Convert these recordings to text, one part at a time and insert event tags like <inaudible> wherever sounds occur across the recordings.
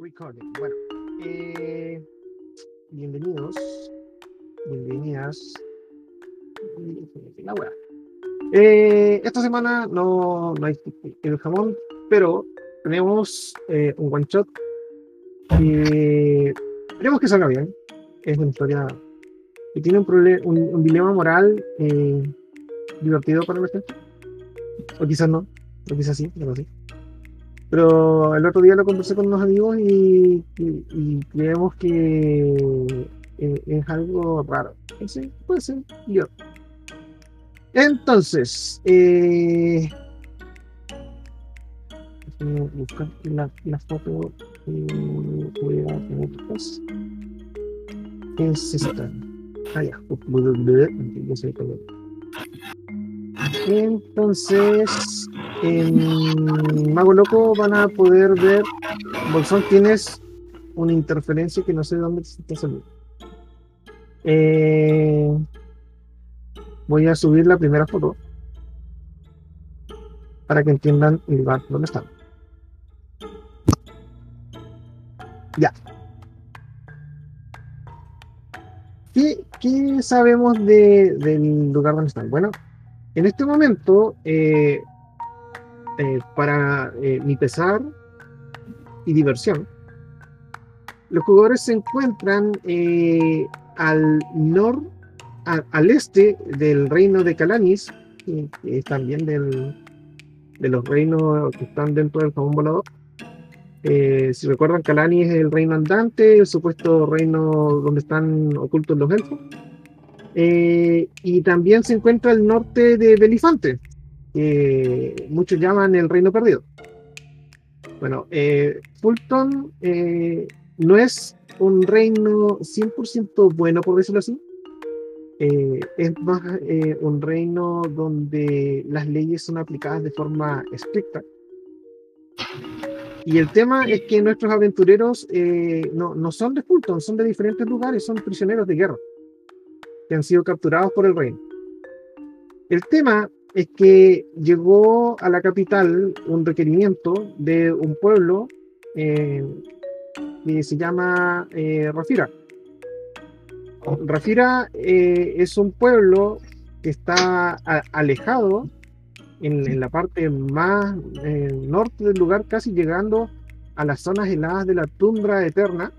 recording. Bueno, eh, bienvenidos, bienvenidas. La wea. Eh, esta semana no, no hay el jamón, pero tenemos eh, un one shot y esperemos que salga bien. Es una historia que tiene un, un, un dilema moral eh, divertido para la gente. O quizás no, o quizás sí, lo sé. Pero el otro día lo conversé con unos amigos y, creemos que eh, es algo raro. Sí, puede ser yo. Entonces, eh, buscar la, la foto que voy a. ¿Qué es esta? Ah, ya. Ya sé. Entonces, en Mago Loco van a poder ver, Bolsón, tienes una interferencia que no sé de dónde se está saliendo. Eh, voy a subir la primera foto para que entiendan el lugar donde están. Ya. ¿Qué, sabemos de- del lugar donde están? Bueno, en este momento, eh, eh, para eh, mi pesar y diversión, los jugadores se encuentran al nor, al este del reino de Calanis, es también del, de los reinos que están dentro del jamón volador. Si recuerdan, Calanis es el reino andante, el supuesto reino donde están ocultos los elfos. Eh, y también se encuentra al norte de Belifante, que muchos llaman el Reino Perdido. Bueno, eh, Fulton eh, no es un reino 100% bueno, por decirlo así. Eh, es más eh, un reino donde las leyes son aplicadas de forma estricta. Y el tema es que nuestros aventureros eh, no, no son de Fulton, son de diferentes lugares, son prisioneros de guerra que han sido capturados por el reino. El tema es que llegó a la capital un requerimiento de un pueblo eh, que se llama eh, Rafira. Rafira eh, es un pueblo que está alejado en, en la parte más eh, norte del lugar, casi llegando a las zonas heladas de la tundra eterna.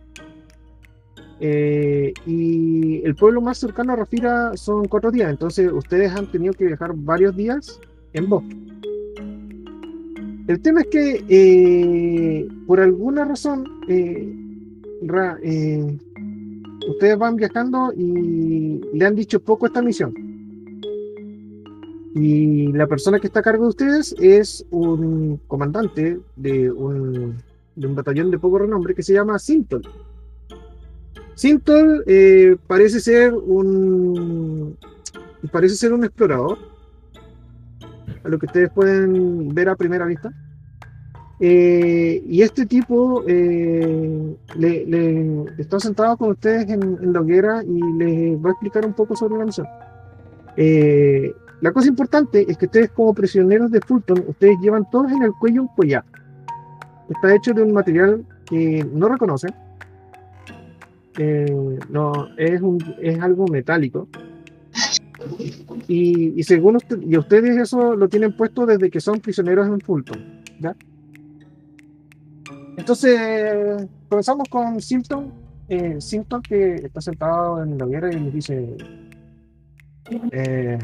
Eh, y el pueblo más cercano a Rafira son cuatro días, entonces ustedes han tenido que viajar varios días en bosque. El tema es que eh, por alguna razón eh, ra- eh, ustedes van viajando y le han dicho poco a esta misión. Y la persona que está a cargo de ustedes es un comandante de un, de un batallón de poco renombre que se llama Sintol. Sintol eh, parece ser un parece ser un explorador, a lo que ustedes pueden ver a primera vista. Eh, y este tipo eh, le, le- está sentado con ustedes en, en la hoguera y les va a explicar un poco sobre la misión. Eh, la cosa importante es que ustedes como prisioneros de Fulton, ustedes llevan todos en el cuello un collar. Está hecho de un material que no reconocen. Eh, no, es, un, es algo metálico. Y, según usted, y ustedes eso lo tienen puesto desde que son prisioneros en Fulton. ¿ya? Entonces, comenzamos con Simpson. Eh, Simpson que está sentado en la hoguera y nos dice, eh,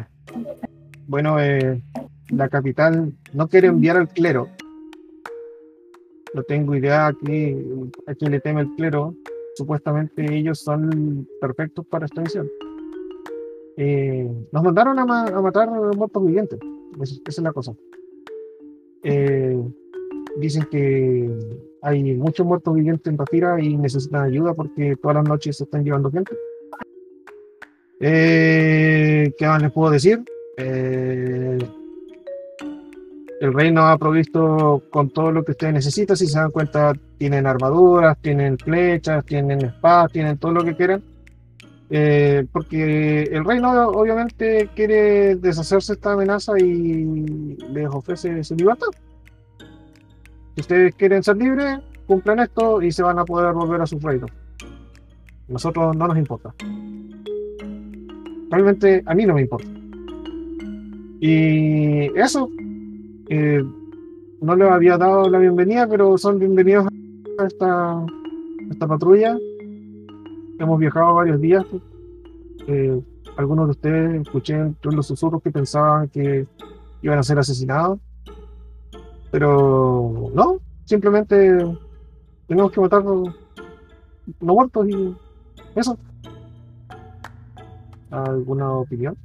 bueno, eh, la capital no quiere enviar al clero. No tengo idea a, qué, a quién le teme el clero. Supuestamente ellos son perfectos para esta misión. Eh, nos mandaron a, ma- a matar muertos vivientes. Esa es la cosa. Eh, dicen que hay muchos muertos vivientes en Rafira y necesitan ayuda porque todas las noches se están llevando gente. Eh, ¿Qué más les puedo decir? Eh, el reino ha provisto con todo lo que ustedes necesitan. Si se dan cuenta, tienen armaduras, tienen flechas, tienen espadas, tienen todo lo que quieran. Eh, porque el reino obviamente quiere deshacerse de esta amenaza y les ofrece su libertad. Si ustedes quieren ser libres, cumplen esto y se van a poder volver a sus reinos. Nosotros no nos importa. Realmente a mí no me importa. Y eso, eh, no les había dado la bienvenida, pero son bienvenidos a esta, patrulla. Hemos viajado varios días. Eh, algunos de ustedes escuché entre los susurros que pensaban que iban a ser asesinados. Pero no, simplemente tenemos que matar los, muertos y eso. ¿Alguna opinión?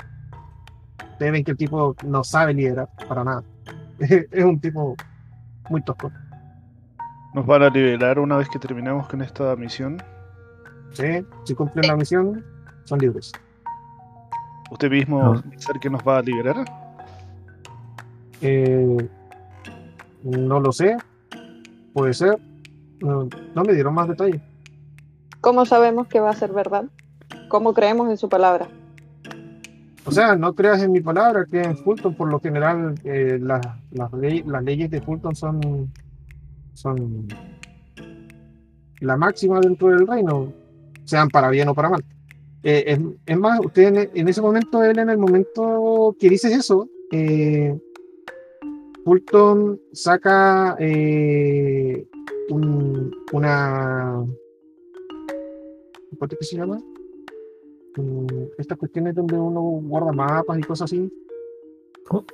Ustedes que el tipo no sabe liderar para nada. <laughs> es un tipo muy tosco. ¿Nos van a liberar una vez que terminemos con esta misión? Sí, si cumplen la misión, son libres. ¿Usted mismo No. pensar que nos va a liberar? Eh, no lo sé. Puede ser. No, no me dieron más detalles. ¿Cómo sabemos que va a ser verdad? ¿Cómo creemos en su palabra? O sea, no creas en mi palabra, que en Fulton, por lo general, eh, las, las, ley- las leyes de Fulton son, son la máxima dentro del reino, sean para bien o para mal. Eh, es, más, usted en, ese momento, él en el momento que dices eso, eh, Fulton saca eh, un- una... ¿Cuánto que se llama? Estas cuestiones donde uno guarda mapas y cosas así. Como,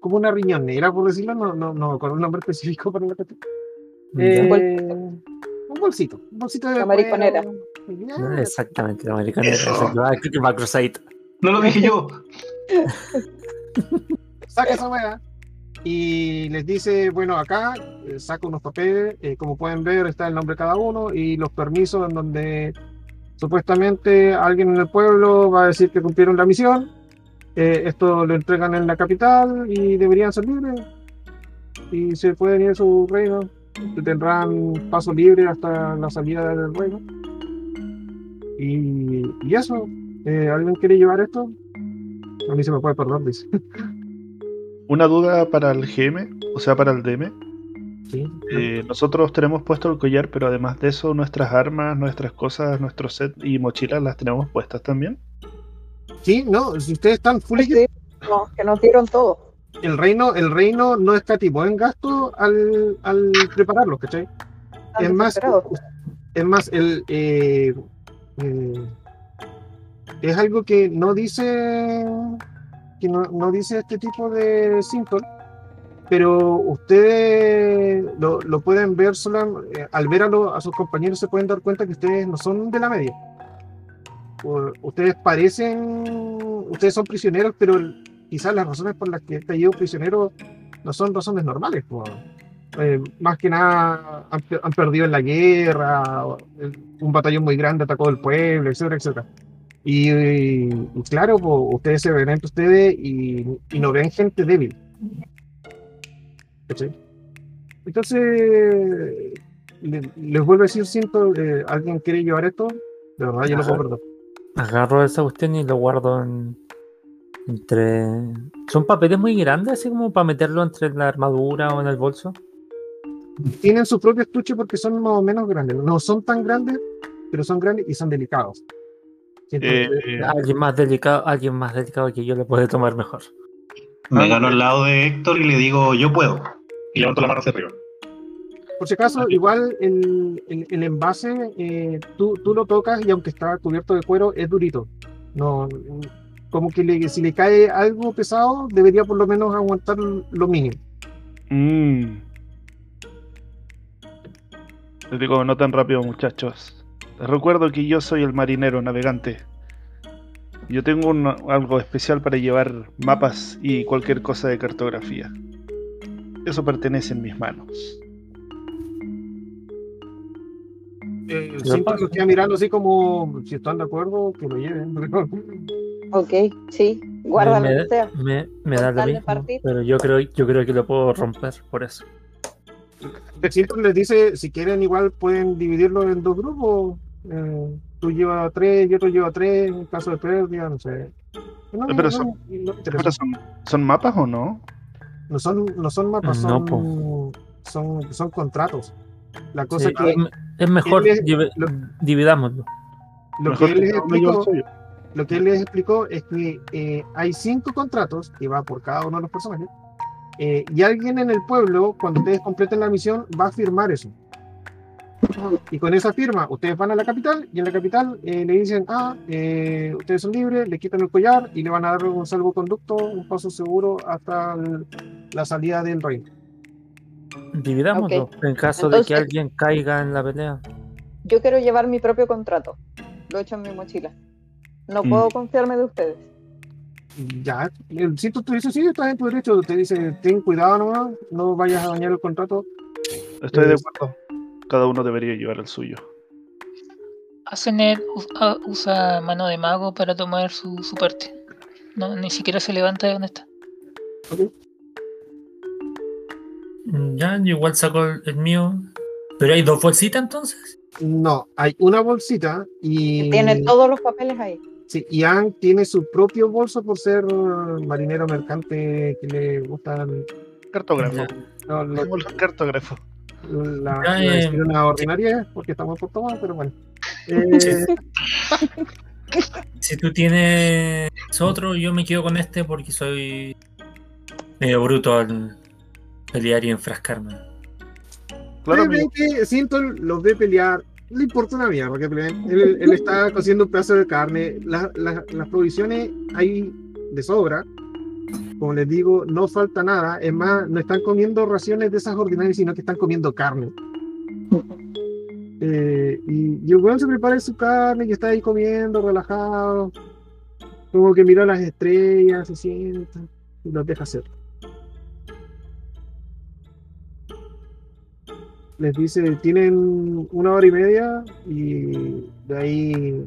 como una riñonera, por decirlo, no, no, no con un nombre <laughs> específico para la cuestión. Eh, un bolsito, un bolsito de La mariconera. cuero. Ya, Exactamente, la americanera. Eso. Exacto. Ah, creo que va cruzadito. No lo dije yo. <laughs> saca esa weá y les dice, bueno, acá eh, saca unos papeles, eh, como pueden ver está el nombre de cada uno y los permisos en donde supuestamente alguien en el pueblo va a decir que cumplieron la misión, esto lo entregan en la capital y deberían ser libres y se pueden ir a su reino, tendrán paso libre hasta la salida del reino. Y, eso, eh, ¿alguien quiere llevar esto? A mí se me puede perder, dice. Una duda para el GM, o sea, para el DM. Sí. Eh, nosotros tenemos puesto el collar, pero además de eso, nuestras armas, nuestras cosas, nuestro set y mochilas las tenemos puestas también. Sí, no, si ustedes están full Sí, no, que nos dieron todo. el reino, el reino no escatimó en gasto al, al prepararlos, ¿cachai? Están Es más, es más, el eh, eh, es algo que no dice que no, no dice este tipo de síntomas, pero ustedes lo, lo pueden ver solo eh, al ver a, lo- a sus compañeros se pueden dar cuenta que ustedes no son de la media. Ustedes parecen, ustedes son prisioneros, pero quizás las razones por las que este ido prisionero no son razones normales. Eh, más que nada han, han perdido en la guerra, un batallón muy grande atacó el pueblo, etcétera, etcétera. Y, y claro, po, ustedes se ven entre ustedes y, y no ven gente débil. ¿Cachai? Entonces, le- les vuelvo a decir, siento, eh, ¿alguien quiere llevar esto? De verdad, yo lo puedo perder. Agarro esa cuestión y lo guardo en, entre. Son papeles muy grandes, así como para meterlo entre la armadura o en el bolso. Tienen su propio estuche porque son más o menos grandes. No son tan grandes, pero son grandes y son delicados. Eh, que- Alguien más delicado, alguien más delicado que yo le puede tomar mejor. Me gano al lado de Héctor y le digo, yo puedo. Y levanto la mano hacia arriba. Por si acaso, igual el, el- el envase, eh, tú, tú lo tocas y aunque está cubierto de cuero, es durito. No, como que le- si le cae algo pesado, debería por lo menos aguantar lo mínimo. Mm. Les digo, no tan rápido, muchachos. Les recuerdo que yo soy el marinero navegante. Yo tengo un- algo especial para llevar mapas y cualquier cosa de cartografía. Eso pertenece en mis manos. Eh, siento que queda mirando así como si están de acuerdo, que lo lleven. <laughs> Ok, sí, guarda lo me, que sea. me, me da lo mismo, partir. pero yo creo, yo creo que lo puedo romper por eso. Siempre les dice, si quieren igual pueden dividirlo en dos grupos. Eh, tú llevas tres y otro lleva tres, en caso de pérdida, no sé. No, Pero no, son- no me interesa. Espera, ¿son, son mapas o no? No son, no son mapas, No, son, son, son contratos. La cosa Sí, que es- mejor él es- divi- lo- dividámoslo. lo Mejor que él les explicó, lo que él les explicó es que eh, hay cinco contratos que va por cada uno de los personajes. eh, y alguien en el pueblo, cuando ustedes completen la misión, va a firmar eso. Y con esa firma, ustedes van a la capital y en la capital eh, le dicen, ah, eh, ustedes son libres, le quitan el collar y le van a dar un salvoconducto, un paso seguro hasta el- la salida del reino. Dividámoslo. En caso de que alguien caiga en la pelea. Yo quiero llevar mi propio contrato. Lo echo en mi mochila. No Mm. puedo confiarme de ustedes. Ya, el si tú dices, sí, estás en tu derecho, te dice, ten cuidado nomás, no vayas a dañar el contrato. Estoy de Es- acuerdo. Cada uno debería llevar el suyo. Asenet ah, usa mano de mago para tomar su, su parte. No, ni siquiera se levanta de donde está. Mm, Ya, yo igual saco el, el mío. Pero hay dos bolsitas entonces. No, hay una bolsita y, Tiene todos los papeles ahí. sí, y Ann tiene su propio bolso por ser marinero mercante que le gustan Cartógrafo. Ya. no, lo- Somos la, eh, una ordinaria porque estamos por tomar, pero bueno. Eh, <laughs> Si tú tienes otro, yo me quedo con este porque soy medio bruto al pelear y enfrascarme. Claro, que Sinton los ve pelear, le importa una mierda que peleen. Él, él está cociendo un pedazo de carne, la- la- las provisiones hay de sobra. Como les digo, no falta nada. Es más, no están comiendo raciones de esas ordinarias, sino que están comiendo carne. Eh, y, y el se prepara su carne y está ahí comiendo, relajado. Como que mira las estrellas, se sienta y los deja hacer. Les dice, tienen una hora y media y de ahí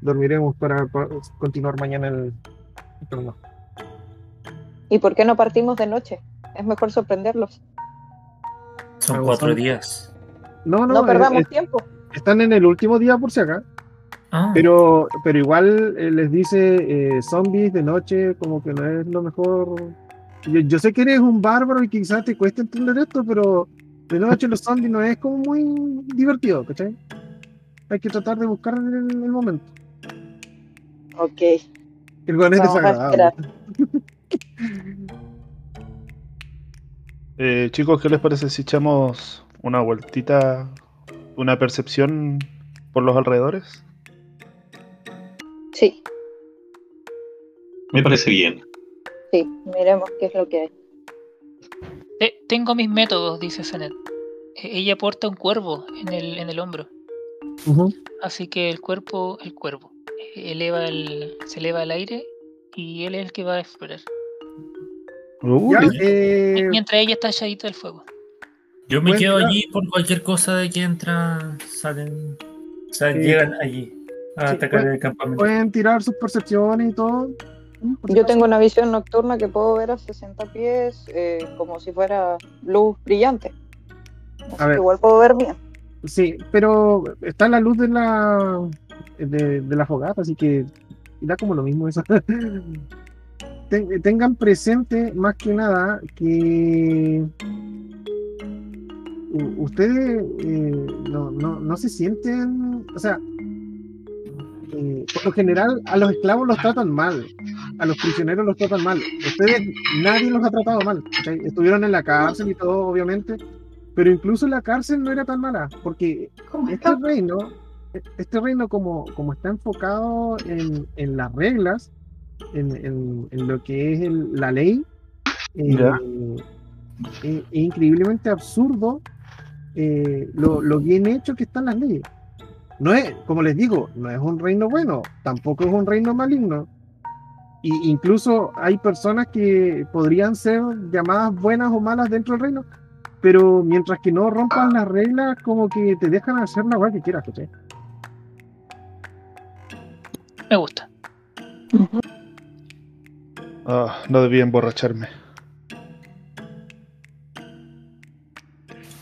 dormiremos para, continuar mañana el, el. ¿Y por qué no partimos de noche? Es mejor sorprenderlos. Son cuatro son- días. No, no, No, perdamos tiempo. están en el último día por si acá. Ah, Pero, pero igual eh, les dice eh, zombies de noche, como que no es lo mejor. Yo, yo sé que eres un bárbaro y quizás te cueste entender esto, pero de noche los zombies no es como muy divertido, ¿cachai? Hay que tratar de buscar el, el momento. Ok. El es Vamos a desagradable. <laughs> <laughs> Eh, chicos, ¿qué les parece si echamos una vueltita, una percepción por los alrededores? Sí, Me parece bien. sí. Miremos qué es lo que hay. Te- tengo mis métodos, dice Senet. E- Ella porta un cuervo en el, en el hombro. Así que el cuerpo, el cuervo, eh, eleva el, se eleva al aire y él es el que va a explorar. Uh, Ya, eh, Mientras ella está echadita del fuego. yo me quedo allí por cualquier cosa de que entran, salen, o sea, Sí. llegan allí a Sí, atacar pueden- el campamento. pueden tirar sus percepciones y todo. Si Yo tengo una visión nocturna que puedo ver a 60 pies eh, como si fuera luz brillante. Así A ver. igual puedo ver bien. Sí, pero está la luz de la de, de la fogata, así que da como lo mismo eso. <laughs> Ten- tengan presente más que nada que ustedes eh, no, no, no se sienten, o sea, eh, por lo general a los esclavos los tratan mal, a los prisioneros los tratan mal. Ustedes, nadie los ha tratado mal. Estuvieron en la cárcel y todo, obviamente, pero incluso la cárcel no era tan mala, porque este reino, este reino como, como está enfocado en, en las reglas, en, en- en lo que es el- la ley, eh, Ya. es, es increíblemente absurdo eh, lo, lo bien hecho que están las leyes. No es, como les digo, no es un reino bueno, tampoco es un reino maligno. Y incluso hay personas que podrían ser llamadas buenas o malas dentro del reino, pero mientras que no rompan las reglas, como que te dejan hacer la weá que quieras. Me gusta. Ah, no debía emborracharme.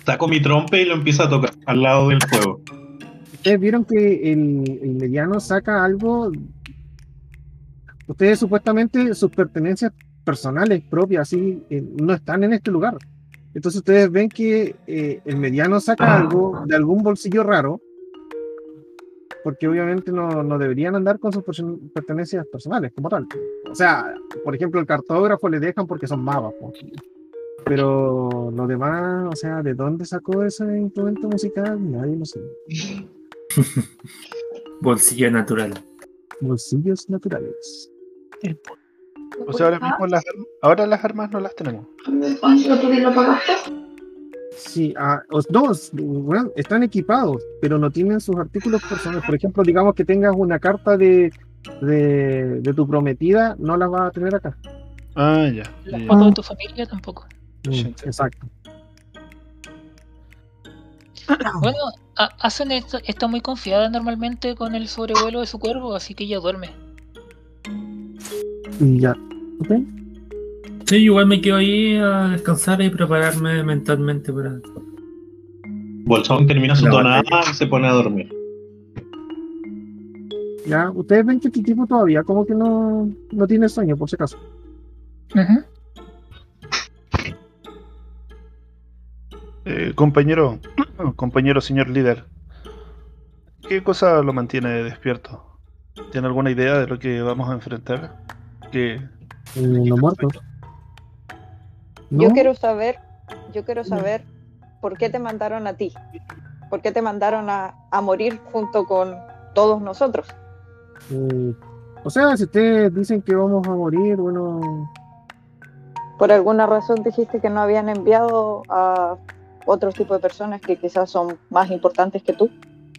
Saco mi trompe y lo empiezo a tocar al lado del fuego. Ustedes vieron que el, el mediano saca algo. Ustedes supuestamente sus pertenencias personales propias, así, eh, no están en este lugar. Entonces ustedes ven que eh, el mediano saca algo de algún bolsillo raro, porque obviamente no, no deberían andar con sus perten- pertenencias personales como tal. O sea, por ejemplo, el cartógrafo le dejan porque son mapas. po. Pero lo demás, o sea, ¿de dónde sacó ese instrumento musical? Nadie lo sabe. <laughs> Bolsillo natural. Bolsillos naturales. O sea, ahora mismo las, ahora las armas no las tenemos. Sí, ah, os- no, s- bueno, están equipados, pero no tienen sus artículos personales. Por ejemplo, digamos que tengas una carta de, de, de tu prometida, no la vas a tener acá. Ah, ya. La ya. foto de tu familia tampoco. Mm, Sí. exacto. <coughs> Bueno, A- Asane está, muy confiada normalmente con el sobrevuelo de su cuervo, así que ella duerme. Y ya. ¿Ok? Sí, igual me quedo ahí a descansar y prepararme mentalmente para. Bolsón termina su tonada y se pone a dormir. Ya, ustedes ven que este tipo todavía como que no, no tiene sueño, por si acaso. Eh, compañero, <clears throat> compañero señor líder, ¿qué cosa lo mantiene despierto? ¿Tiene alguna idea de lo que vamos a enfrentar? Que Eh, no. Yo quiero saber, yo quiero saber por qué te mandaron a ti. ¿Por qué te mandaron a, a morir junto con todos nosotros? Eh, o sea, si ustedes dicen que vamos a morir, bueno, Por alguna razón dijiste que no habían enviado a otro tipo de personas que quizás son más importantes que tú.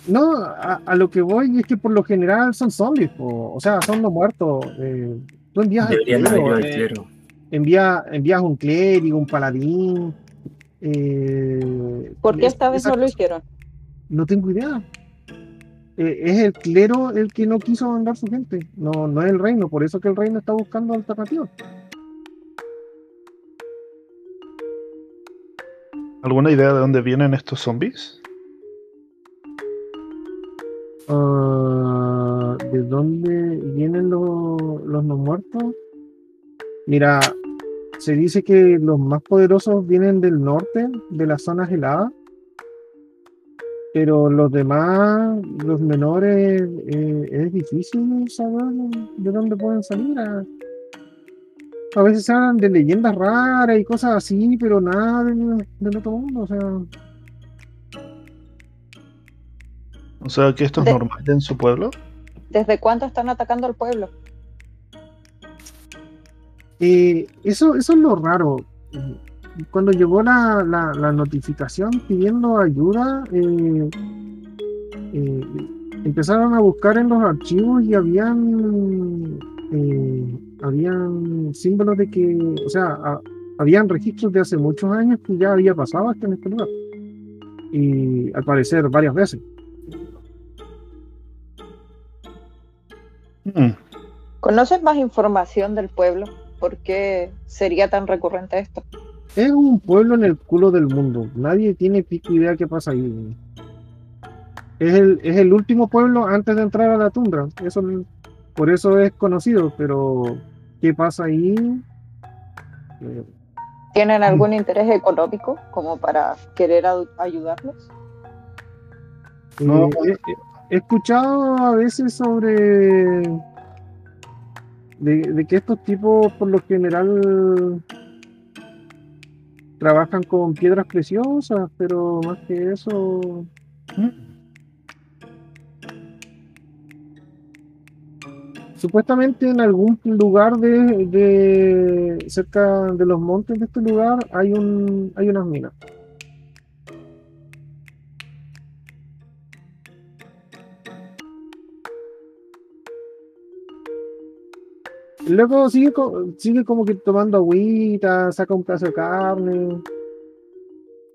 no, a, a lo que voy es que por lo general son zombies, po. o sea, son los muertos. Eh, tú envías, al clero, eh, clero. Envía- envías un clérigo, un paladín. eh, ¿Por qué es- esta vez no lo hicieron? No tengo idea. Eh, es el clero el que no quiso mandar su gente, no, no es el reino, por eso que el reino está buscando alternativas. ¿Alguna idea de dónde vienen estos zombies? Ah, ¿De dónde vienen los, los no muertos? Mira, se dice que los más poderosos vienen del norte, de las zonas heladas, pero los demás, los menores, eh, es difícil saber de dónde pueden salir. A, a veces se hablan de leyendas raras y cosas así, pero nada de- del otro mundo, o sea. O sea, que esto es De- normal en su pueblo. ¿Desde cuándo están atacando al pueblo? Eh, eso, eso es lo raro. Cuando llegó la, la- la notificación pidiendo ayuda, eh, eh, empezaron a buscar en los archivos y habían, eh, habían símbolos de que, o sea, a- habían registros de hace muchos años que ya había pasado hasta en este lugar. Y al parecer varias veces. Mm, ¿Conoces más información del pueblo? ¿Por qué sería tan recurrente esto? Es un pueblo en el culo del mundo. Nadie tiene pico idea qué pasa ahí. Es el, es el último pueblo antes de entrar a la tundra. Eso, por eso es conocido, pero ¿qué pasa ahí? Eh, ¿Tienen algún interés económico como para querer ayudarlos? No. eh, he, he escuchado a veces sobre de, que estos tipos por lo general trabajan con piedras preciosas, pero más que eso Supuestamente en algún lugar de, de cerca de los montes de este lugar hay un hay unas minas. Luego sigue, co- sigue como que tomando agüita, saca un pedazo de carne,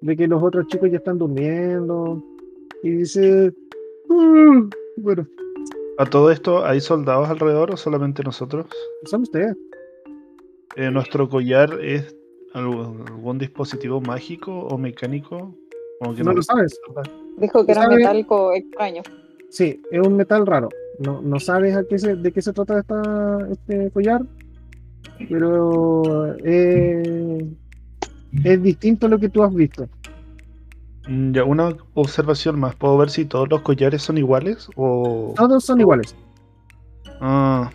de que los otros chicos ya están durmiendo, y dice, "Mm, bueno, ¿A todo esto hay soldados alrededor o solamente nosotros? son ustedes. Eh, ¿Nuestro collar es algún dispositivo mágico o mecánico? Como que No lo sabes. Dijo que era ¿Sabe? metálico extraño. Sí, es un metal raro. No, no sabes a qué se- de qué se trata esta, este collar, pero eh, es distinto a lo que tú has visto. Mm, Ya, una observación más. ¿Puedo ver si todos los collares son iguales? O. Todos son iguales. Ah.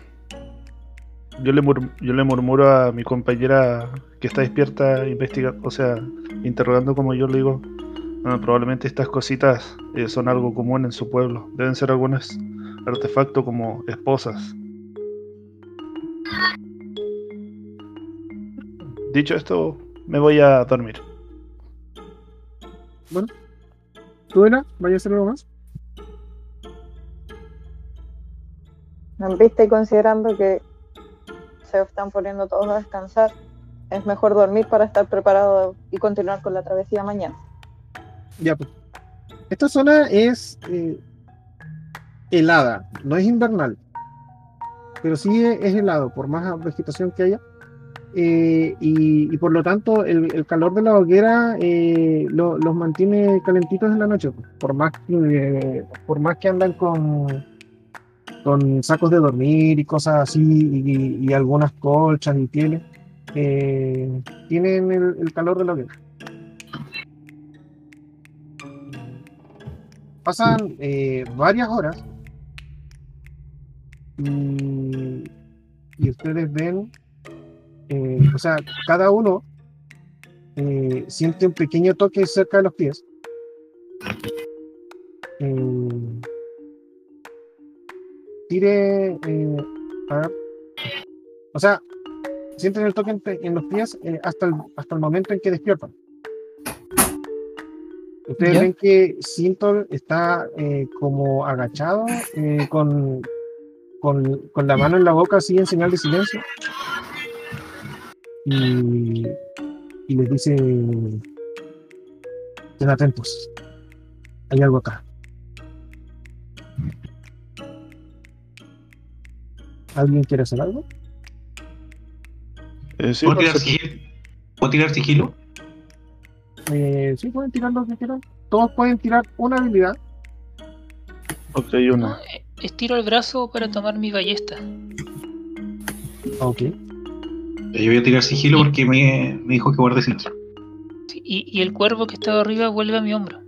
Yo le, mur- yo le murmuro a mi compañera que está despierta investigando, o sea, interrogando como yo le digo. "Ah, probablemente estas cositas eh, son algo común en su pueblo. Deben ser algunos artefactos como esposas. Dicho esto, me voy a dormir. ¿Tú, Ela? ¿Vaya a hacer algo más? Viste, considerando que se están poniendo todos a descansar, es mejor dormir para estar preparado y continuar con la travesía mañana. Ya, pues. Esta zona es eh, helada, no es invernal, pero sí es, helado, por más vegetación que haya. Eh, y, y por lo tanto, el, calor de la hoguera eh, lo- los mantiene calentitos en la noche, por más que, por más que andan con, con sacos de dormir y cosas así, y, y algunas colchas y pieles, eh, tienen el- el calor de la hoguera. pasan eh, varias horas y, y ustedes ven, eh, o sea, cada uno eh, siente un pequeño toque cerca de los pies. Eh, tire, a ver. o sea, sienten el toque en, en los pies hasta, el, hasta el momento en que despiertan. Ustedes ¿Ya? ven que Sintor está eh, como agachado, eh, con, con, con la mano en la boca, así en señal de silencio. Y, y les dice: Estén atentos, hay algo acá. ¿Alguien quiere hacer algo? Eh, sí, ¿Puedo tirar, sigilo? ¿Puedo tirar sigilo? Eh, sí, pueden tirar lo que quieran. Todos pueden tirar una habilidad. ok, una. Estiro el brazo para tomar mi ballesta. Ok. Yo voy a tirar sigilo porque me, me dijo que guarde silencio. Sí, y, y el cuervo que estaba arriba vuelve a mi hombro.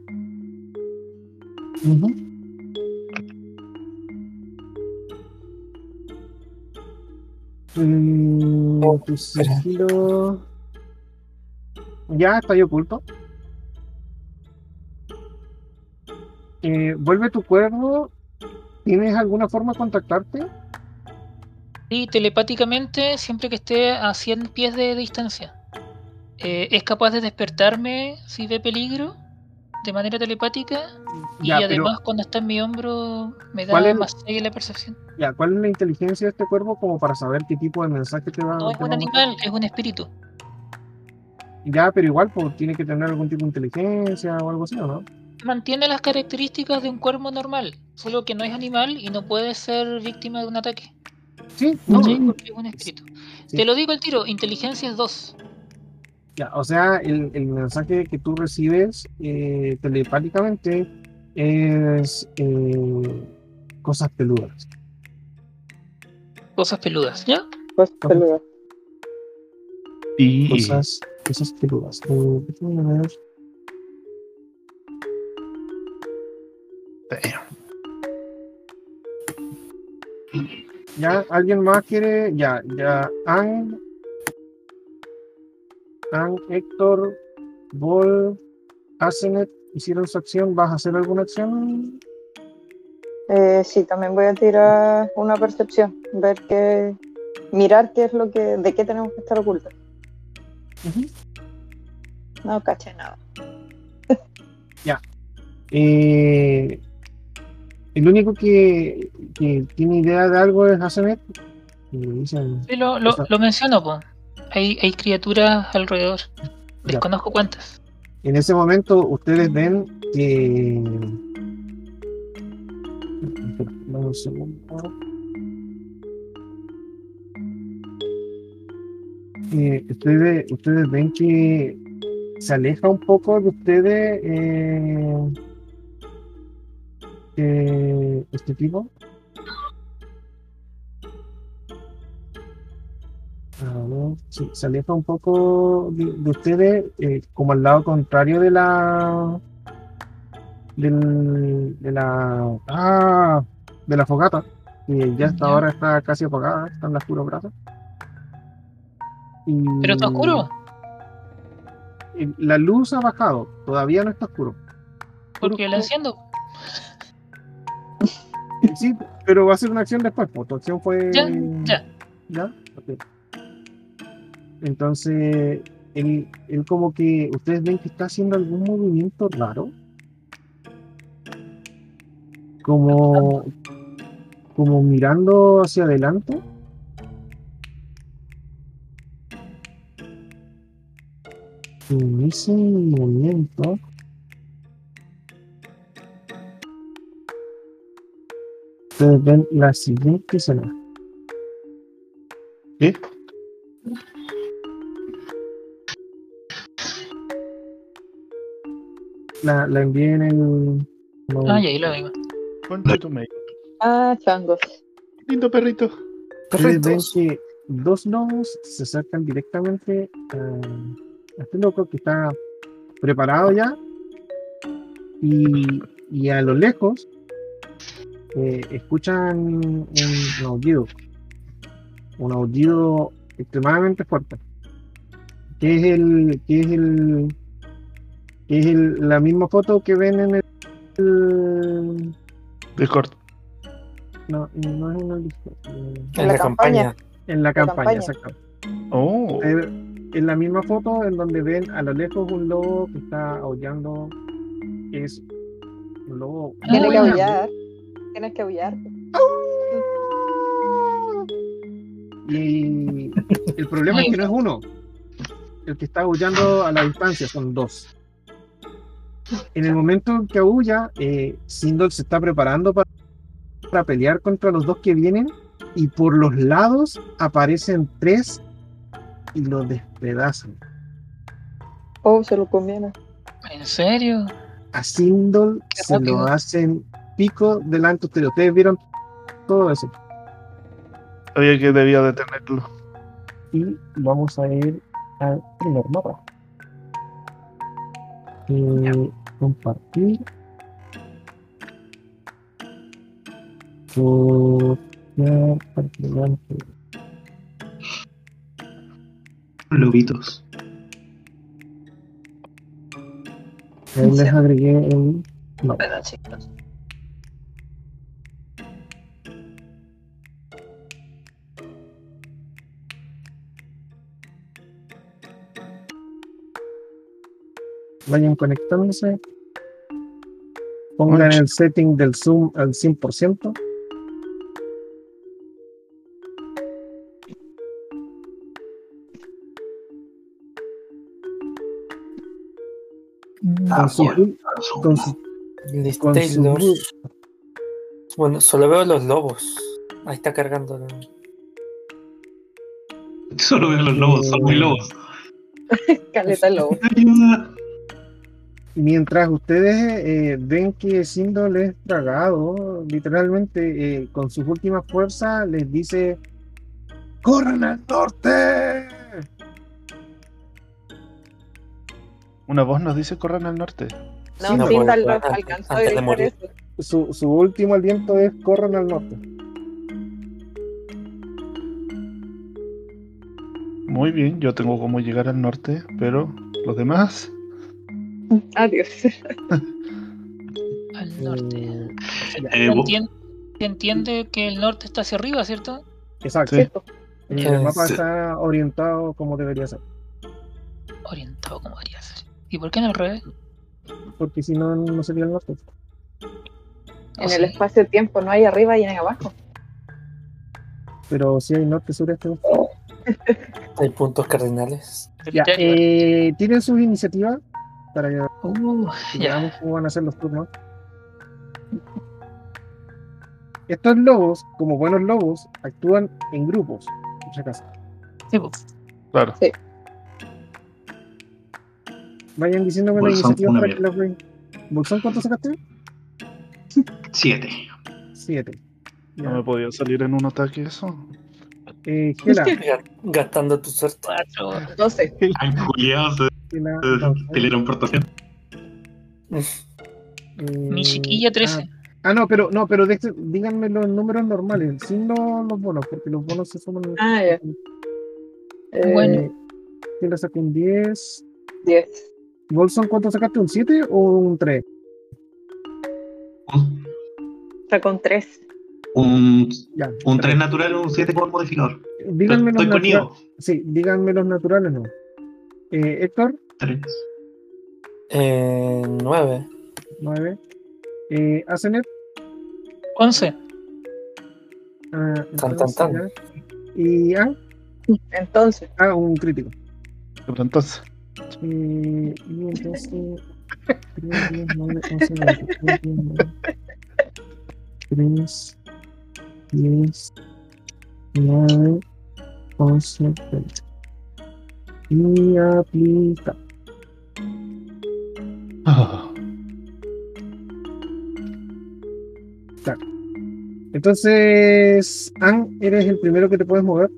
Ujú. Mm, tu sigilo. Ya está ahí oculto. Eh, vuelve tu cuervo. ¿Tienes alguna forma de contactarte? Y telepáticamente, siempre que esté a 100 pies de distancia, eh, es capaz de despertarme si ve peligro de manera telepática. Ya, y pero- además, cuando está en mi hombro, me ¿Cuál da es- más 6 la percepción. Ya, ¿cuál es la inteligencia de este cuervo como para saber qué tipo de mensaje te va, No es un a animal, es un espíritu. Ya, pero igual, pues tiene que tener algún tipo de inteligencia o algo así, ¿o no? Mantiene las características de un cuervo normal, solo que no es animal y no puede ser víctima de un ataque. Sí, no, ¿cachai? Porque es un espíritu. Sí. Te lo digo al tiro, inteligencia es 2. Ya, o sea, el, el mensaje que tú recibes eh, telepáticamente es eh, cosas peludas. Cosas peludas, ¿ya? Ajá. peludo. Y Cosas, cosas peludas. Eh, Ya, ¿alguien más quiere? Ya, ya. Ang, Ang, Héctor, Bol, Asenet hicieron su acción. ¿Vas a hacer alguna acción? Eh, sí, también voy a tirar una percepción, ver qué, mirar qué es lo que, de qué tenemos que estar ocultos. No caché nada. Eh, el único que, que tiene idea de algo es Sí, lo, lo, menciono, po. Hay, hay criaturas alrededor. Desconozco cuántas. En ese momento ustedes ven que... Dame un segundo. Eh, ustedes, ustedes ven que se aleja un poco de ustedes eh, este tipo. Sí, se aleja un poco de, de ustedes, eh, como al lado contrario de la. Del, de la. Ah, de la fogata. Que ya hasta ahora está casi apagada, están las puros brazos. Y Pero está oscuro. y La luz ha bajado, todavía no está oscuro. Porque la enciendo. Sí, pero va a ser una acción después, pues tu acción fue. Ya, ya. ¿Ya? Ok. Entonces, él, él como que ustedes ven que está haciendo algún movimiento raro. Como, como mirando hacia adelante. En ese momento. Ustedes ven la siguiente escena. ¿Qué? La, la envié en el. no, Ah, ahí lo vengo. Concha tu madre. Ah, changos. Lindo perrito. Ustedes ven Perritos. que dos lobos se acercan directamente a, a este loco que está preparado ya. Y, y a lo lejos eh, escuchan un, un aullido. Un aullido extremadamente fuerte. Que es el. que es el. que es el- la misma foto que ven en el. el- Discord. no, no es en el Discord, eh, En la la campaña. campaña. en la campaña, campaña. exacto. Oh. Eh, en la misma foto en donde ven a lo lejos un lobo que está aullando es un lobo Tienes muy que grande. aullar. Tienes que aullar. y el problema es que no es uno el que está aullando a la distancia son dos en el momento en que aulla eh, Sindol se está preparando para, para pelear contra los dos que vienen y por los lados aparecen tres y los despedazan Oh, se lo comieron. ¿En serio? a Sindol se lo hacen pico delante de ustedes. Vieron todo eso. Sabía que debía detenerlo. Y vamos a ir al primer mapa. Eh, compartir. Copiar. Lobitos. Ahí les agregué el mapa. Perdón, Vayan conectándose. Pongan el setting del zoom al 100%. Con su, con su- Listo, con su- Taylor. Bueno, solo veo los lobos. Ahí está cargando. la- Solo veo los lobos, son muy lobos. <laughs> Caleta lobo. Ayuda. Mientras ustedes eh, ven que Sindol es tragado, literalmente eh, con sus últimas fuerzas les dice: ¡Corran al norte! Una voz nos dice corran al norte. No, pues, alcanzó a antes de gritar morir. eso. Su, su último aliento es: ¡Corran al norte! Muy bien, yo tengo cómo llegar al norte, pero los demás. Adiós. Al norte. Eh, ya, Eh, entiende, se entiende que el norte está hacia arriba, ¿cierto? exacto. Sí. El mapa sí. está orientado como debería ser, Orientado como debería ser. ¿Y por qué no al revés? porque si no, no sería el norte. ¿O En el espacio-tiempo no hay arriba y hay abajo. Pero si hay norte, sur, este. Hay puntos cardinales. Ya, eh, tienen sus iniciativas para que Uh, veamos cómo van a ser los turnos. Estos lobos, como buenos lobos, actúan en grupos, por si acaso. Sí, po. Claro. Vayan diciéndome la iniciativa para que las vean. ¿Bolsón cuánto sacaste? Siete. Siete. No Ya. me podía salir en un ataque eso. Eh, Gela, Gastando tu suerte. Cuatro. 12. Ay, Julián, pelearon portación. eh, Mi chiquilla 13. Ah, no, pero no, pero de- díganme los números normales, sin los, los bonos, porque los bonos se suman. Ah, ya. Eh, Bueno. Gela sacó un 10. 10. Bolson, ¿cuánto sacaste? ¿Un 7 o un 3? Un, Sacó un 3. un, Ya. un 3 natural o un 7 con modificador. Díganme los Estoy con naturales. Sí, díganme los naturales, ¿no? Eh, Héctor, 3. Eh, 9. 9. Eh, Asenet, 11. ah, Tan, entonces, tan, tan. ya. Y ah, Entonces, ah, un crítico. Pero entonces, Eh, y entonces. 3, 10, 9, 11, 23, 19, 3, 10, 9, 11, 20. Y aplica. ah, Entonces, An, eres el primero que te puedes mover.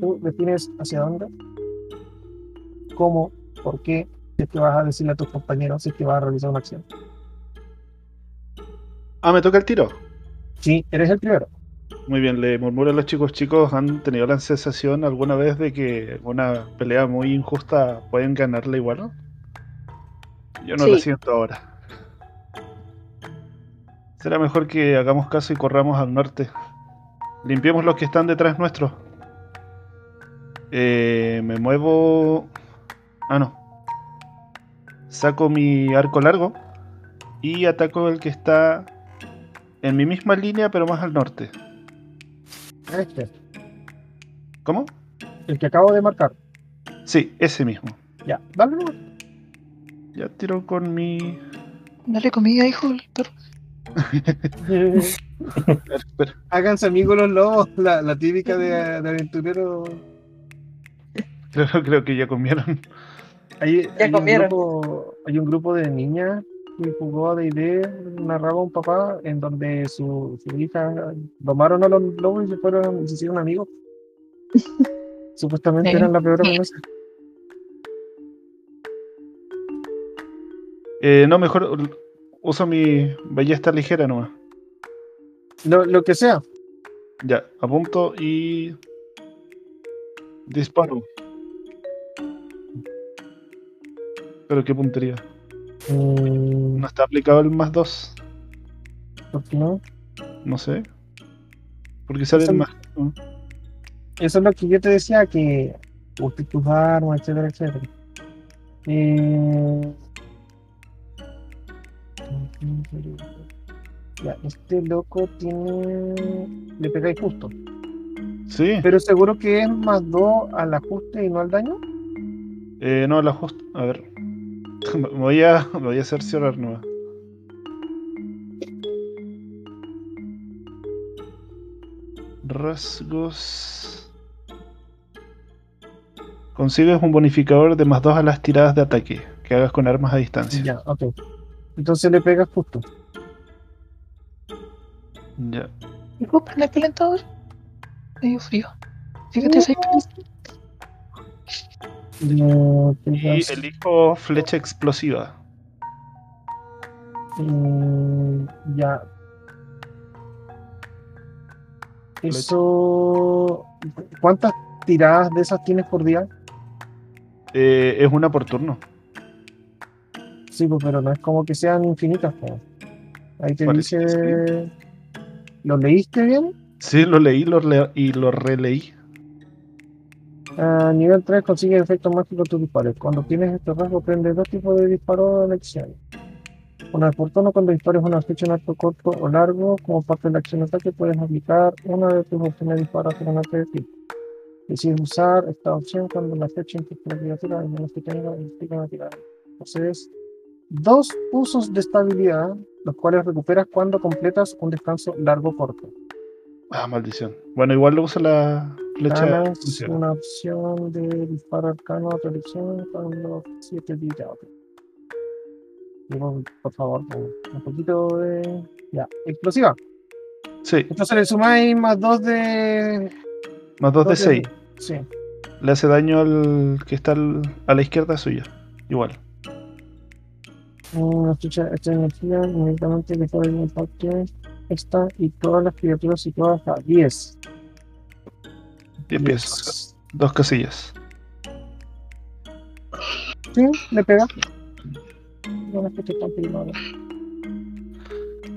Tú defines hacia dónde, cómo, por qué, si es que vas a decirle a tus compañeros, si es que vas a realizar una acción. ah, me toca el tiro. Sí, eres el primero. Muy bien, le murmuro a los chicos, chicos, ¿han tenido la sensación alguna vez de que una pelea muy injusta pueden ganarla igual? Yo no lo Sí. siento ahora. Será mejor que hagamos caso y corramos al norte. Limpiemos los que están detrás nuestro. Eh, me muevo... Ah, no. Saco mi arco largo y ataco el que está en mi misma línea pero más al norte. Este, ¿Cómo? el que acabo de marcar. Sí, ese mismo. Ya, dale nomás. Ya tiro con mi. Dale comida, hijo del perro. Espera, <laughs> <laughs> espera. Háganse amigos los lobos, la, la típica de, de aventurero. Creo, creo que ya comieron. Hay, Ya hay un comieron. grupo, hay un grupo de niñas que jugó a D&D, narraba un papá, en donde su, su hija domaron a los lobos y se fueron y se hicieron amigos. <laughs> Supuestamente Sí. eran la peor amenaza. Eh, no, mejor uso mi ballesta ligera nomás. Lo, lo que sea. Ya, apunto y. Disparo. Pero qué puntería. Mm, No está aplicado el más 2. ¿Por qué no? No sé. Porque sale el más. ¿no? Eso es lo que yo te decía, que uses tus armas, etcétera, etcétera. Eh... Ya, este loco tiene... Le pegáis justo. Sí. Pero seguro que es más 2 al ajuste y no al daño. Eh, no, la justo. A ver. <laughs> Me voy a, me voy a cerciorar nomás. Rasgos. Consigues un bonificador de más 2 a las tiradas de ataque que hagas con armas a distancia. Ya, ok. Entonces le pegas justo. Ya. ¿Y vos prende el calentador? Medio frío. Fíjate, seis Y elijo flecha explosiva. mm, ya. Eso. ¿Cuántas tiradas de esas tienes por día? Eh, es una por turno. Sí, pues, pero no es como que sean infinitas. pues. Ahí te Parece dice. ¿Lo leíste bien? Sí, lo leí lo le- y lo releí. A nivel 3 consigue efectos mágicos tus disparos. Cuando tienes este rasgo, prende dos tipos de disparos de elección. Una vez por cuando dispares una flecha en arco corto o largo, como parte de la acción de ataque, puedes aplicar una de tus opciones de disparo hacia un ataque de tipo. Decides usar esta opción cuando la flecha implica una criatura, al menos que tenga implica una tirada. Posees dos usos de estabilidad, los cuales recuperas cuando completas un descanso largo corto. Ah, maldición. Bueno, igual lo uso la flecha. Ganas explosiva. una opción de disparo arcano a tu elección cuando 7 días. ok. Digo, por favor, un poquito de. Ya, explosiva. Sí, Entonces le sumáis más 2 de. más 2 de dos 6. Sí. Le hace daño al que está al- a la izquierda suya. Igual. Una chucha, esta energía inmediatamente le puede impacto esta y todas las criaturas situadas a 10. 10 pies. Dos casillas. Sí, le pega. No es que esté tan pegado.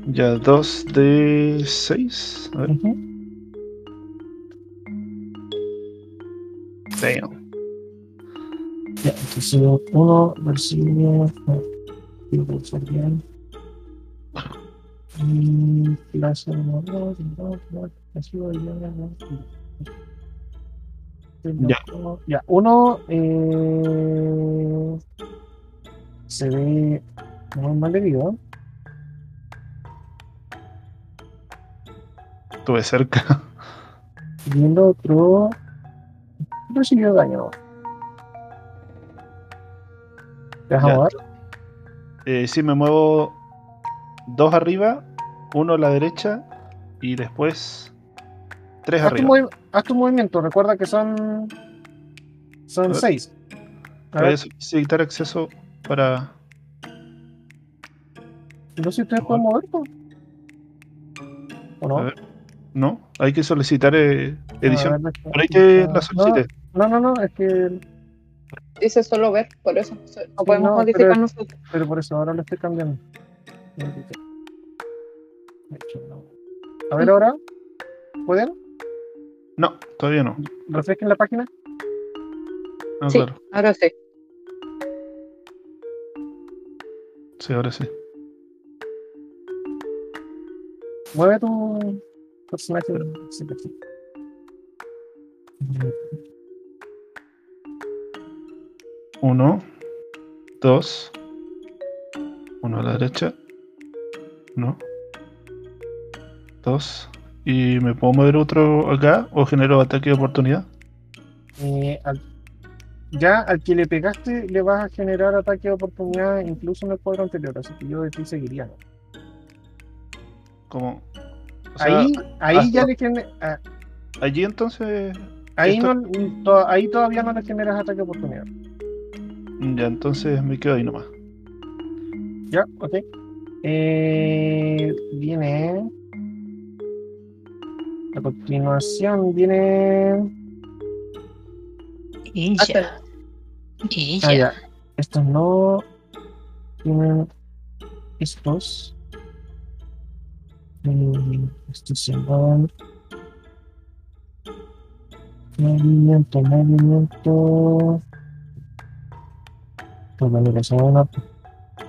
Ya, 2 de 6. A ver. Ujú. Damn. Ya, entonces uno recibe. Ya, ya, uno eh, se ve muy mal herido. Estuve cerca. Y el otro recibió daño. ¿Te vas a mover? Eh, sí, me muevo dos arriba, uno a la derecha y después tres Haz arriba. haz tu movimiento, recuerda que son. Son ver. seis. A Para eso solicitar acceso para. no sé si ustedes pueden mover. ¿O no? A ver. No, hay que solicitar eh, edición. Ver, Por ahí te la solicité. No, no, no, es que. Dice solo ver, por eso. No podemos no, modificar pero- nosotros. Pero por eso ahora lo estoy cambiando. A ver ahora. ¿Pueden? No, todavía no. Refresquen la página. Ah, Sí. claro. Ahora sí. Sí, ahora sí. Mueve tu personaje. Sí, sí. Uno, dos, uno a la derecha, uno, dos, y me puedo mover otro acá o genero ataque de oportunidad. Eh, al- ya al que le pegaste le vas a generar ataque de oportunidad incluso en el cuadro anterior, así que yo de ti seguiría. Como, o sea, ahí ahí ya le gener- ah, allí entonces, ahí, esto- no, to- ahí todavía no le generas ataque de oportunidad. ya entonces me quedo ahí nomás. Ya, ok. Eh, viene. A continuación viene. Ya. Y Ah, ya. Estos no. Tienen estos. Mm, Estos se van. Movimiento, movimiento. Pues manera, se van a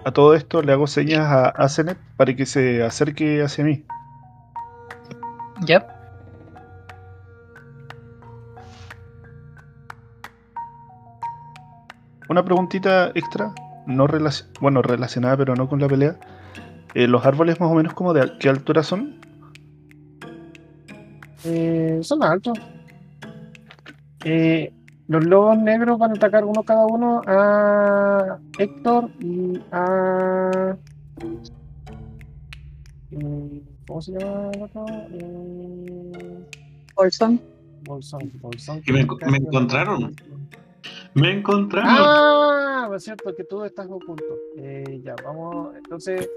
A todo esto le hago señas a Asenet para que se acerque hacia mí. Ya. Una preguntita extra, no relac- bueno, relacionada pero no con la pelea. Eh, ¿Los árboles más o menos como de al- qué altura son? Eh, son altos. Eh, los lobos negros van a atacar uno cada uno a Héctor y a. eh, ¿Cómo se llama el otro? Eh, Bolsón. Bolsón, Bolsón. Y me enco- me encontraron. Me encontraron. Ah, es cierto que tú estás oculto. Eh, ya, vamos. Entonces,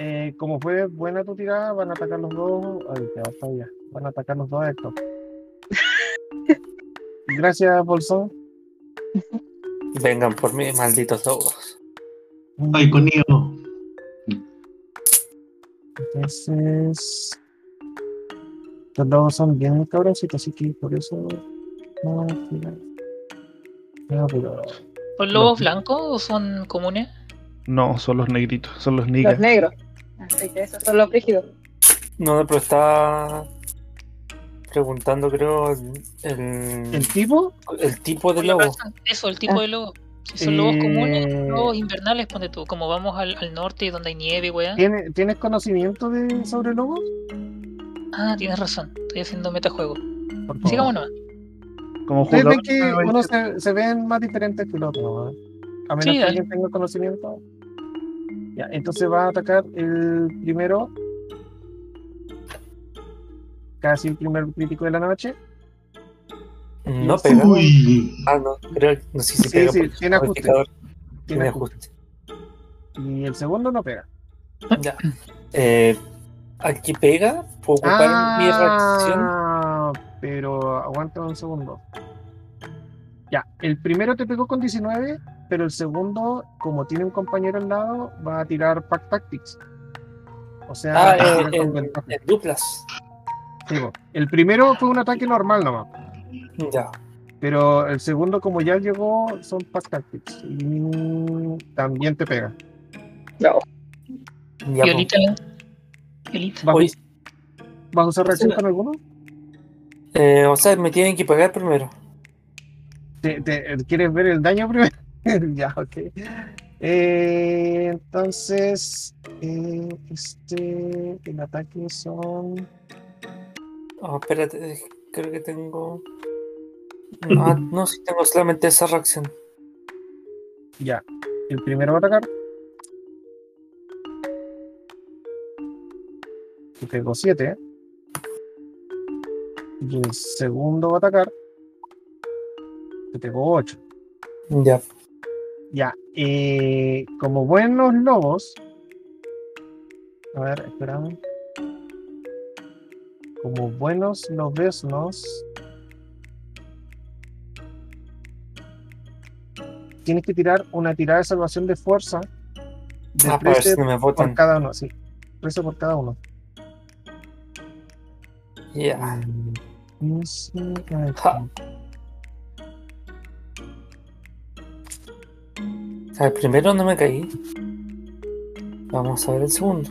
eh, como fue buena tu tirada, van a atacar los dos. Ay, ya, está ya. Van a atacar los dos a Héctor. Gracias, Bolsón. Vengan por mí, malditos lobos. Ay, conmigo. Entonces, los lobos son bien cabroncitos, así que por eso no van a tirar. No, pero ¿Son lobos blancos o son comunes? No, son los negritos, son los niggas. Los negros. Así que esos son los rígidos. No, pero está preguntando, creo, el, tipo, el tipo de lobo. Eso, el tipo Ah. de lobo. Si son lobos comunes, Eh, lobos invernales, ponte tú. Como vamos al, al norte donde hay nieve, weá. ¿tiene- ¿tienes conocimiento de sobre lobos? Ah, tienes razón. Estoy haciendo metajuego. Sigamos nomás. Como Ustedes ven que unos se, se ven más diferentes que el otro, ¿no? A menos Sí, que alguien tenga conocimiento. Ya, entonces va a atacar el primero. Casi el primer crítico de la noche. No pega. Uy. Ah, no, creo no sé si Sí, pega sí, tiene ajuste. Tiene Tiene ajuste. ajuste. Y el segundo no pega. Ya. Eh, aquí pega, puedo ocupar mi reacción. Ah, pero aguanta un segundo. Ya, el primero te pegó con 19, pero el segundo, como tiene un compañero al lado, va a tirar Pack Tactics. O sea, Ah, eh, en, en duplas. Sí, el primero fue un ataque normal nomás, Ya. pero el segundo, como ya llegó, son Pack Tactics. Y también te pega. Ya, pues. Violita. Violita. ¿Vas, a usar reacción con alguno? eh, o sea, me tienen que pagar primero. ¿Te- te- ¿Quieres ver el daño primero? <laughs> ya, ok. Eh, entonces, eh, este, el ataque son. Oh, espérate, eh, creo que tengo. Ah, no, sí tengo solamente esa reacción. Ya. El primero va a atacar. Te pegó 7. Y el segundo va a atacar. Te pegó 8. Ya. Ya. eh, como buenos lobos. A ver, esperamos. Como buenos lobesnos. Tienes que tirar una tirada de salvación de fuerza. De Ah, ver 13 si me por cada uno, sí. 13 por cada uno. Ya. Aquí. Ja. El primero no me caí. Vamos a ver el segundo.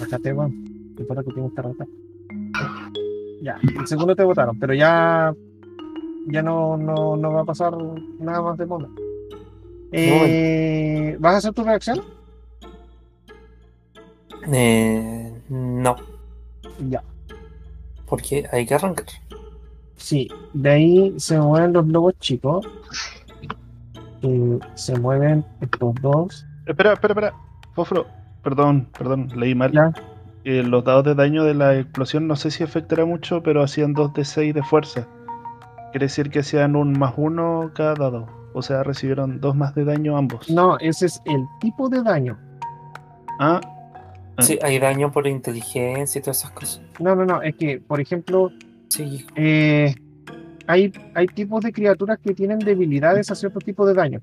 Rájate, weón. Recuerda que tienes que rajar. Ya, el segundo te votaron, pero ya. Ya no, no, no va a pasar nada más de moda. Eh, ¿Vas a hacer tu reacción? Eh, no, Ya. porque hay que arrancar. Sí, de ahí se mueven los lobos chicos. Eh, se mueven estos dos. Espera, espera, espera. Fofro, perdón, perdón, leí mal. Ya. Eh, los dados de daño de la explosión no sé si afectará mucho, pero hacían 2 de 6 de fuerza. Quiere decir que hacían un más uno cada dado. O sea, recibieron 2 más de daño ambos. No, ese es el tipo de daño. Ah, Ah. Sí, hay daño por inteligencia y todas esas cosas. No, no, no, es que, por ejemplo, Sí, eh, hay, hay tipos de criaturas que tienen debilidades a cierto tipo de daño.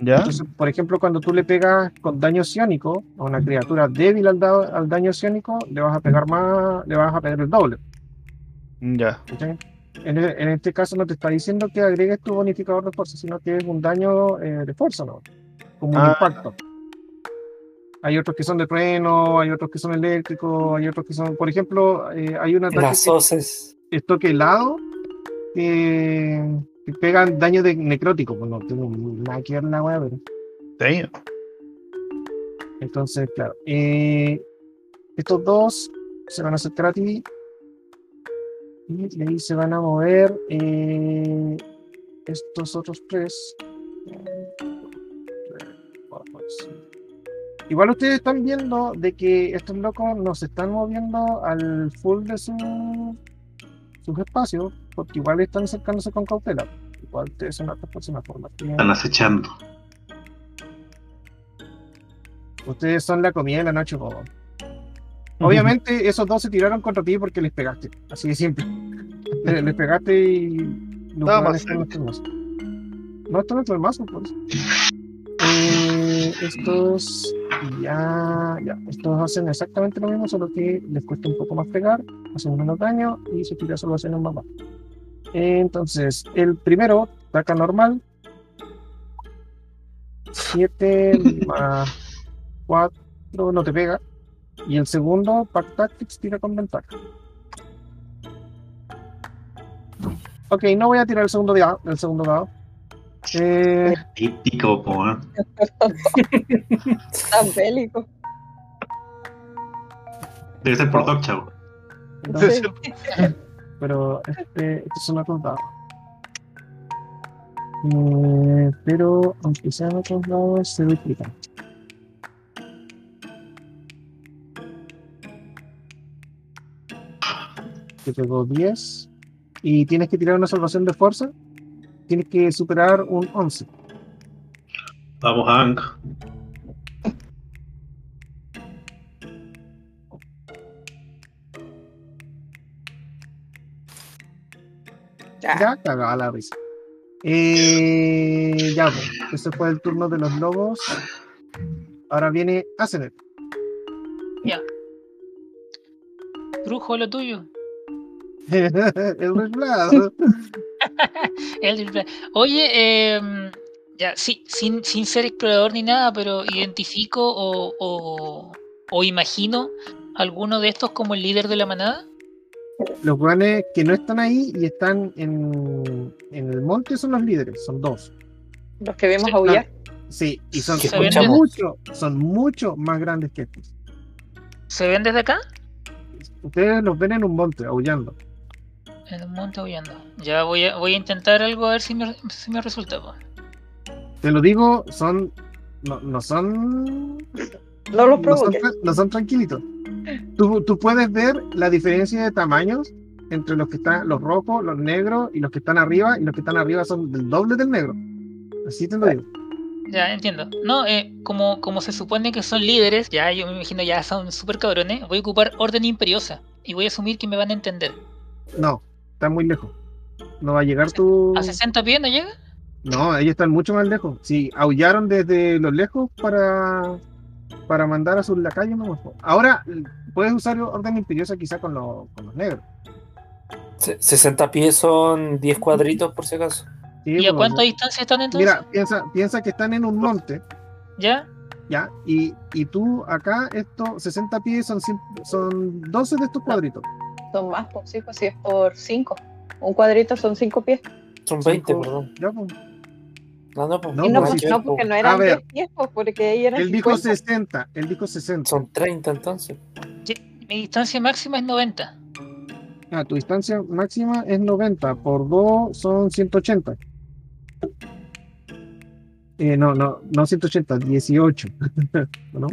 ¿Ya? Entonces, por ejemplo, cuando tú le pegas con daño psiónico a una criatura débil al, dado- al daño psiónico, le vas a pegar más, le vas a pegar el doble. Ya. e- en este caso no te está diciendo que agregues tu bonificador de fuerza, sino que es un daño eh, de fuerza, ¿no? Como un Ah. impacto. Hay otros que son de trueno, hay otros que son eléctricos, hay otros que son, por ejemplo, eh, hay un ataque las que es toque helado que pegan daño de necrótico, pues no tengo nada que ver la weá, pero Damn. entonces, claro. eh, estos dos se van a acercar a ti. Y de ahí se van a mover eh, estos otros tres. Igual ustedes están viendo de que estos locos no se están moviendo al full de su, sus espacios, porque igual están acercándose con cautela. Igual ustedes son otras personas por más que- Están acechando. Ustedes son la comida de la noche, bobo. Obviamente esos dos se tiraron contra ti porque les pegaste, así de simple. Les, les pegaste y los hueones más. están en nuestro mazo. No están en nuestro mazo, por eso. Eh, estos ya, ya, estos hacen exactamente lo mismo, solo que les cuesta un poco más pegar, hacen menos daño y su tira solo hacen un más bajo. Entonces, el primero ataca normal. 7 <laughs> más 4 no te pega. Y el segundo, Pack Tactics, tira con ventaja. Ok, no voy a tirar el segundo dado. El segundo dado. Eh, Típico, po, ¿eh? <laughs> Tan bélico. Debe ser por Doc, chavo. no, Sí. <laughs> pero este, estos son otros dados. Eh, pero aunque sean otros dados, se duplican. te pegó 10. Y tienes que tirar una salvación de fuerza. Tienes que superar un 11. Vamos, Hank. Ya. Ya, cagaba la risa. Eh, ya, pues, ese fue el turno de los lobos. Ahora viene Asenet. Ya. Brujo, lo tuyo. <laughs> el resblado. <laughs> El. Oye, em, ya, sí, sin, sin ser explorador ni nada, pero identifico o, o, o imagino alguno de estos como el líder de la manada. Los guanes que no están ahí y están en, en el monte son los líderes, son dos. Los que vimos Sí. aullar. Sí, y son mucho, son mucho más grandes que estos. ¿Se ven desde acá? Ustedes los ven en un monte, aullando. En un monte huyendo. Ya voy a, voy a intentar algo a ver si me, si me resulta. Te lo digo, son. No, no son. No los No son, provoques. no son tranquilitos. Tú, tú puedes ver la diferencia de tamaños entre los que están, los rojos, los negros y los que están arriba, y los que están arriba son del doble del negro. Así te lo digo. Ya entiendo. No, eh, como, como se supone que son líderes, ya yo me imagino ya son súper cabrones, voy a ocupar orden imperiosa. Y voy a asumir que me van a entender. No, está muy lejos. No va a llegar tu. ¿A 60 pies no llega? No, ellos están mucho más lejos. Sí, aullaron desde los lejos para, para mandar a sus lacayos. No, Ahora puedes usar orden imperiosa quizá con, los- con los negros. Se- 60 pies son 10 cuadritos por si acaso. Sí, ¿Y a pues, cuánta distancia están entonces? Mira, piensa, piensa que están en un monte, ¿Ya? ¿ya? Y, y tú acá, estos 60 pies son, son 12 de estos cuadritos. Son más, pues sí, pues si es por 5. Un cuadrito son 5 pies. Son 20, Cinco- perdón. Ya, pues. No, no, pues. No, no, pues, pues, sí, no, porque no eran ver. 10 pies, pues porque ahí eran Él dijo 50. 60, él dijo 60. Son 30 entonces. Mi distancia máxima es 90. Ah, tu distancia máxima es 90, por 2 son 180. Eh, no, no, no 180, 18. <laughs> ¿No?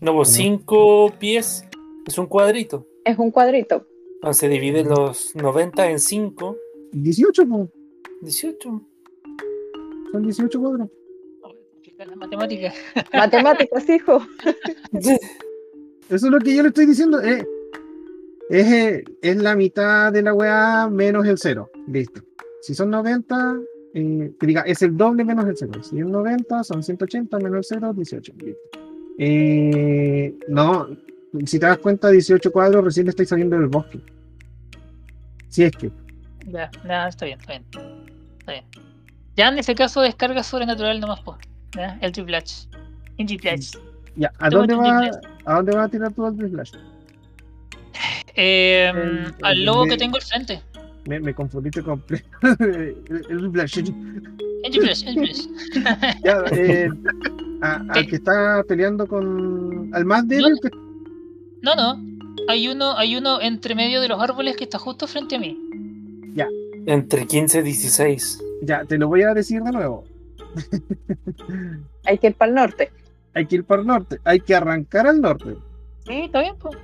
No, pues 5 pies es un cuadrito. Es un cuadrito. Entonces divide los 90 en 5, 18, pues, 18. Son 18 cuadros. Complicar las matemáticas. Matemáticas, hijo. Eso es lo que yo le estoy diciendo. eh, es, eh, es la mitad de la weá menos el cero. Listo. Si son 90, eh, diga, es el doble menos el cero. Si es 90, son 180 menos el cero, 18. Listo. Eh, no, si te das cuenta, 18 cuadros recién estáis saliendo del bosque. Si es que. Ya, nada, está bien, está bien. Está bien. Ya en ese caso descarga sobrenatural nomás, pues. ¿Ya? El triplash. El triplash. Ya, ¿a dónde, va. ¿a dónde va a tirar tu el flash? Eh, El- al lobo que tengo al frente. Me, me confundiste completo. <laughs> el, el flash. El triplash, el triplash. <laughs> Ya, eh, a- al que está peleando con. Al más débil, que No, no. Hay uno, hay uno entre medio de los árboles que está justo frente a mí. Entre 15 y 16. Ya, te lo voy a decir de nuevo. Hay que ir para el norte. Hay que ir para el norte, hay que arrancar al norte, Sí, está bien, pues.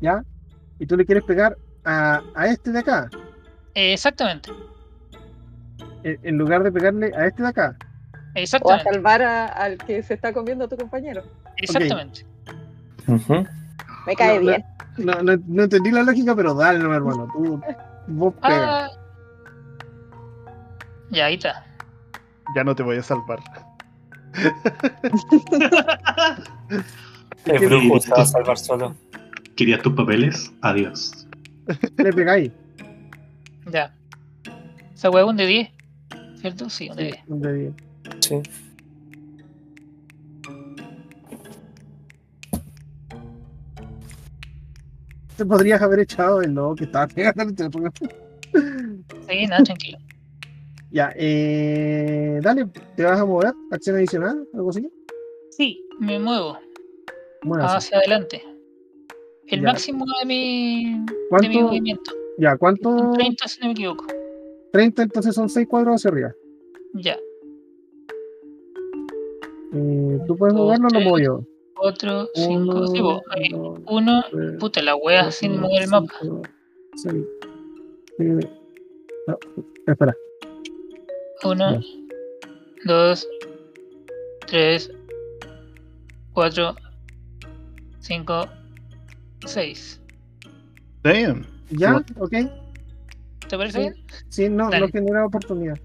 ¿ya? Y tú le quieres pegar a, a este de acá, exactamente. en, en lugar de pegarle a este de acá. O a Exactamente. salvar a- al que se está comiendo a tu compañero. Exactamente. Me cae No, bien. No, no, no entendí la lógica, pero dale, no, hermano. Tú, vos pega. Ah. Ya, ahí está. Ya no te voy a salvar. <laughs> El ¿Qué brujo se va a salvar solo. ¿Querías tus papeles? Adiós. Le pegáis. Ya. Esa hueá es un de 10. ¿Cierto? Sí, un de 10. Un de diez. Sí. Te podrías haber echado el lobo que estaba pegando. Sí, nada, tranquilo. Ya, eh, dale, ¿te vas a mover? ¿Acción adicional? ¿Algo así? Sí, me muevo Muévase. hacia adelante. El Ya. máximo de mi, de mi movimiento. Ya, ¿cuánto? Un 30 si no me equivoco. 30, entonces son 6 cuadros hacia arriba. Ya. Eh, ¿Tú puedes moverlo o lo muevo yo? 4, 5, sí, vos, ahí. dos, Uno, tres, puta la wea sin mover el mapa. cinco, Sí. Eh, no, espera. Uno, Ya. dos, tres, cuatro, cinco, seis. Damn. ¿Ya? ¿Ok? ¿Te parece Sí. bien? Sí, no, Dale. no genera oportunidad.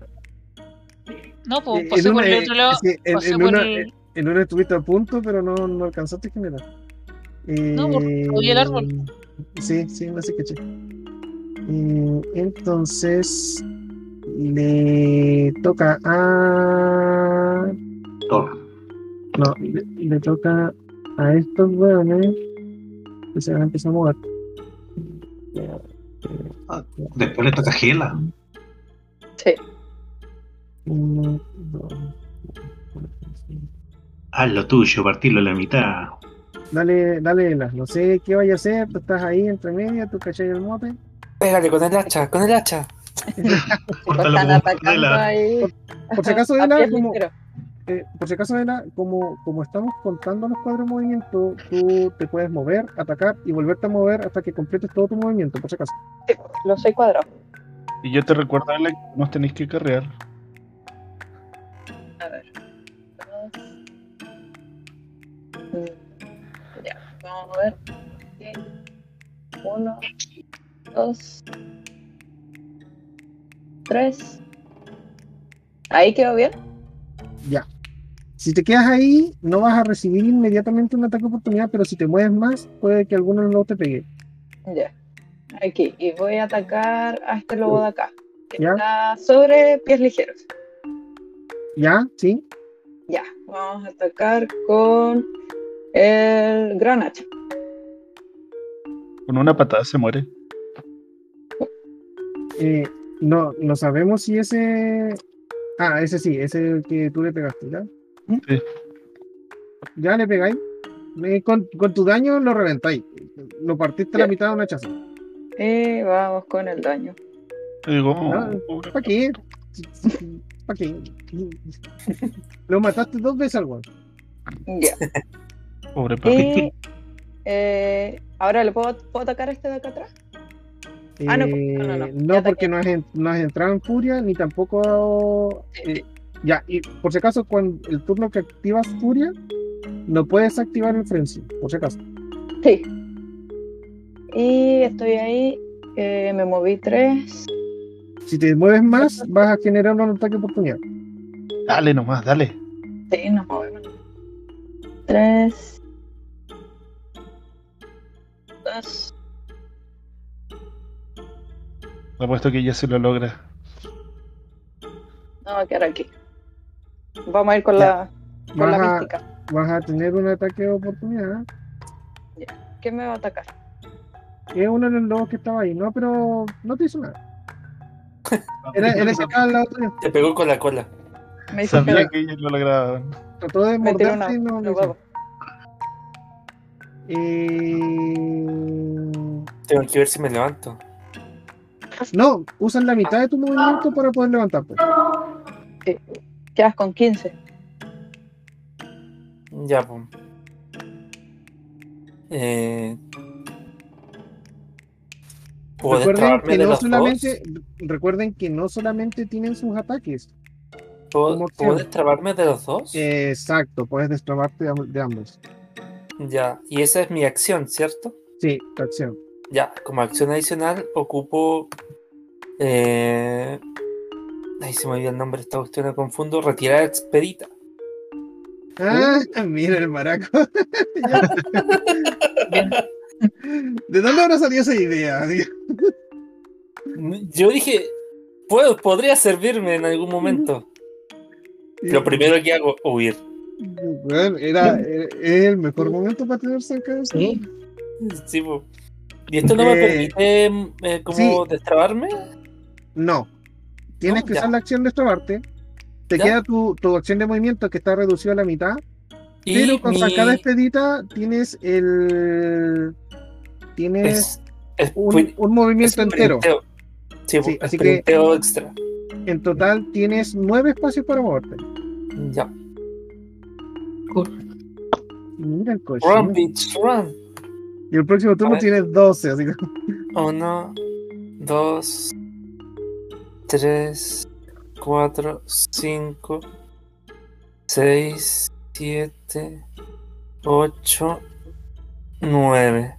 No, pues Eh, pasé en por una- el otro lado. es que en, pasé en por una, el- en una estuviste a punto, pero no, no alcanzaste a generar. No, porque oí el árbol. Sí, sí, no sé qué. che. Eh, entonces le toca a. Thor. No, le, le toca a estos hueones que se van a empezar a mover. Después le toca a Gela. Sí. Uno, dos. Haz lo tuyo, partirlo a la mitad. Dale, dale. No sé qué vaya a hacer. Tú estás ahí entre medio, tú cachai el mote. Pégale con el hacha, con el hacha. <laughs> Por si acaso, <laughs> a Ela, pies como, eh, por si acaso, como, como estamos contando los cuatro movimientos, tú te puedes mover, atacar y volverte a mover hasta que completes todo tu movimiento, por si acaso. Sí, los seis cuadrados. Y yo te recuerdo Ale, que nos tenéis que carrear. A ver. Dos. Ya, vamos a ver. Uno, dos, tres. Ahí quedó bien. Si te quedas ahí, no vas a recibir inmediatamente un ataque de oportunidad, pero si te mueves más, puede que alguno no te pegue. Ya. Aquí. Y voy a atacar a este lobo de acá. Que Ya. está sobre pies ligeros. ¿Ya? ¿Sí? Ya. Vamos a atacar con el gran hacha. Con una patada se muere. Eh, no, no sabemos si ese. Ah, ese sí, ese que tú le pegaste, ¿ya? Sí. Ya le pegáis. Me- con, con tu daño lo reventáis. Lo partiste a la mitad de un hachazo. Y vamos con el daño. Pobre ¿Para qué? ¿Para qué? Lo mataste dos veces al weón. Ya. Pobre papi. Y eh, ahora le puedo, puedo atacar a este de acá atrás. Ah, no, Eh, no, no, no, porque no has, en- no has entrado en furia ni tampoco. Eh, ya, y por si acaso, cuando el turno que activas furia, no puedes activar el frenzy, por si acaso. Sí. Y estoy ahí. eh, me moví tres. Si te mueves más, vas a generar un ataque de oportunidad. Dale nomás, dale. Sí, nos movemos. Tres. Dos. Apuesto que ya se lo logra. No, va a quedar aquí. Vamos a ir con Ya. la, con la a, mística. vas a tener un ataque de oportunidad. ¿Quién me va a atacar? Es uno de los lobos que estaba ahí, ¿no? Pero no te hizo nada. <laughs> Era, que estaba al lado tuyo. Te pegó con la cola. Me hizo Sabía que ellos lo lograban. Trató de morderte una, y no lo hizo. Eh, Tengo que ver si me levanto. No, usan la mitad de tu movimiento para poder levantarte. Quedas con 15. Ya, pues. Eh... ¿Puedo Recuerden que, no solamente, recuerden que no solamente tienen sus ataques. ¿Puedo, ¿puedo destrabarme de los dos? Exacto, puedes destrabarte de ambos. Ya, y esa es mi acción, ¿cierto? Sí, tu acción. Ya, como acción adicional ocupo... Eh... Ay, se me olvidó el nombre de esta cuestión, me confundo. Retirar expedita. Ah, <laughs> mira el maraco. <laughs> ¿De dónde habrá salido esa idea? Yo dije, puedo, podría servirme en algún momento. Lo primero que hago, huir. Bueno, era, el mejor momento para tener cerca de eso. Sí. Sí, po. ¿Y esto no me permite eh, como sí. destrabarme? No. Tienes No, que ya. usar la acción de destrabarte. Te Ya. queda tu, tu acción de movimiento que está reducida a la mitad. Y Pero con mi- sacada expedita tienes el. Tienes es, es un, un movimiento entero. Sí, Sí, así que- extra. En total tienes nueve espacios para moverte. Ya. Mira el cochino. Run, bitch, run. Y el próximo turno tienes 12, así que. Oh no. 2, 3, 4, 5, 6, 7, 8, 9.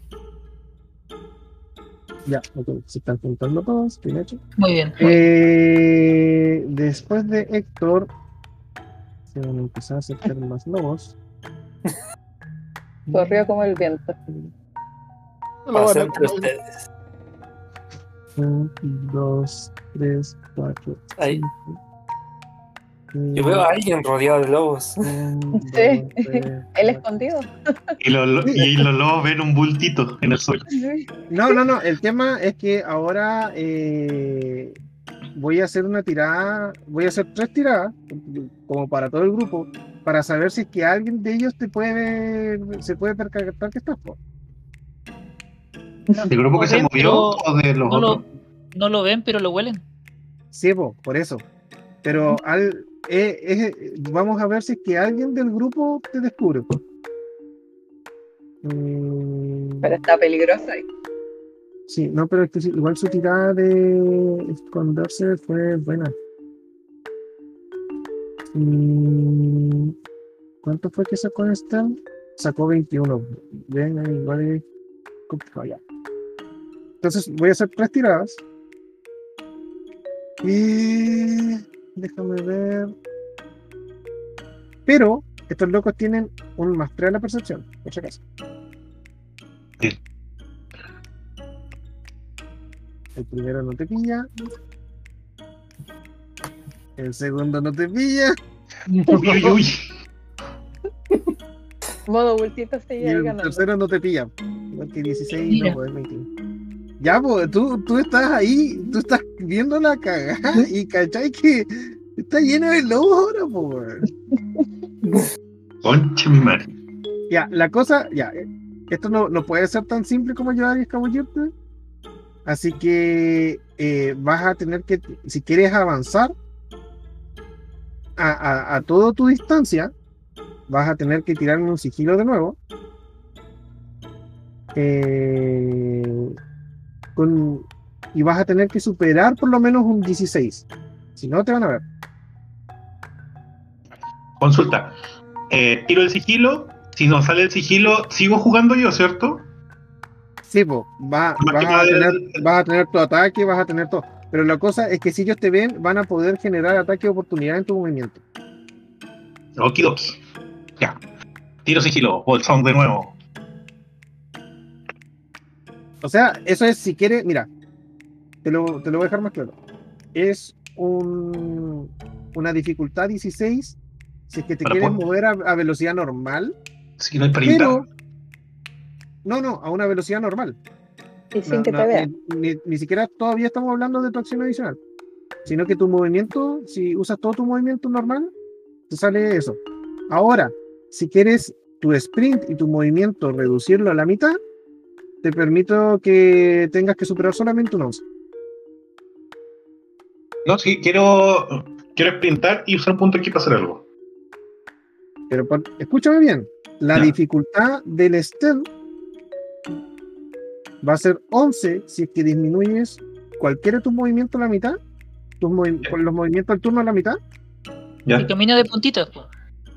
Ya, ok, se están juntando todos, bien hecho. Muy bien. Eh, después de Héctor, se van a empezar a acercar más lobos. Corrió como el viento. <laughs> Pasa entre ustedes. Un, dos, tres, cuatro. Ahí. cinco, Yo veo a alguien rodeado de lobos. <laughs> Sí. El <laughs> escondido. Y los, y los lobos ven un bultito en el suelo. No, no, no. El tema es que ahora eh, voy a hacer una tirada, voy a hacer tres tiradas, como para todo el grupo, para saber si es que alguien de ellos te puede, se puede percatar que estás. Po. ¿El grupo que se Ven, movió pero o de los no lo-? No lo ven, pero lo huelen. Sí, po, por eso. Pero al, eh, eh, vamos a ver si es que alguien del grupo te descubre. po. Mm, Pero está peligroso ahí. Sí, no, pero es que igual su tirada de esconderse fue buena. Mm, ¿Cuánto fue que sacó Esther? Sacó 21. Ven, ahí, igual es complicado ya. Entonces voy a hacer tres tiradas. Y déjame ver. Pero estos locos tienen un más 3 a la percepción, por si acaso. Sí. El primero no te pilla. El segundo no te pilla. Uy, uy, uy. Modo bultito se llega el ganando. tercero no te pilla. Igual que 16 Mira. no puedes 21. Ya, pues, tú, tú estás ahí, tú estás viendo la cagada y cachai que está lleno de lobos ahora, pues. Conche mi madre. Ya, la cosa, ya, eh, esto no, no puede ser tan simple como llevar y escabullirte. Así que eh, vas a tener que, si quieres avanzar a, a, a toda tu distancia, vas a tener que tirarme un sigilo de nuevo. Eh, con- y vas a tener que superar por lo menos un 16. Si no, te van a ver. Consulta. Eh, tiro el sigilo. Si no sale el sigilo, sigo jugando yo, ¿cierto? Sí, pues, va, Más vas, que a nada tener, el- vas a tener tu ataque, vas a tener todo. Pero la cosa es que si ellos te ven, van a poder generar ataque de oportunidad en tu movimiento. Okidoki. Ya. Tiro sigilo. Bolsón de nuevo. O sea, eso es si quieres, mira, te lo, te lo voy a dejar más claro. Es un, una dificultad 16 si es que te Para quieres poder- mover a, a velocidad normal, Si no hay pero no, no, a una velocidad normal. Y sin No, que no, te vean. Ni, ni- ni siquiera todavía estamos hablando de tu acción adicional, sino que tu movimiento, si usas todo tu movimiento normal, te sale eso. Ahora, si quieres tu sprint y tu movimiento reducirlo a la mitad, te permito que tengas que superar solamente un 11. No, sí, quiero, quiero sprintar y usar un punto aquí para hacer algo. Pero escúchame bien, la dificultad del stealth va a ser 11 si es que disminuyes cualquiera de tus movimientos a la mitad, tus movi- Ya. con los movimientos del turno a la mitad. Ya. Y camina de puntitas. po.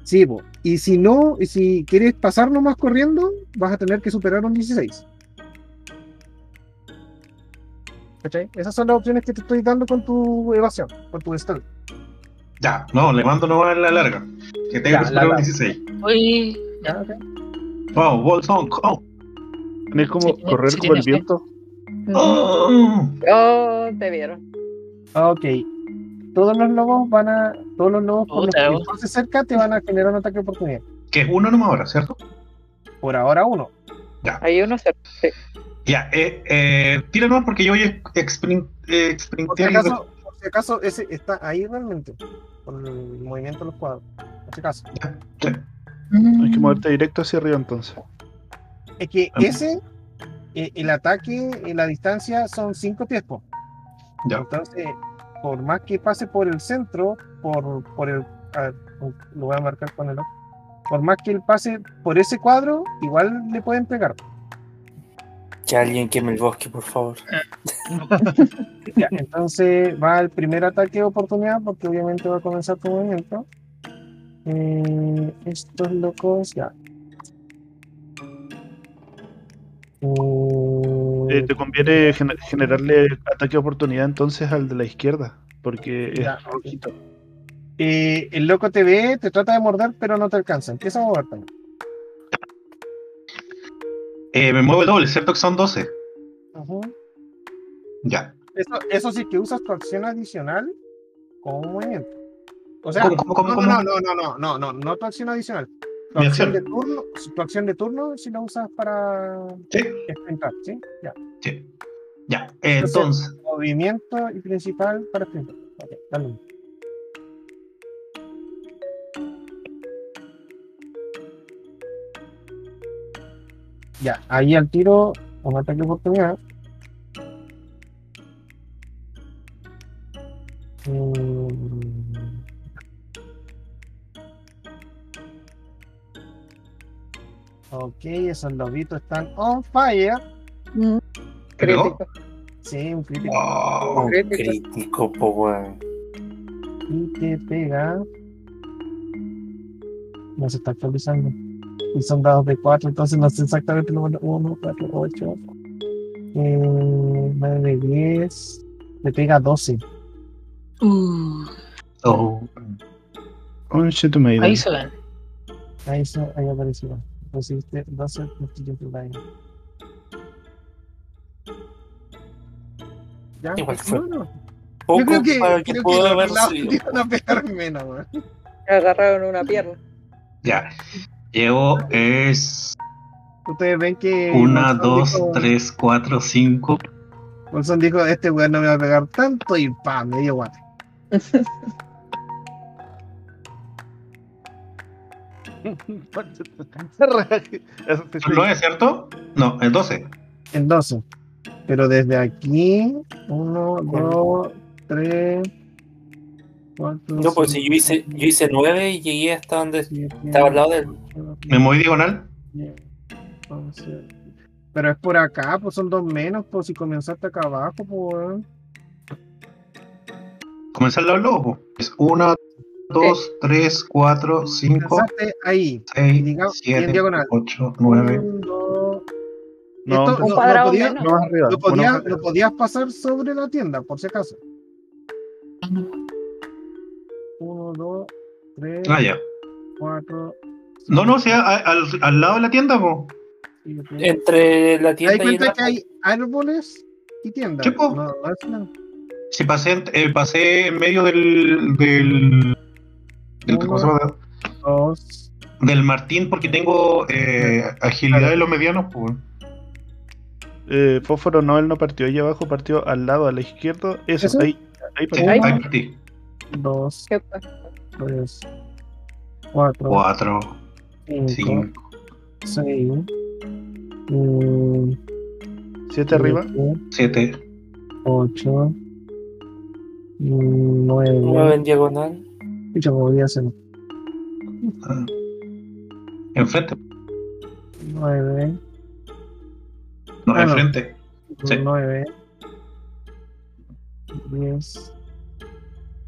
Sí, po. y si no, y si quieres pasar nomás corriendo, vas a tener que superar un 16. ¿Cachai? Esas son las opciones que te estoy dando con tu evasión, con tu stealth. Ya, no, le mando nomás la larga. Que tenga Ya, que la superar un larga. 16. Oye, ¿Ya? Ok. Vamos, Bolsón. Oh. Es como Sí, correr sí como el viento. Oh. Oh, te vieron. Ok. Todos los lobos van a. Todos los lobos con los que pases cerca te van a generar un ataque de oportunidad. Que es uno nomás ahora, ¿cierto? Por ahora uno. Hay uno cerca. Sí. Ya, eh, eh, tira nomás porque yo voy a exprint, eh, Por si acaso, por si acaso ese está ahí realmente. Con el movimiento de los cuadros. Por si acaso. Hay que moverte directo hacia arriba entonces. Es que Ah. ese, eh, el ataque en la distancia son 5 pies. Ya. Entonces, por más que pase por el centro, por, por el. a ver, lo voy a marcar con el ojo. Por más que él pase por ese cuadro, igual le pueden pegar. Que alguien queme el bosque, por favor. <laughs> Ya, entonces va el primer ataque de oportunidad porque obviamente va a comenzar tu movimiento. Eh, estos locos, ya. Eh, Eh, te conviene gener- generarle ataque de oportunidad entonces al de la izquierda, porque es Ya, ok. rojito. eh, el loco te ve, te trata de morder, pero no te alcanza. Empieza a mover también. Eh, me muevo el doble, ¿cierto que son 12? Ujú. Ya. Eso, eso sí que usas tu acción adicional como movimiento. O sea, ¿Cómo, cómo, no, cómo? no, no, no, no, no, no, no tu acción adicional. Tu acción, acción. de turno, tu acción de turno si la usas para Sí, sprintar, ¿sí? Ya. sí. Ya, entonces, Movimiento y principal para sprintar. Ok, dale. Ya, ahí al tiro, un ataque de oportunidad. Mm. Ok, esos lobitos están on fire. Mm, crítico. Sí, un crítico. Wow. Un Crítico. crítico, po, weón. Y te pega. No se está actualizando. Y son dados de 4, entonces no sé exactamente el número 1, 4, 8. 9, 10. Le pega 12. Uh, Oh. Conche tu madre. ahí se ven. Ahí, se, ahí apareció. Recibiste 12 puntillos de daño. Ya, Igual fue bueno. Poco Yo creo que, para que creo que pudo los haber sido. te iban a pegar menos, weón. Me agarraron una pierna. Ya. Llevo es Ustedes ven que. una, dos, dijo- tres, cuatro, cinco. Bolsón dijo: Este weón no me va a pegar tanto y pa, medio guate. <laughs> ¿Son nueve, cierto? No, es 12. En 12. Pero desde aquí, 1, 2, 3, 4. No, pues si yo hice, yo hice nueve y llegué hasta donde estaba al lado del. Me moví diagonal. Pero es por acá, pues son dos menos, pues si comenzaste acá abajo, pues del lobo. Es una, dos, tres, cuatro, cinco, Comenzaste ahí. seis, digamos, y en siete, diagonal. ocho, nueve. Un, dos. No, Esto pero- Un lo- cuadrado lo podía- menos. no más arriba. Lo uno podías, más lo podías pasar sobre la tienda, por si acaso. Uno, dos, tres, Ah, ya. cuatro. No, no, o sea, al, al lado de la tienda, po. Entre la ¿Te das tienda y cuenta que hay árboles y tiendas? Sí, po. No, no es nada. Si pasé, en- eh, pasé en medio del. del. del ¿cómo se llama? Dos. Del Martín, porque tengo eh, agilidad de los medianos, pues. Eh, Fósforo no, él no partió ahí abajo, partió al lado, a la izquierda. Eso, ¿Eso? ahí. Ahí Sí, partió. Ahí. ahí partí. Dos, 3, 4, 4 5, 6, 7 arriba, 7, 8, 9, 9 en diagonal. Hacer. Ah. Enfrente. 9. No, enfrente.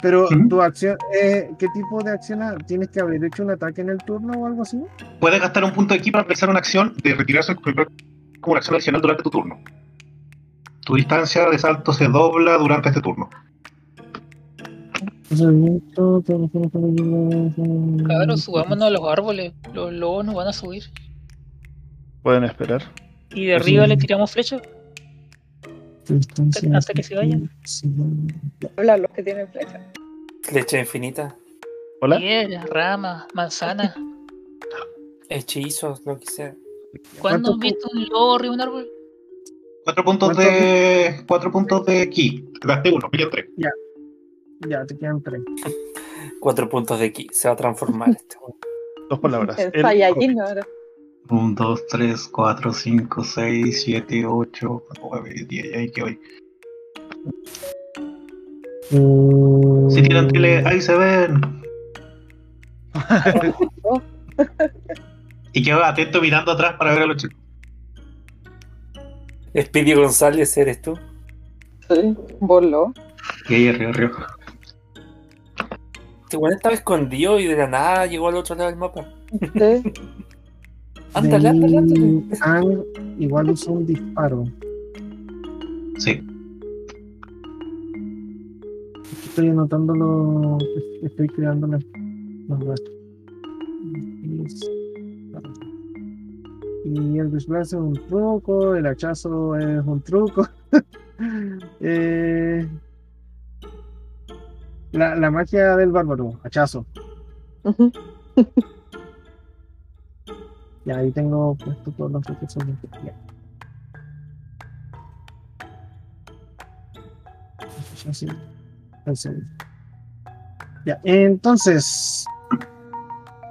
Pero tu acción, eh, ¿qué tipo de acción ha- tienes que haber hecho un ataque en el turno o algo así? Puedes gastar un punto de ki para realizar una acción de retirarse como una acción adicional durante tu turno. Tu distancia de salto se dobla durante este turno. Cabros, subámonos a los árboles. Los lobos nos van a subir. Pueden esperar. Y de arriba le tiramos flechas. Hasta que se vayan. Hablan los que tienen flecha. Flecha infinita. Hola. Piedras, ramas, manzanas. Hechizos, lo que sea. ¿Cuándo ¿Cuánto has visto un lobo arriba un árbol? Cuatro puntos ¿Cuánto? de. Cuatro puntos de ki. Gasté uno, pillan tres. Ya, te quedan tres. Cuatro puntos de ki. Se va a transformar <laughs> este. Dos palabras. El Saiyajin corre. ahora. 1, 2, 3, 4, 5, 6, 7, 8, 9, 10. Ahí que voy. Mm, Si tiran tele, ahí se ven. <laughs> y quedo atento mirando atrás para ver a los chicos. Speedy González, ¿eres tú? Sí, voló. Y ahí arriba, arriba. Este weón estaba escondido y de la nada llegó al otro lado del mapa. Sí. <laughs> Ándale, ándale, ándale. Ang igual usó un disparo. Sí. Estoy anotando lo. Estoy creando las. las rastros. Y el displace es un truco, el hachazo es un truco. <laughs> Eh, la, la magia del bárbaro, hachazo. Ujú. <laughs> Ya ahí tengo puesto todos los recursos. El segundo. Ya, entonces.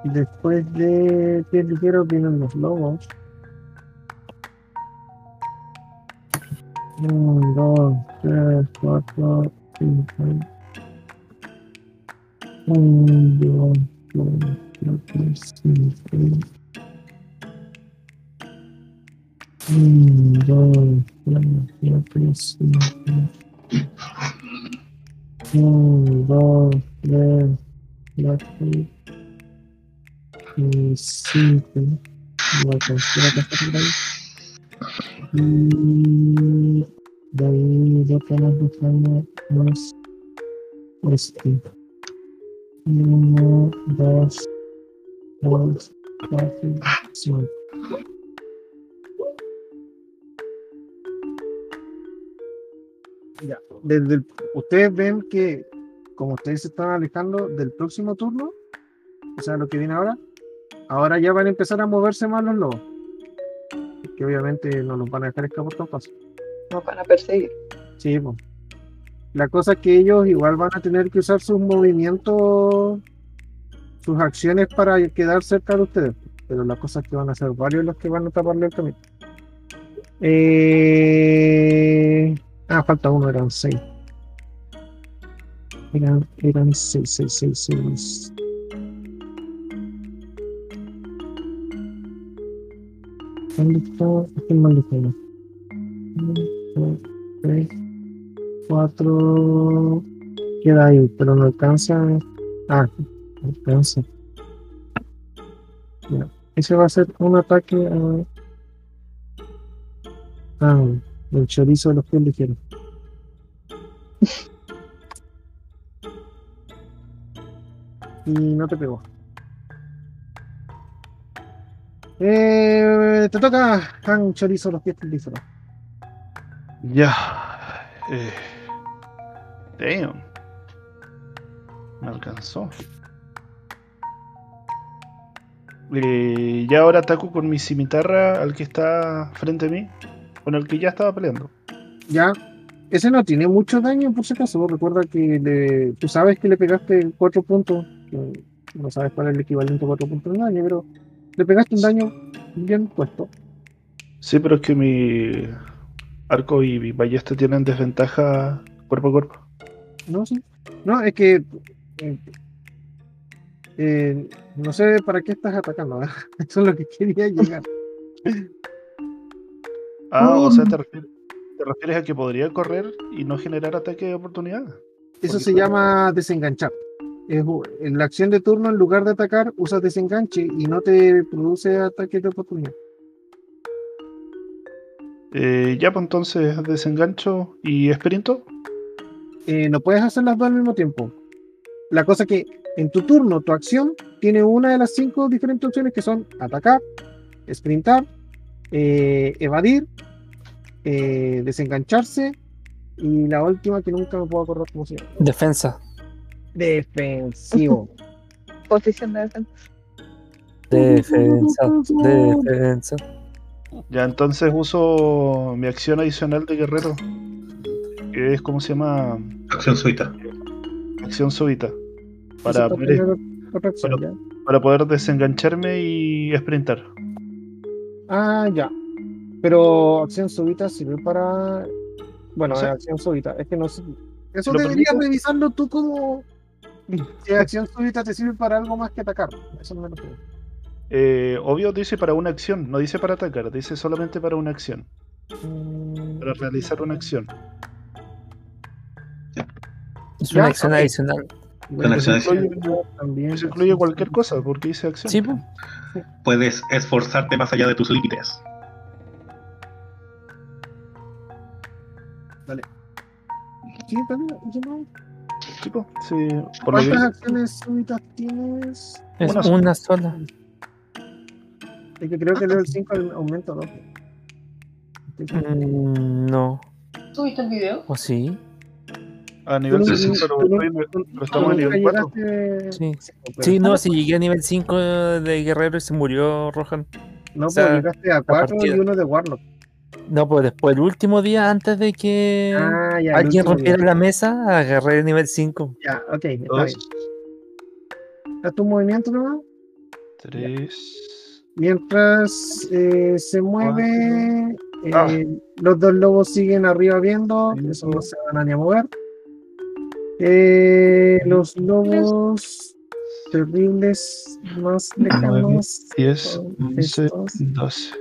Después de pies ligeros vienen los lobos. Uno, dos, tres, cuatro, cinco. Uno, dos, tres, cuatro, cinco. Un, dos, tres, cuatro, cinco. Un, dos, tres, cuatro y cinco. Voy a conseguir acá por ahí. Y de ahí ya estamos buscando más este. Uno, dos, tres, cuatro, cinco. Ya, desde el- ustedes ven que como ustedes se están alejando del próximo turno, o sea, lo que viene ahora, ahora ya van a empezar a moverse más los lobos. Que obviamente no los van a dejar escapar tan fácil. Nos van a perseguir. Sí, pues. La cosa es que ellos igual van a tener que usar sus movimientos, sus acciones para quedar cerca de ustedes. Pero la cosa es que van a ser varios los que van a taparle el camino. Eh... Ah, falta uno, eran seis. Eran, eran seis, seis, seis, seis. ¿Dónde está? Lejano. Uno, tres, cuatro. Queda ahí, pero no alcanza. Ah, no alcanza. Ya. Ese va a ser un ataque a. Ah, el chorizo de los pies ligeros. Y no te pegó. Eh, te toca, Han Chorizo, los pies ligeros. Ya. Eh. Damn. Me alcanzó. Eh, ya ahora ataco con mi cimitarra al que está frente a mí, con el que ya estaba peleando. Ya. Ese no tiene mucho daño, por si acaso. Recuerda que le- tú sabes que le pegaste 4 puntos. No sabes cuál es el equivalente a 4 puntos de daño, pero le pegaste un daño bien puesto. Sí, pero es que mi arco y mi ballesta tienen desventaja cuerpo a cuerpo. No, sí. No, es que. eh, eh, no sé para qué estás atacando. ¿verdad? <laughs> Eso es lo que quería llegar. <laughs> Ah, o sea, te refieres, te refieres a que podría correr y no generar ataque de oportunidad. Eso Porque se claro. llama desenganchar. Es en la acción de turno, en lugar de atacar, usas desenganche y no te produce ataque de oportunidad. Eh, ya, pues entonces desengancho y esperinto. Eh, no puedes hacer las dos al mismo tiempo. La cosa que en tu turno, tu acción tiene una de las cinco diferentes opciones que son atacar, sprintar, eh, evadir, eh, desengancharse y la última que nunca me puedo acordar cómo se llama. Defensa. Defensivo. <laughs> Posición de defensa. Defensa. Defensa. Ya, entonces uso mi acción adicional de guerrero. Que es como se llama Acción súbita. acción súbita. Para para poder desengancharme y sprintar. Ah, ya. Pero acción súbita sirve para. Bueno, acción súbita. Es que no sé. Eso ¿Lo deberías permite? revisarlo tú como. Si acción súbita te sirve para algo más que atacar. Eso no me lo creo. Eh, obvio dice para una acción, no dice para atacar, dice solamente para una acción, Mm, para realizar una acción. Es Ya, una acción adicional. bueno, acción eso adicional. También. Eso incluye cualquier cosa, porque dice acción. Sí, pues. Puedes esforzarte más allá de tus límites. Yo no- Tipo, sí, por ¿Cuántas acciones súbitas tienes? Es Una una, sola. sola. Es que creo que level 5 aumenta dos. Mm, no. ¿Subiste el video? ¿O sí? A nivel Tú no- 6, pero, pero estamos tú nivel nunca 4. llegaste- Sí. pero- Sí, no, si llegué a nivel 5 de guerrero y se murió Rohan. No, o sea, pues llegaste a 4 y uno de Warlock. No, pues después, el último día antes de que Ah, ya. alguien rompiera día. la mesa, agarré el nivel 5. Ya, ok, está Dos, bien. Haz tu movimiento nomás. 3. Mientras eh, se mueve, eh, Ah. los dos lobos siguen arriba viendo, Sí. eso no se van a ni a mover. Eh, los lobos terribles más lejanos 10, son 11, estos. 12.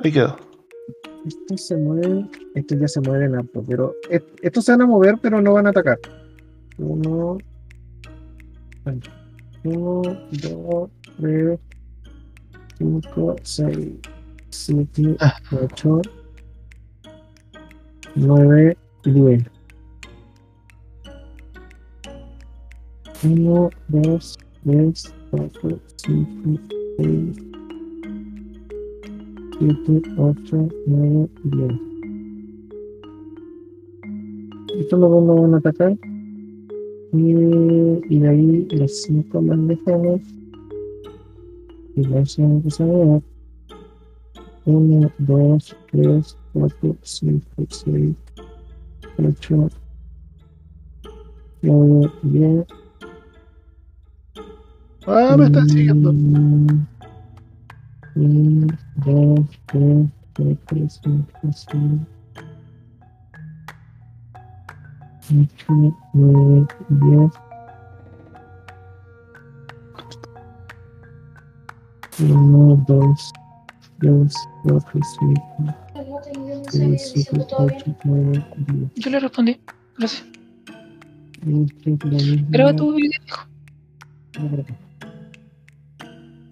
Ahí quedó. Estos se mueven, estos ya se mueven harto, pero est- estos se van a mover, pero no van a atacar. Uno, uno, dos, tres, cinco, seis, siete, Ah. ocho, nueve, diez. Uno, dos, tres, cuatro, cinco, seis, siete, ocho, nueve, diez. Estos lobos no van a atacar. Y, y de ahí los cinco más lejanos. Y los van a mover. Uno, dos, tres, cuatro, cinco, seis, ocho, nueve, diez. Ah, me están siguiendo. Dos. Uno, dos, tres, cuatro, cinco. Yo le respondí. Gracias. Graba tu video.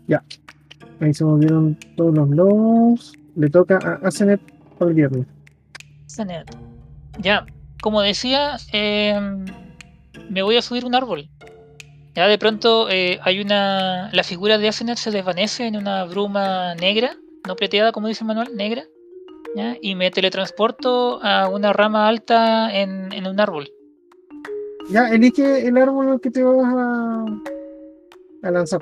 Ya. Ahí se movieron todos los lobos. Le toca a Asenet por el viernes. Sanet. Ya, como decía, eh, me voy a subir un árbol. Ya de pronto eh, hay una. La figura de Asenet se desvanece en una bruma negra, no plateada como dice Manuel, negra. ¿ya? Y me teletransporto a una rama alta en, en un árbol. Ya, elige el árbol que te vas a, a lanzar.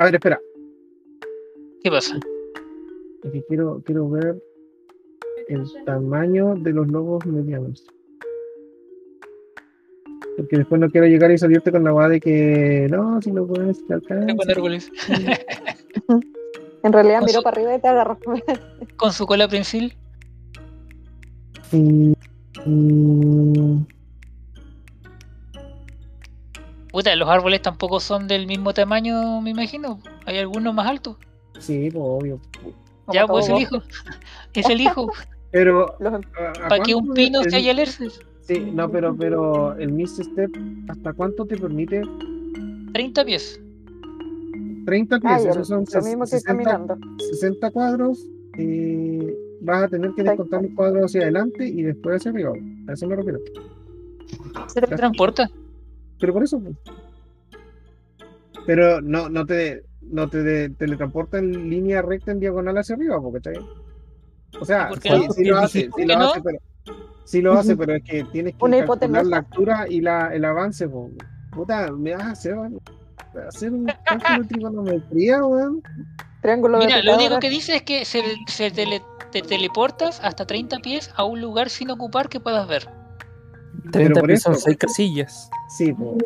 A ver, espera. ¿Qué pasa? Es que quiero, quiero ver el tamaño de los lobos medianos. Porque después no quiero llegar y salirte con la guada de que no, si lo puedes te alcanza. Con árboles. <laughs> En realidad miró su- para arriba y te agarró. Con su cola prensil. Y- y- Puta, los árboles tampoco son del mismo tamaño, me imagino. Hay algunos más altos. sí, pues obvio. Como ya, pues es el hijo. <laughs> Es el hijo. Pero Los- ¿a- a Para que un pino el- se haya alerces. Sí, no, pero, pero el Mist Step, ¿hasta cuánto te permite? 30 pies. 30 pies, Ay, esos son lo mismo que 60, caminando. 60 cuadros. eh, vas a tener que descontar los cuadros hacia adelante y después hacia arriba. A eso me refiero. Se transporta. Pero por eso. pues. Pero no, no te, no te de- teletransporta en línea recta en diagonal hacia arriba, porque está bien. O sea, ¿Y por sí, qué no? sí lo hace, ¿Por sí lo no? hace, pero. Sí lo hace, pero es que tienes que Una calcular la altura y la, el avance, po. Puta, me vas a hacer, hacer un <laughs> cálculo de trigonometría, weón. Triángulo de Mira, lo único que dice es que se, se tele- te teleportas hasta 30 pies a un lugar sin ocupar que puedas ver. 30 por pies son eso- 6 casillas. Sí, po.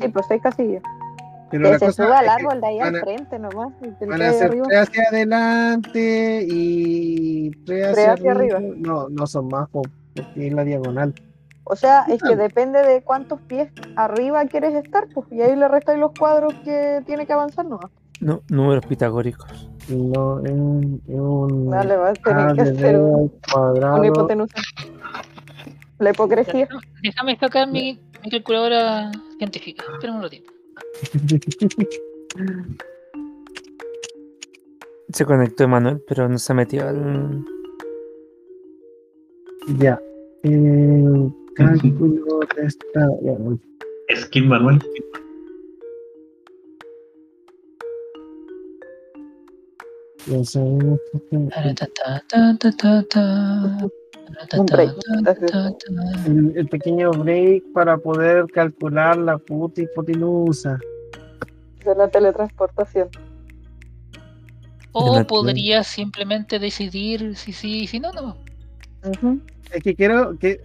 Sí, pues seis casillas. pero Que la se cosa suba al árbol de ahí al frente nomás. Van a tres hacia adelante y tres hacia, hacia arriba. arriba. No, no son más, porque es la diagonal. O sea, es que Claro. depende de cuántos pies arriba quieres estar, pues, y ahí le restáis los cuadros que tiene que avanzar nomás. No, números pitagóricos. No, es un, es un Dale, vas a tener que hacer un- cuadrado. una hipotenusa. La hipocresía. Déjame sacar mi, mi calculadora científica. Espera un ratito. <laughs> Se conectó Emanuel, pero no se metió al. Ya. El cálculo de esta. ya, no, Skin Manuel. ya sabemos que Un break. el, el pequeño break para poder calcular la puta hipotenusa. De la teletransportación. O la- podría simplemente decidir si sí y si no, no. Es que quiero que.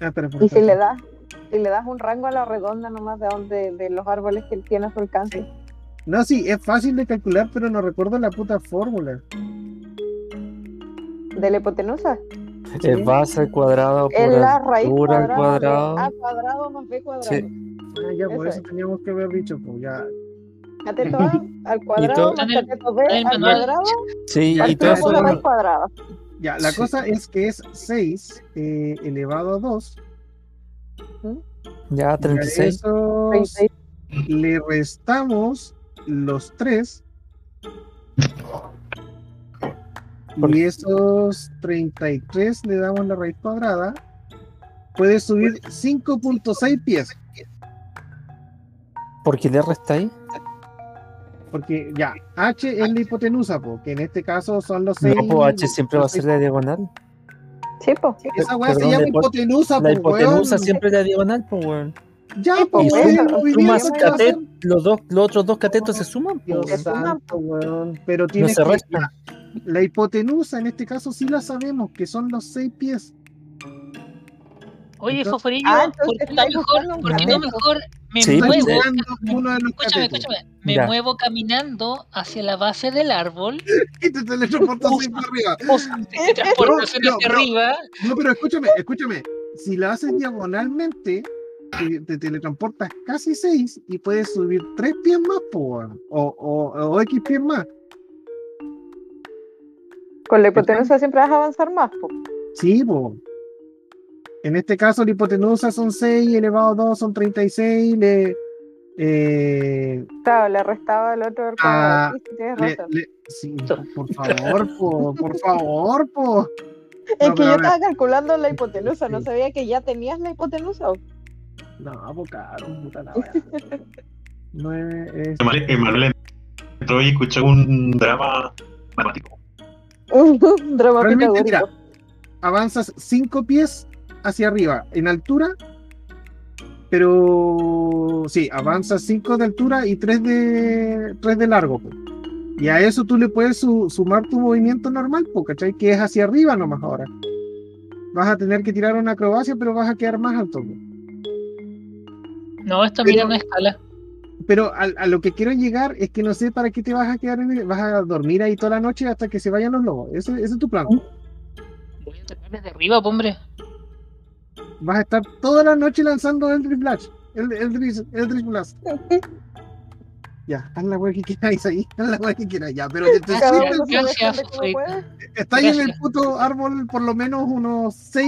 Ah, Y si le das, si le das un rango a la redonda nomás de donde, de los árboles que él tiene a su alcance. No, sí, es fácil de calcular, pero no recuerdo la puta fórmula. De la hipotenusa. Es base al cuadrado por Es la raíz al cuadrada cuadrado. de A cuadrado más B cuadrado. Sí. Ah, ya, por Eso eso teníamos que haber dicho, pues ya. Cateto A al cuadrado más el- cateto B el al cuadrado. Sí, y todo eso. cuadrada. Ya, la Sí. cosa es que es 6 eh, elevado a 2. Ya, Y a 36. esos 36. le restamos los 3. Y esos 33 le damos la raíz cuadrada. Puede subir 5.6 pies. ¿Por qué le resta ahí? Porque ya, H es la hipotenusa, porque en este caso son los 6. No, H siempre va a ser la diagonal. Sí. Esa weá se llama la hipo- hipotenusa, La pues, hipotenusa weón. siempre es la diagonal, pues, weón. Ya, pues, Y weón, Sumas que catet, los, dos, los otros dos catetos se suman. Es una- santo, weón. Pero no tienes se que. resta. La hipotenusa, en este caso, sí la sabemos, que son los 6 pies. Oye, Entonces- Foforillo, Ah, ¿por qué no mejor, por no me Sí, muevo? pues, jugando uno de los Escúchame, escúchame. Me Ya. muevo caminando hacia la base del árbol. <laughs> Y te teletransportas para arriba. De transportación No, no, hacia no. arriba. No, pero escúchame, escúchame. Si la haces diagonalmente, te, te teletransportas casi 6 y puedes subir 3 pies más, po, weón. o, o, o X pies más. Con la hipotenusa siempre vas a avanzar más, pues. Sí, po. En este caso, la hipotenusa son 6, elevado a 2 son 36. Le, eh, Claro, le restaba el otro al Ah, le- razón. le- sí, por favor, po, por favor, po. Es no, que yo a estaba calculando la hipotenusa, no sabía que ya tenías la hipotenusa. No, po, caro, puta la <laughs> wea. 9 es. Entró y escuchó un drama matemático. <laughs> Un drama Realmente, mira, avanzas 5 pies hacia arriba en altura, pero sí, avanzas 5 de altura y 3 de, 3 de largo. Y a eso tú le puedes su- sumar tu movimiento normal, po, ¿cachai? Que es hacia arriba nomás ahora. Vas a tener que tirar una acrobacia, pero vas a quedar más alto. No, esto Pero- mira una escala. Pero a, a lo que quiero llegar es que no sé para qué te vas a quedar en el- vas a dormir ahí toda la noche hasta que se vayan los lobos. Ese, ese es tu plan. Voy a atacar desde arriba, hombre. Vas a estar toda la noche lanzando Eldritch Blast. El, Eldritch, Eldritch Blast. Ya, haz la wea que quieras ahí, haz la wea que quieras, ya, pero te, te Gracias, está ahí en el puto árbol por lo menos unos 6,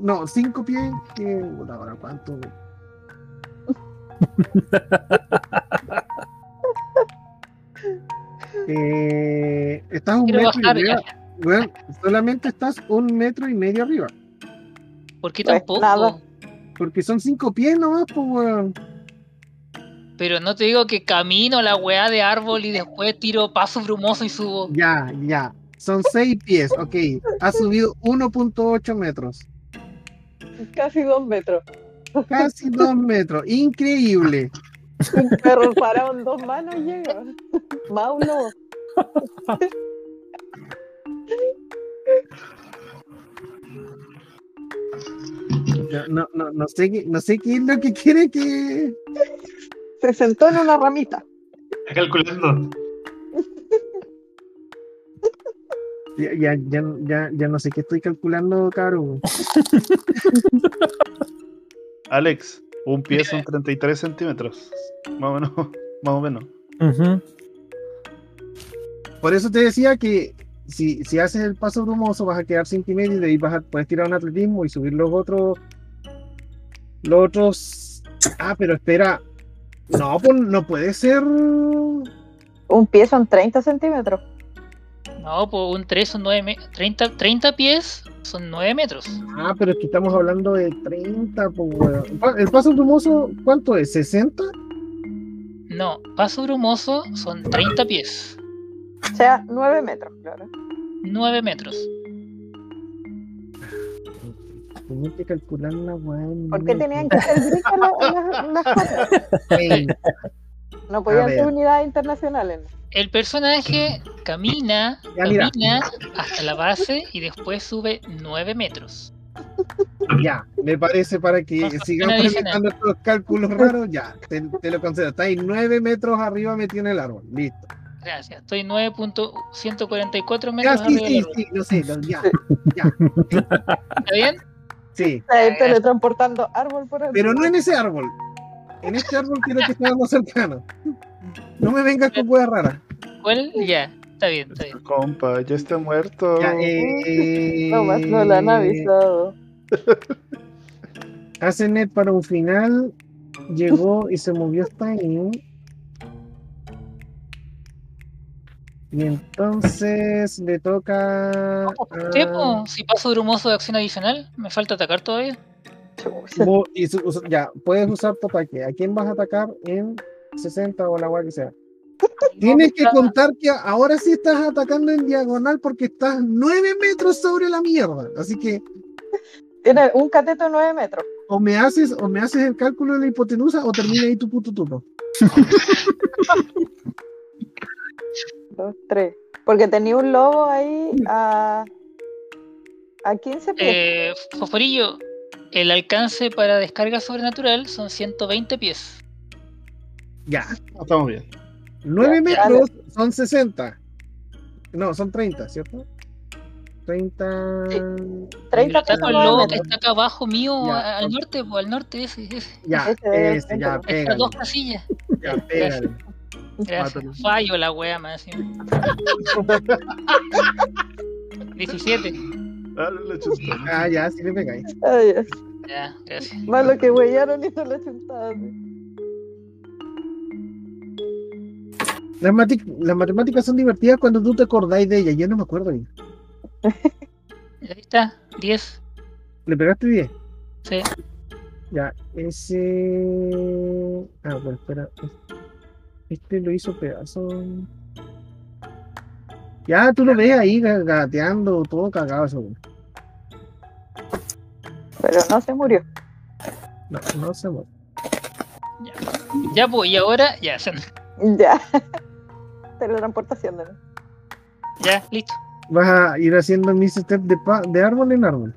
no, 5 pies, que, ahora cuánto. <laughs> eh, estás un Quiero metro bajar. y medio, weón, solamente estás un metro y medio arriba, ¿Por qué tampoco? nada. porque son 5 pies nomás, pues, weón. Pero no te digo que camino la weá de árbol y después tiro paso brumoso y subo. Ya, ya. Son 6 pies, ok. Ha subido 1.8 metros. Casi dos metros. Casi 2 metros. Increíble. Un perro parado en dos manos llega. Lobo. No, no, no, no sé qué, no sé qué es lo que quiere que. Se sentó en una ramita. Está calculando. Ya, ya, ya, ya, ya no sé qué estoy calculando, caro. <laughs> Alex, un pie son 33 centímetros. Más o menos. <laughs> Más o menos. Por eso te decía que si, si haces el paso brumoso vas a quedar 5 y medio y de ahí vas a puedes tirar un atletismo y subir los otros. Los otros. Ah, pero espera. No, pues no puede ser. Un pie son 30 centímetros. No, pues un 3 son 9 metros. 30, 30 pies son 9 metros. Ah, pero es que estamos hablando de 30, pues, weón. Pa- El paso brumoso, ¿cuánto es? ¿60? No, paso brumoso son 30 pies. O sea, 9 metros, claro. 9 metros. Tenía que calcular la weón. ¿Por qué tenían que la- las-? Ey, <laughs> No podían ser unidades internacionales. El personaje camina, Ya, camina hasta la base y después sube 9 metros. Ya, me parece para que sigamos presentando estos cálculos raros, ya, te, te lo concedo. Está ahí 9 metros arriba metido en el árbol, listo. Gracias. Estoy 9.144 Ya, metros sí, arriba sí, del árbol. sí, no sé, no, ya, ¿Está bien? sí. Está ahí teletransportando árbol por árbol. Pero no en ese árbol. En este árbol quiero que esté más cercano. No me vengas con hueá rara. ¿Cuál? Ya. Está bien, está bien. Compa, ya está muerto. Ya, eh, <laughs> No más no la han avisado. <laughs> Asenet para un final llegó y se movió hasta ahí. Y entonces le toca. ¿Qué, a- po? Si paso brumoso de acción adicional, me falta atacar todavía. <laughs> Y su- ya, puedes usar tu ataque. ¿A quién vas a atacar en 60 o la guay que sea? Tienes que contar que ahora sí estás atacando en diagonal porque estás 9 metros sobre la mierda. Así que Tiene un cateto de 9 metros. o me haces o me haces el cálculo de la hipotenusa o termina ahí tu puto turno. <laughs> Dos, tres. Porque tenía un lobo ahí a, a 15 pies. Eh, Fosforillo, el alcance para descarga sobrenatural son 120 pies. Ya, No, estamos bien. 9 Ya, metros son 60. No, son 30, ¿cierto? 30. Sí. Pero 30 está con son el 9 lobo que está acá abajo mío, Ya, al norte, pues, al norte ese, ese. Ya, Ese ese, ya, pégale. Estas dos casillas. Ya, pégale. Gracias. Mátalo. Fallo la wea más. encima. 17. Dale la chuta. Ah, ya, sí le pegáis. Ay, ya. Ya, gracias. Malo que huellaron y no lo chuntaron. Las, matemáticas son divertidas cuando tú te acordáis de ellas. Yo no me acuerdo bien. Ahí está, 10. ¿Le pegaste 10? Sí. Ya, ese. Ah, bueno, espera. Este lo hizo pedazo. Ya, tú lo ves ahí ga- gateando, todo cagado eso. güey. Pero no se murió. No, no se muere. Ya, pues, y ahora, ya, se- <laughs> Ya. Teletransportación nuevo. ya, listo. Vas a ir haciendo mis step de, pa- de árbol en árbol.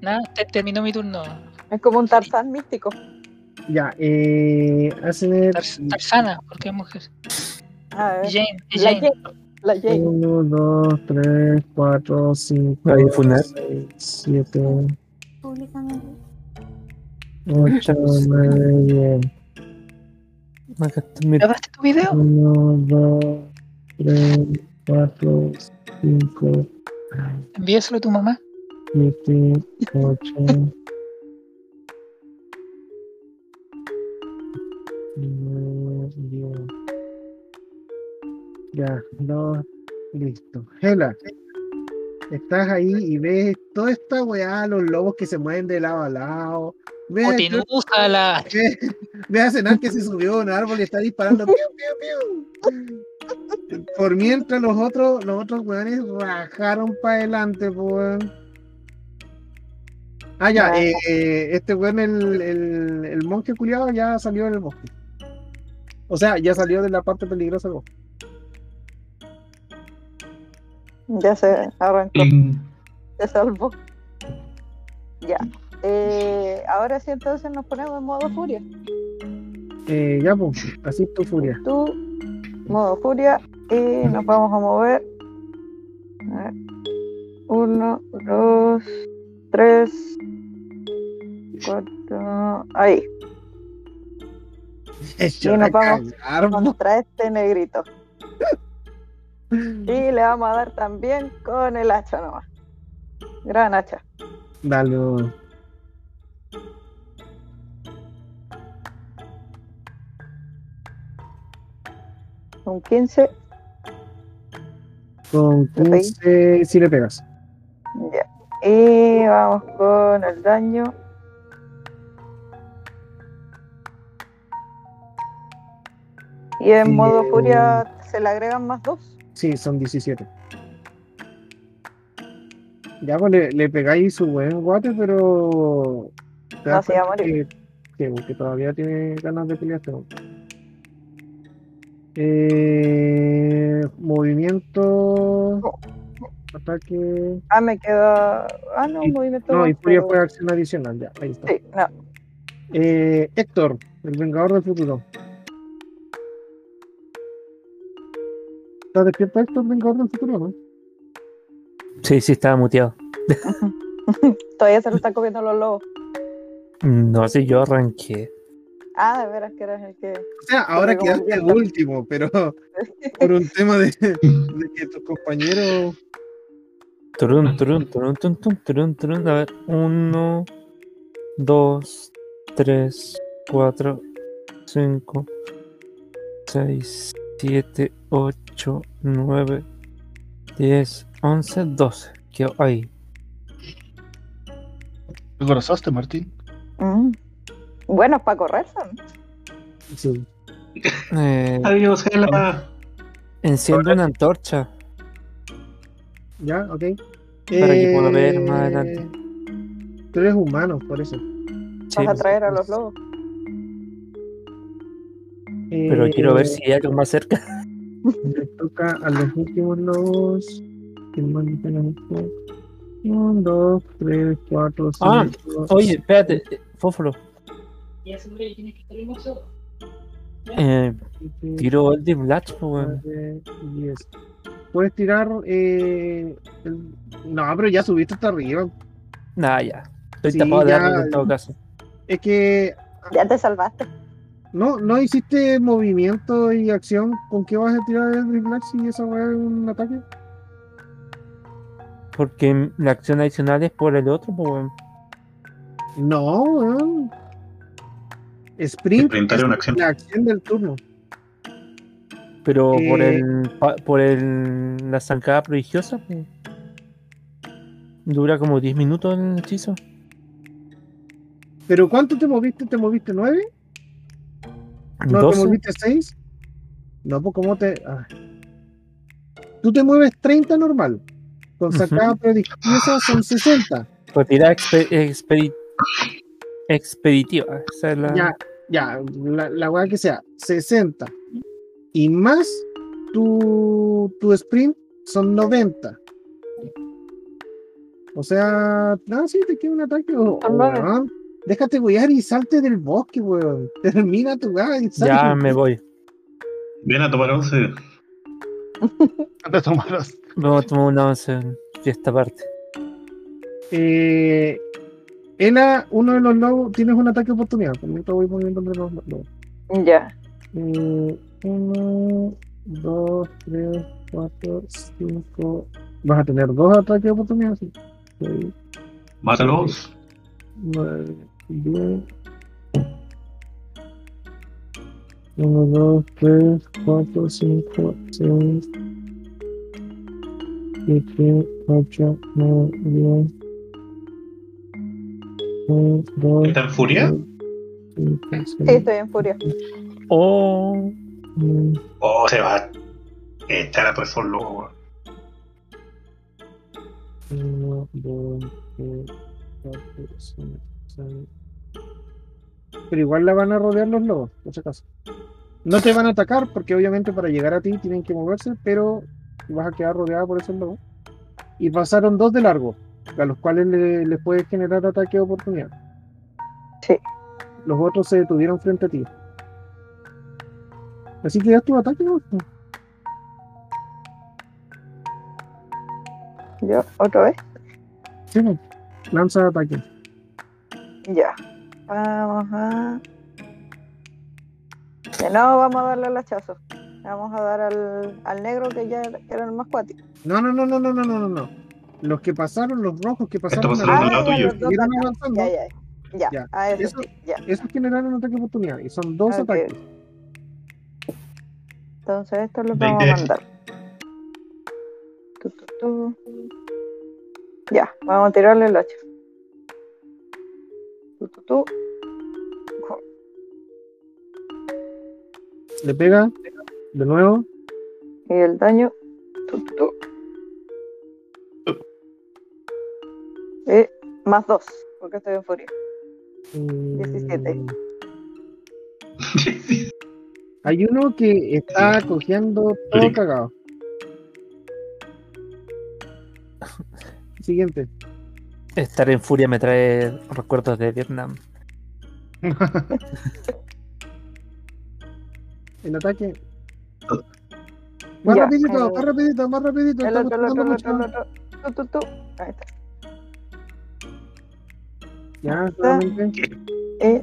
Nada, te- terminó mi turno. Es como un Tarzán místico. Ya, eh. Tarzana, porque es mujer. A ver. Jane, es Jane. La Jane. 1, 2, 3, 4, 5, Ahí, Funet. 6, 7, públicamente. 8, 9, 10. Acá está mi- ¿Grabaste tu video? 1, 2, 3, 4, 5, Envíaselo a tu mamá. 7, 8. 9, 10. Ya, dos, listo. Hela, estás ahí y ves toda esta weá, los lobos que se mueven de lado a lado. Ves, <laughs> Potenusa la. ves, ves a Cenar que se subió a un árbol y está disparando. piu, piu, piu. Por mientras los otros, los otros weones rajaron para adelante, weón. Ah, ya, eh, eh, este weón, el, el, el monje culiado, ya salió del bosque. O sea, ya salió de la parte peligrosa del bosque. Ya se arrancó. Y Se salvó. Ya. Eh, ahora sí entonces nos ponemos en modo furia. Eh, ya, pues, así tu furia. Tú, modo furia, y nos vamos a mover. A ver. Uno, dos, tres, cuatro. Ahí, Hecho nos vamos contra este negrito. Y le vamos a dar también con el hacha nomás. Gran hacha. Dale. Mo. Un 15. Con ¿Le pegué? 15 si le pegas. Ya. Y vamos con el daño. Y en modo Eh, furia se le agregan más dos. Sí, son 17. Ya, pues le, le pegáis su buen guate, pero. te No, se va a morir. Que, que- que todavía tiene ganas de pelear. este. Eh, movimiento. Ataque. Ah, me queda. Ah, no, Y- movimiento. No, y pero- fue acción adicional. Ya, ahí está. Sí, no. Eh, Héctor, el Vengador del Futuro. ¿Estás despierto, Héctor, Vengador del Futuro, no? Sí, sí, estaba muteado. <laughs> Todavía se lo están comiendo los lobos. No sé, yo arranqué. Ah, de veras que eres el que. O sea, ahora quedaste viendo. último, pero <laughs> por un tema de, de que tus compañeros. Turun, turun, turun, turun, turun, turun, turun. A ver, uno, dos, tres, cuatro, cinco, seis, siete, ocho, nueve, diez, once, doce. Quedó ahí. ¿Te corazaste, Martín? Mm. Buenos para correr, son. Sí. Eh, Adiós, Gela. enciendo una antorcha. Ya, ok. Para que pueda ver Eh, más adelante. Tú eres humano, por eso. Sí, Vas a traer a los lobos. pero quiero ver si hay algo más cerca. Le toca a los últimos lobos. ¿Quién más dice la gente? Uno, dos, cuatro, Ah, cinco. Oye, espérate, eh, Fósforo. Eh, siete, tiro el de Blast, pues, weón. diez. Puedes tirar. Eh, el- No, pero ya subiste hasta arriba. Nah, ya. Estoy Sí, tapado de ya- armas en todo caso. Es que Ya te salvaste. no, no hiciste movimiento y acción. ¿Con qué vas a tirar el Black si esa weá es un ataque? Porque la acción adicional es por el otro, pues, weón. No, weón. Sprint es una acción. la acción del turno. Pero por Eh. el pa- por el la zancada prodigiosa, pues. Dura como 10 minutos el hechizo. ¿Pero cuánto te moviste? ¿Te moviste nueve? ¿No te 12. moviste seis? No, pues cómo te. ah. Tú te mueves 30 normal. Con sacada prodigiosa son 60. Retirada expe- expedi- expeditiva. Esa es la. Ya, ya, la, la weá que sea, 60. Y más tu, tu sprint son 90. O sea, no, sí, te queda un ataque. O, Son o, nueve. weón, déjate wear y salte del bosque, weón. <laughs> Termina tu weá y salte. Ya me voy. Ven a tomar once. Te tomarás. Vamos a tomar una once en esta parte. Eh, Ela, uno de los lobos, tienes un ataque de oportunidad. Por mientras voy poniendo entre los lobos. Ya. Eh, uno, dos, tres, cuatro, cinco. Vas a tener dos ataques de oportunidad. Sí. Seis, Mátalos. nueve, diez. Uno, dos, tres, cuatro, cinco, seis, siete, ocho, nueve, diez. ¿Está en furia? Sí, estoy en furia. Oh, Oh, se va a echar a cinco, seis. Pero igual la van a rodear los lobos, por si acaso. No te van a atacar porque obviamente para llegar a ti tienen que moverse, pero vas a quedar rodeada por esos lobos. Y pasaron dos de largo, a los cuales le, le puede generar ataque de oportunidad. Sí. Los otros se detuvieron frente a ti. Así que ya tu ataque, ¿no? ¿Yo? ¿Otra vez? Sí, pues. lanza ataque. Ya. Vamos a. De nuevo vamos a darle al hachazo. Vamos a dar al, al negro que ya era el más cuático. No, no, no, no, no, no, no, no. Los que pasaron, los rojos que pasaron al lado tuyo. los acá. avanzando. Ya, ya. Ya, eso, sí, ya. esos generaron un ataque de oportunidad y son dos Ok. ataques. Entonces esto lo Veinte. vamos a mandar. Tu, tu, tu. Ya, vamos a tirarle el hacha. Tu, tu, tu. Le pega de nuevo. Y el daño. Y más dos, porque estoy en furia. Mm, 17. <laughs> Hay uno que está cojeando todo cagado. Siguiente. Estar en furia me trae recuerdos de Vietnam. <laughs> El ataque. Más Ya, rapidito, eh, más rapidito, más rapidito. El estamos otro, el otro, el tardando otro, el mucho. otro. Tu, tu, tu. Ahí está. Ya, solamente. Eh,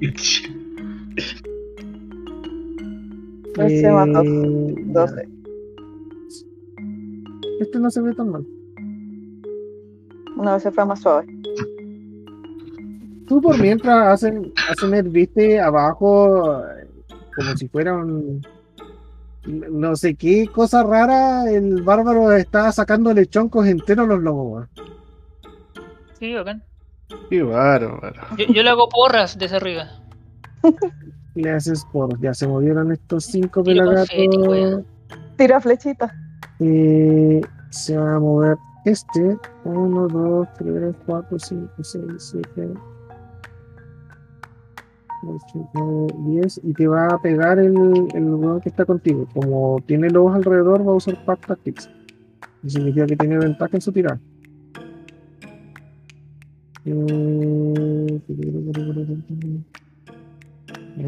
ya. 12. Este no se ve tan mal. No, ese fue más suave. Tú por mientras hacen, hacen el viste abajo eh, como si fuera un no sé qué cosa rara, el bárbaro está sacándole choncos enteros a los lobos. Sí, bacán. Qué bárbaro. Yo, yo le hago porras desde arriba. <laughs> Le haces por, ya se movieron estos cinco pelagatos. Tira flechita. Eh, se va a mover este. 1, 2, 3, 4, 5, 6, 7, 8, 9, 10. Y te va a pegar el, el weón que está contigo. Como tiene lobos alrededor, va a usar Pack Tactics. Eso significa que tiene ventaja en su tirada.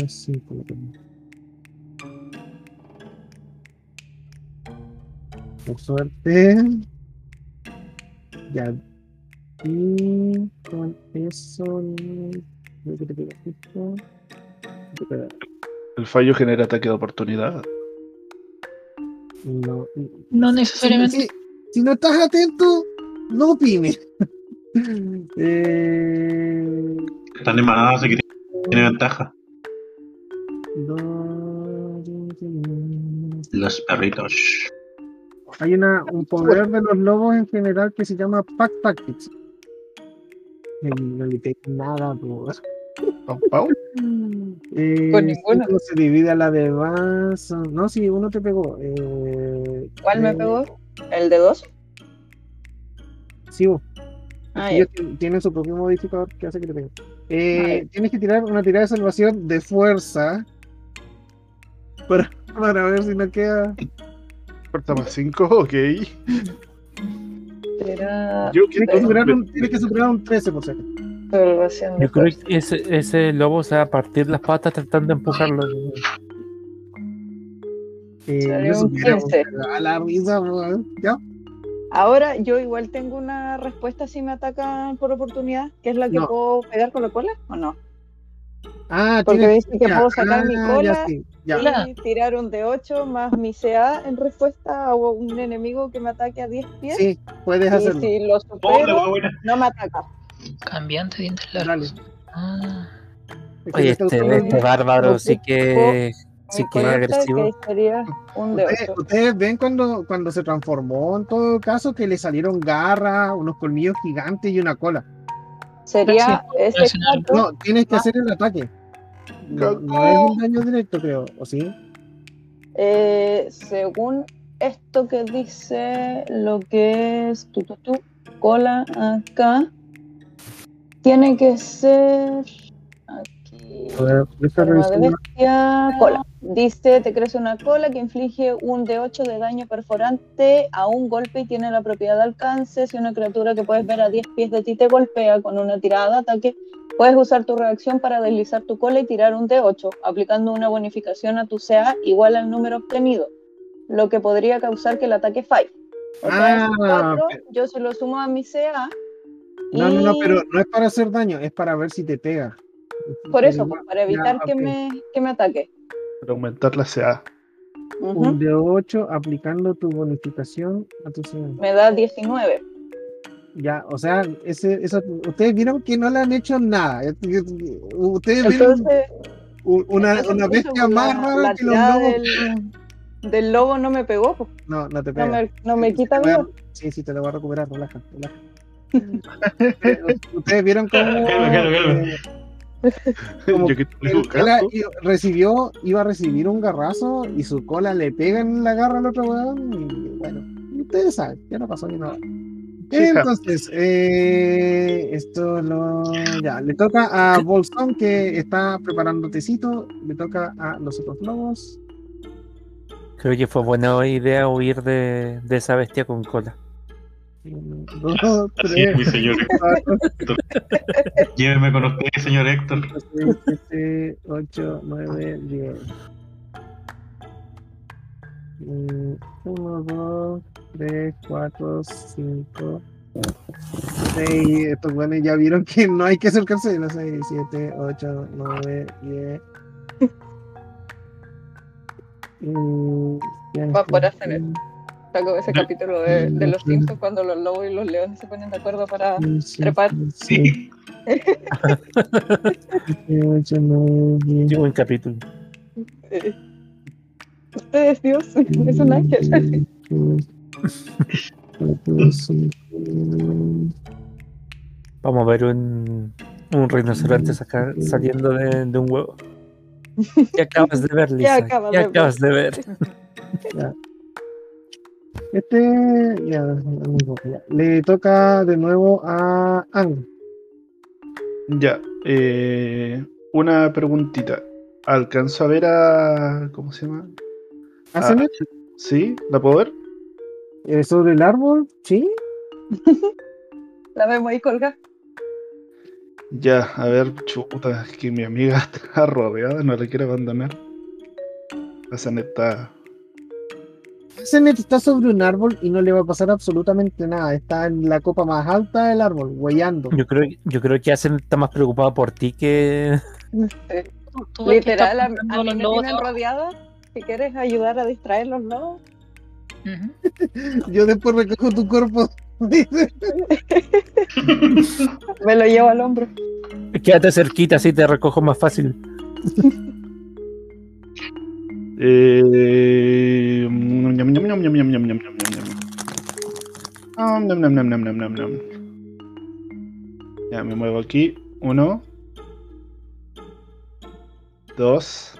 Así, por lo que- Por suerte. Ya. Y con eso. El fallo genera ataque de oportunidad. No. No Si, necesariamente. si- si no estás atento, no opines. Eh, Están animadas, así que tiene ventaja. Los perritos. Hay una, un poder de los lobos en general que se llama Pack Tactics. Ay, No le pegué nada, po. Pau, pau. Eh, Con ninguno. se divide a la de más. No, sí, uno te pegó. Eh, ¿Cuál me eh, pegó? ¿El de dos? Sí, vos. Ah, Ellos tienen su propio modificador que hace que te peguen. Eh, Vale. Tienes que tirar una tirada de salvación de fuerza para, <laughs> para ver si no queda. Fuerza más 5, ok. Yo Tienes que superar un, tienes que superar un 13 por de Yo creo que ese, ese lobo se va a partir las patas tratando de empujarlo. Eh, Salió yo 15. a la risa. ¿Ya? Ahora yo igual tengo una respuesta si me atacan por oportunidad, que es la que No. puedo pegar con la cola o no. Ah, Porque tienes- dice que ya, puedo sacar mi ah, cola Ya, sí, ya. Hola. y tirar un de 8 más mi CA en respuesta a un enemigo que me ataque a 10 pies. Sí, puedes y hacerlo. si lo supero, no me ataca. Cambiante de dientes largos. Ah, Oye, este, este bárbaro sí que, colita, agresivo. Ustedes, 8. ustedes ven cuando, cuando se transformó, en todo caso, que le salieron garras, unos colmillos gigantes y una cola. Sería ese No, tienes que Ah. hacer el ataque. No, no es un daño directo, creo, ¿o sí? eh, según esto que dice lo que es tu, tu, tu, cola acá, tiene que ser bestia, cola. Dice, te crece una cola que inflige un D8 de daño perforante a un golpe y tiene la propiedad de alcance. Si una criatura que puedes ver a 10 pies de ti te golpea con una tirada de ataque, puedes usar tu reacción para deslizar tu cola y tirar un D8, aplicando una bonificación a tu CA igual al número obtenido, lo que podría causar que el ataque falle. O sea, esos Ah, cuatro, yo se lo sumo a mi CA. No, no, no, pero no es para hacer daño, es para ver si te pega. Por eso, pues, para evitar que, me, que me ataque. Para aumentar la CA. Un de 8 aplicando tu bonificación a tu señal. Me da 19. Ya, o sea, ese, eso, ustedes vieron que no le han hecho nada. Ustedes vieron Entonces, una, una bestia más la- rara la que los lobos. Del, del lobo no me pegó, pues, No, no te no pega. me, no me quita vida. Sí, sí, te lo voy a recuperar, relaja, relaja. <laughs> Ustedes vieron cómo. Calma, calma, calma. eh, Como Yo que recibió, iba a recibir un garrazo y su cola le pega en la garra al otro weón. Y bueno, ustedes saben, ya no pasó ni nada. Entonces, eh, esto lo. Ya, le toca a Bolsón que está preparando tecito. Le toca a los otros lobos. Creo que fue buena idea huir de, de esa bestia con cola. Dos, Así es, mi señor Héctor. <laughs> Lléveme con usted, señor Héctor. 8, 9, 10. 1, 2, 3, 4, 5, 6. Estos bueno, ya vieron que no hay que acercarse. 6, 7, 8, 9, 10. Va a poder hacer Saco ese capítulo de, de los Simpsons cuando los lobos y los leones se ponen de acuerdo para trepar. Sí. <laughs> Qué buen capítulo. eh, Usted es Dios, es un ángel. <laughs> Vamos a ver un, un rinoceronte sacar, saliendo de, de un huevo. <laughs> ¿Qué acabas de ver, Lisa? acabas ¿Qué de acabas de ver? Este ya, ya. le toca de nuevo a Ang. Ya, eh, una preguntita. ¿Alcanzo a ver a. ¿Cómo se llama? ¿Hacen Ah, ¿Sí? ¿La puedo ver? eh, sobre el árbol? ¿Sí? <laughs> La vemos ahí colgada. Ya, a ver, chuta, es que mi amiga <laughs> está rodeada, no la quiero abandonar. La neta. Zenet está sobre un árbol y no le va a pasar absolutamente nada. Está en la copa más alta del árbol, huellando. Yo creo, yo creo que Hacen está más preocupado por ti que. Literal, a, a mí los me lobos tienen rodeada. Si quieres ayudar a distraer los lobos, Ujú. <laughs> Yo después recojo tu cuerpo. <laughs> dice. me lo llevo al hombro. Quédate cerquita, así te recojo más fácil. <laughs> Ya me muevo aquí. Uno. Dos.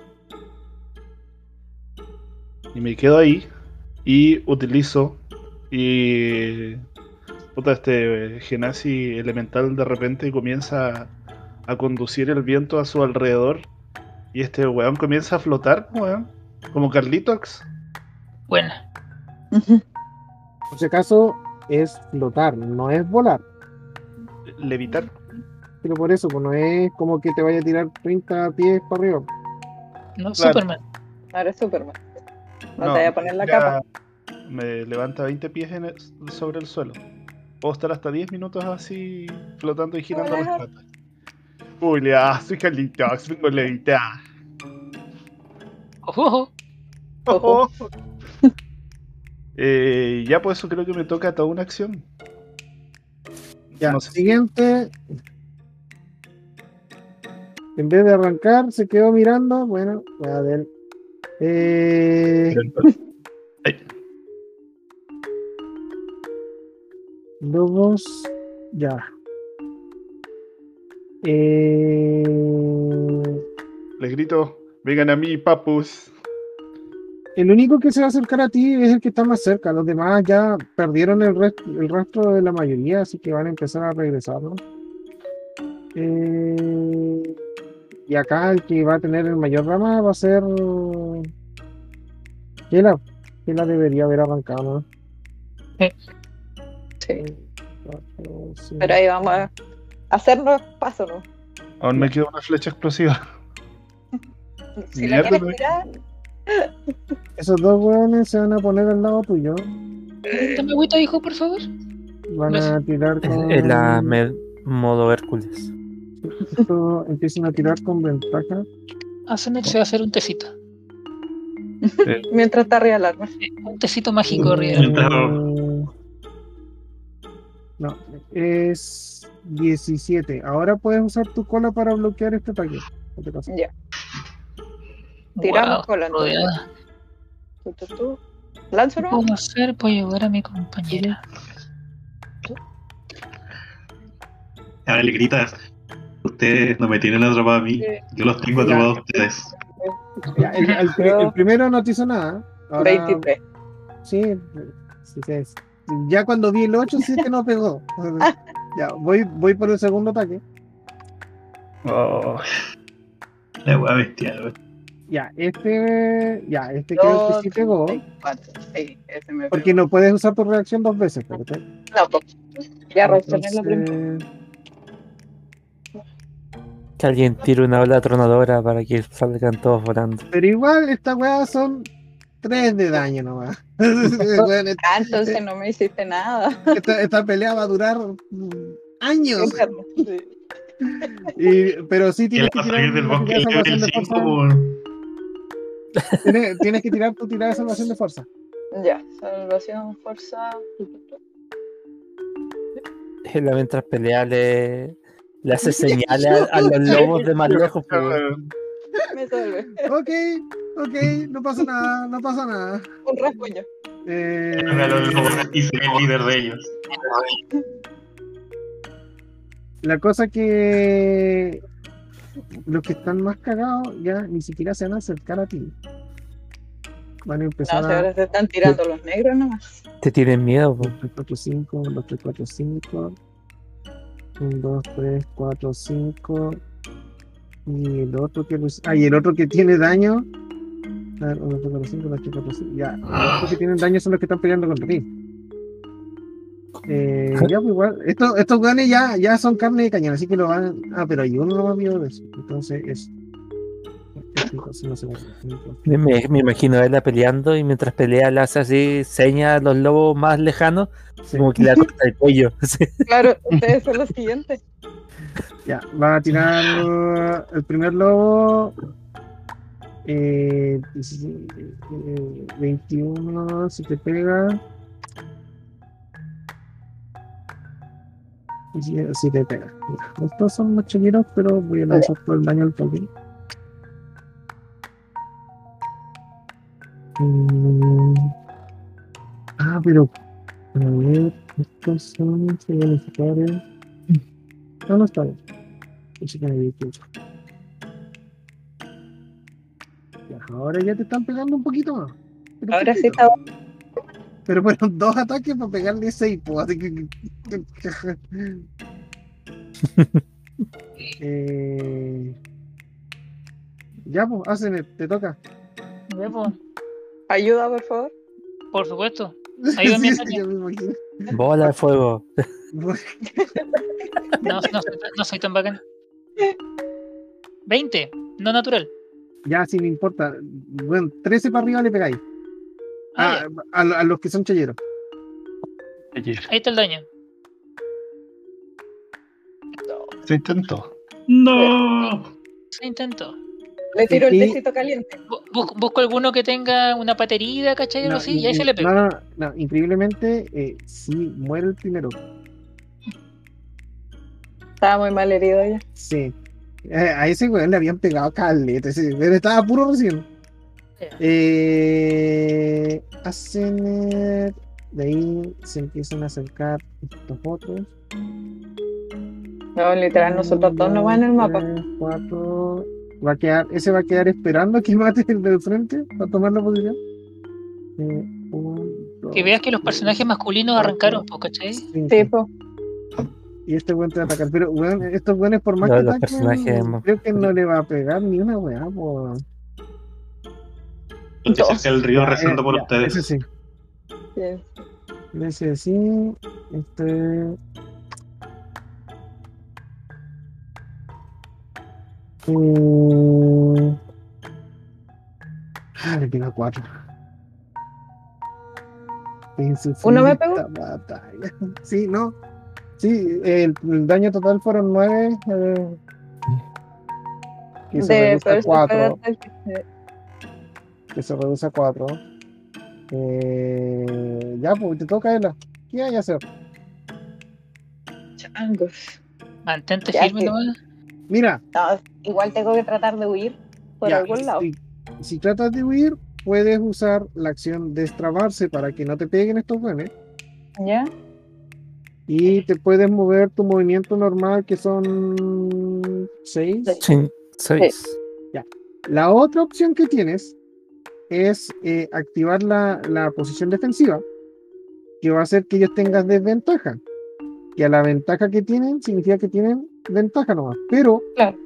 Y me quedo ahí. Y utilizo. Y. Puta, este genasi elemental de repente comienza a, a conducir el viento a su alrededor. Y este weón comienza a flotar, weón como Carlitox. Buena. Por si acaso es flotar, no es volar. Levitar. Pero por eso, pues no es como que te vaya a tirar 30 pies para arriba. No, Claro. Superman. Ahora es Superman. No, te voy a poner la capa. Me levanta 20 pies en el- sobre el suelo. Puedo estar hasta 10 minutos así flotando y girando las patas. Hola, soy Carlitox, vengo a levitar. Ojo, Ojo. <laughs> Eh, ya, pues eso creo que me toca toda una acción. Ya, No sé. siguiente. En vez de arrancar, se quedó mirando. Bueno, a ver. Eh, Ay, lobos. Ya. Eh, les grito, vengan a mí, papus. el único que se va a acercar a ti es el que está más cerca. Los demás ya perdieron el, rest- el rastro de la mayoría, así que van a empezar a regresar, ¿no? Eh, y acá el que va a tener el mayor rama va a ser. Kela. Kela debería haber arrancado, ¿no? Sí. Pero ahí vamos a hacernos paso, ¿no? Aún me queda una flecha explosiva. Si la quieres no. tirar, <laughs> Esos dos hueones se van a poner al lado tuyo. Dame agüita, hijo, por favor. Van a tirar con. En la modo Hércules. esto, empiezan a tirar con ventaja. Hacen se va a hacer un tecito. <laughs> mientras está arriba el arma. Un tecito mágico, Eh, arriba. No, es 17. Ahora puedes usar tu cola para bloquear este ataque. No te pasa. Ya. Tiramos Wow, rodeada. Tú, tú, tú. Lánzalo. ¿Qué puedo hacer para ayudar a mi compañera? Ahora le gritas. Ustedes no me tienen atrapado a mí. Yo los tengo atrapados a ustedes. Ya, el, el el primero no te hizo nada. Ahora, 23. Sí, sí, sí, sí. Ya cuando vi el 8 sí que no pegó. Ya, voy, voy por el segundo ataque. Oh, La weá bestial, weón. Ya, este. Ya, este creo que sí pegó. 4. Sí, ese me Porque pegó. no puedes usar tu reacción dos veces. espérate. No, pues. Ya reaccioné la primera. Que alguien tire una ola tronadora para que salgan todos volando. Pero igual, estas weas son 3 de daño nomás. <laughs> Esta, Ah, entonces no me hiciste nada. esta- esta pelea va a durar años. <laughs> Sí. Y- pero sí ¿Qué le tienes que va a tirar salir del Tienes, tienes que tirar tu tirada de salvación de fuerza. Ya, salvación, fuerza. <laughs> Él mientras pelea le, le hace señales a, a los lobos de más lejos. pues, weón. Me salve. Ok, ok, no pasa nada, no pasa nada. Un rasguño. Eh, A los lobos Y soy el líder de ellos. la cosa que los que están más cagados ya ni siquiera se van a acercar a ti. Van a No, empezar si a ahora se están tirando los negros nomás. Te tienen miedo. pues. 2, 3, 4, 5, 1, 2, 3, 4, 5. 1, 2, 3, 4, 5. Y el otro que los- Ah, y el otro que tiene daño. A ver, 1, 2, 3, 4, 5, 1, 2, 3, 4, 5. Ya, los que tienen daño son los que están peleando contra ti. Eh, <laughs> ya, pues igual. Estos, estos ganes ya, ya son carne de cañón, así que lo van. Ah, pero hay uno no más vivo de eso. Entonces es. Entonces no se va a- Me, me- me imagino a él peleando y mientras pelea le hace así señas a los lobos más lejanos, Sí. como que le <laughs> corta el cuello. <laughs> sí. Claro, ustedes son los siguientes. Ya, va a tirar el primer lobo. Eh, eh, 21, si te pega. Y Si, si te pega. Ya, Estos son los chiquitos, pero voy a lanzar todo el daño al toque. Mm. Ah, pero. A ver, estos son significadores. No, no está bien. Pensé que me había ahora ya te están pegando un poquito más. Ahora sí está. Pero fueron dos ataques para pegarle seis, pues, así que. <laughs> eh... Ya, pues, hacen, te toca. Ya, pues, Ayuda, por favor. Por supuesto. <laughs> Ayúdame, Sí, sí, me. Bola de fuego. <laughs> No, no, soy tan- no soy tan bacán. 20, no natural. Ya, sí, me importa. Bueno, 13 para arriba le pegáis. Ah, a, a los que son chelleros. ya, ahí está el daño. se intentó. ¡No! Se intentó. Le tiro el tecito caliente. Bu- bus- Busco alguno que tenga una paterida, ¿cachai? No, así, y ahí se le no, pega. no, no, increíblemente, eh, sí, muere el primero. Estaba muy mal herido ya. Sí. Eh, a ese weón le habían pegado caleta, ese estaba puro recién. Eh, hacen. eh, de ahí se empiezan a acercar estos otros. No, literal, nosotros todos nos van en el mapa. Cuatro. Va a quedar, ese va a quedar esperando a que <laughs> mate el del frente para tomar la posición. Eh, un, Que dos, veas que los personajes masculinos arrancaron, pues, ¿cachai? cinco. Sí, po. Y este weón te va a atacar. Pero, weón, estos weones, por más Los- que los ataquen, creo que no le va a pegar ni una weá, po. Del río rezando eh, por ya, ustedes. Ese sí. Sí. Ese sí. Este. Mm. Ah, le pega cuatro. ¿Uno me pegó? batalla. <laughs> Sí, no. Sí, el, el daño total fueron nueve. Eh, se De first cuatro. attack, Que se reduce a cuatro. Eh, ya, pues te toca Ela. ¿Qué hay que hacer? changos. Mantente Ya, firme nomás. Mira, No, igual tengo que tratar de huir por Ya, algún lado. Si, si tratas de huir, puedes usar la acción destrabarse para que no te peguen estos buenos. ¿Ya? Y te puedes mover tu movimiento normal, que son 6. Sí. Sí, seis. La otra opción que tienes es eh, activar la, la posición defensiva, que va a hacer que ellos tengan desventaja. Que a la ventaja que tienen significa que tienen ventaja nomás. Pero Claro.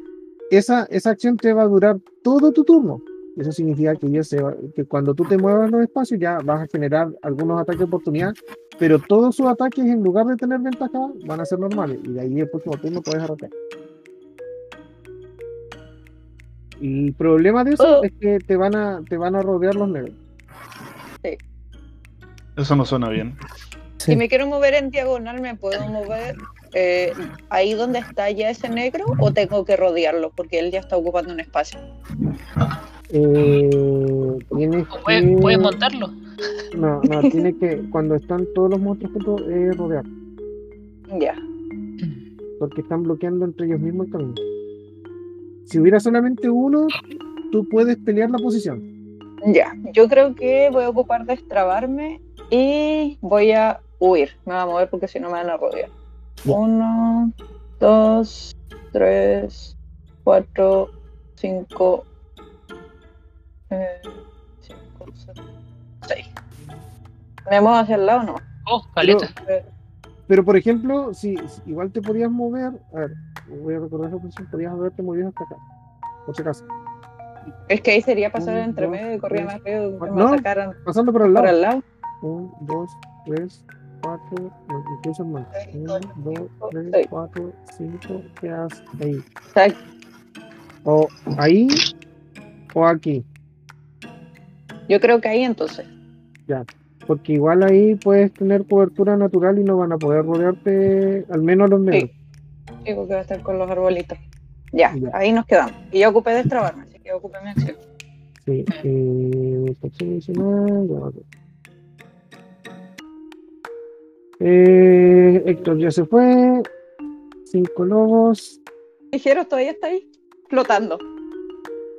esa, esa acción te va a durar todo tu turno. Eso significa que, ellos se va- que cuando tú te muevas los espacios ya vas a generar algunos ataques de oportunidad, pero todos sus ataques en lugar de tener ventaja van a ser normales. Y de ahí el próximo turno puedes arrancar. El problema de eso Oh. es que te van a, te van a rodear los negros. Eso no suena bien. Sí. Si me quiero mover en diagonal, ¿me puedo mover eh, ahí donde está ya ese negro o tengo que rodearlo? Porque él ya está ocupando un espacio. Eh, tienes puedes, que- puedes montarlo. No, no, <laughs> tiene que, cuando están todos los monstruos juntos, eh, rodear. Ya. porque están bloqueando entre ellos mismos el camino. Si hubiera solamente uno, tú puedes pelear la posición. Ya. Yo creo que voy a ocupar destrabarme y voy a huir. Me voy a mover porque si no me van a rodear. Ya. Uno, dos, tres, cuatro, cinco, eh, cinco, seis. ¿Me muevo hacia el lado o no? Oh, caleta. Pero por ejemplo, si, si igual te podías mover, a ver, voy a recordar esa posición, podías moverte movido hasta acá, por si acaso. Es que ahí sería pasar Un, entre dos, medio y corría más rápido que No. sacaran Pasando por el para lado. el lado. Un, dos, tres, cuatro, no, incluso más. Un, dos, cinco, tres, seis. cuatro, cinco, quedas ahí. Exacto. O ahí o aquí. Yo creo que ahí entonces. Porque igual ahí puedes tener cobertura natural y no van a poder rodearte, al menos los negros. Digo que va a estar con los arbolitos. Ya, Ya. ahí nos quedamos. Y yo ocupé destrabarme, así que ocupé mi acción. Sí. Eh, acción adicional, ya va a ver. Eh, Héctor ya se fue. Cinco lobos. Ligeros todavía está ahí, flotando.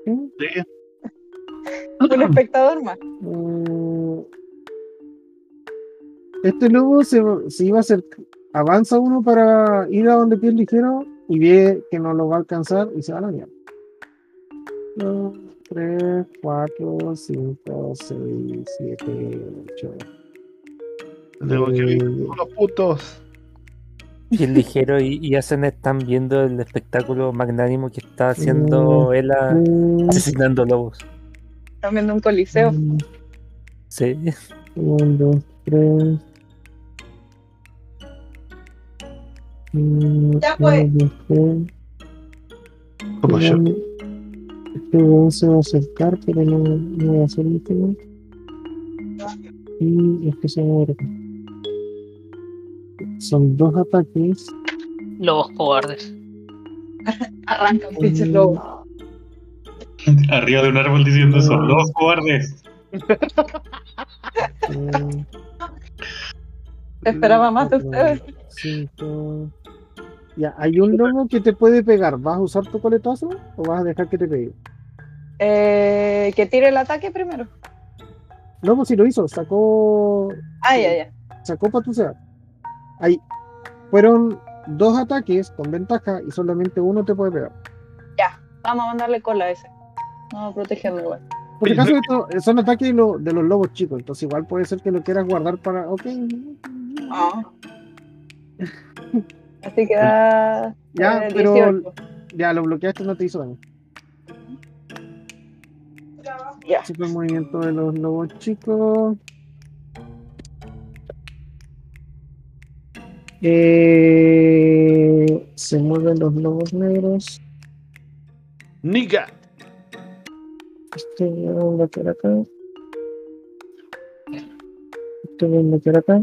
¿sí? Sí. <laughs> Un espectador más. Mm, este lobo se, se iba a hacer. Avanza uno para ir a donde pies ligero y ve que no lo va a alcanzar y se va a la mierda. 2, 3, 4, 5, 6, 7, 8. Tengo que ver los putos. Bien ligero y, y hacen están viendo el espectáculo magnánimo que está haciendo mm, él mm. asesinando lobos. Están viendo un coliseo. Mm. Sí. 1, 2, 3, Ya, pues. uno, dos, tres. Como yo. Este weón se va a acercar, pero no, no va a hacer. Y este se va a mover acá. Son dos ataques. Lobos cobardes. <laughs> Arrancan Mm. pinches lobos. <laughs> Arriba de un árbol diciendo eso. Los cobardes. <laughs> eh, Esperaba más de ustedes. cinco. Ya, hay un lobo que te puede pegar. ¿Vas a usar tu coletazo o vas a dejar que te pegue? Eh, que tire el ataque primero. No, pues si lo hizo, sacó Ah, ya, ya. sacó para tu sea. Ahí fueron dos ataques con ventaja y solamente uno te puede pegar. Vamos a mandarle cola a ese. Vamos a protegerlo igual. Por si acaso, esto, eh, son ataques de, lo- de los lobos chicos, entonces igual puede ser que lo quieras guardar para. Ok. Ah. Así que da Ya, eh, pero 18. ya lo bloqueaste, no te hizo daño. Ya. Así fue el movimiento de los lobos chicos. Eh, se mueven los lobos negros. Niga. Este voy a bloquear acá. Este voy a bloquear acá.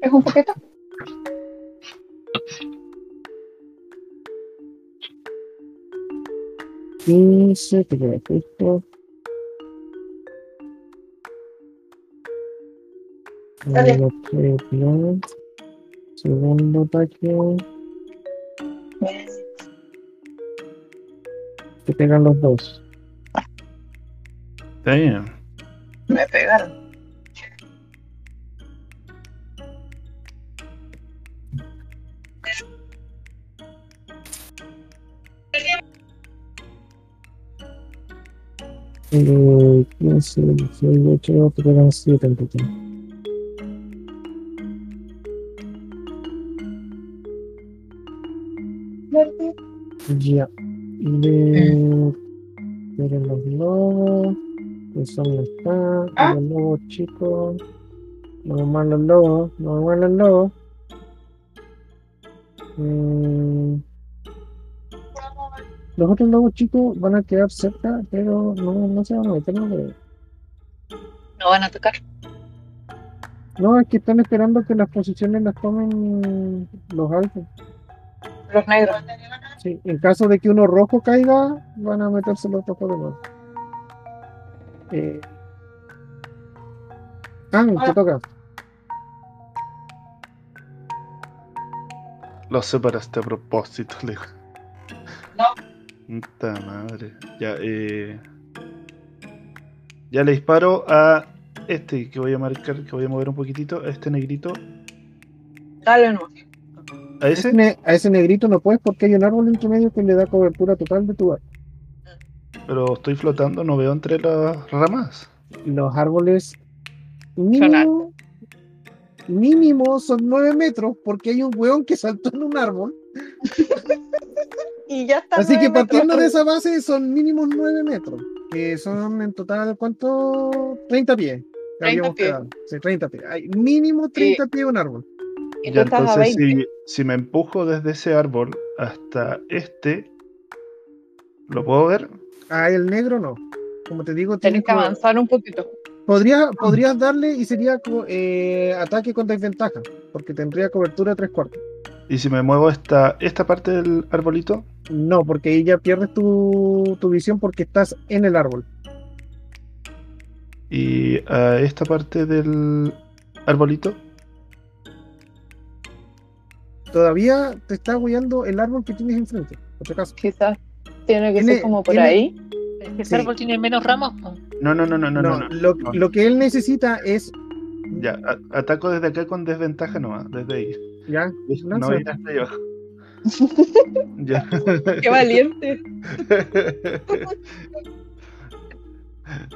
¿Es un poquito? Quince. Segundo ataque. Que pegan los dos. Damn. Me pegaron. Eh, 15, 18, te pegan 7 en total. Ya. De... Miren los lobos. No está. Ah. Los lobos chicos. No más los lobos. No más los lobos. Mm. Los otros lobos chicos van a quedar cerca, pero no, no se van a meter. No, creo. No van a tocar. no, es que están esperando que las posiciones las tomen los altos. Los negros. Sí, en caso de que uno rojo caiga, van a meterse los otros el lado. Eh... Ah, te toca. Lo separaste a propósito, Leo. No. Puta madre. Ya, eh. Ya le disparo a este que voy a marcar, que voy a mover un poquitito, a este negrito. Dale, no. ¿A Ese a ese negrito no puedes porque hay un árbol entre medio que le da cobertura total de tu área. Pero estoy flotando, no veo entre las ramas. Los árboles mínimo, mínimo son 9 metros porque hay un hueón que saltó en un árbol. <laughs> Y ya está. Así que partiendo de esa base son mínimo 9 metros, que son en total, ¿cuánto? 30 pies. que 30 habíamos pies. quedado. Sí, 30 pies. Hay mínimo 30 pies un árbol. Y tú a entonces 20. si, si me empujo desde ese árbol hasta este, ¿lo puedo ver? Ah, el negro no. Como te digo, Tienes tienes que avanzar un poquito. Podría, podrías darle y sería eh, ataque con desventaja, porque tendría cobertura de tres cuartos. Y si me muevo esta, esta parte del arbolito, No, porque ahí ya pierdes tu, tu visión porque estás en el árbol. y a esta parte del arbolito, Todavía te está guiando el árbol que tienes enfrente, por si acaso. Quizás tiene que Tiene- ser como por tiene- ahí. Este Sí. árbol tiene menos ramas. no, no, no, no, no, No, no, no. lo, no. lo que él necesita es. Ya, a- ataco desde acá con desventaja nomás, desde ahí. Ya, No lanza. Ya. <laughs> Qué valiente. <laughs>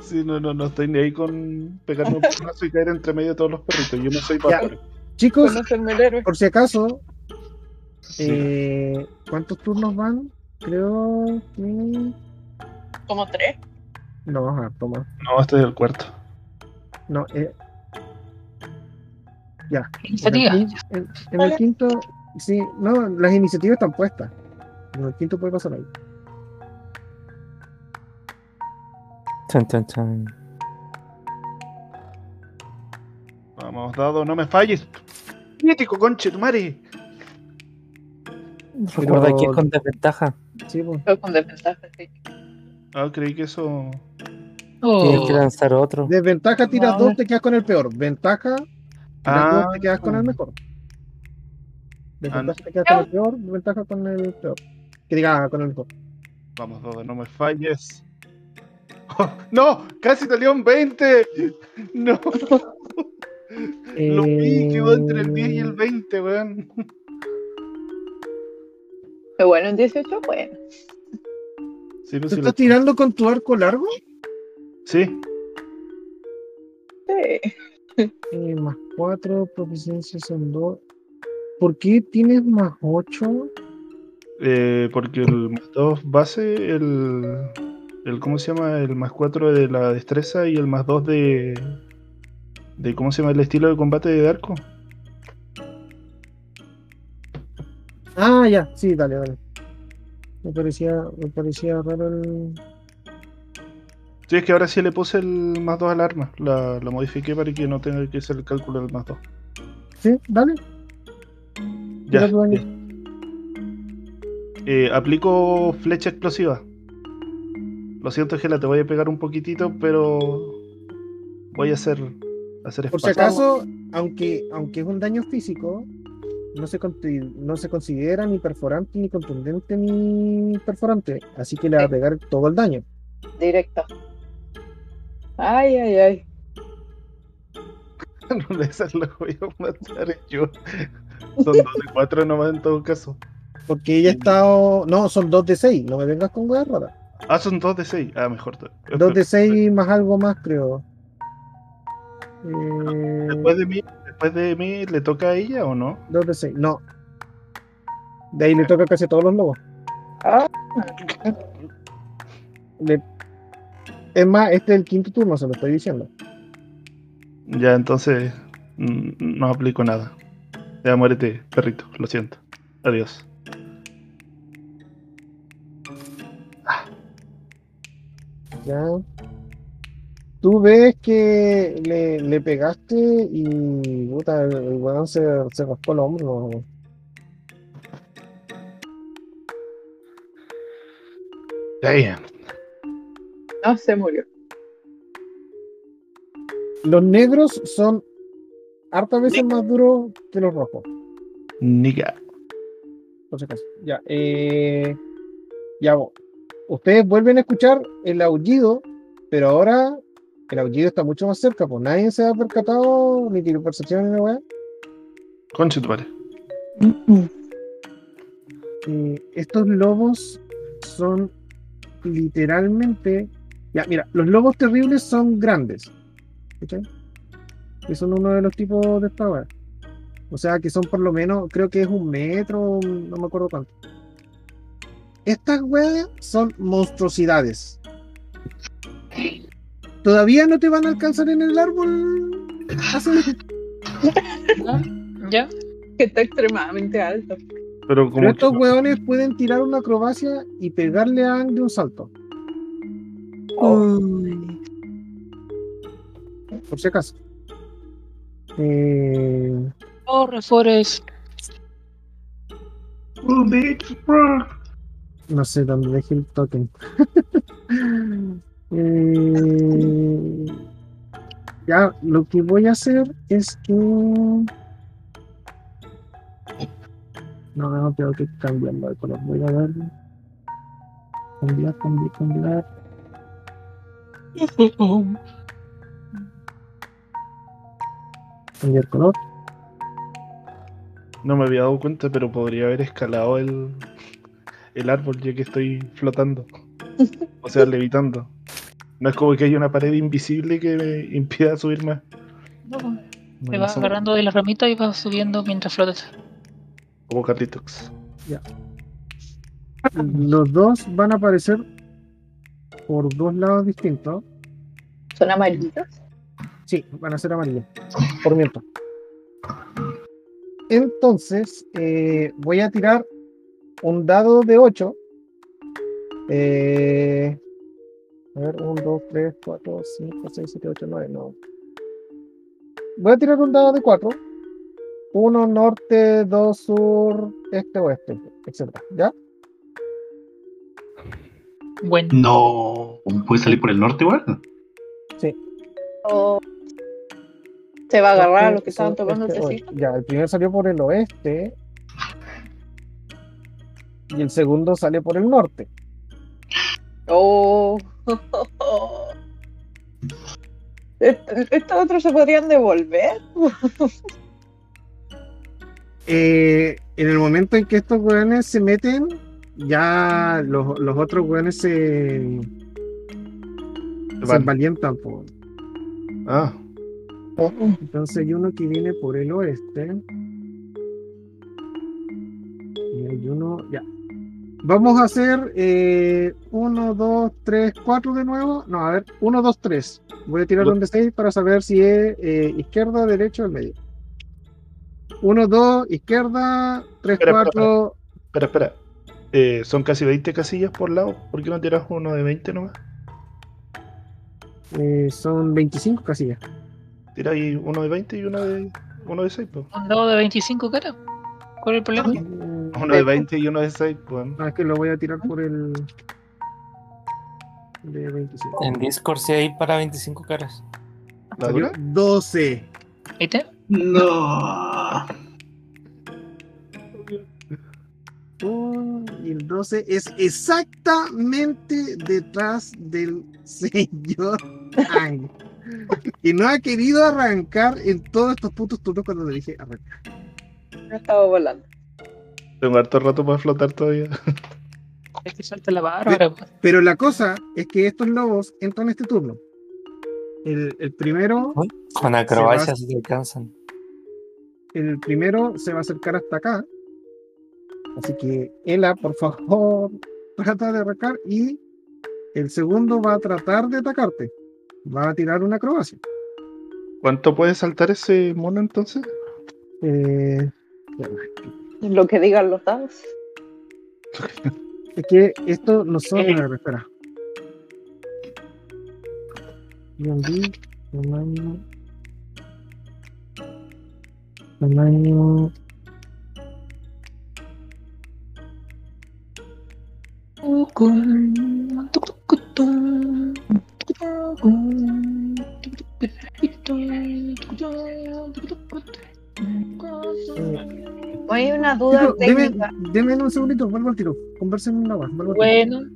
Sí, no, no, no estoy ni ahí con pegarme un pedazo y caer entre medio de todos los perritos. Yo no soy Ya. pájaro. Chicos, por si acaso, Sí. eh, ¿cuántos turnos van? Creo que. Como tres. No, ajá, toma. No, este es el cuarto. No, eh, En el, en el quinto, sí, no, las iniciativas están puestas. En el quinto puede pasar ahí. Chan, chan, chan. Vamos, dado, no me falles. Crítico, conche, tu madre. Recuerda que es con desventaja. Sí, pues. Fue con desventaja, sí. Ah, creí que eso. Tienes Oh, que lanzar otro. Desventaja tiras No. dos, te quedas con el peor. Ventaja, tiras Ah, dos, te quedas con el mejor. Desventaja te quedas con el peor, ventaja con el peor. Que diga con el mejor. Vamos, dado, no me falles. Oh, <laughs> ¡No! ¡Casi salió un 20! <laughs> ¡No! <laughs> Lo vi, quedó entre el 10 y el 20, weón. Pero bueno, en 18, bueno. Sí, pues ¿Tú sí, lo- estás tirando con tu arco largo? sí, Sí. Eh, más 4, proficiencia son 2. ¿Por qué tienes más 8? Eh, porque el más 2 base, el, el. ¿Cómo se llama? El más 4 de la destreza y el más 2 de. de ¿Cómo se llama el estilo de combate de arco? Ah, ya, sí, dale, dale. Me parecía, me parecía raro el. Sí, es que ahora sí le puse el más 2 al arma. La, la modifiqué para que no tenga que hacer el cálculo del más 2. Sí, dale. Ya. Eh. Eh, aplico flecha explosiva. Lo siento, Gela, te voy a pegar un poquitito, pero voy a hacer, hacer Por si acaso, aunque, aunque es un daño físico, no se, no se considera ni perforante, ni contundente, ni perforante. Así que le va a pegar todo el daño. Directo. Ay, ay, ay. <laughs> No de esas lo voy a matar yo. Son dos de cuatro nomás en todo caso. Porque ella ha estado. No, son 2 de 6. No me vengas con weas raras. Ah, son dos de seis. Ah, mejor. 2 de 6 más algo más, creo. Eh, Después de mí, después de mí, ¿le toca a ella o no? 2 de 6. No. De ahí le toca casi a todos los lobos. Ah, Le- Es más, este es el quinto turno, se lo estoy diciendo. Ya, entonces mm, no aplico nada. Ya muérete, perrito. Lo siento. Adiós. Ya. Tú ves que le, le pegaste y puta, el, el weón se, se raspó el hombro. Damn. no, se murió. Los negros son hartas veces más duros que los rojos, Nigga. por si acaso. Ya, eh, ya vos. Ustedes vuelven a escuchar el aullido, pero ahora el aullido está mucho más cerca, pues nadie se ha percatado, ni tiene percepción ni nada. weá. Concha tu madre. Eh, estos lobos son literalmente. Ya, mira, los lobos terribles son grandes. ¿cachai? Que son uno de los tipos de esta weá. O sea, que son por lo menos, creo que es un metro, no me acuerdo cuánto. Estas weas son monstruosidades. Todavía no te van a alcanzar en el árbol. <laughs> ¿Ya? Que está extremadamente alto. Pero como Pero estos weones pueden tirar una acrobacia y pegarle a Ang de un salto. por si acaso. Eh. Oh, bitch, bro. no sé dónde dejé el token. <laughs> Eh, ya, lo que voy a hacer es que. No, no tengo que cambiarlo de color. Voy a dar. Cambiar, cambiar, cambiar. Cambiar color. No me había dado cuenta, pero podría haber escalado el, el árbol ya que estoy flotando. O sea, levitando. No es como que hay una pared invisible que me impida subir más. No, te Bueno, vas agarrando de la ramita y vas subiendo mientras flotas. Como Carlitos. Los dos van a aparecer por dos lados distintos. Son amarillos. Sí, van a ser amarillos. Por mientras. Entonces, eh, voy a tirar un dado de 8. Eh, a ver, 1, 2, 3, 4, 5, 6, 7, 8, 9. No. Voy a tirar un dado de 4. 1 norte, 2 sur, este, oeste, etc. ¿Ya? Bueno, No. ¿Puede salir por el norte igual? O se va a agarrar a los que estaban este, el tecito. Ya, el primero salió por el oeste. Y el segundo sale por el norte. Oh. <laughs> Est- Estos otros se podrían devolver. <laughs> Eh, en el momento en que estos weones se meten, ya los, los otros weones se, se van. envalientan. po. Ah, Entonces hay uno que viene por el oeste. Y hay uno. Ya. Vamos a hacer eh, 1, 2, 3, 4 de nuevo. No, a ver, 1, 2, 3. Voy a tirar un de 6 para saber si es eh, izquierda, derecha o el medio. 1, 2, izquierda, 3, Espera, espera, 4. Espera, espera. Eh, son casi 20 casillas por lado. ¿Por qué no tiras uno de 20 nomás? Eh, son 25 casillas. Tira ahí uno de 20 y uno de, uno de 6. Pues. Un dado de 25 caras. ¿Cuál es el problema? Eh, Uno de 20 y uno de 6. Pues. ah, es que lo voy a tirar por el. De 25. En Discord sí hay para 25 caras. ¿La dura? 12. ¿Viste? No. Oh, y el 12 es exactamente detrás del <laughs> señor Ang. <laughs> Y no ha querido arrancar en todos estos putos turnos cuando le dije arrancar. No estaba volando. Tengo harto rato para flotar todavía. <laughs> Es que salta la bárbara. pues. Pero la cosa es que estos lobos entran este turno. El, el primero, Con acrobacias se alcanzan. el primero se va a acercar hasta acá. Así que, Ela, por favor, <laughs> trata de arrancar. Y el segundo va a tratar de atacarte. Va a tirar una acrobacia. ¿Cuánto puede saltar ese mono entonces? Eh, Lo que digan los dados. Es que esto no son. Eh. ver, espera. Tamaño. Tamaño. Hay una duda deme, técnica. deme un segundito, vuelvo al tiro. Conversen una más. vuelvo al tiro. Bueno,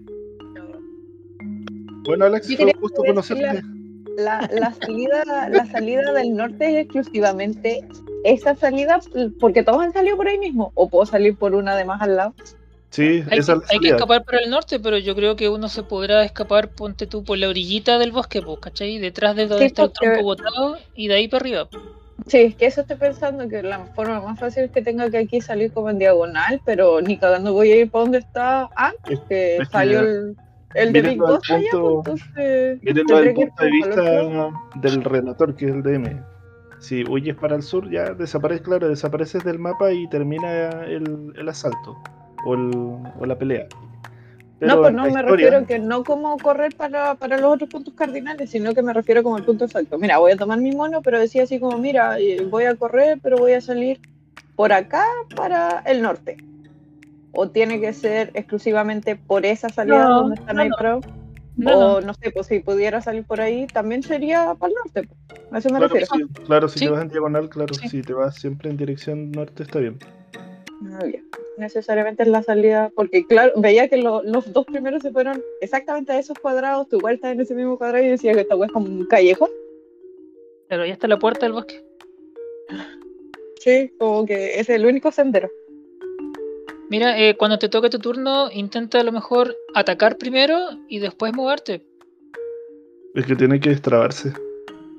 Bueno, Alex, fue un gusto conocerte. La, la salida, la salida del norte es exclusivamente esa salida, porque todos han salido por ahí mismo, o puedo salir por una de más al lado. Sí, hay, esa que, hay escapar por el norte, pero yo creo que uno se podrá escapar, ponte tú, por la orillita del bosque, pues, ¿cachai? Detrás de donde Sí, está el tronco botado y de ahí para arriba. Sí, es que eso estoy pensando que la forma más fácil es que tenga que aquí salir como en diagonal, pero ni cagando voy a ir para donde está antes, Es- que es salió el, el de Big Boss allá, pues, entonces Mírenlo tendré desde el punto de vista del relator, que es el DM. Si huyes para el sur, ya desapareces, claro, desapareces del mapa y termina el, el asalto o, el- o la pelea. No, pues no me historia- refiero que no como correr para, para los otros puntos cardinales, sino que me refiero como el punto exacto. Mira, voy a tomar mi mono, pero decía así como, mira, eh, voy a correr, pero voy a salir por acá para el norte. O tiene que ser exclusivamente por esa salida No, donde están no, ahí no. o no. no sé, pues si pudiera salir por ahí, también sería para el norte. pues. A eso me Claro, refiero. sí, claro, si Sí. te vas en diagonal, claro, Sí. si te vas siempre en dirección norte está bien. Muy bien. Necesariamente es la salida, porque claro, veía que lo- los dos primeros se fueron exactamente a esos cuadrados, tu igual estás en ese mismo cuadrado y decía que esta wea es como un callejón. Pero ahí está la puerta del bosque. Sí, como que es el único sendero. Mira, eh, cuando te toque tu turno, intenta a lo mejor atacar primero y después moverte. Es que tiene que destrabarse.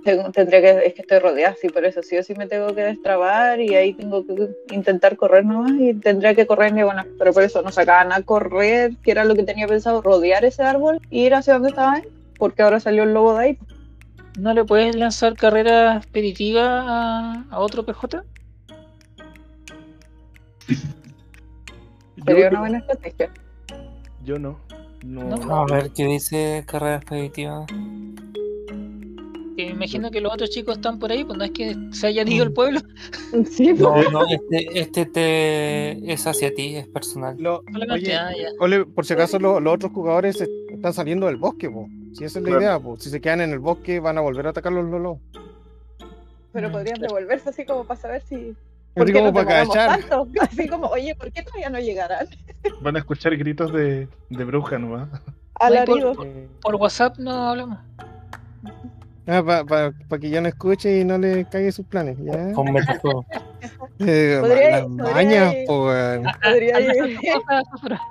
Tengo- Tendría que, es que estoy rodeada, sí, por eso sí o sí me tengo que destrabar y ahí tengo que intentar correr nomás y tendría que correr en diagonal. Pero por eso nos sacaban a correr, que era lo que tenía pensado, rodear ese árbol y ir hacia donde estaba porque ahora salió el lobo de ahí. ¿No le puedes lanzar carrera expeditiva a, a otro PJ? Sería Yo, una buena estrategia. yo no. No, No. A ver qué dice carrera expeditiva. Que me imagino que los otros chicos están por ahí, pues no es que se hayan ido al pueblo. <laughs> Sí, No, no, este, este te es hacia ti, es personal. Lo- oye, ah. Ole, por si acaso lo- los otros jugadores est- están saliendo del bosque, po. Si esa es la Claro. idea, po. Si se quedan en el bosque van a volver a atacar los lolos. pero Mm, podrían devolverse así como para saber si. ¿Por qué como nos para tanto? <laughs> Así como, oye, ¿por qué todavía no llegarán? <laughs> Van a escuchar gritos de, de bruja nomás. Alarido. Eh, Por WhatsApp no hablamos. Para ah, que yo no escuche y no le cague sus planes, ¿ya? Con metajuego. Eh, las podría- mañas, po, weón. Podría, Anda a ir- hacer tu cosa, Zafra.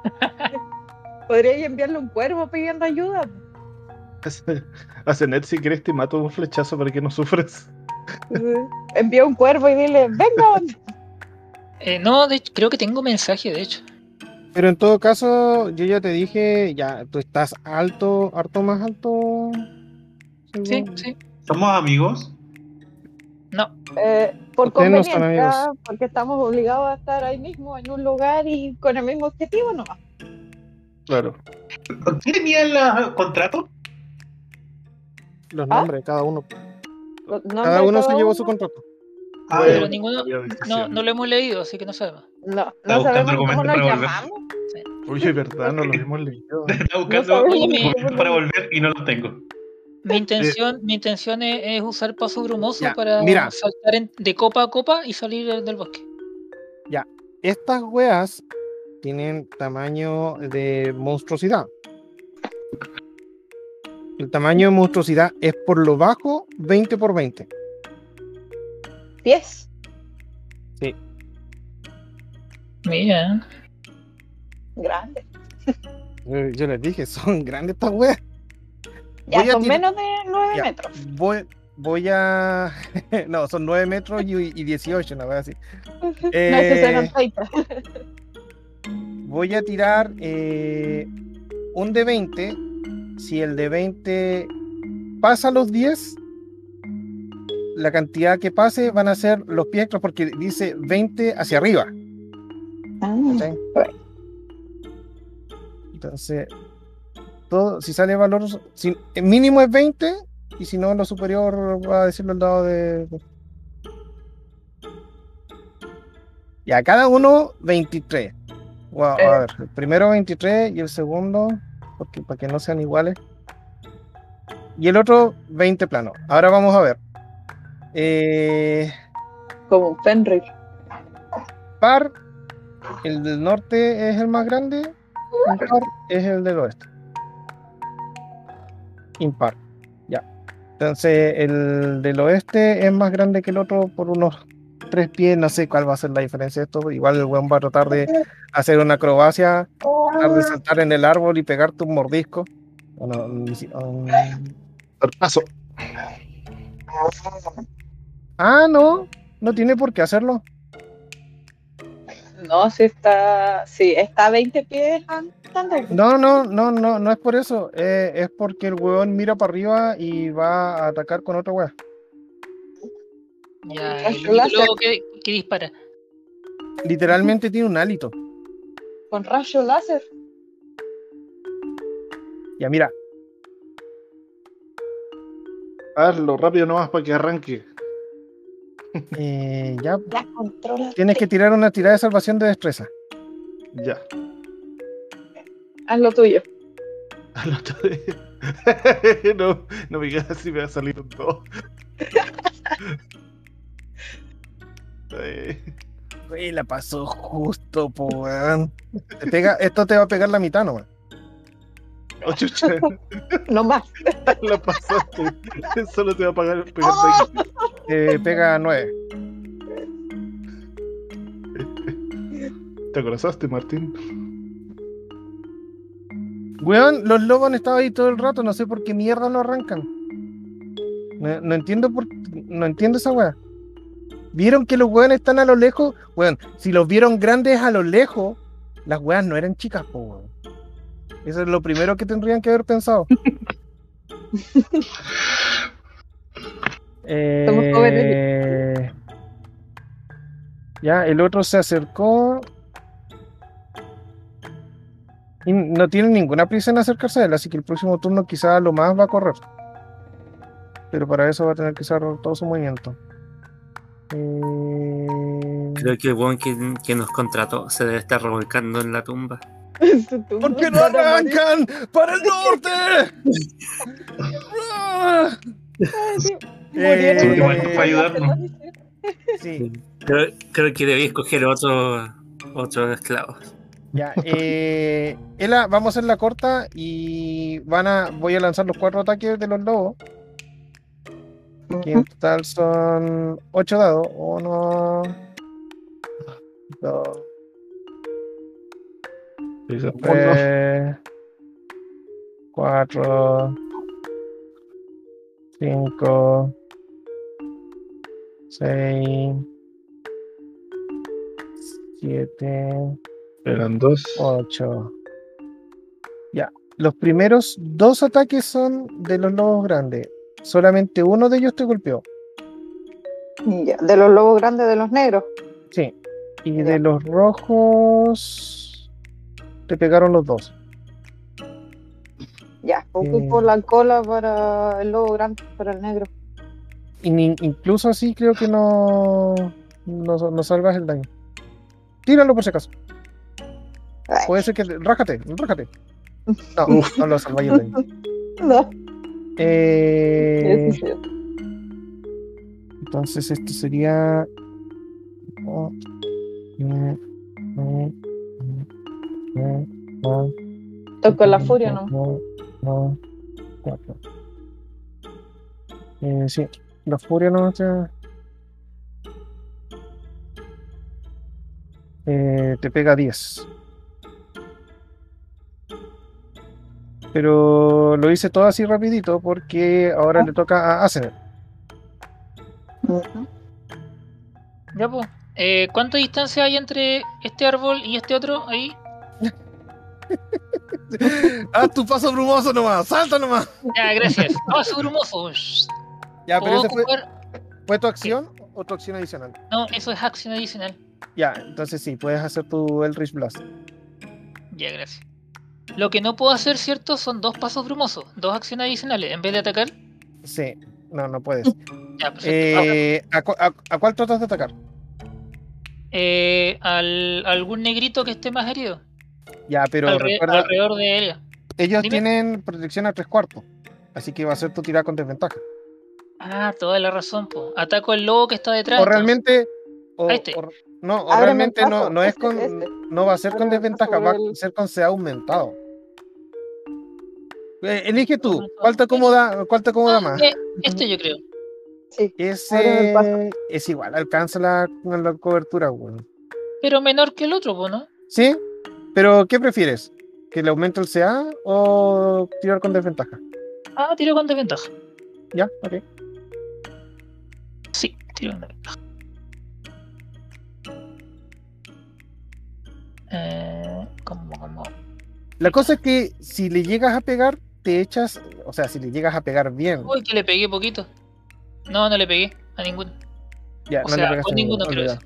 podría ir enviarle un cuervo pidiendo ayuda. A Zenet, si quieres, te mato de un flechazo para que no sufras. Envía un cuervo y dile, venga. Eh, no, de hecho, creo que tengo mensaje, de hecho. Pero en todo caso, yo ya te dije, ya, tú estás alto, harto más alto. Sí, sí. ¿Somos amigos? No, Eh, por no conveniencia, amigos. porque estamos obligados a estar ahí mismo en un lugar y con el mismo objetivo nomás. Claro. ¿Quién tenía el contrato? Los ¿Ah? nombres, cada uno. Cada uno se llevó su contrato. Ah, pero ya. ninguno, no, no lo hemos leído, así que no sabemos. No, Está no buscando sabemos cómo argumentos nos para volver. llamamos. Oye, verdad, no lo hemos leído. <laughs> Estaba buscando me- argumentos para volver y no los tengo. Mi intención, mi intención es, es usar paso brumoso Ya, para mira. saltar en- de copa a copa y salir del, del bosque. Estas weas tienen tamaño de monstruosidad. El tamaño de monstruosidad es por lo bajo 20 por 20. 10. Mira, Grande. Eh, Yo les dije, son grandes estas weas. Ya Voy a son tir- menos de 9 Ya. metros. Voy, voy a. <laughs> no, son 9 metros y, y 18, una wea así. <laughs> Eh, 30. <laughs> voy a tirar eh, un de 20. Si el de 20 pasa los 10, la cantidad que pase van a ser los pies extras porque dice 20 hacia arriba. Ah, ¿cachai? Entonces, todo, si sale valor, si, el mínimo es 20 y si no, lo superior va a decirlo al lado de. Ya, cada uno 23. Wow, a ver, el primero 23 y el segundo, porque, para que no sean iguales. Y el otro 20 plano. Ahora vamos a ver. Eh, como Fenrir. par, el del norte es el más grande, impar es el del oeste. Impar, ya. Entonces el del oeste es más grande que el otro por unos tres pies, no sé cuál va a ser la diferencia de esto. Igual el weón va a tratar de hacer una acrobacia, tratar de saltar en el árbol y pegarte un mordisco. Bueno, si- um, Paso. Ah, no, no tiene por qué hacerlo. No, si está. Sí, está a 20 pies No, no, no, no, no es por eso. eh, es porque el huevón mira para arriba y va a atacar con otra wea. ya. Rayo ¿Y luego qué dispara? Literalmente tiene un hálito. Con rayo láser. Ya mira, Hazlo rápido nomás para que arranque. <laughs> eh, ya tienes que tirar una tirada de salvación de destreza. Ya. Haz lo tuyo. Al otro día. no, no me digas si me va a salir un 2. Eh, <laughs> Güey, la pasó justo, po, weón. Te pega, esto te va a pegar la mitad nomás. oh, chucha, <laughs> No más. <laughs> la pasaste. Solo te va a pagar pegar ¡Oh! 20. Te pega 9. ¿Te acordaste, Martín? Weón, los lobos han estado ahí todo el rato, no sé por qué mierda no arrancan. No, no entiendo por no entiendo esa weá. ¿Vieron que los weones están a lo lejos? Weón, si los vieron grandes a lo lejos, las weas no eran chicas, po, weón. Eso es lo primero que tendrían que haber pensado. <laughs> Eh, Ya, el otro se acercó. Y no tiene ninguna prisa en acercarse a él, así que el próximo turno quizá lo más va a correr. Pero para eso va a tener que usar todo su movimiento. Eh, Creo que el weón que, que nos contrató se debe estar revolcando en la tumba. ¿Por qué no <laughs> arrancan? ¡Para el norte! ¡Ah! Murieron Eh, igual fue a ayudarnos. Sí, Creo, creo que debí escoger otro, otro esclavo. Ya. <laughs> Eh, Ela, vamos a hacer la corta y van a, voy a lanzar los cuatro ataques de los lobos. Que en total son ocho dados. Uno, dos, Dice, "Uno". tres, cuatro, cinco, 6, 7, Eran dos. 8. Ya. Los primeros dos ataques son de los lobos grandes. Solamente uno de ellos te golpeó. Ya, de los lobos grandes de los negros. Sí. Y Ya. de los rojos te pegaron los dos. Ya, ocupo Eh. la cola para el lobo grande, para el negro. Y ni- incluso así creo que no, no, no salvas el daño. Tíralo por si acaso. Puede ser que. Rájate, rájate. No, no lo salváis <laughs> no, Eh, entonces esto sería. Toco la furia, ¿no? no, no, cuatro. Eh, sí, la furia no te. Eh, te pega 10. Pero lo hice todo así rapidito porque ahora le toca a Asenet. Ujú. Ya, pues. Eh, ¿Cuánta distancia hay entre este árbol y este otro ahí? <laughs> Haz tu paso brumoso nomás, salta nomás. Ya, gracias. Paso brumoso. Ya, pero ¿Puedo ese fue? ¿fue tu acción o tu acción adicional? No, eso es acción adicional. Ya, entonces sí, puedes hacer tu Eldritch Blast. Ya, gracias. Lo que no puedo hacer, ¿cierto? Son dos pasos brumosos, dos acciones adicionales. En vez de atacar, Sí, no, no puedes. ya, Eh, ¿a, cu- a- a cuál tratas de atacar? eh, al, algún negrito que esté más herido. Ya, pero alre- recuerda, alrededor de ella. ellos dime. tienen protección a tres cuartos. Así que va a ser tu tirada con desventaja. Ah, toda la razón, po. Ataco al lobo que está detrás. O entonces. realmente. O, A este. o- no, o realmente no, no es este, con. este. No va a ser con desventaja, va a ser con CA aumentado. Eh, elige tú. ¿cuál te acomoda, cuál te acomoda Ah, más? eh, este yo creo. Sí. Ese es igual, alcanza la, la cobertura, weón. Pero menor que el otro, ¿no? ¿Sí? Pero, ¿qué prefieres? ¿Que le aumente el CA o tirar con desventaja? Ah, tiro con desventaja. Ya, ok. Sí, tiro con desventaja. Eh, ¿cómo, cómo? La cosa es que si le llegas a pegar, te echas, o sea, si le llegas a pegar bien, Uy, que le pegué poquito. No, no le pegué a ninguno. ya, o no sea, le con ninguno, quiero olvidado.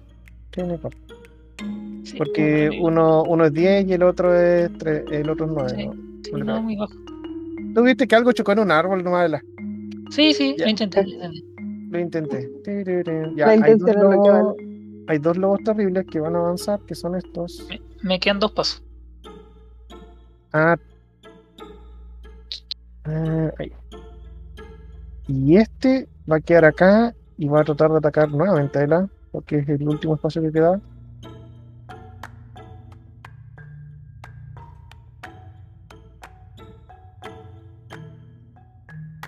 Sí, no importa. Sí, Porque no, no le uno, uno es 10 y el otro es 3, el otro es 9. Sí. viste que algo chocó en un árbol nomás de la- Sí, sí, Ya. lo intenté. lo intenté. Lo intenté. Ya, hay, dos lobos, hay dos lobos terribles que van a avanzar, que son estos. Me, quedan dos pasos. Ah. Ah, ahí. Y este va a quedar acá y va a tratar de atacar nuevamente a porque es el último espacio que queda.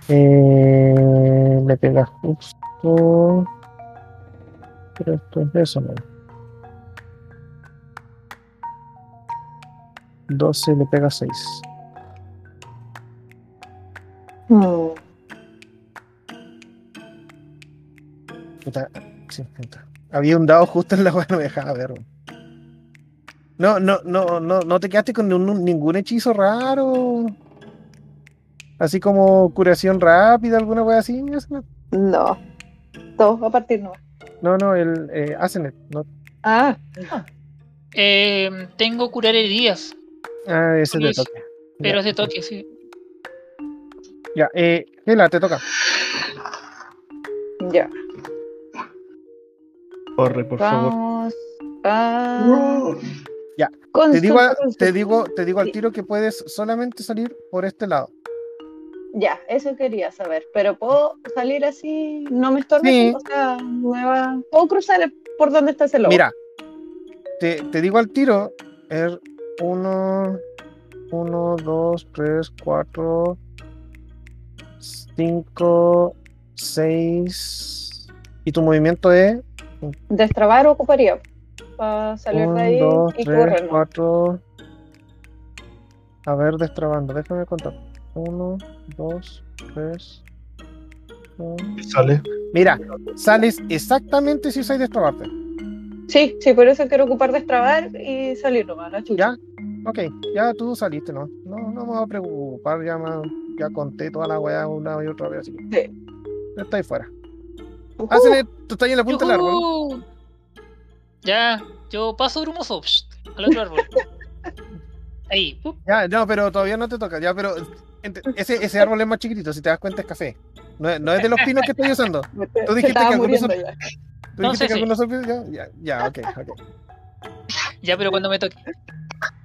Eh, le pega justo. Pero esto es eso, ¿no? 12 le pega 6. Mm, Puta, sí, puta. Había un dado justo en la web, no me dejaba ver. No, no, no, no, no te quedaste con ningún, ningún hechizo raro. Así como curación rápida, alguna wea así. no. No. Todo a partir no. No, no, el eh, Asenet, no. Ah, Eh, tengo curar heridas, Ah, ese es de Tokio. Pero es de Tokio, sí. Ya, eh, Gela, te toca. Ya. Corre, por favor. A... Uh. Ya. Te digo, te digo, te digo al tiro que puedes solamente salir por este lado. Ya, eso quería saber. Pero puedo salir así, no me estorbe. Sí. O nueva. Puedo cruzar por donde está ese lobo. Mira, te, te digo al tiro, er, 1, 1, 2, 3, 4, 5, 6. ¿Y tu movimiento es? Destrabar ocuparía para salir Un, de ahí dos, y tres, correr. Cuatro. A ver, destrabando, déjame contar. 1, 2, 3. Sale. Mira, sales exactamente si usáis destrabarte. Sí, sí, por eso quiero ocupar de extrabar y salir nomás, la chucha. ¿Ya? Ok, ya tú saliste, ¿no? No, no me voy a preocupar, ya, me- ya conté toda la weá una y otra vez, así que Sí. ya estáis fuera. Ujú. Hacele, tú estás ahí en la punta del árbol. Ya, yo paso brumoso psh, al otro árbol. <laughs> Ahí, pup. Ya, no, pero todavía no te toca, ya, pero ese, ese árbol es más chiquitito, si te das cuenta es café. No, es- no es de los pinos que estoy usando. <laughs> Tú dijiste que algunos son- ya. Tú No, sí, que sí. algunos ya, ya, ok, ok. ya, pero cuando me toque.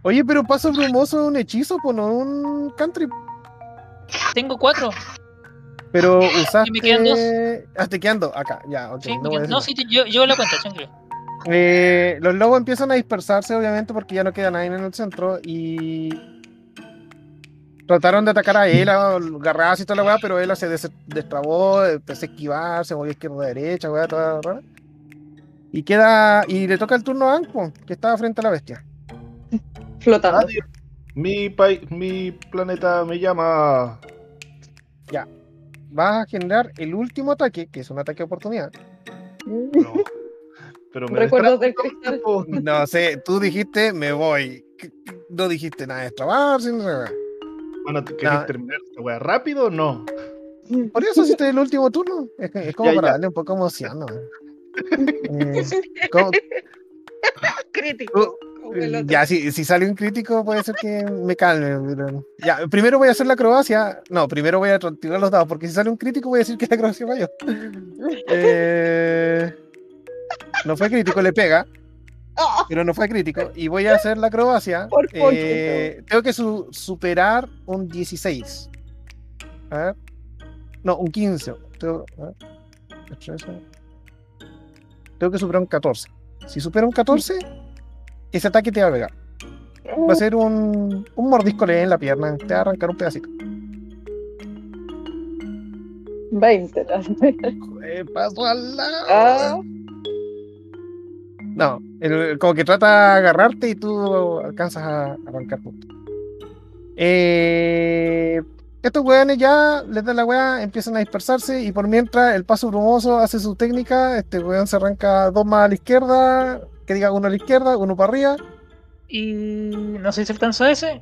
Oye, pero paso brumoso es un hechizo, pues no un country. Tengo cuatro. Pero usaste. me quedan dos. Ah, te quedan dos, acá, ya, ok. Sí, no a no, sí, yo, yo la cuenta, tranquilo. Eh, los lobos empiezan a dispersarse, obviamente, porque ya no queda nadie en el centro y trataron de atacar a Ela, agarradas y toda la weá, pero Ela se des- destrabó, empezó a esquivar, se movió izquierda a derecha, weá, toda rara. Y queda, y le toca el turno a Anko, que estaba frente a la bestia. Flotando. Adiós. Mi, mi planeta me llama. Vas a generar el último ataque, que es un ataque de oportunidad. No. Pero me Recuerdos del tiempo. No sé, tú dijiste, me voy. No dijiste nada de destrabarse, no sé. Bueno, ¿tú ¿querés terminar esta weá rápido o no? Por eso hiciste el último turno. Es, como Ya, para ya. darle un poco de emoción, ¿no? Eh, ¿cómo- <laughs> Crítico. otro. ya, si, si sale un crítico, puede ser que me calme. pero- Ya, primero voy a hacer la acrobacia. No, primero voy a tirar los dados, porque si sale un crítico, voy a decir que la acrobacia falló. Eh, no fue crítico, le pega, Ah, pero no fue crítico. Y voy a hacer la acrobacia. Por Eh, tengo que su- superar un 16. A ver. No, un 15. Tengo, a ver. Tengo que superar un 14. Si supera un 14, ese ataque te va a pegar. Va a ser un, un mordisco leve en la pierna. Te va a arrancar un pedacito. 20. Eh, paso al lado. Ah, No, el- como que trata de agarrarte y tú alcanzas a arrancar puntos. Eh, estos weones ya les dan la weá, empiezan a dispersarse y por mientras el paso brumoso hace su técnica, este weón se arranca dos más a la izquierda, que diga uno a la izquierda, uno para arriba, Y no sé si alcanzó ese.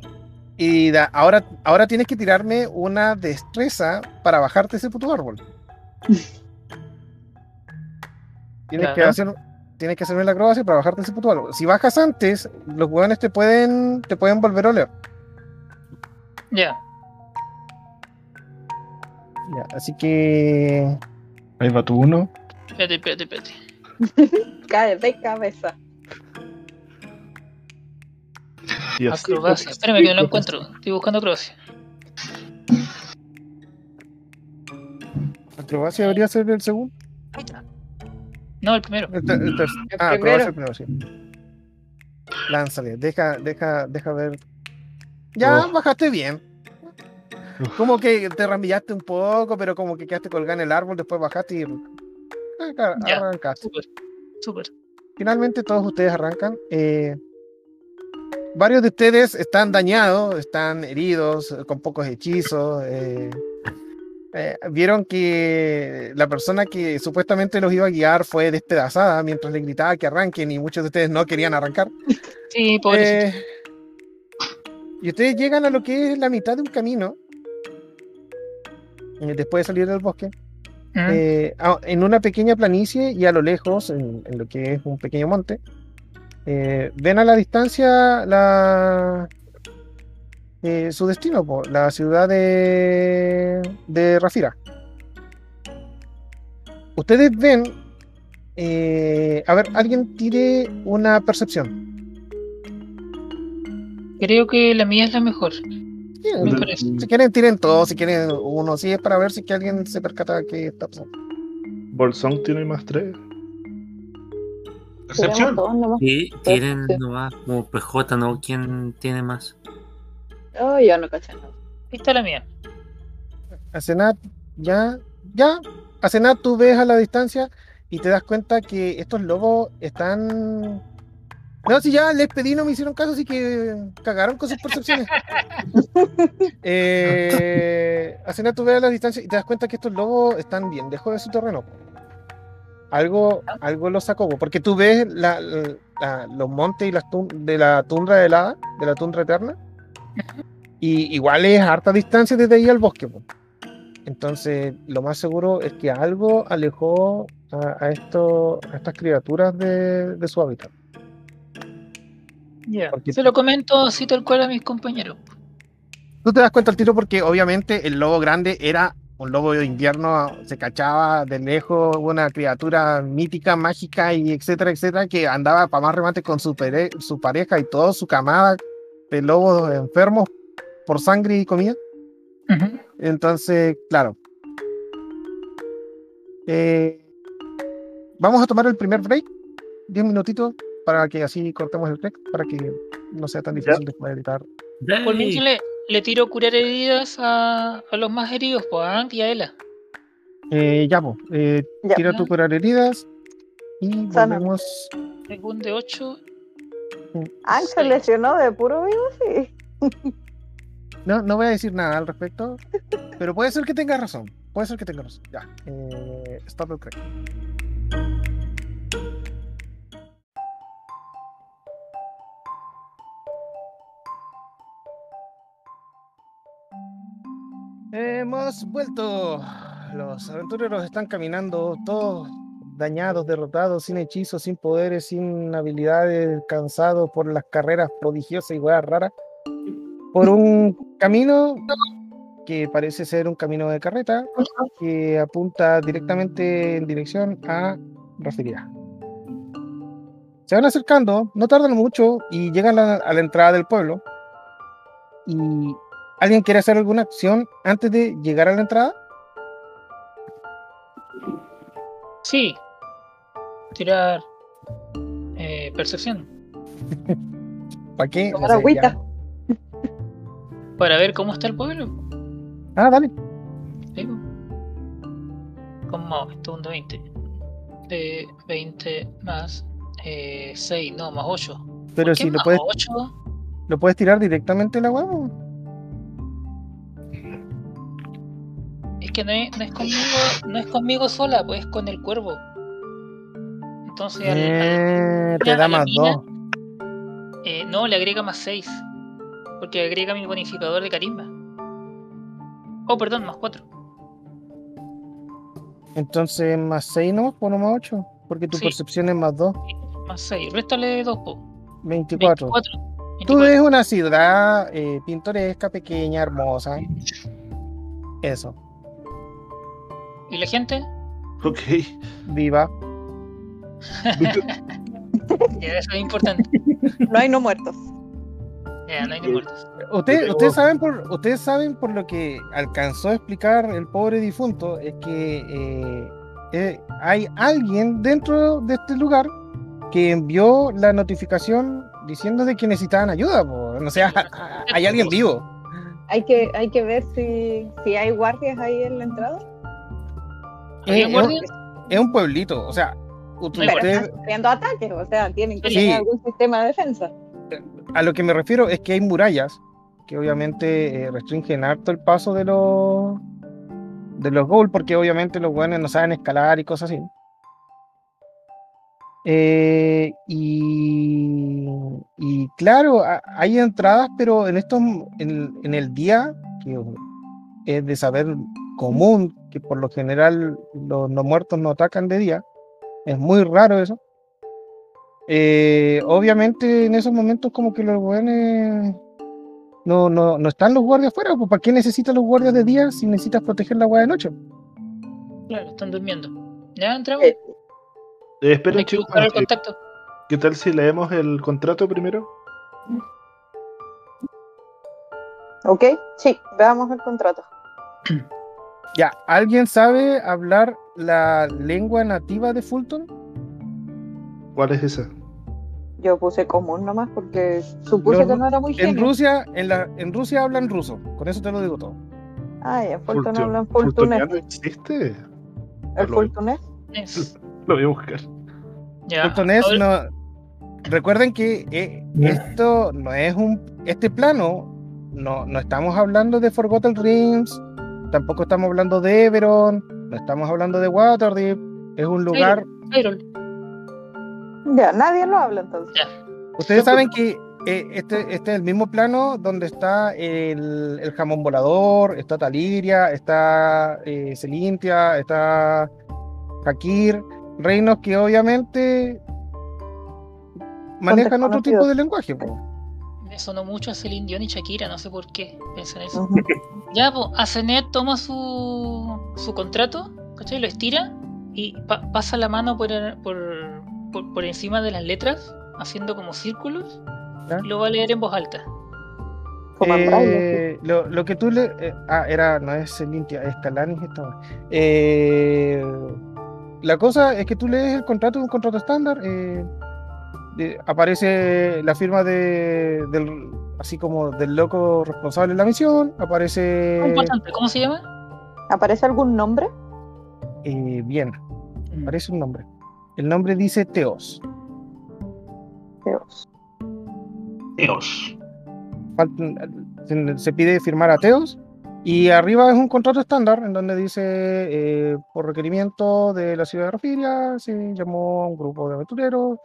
y da- ahora, ahora tienes que tirarme una destreza para bajarte ese puto árbol. <laughs> Tienes que hacer, tienes que hacerme la acrobacia para bajarte ese puto árbol. Si bajas antes, los hueones te pueden, te pueden volver a oler. Ya. Ya, así que Ahí va tu uno. Espérate, espérate, espérate. <laughs> cae de cabeza. Acrobacia. Espérame que no lo encuentro. Estoy buscando acrobacia. acrobacia debería ser el segundo. No, el primero. El el ah, primero. acrobacia el primero, sí. Lánzale, deja, deja, deja ver. Ya Oh. bajaste bien. <laughs> Como que te rambillaste un poco, pero como que quedaste colgado en el árbol, después bajaste y ah, Ya. arrancaste. Súper. Súper. Finalmente todos ustedes arrancan. eh, varios de ustedes están dañados, están heridos, con pocos hechizos. eh, eh, vieron que la persona que supuestamente los iba a guiar fue despedazada mientras le gritaba que arranquen y muchos de ustedes no querían arrancar. Sí, pobrecito. Eh, y ustedes llegan a lo que es la mitad de un camino. Eh, después de salir del bosque. Mm. eh, a- en una pequeña planicie y a lo lejos, en, en lo que es un pequeño monte, eh, ven a la distancia la, eh, su destino, po, la ciudad de, de Rafira. Ustedes ven, a ver, alguien tire una percepción. Creo que la mía es la mejor. Sí. Si quieren, tiren todos, si quieren uno, si es para ver si que alguien se percata que está pasando. Bolsón tiene más tres. Percepción. Y tienen Sí. nomás como PJ, ¿no? ¿Quién tiene más? Oh, ya no caché nada. Ahí está la mía. Asenat, ya, ya. Asenat, tú ves a la distancia y te das cuenta que estos lobos están. No, si ya les pedí, no me hicieron caso, así que cagaron con sus percepciones. eh, Asenat, tú ves a la distancia y te das cuenta que estos lobos están bien lejos de su terreno. algo, algo lo sacó, po, porque tú ves los montes y las de la tundra helada, de la tundra eterna, y igual es harta distancia desde ahí al bosque. Entonces, lo más seguro es que algo alejó a, a a estas criaturas de su hábitat. Porque- Se lo comento así tal cual a mis compañeros. Tú te das cuenta al tiro porque obviamente el lobo grande era un lobo de invierno, se cachaba de lejos, una criatura mítica, mágica y etcétera, etcétera, que andaba para más remate con su, pere- su pareja y toda su camada de lobos enfermos por sangre y comida. Ujú. Entonces, claro. Eh, vamos a tomar el primer break, 10 minutitos, para que así cortemos el break, para que no sea tan difícil después editar. Por mientras le, le tiro curar heridas a, a los más heridos, pues a Ank y a Ela. Eh, ya, po, eh, Ya. tira tu curar heridas y volvemos. Un de 8. Ángel se lesionó de puro vivo, sí. No, no voy a decir nada al respecto, pero puede ser que tenga razón. Puede ser que tenga razón. Ya. Eh, stop el crack. Hemos vuelto. Los aventureros están caminando todos dañados, derrotados, sin hechizos, sin poderes, sin habilidades, cansados por las carreras prodigiosas y weas raras. Por un camino que parece ser un camino de carreta que apunta directamente en dirección a Rafiria. Se van acercando, no tardan mucho y llegan a, a la entrada del pueblo. ¿Y alguien quiere hacer alguna acción antes de llegar a la entrada? Sí. Tirar eh, percepción. <laughs> ¿Para qué? Tomar No sé, agüita. ya. <laughs> Para ver cómo está el pueblo. Ah, dale. ¿sí? ¿Cómo? Esto es un de 20. De 20 más eh, 6, no, más 8. Pero si lo puedes, 8? lo puedes tirar directamente en la huevo. Es que no es, no es conmigo, no es conmigo sola, pues es con el cuervo. Entonces al, al- Eh, te da más mina, dos. eh, no, le agrega más 6. Porque agrega mi bonificador de carisma. Oh, perdón, más 4. Entonces más 6 no, pues no más 8. Porque tu Sí. percepción es más 2. Más 6. Réstale 2, po. 24. 24. Tú 24. ves una ciudad eh, pintoresca, pequeña, hermosa. Eso, ¿Y la gente? Ok. viva. <laughs> Eso es importante. No hay no muertos. Ya, no hay ni muertos. Usted- ustedes, saben por, ustedes saben por lo que alcanzó a explicar el pobre difunto, es que eh, eh, hay alguien dentro de este lugar que envió la notificación diciendo de que necesitaban ayuda. po. No sé, <laughs> hay alguien vivo. Hay que, hay que ver si, si hay guardias ahí en la entrada. ¿Había Eh? Es un pueblito, o sea, ut- Pero están sufriendo ataques, o sea, tienen que Sí. tener algún sistema de defensa. a lo que me refiero es que hay murallas que obviamente eh, restringen harto el paso de los de los goals porque obviamente los buenos no saben escalar y cosas así. Eh, y, y claro, hay entradas, pero en estos en, en el día que es de saber común por lo general los no muertos no atacan de día, es muy raro eso. Eh, obviamente en esos momentos como que los weones no, no, no están los guardias afuera, pues ¿para qué necesitas los guardias de día si necesitas proteger la agua de noche? Claro, están durmiendo. Ya entramos. Eh, Eh, que chicos. buscar el eh, contacto. ¿Qué tal si leemos el contrato primero? ¿Ok? Sí, veamos el contrato. <clears throat> Ya, ¿alguien sabe hablar la lengua nativa de Fulton? ¿Cuál es esa? Yo puse común nomás porque supuse Los que no era muy En genio. Rusia, en la, en Rusia hablan ruso, con eso te lo digo todo. Ah, ya, Fulton Fulton- habla en Fultunés. ¿Fultoniano existe? ¿El lo- Fultunés? Es- <laughs> Lo voy a buscar. Ya. Fultonés ahora- no. Recuerden que eh, esto no es un. Este plano, no, no estamos hablando de Forgotten Realms, tampoco estamos hablando de Everon, no estamos hablando de Waterdeep. Es un lugar Hyrule. Ya, nadie lo habla entonces. Ustedes saben que eh, este, este es el mismo plano donde está el, el jamón volador, está Taliria, está eh, Celintia, está Hakir, reinos que obviamente manejan otro tipo de lenguaje. po. Me sonó mucho a Celine Dion y Shakira, no sé por qué pensé en eso. Ya, pues, Asenet toma su, su contrato, ¿cachai? Lo estira y pa- pasa la mano por, por, por, por encima de las letras, haciendo como círculos, ¿Ya? y lo va a leer en voz alta. Eh, lo, lo que tú le. eh, ah, era, no es Celintia, es Calanis esta. Eh, la cosa es que tú lees el contrato, un contrato estándar. De- aparece la firma de, del, así como del loco responsable de la misión. Aparece. Importante, ¿cómo se llama? ¿Aparece algún nombre? eh, bien, aparece un nombre. El nombre dice Teos. Faltan- se, se pide firmar a Teos y arriba es un contrato estándar en donde dice eh, por requerimiento de la ciudad de Rafiria se llamó a un grupo de aventureros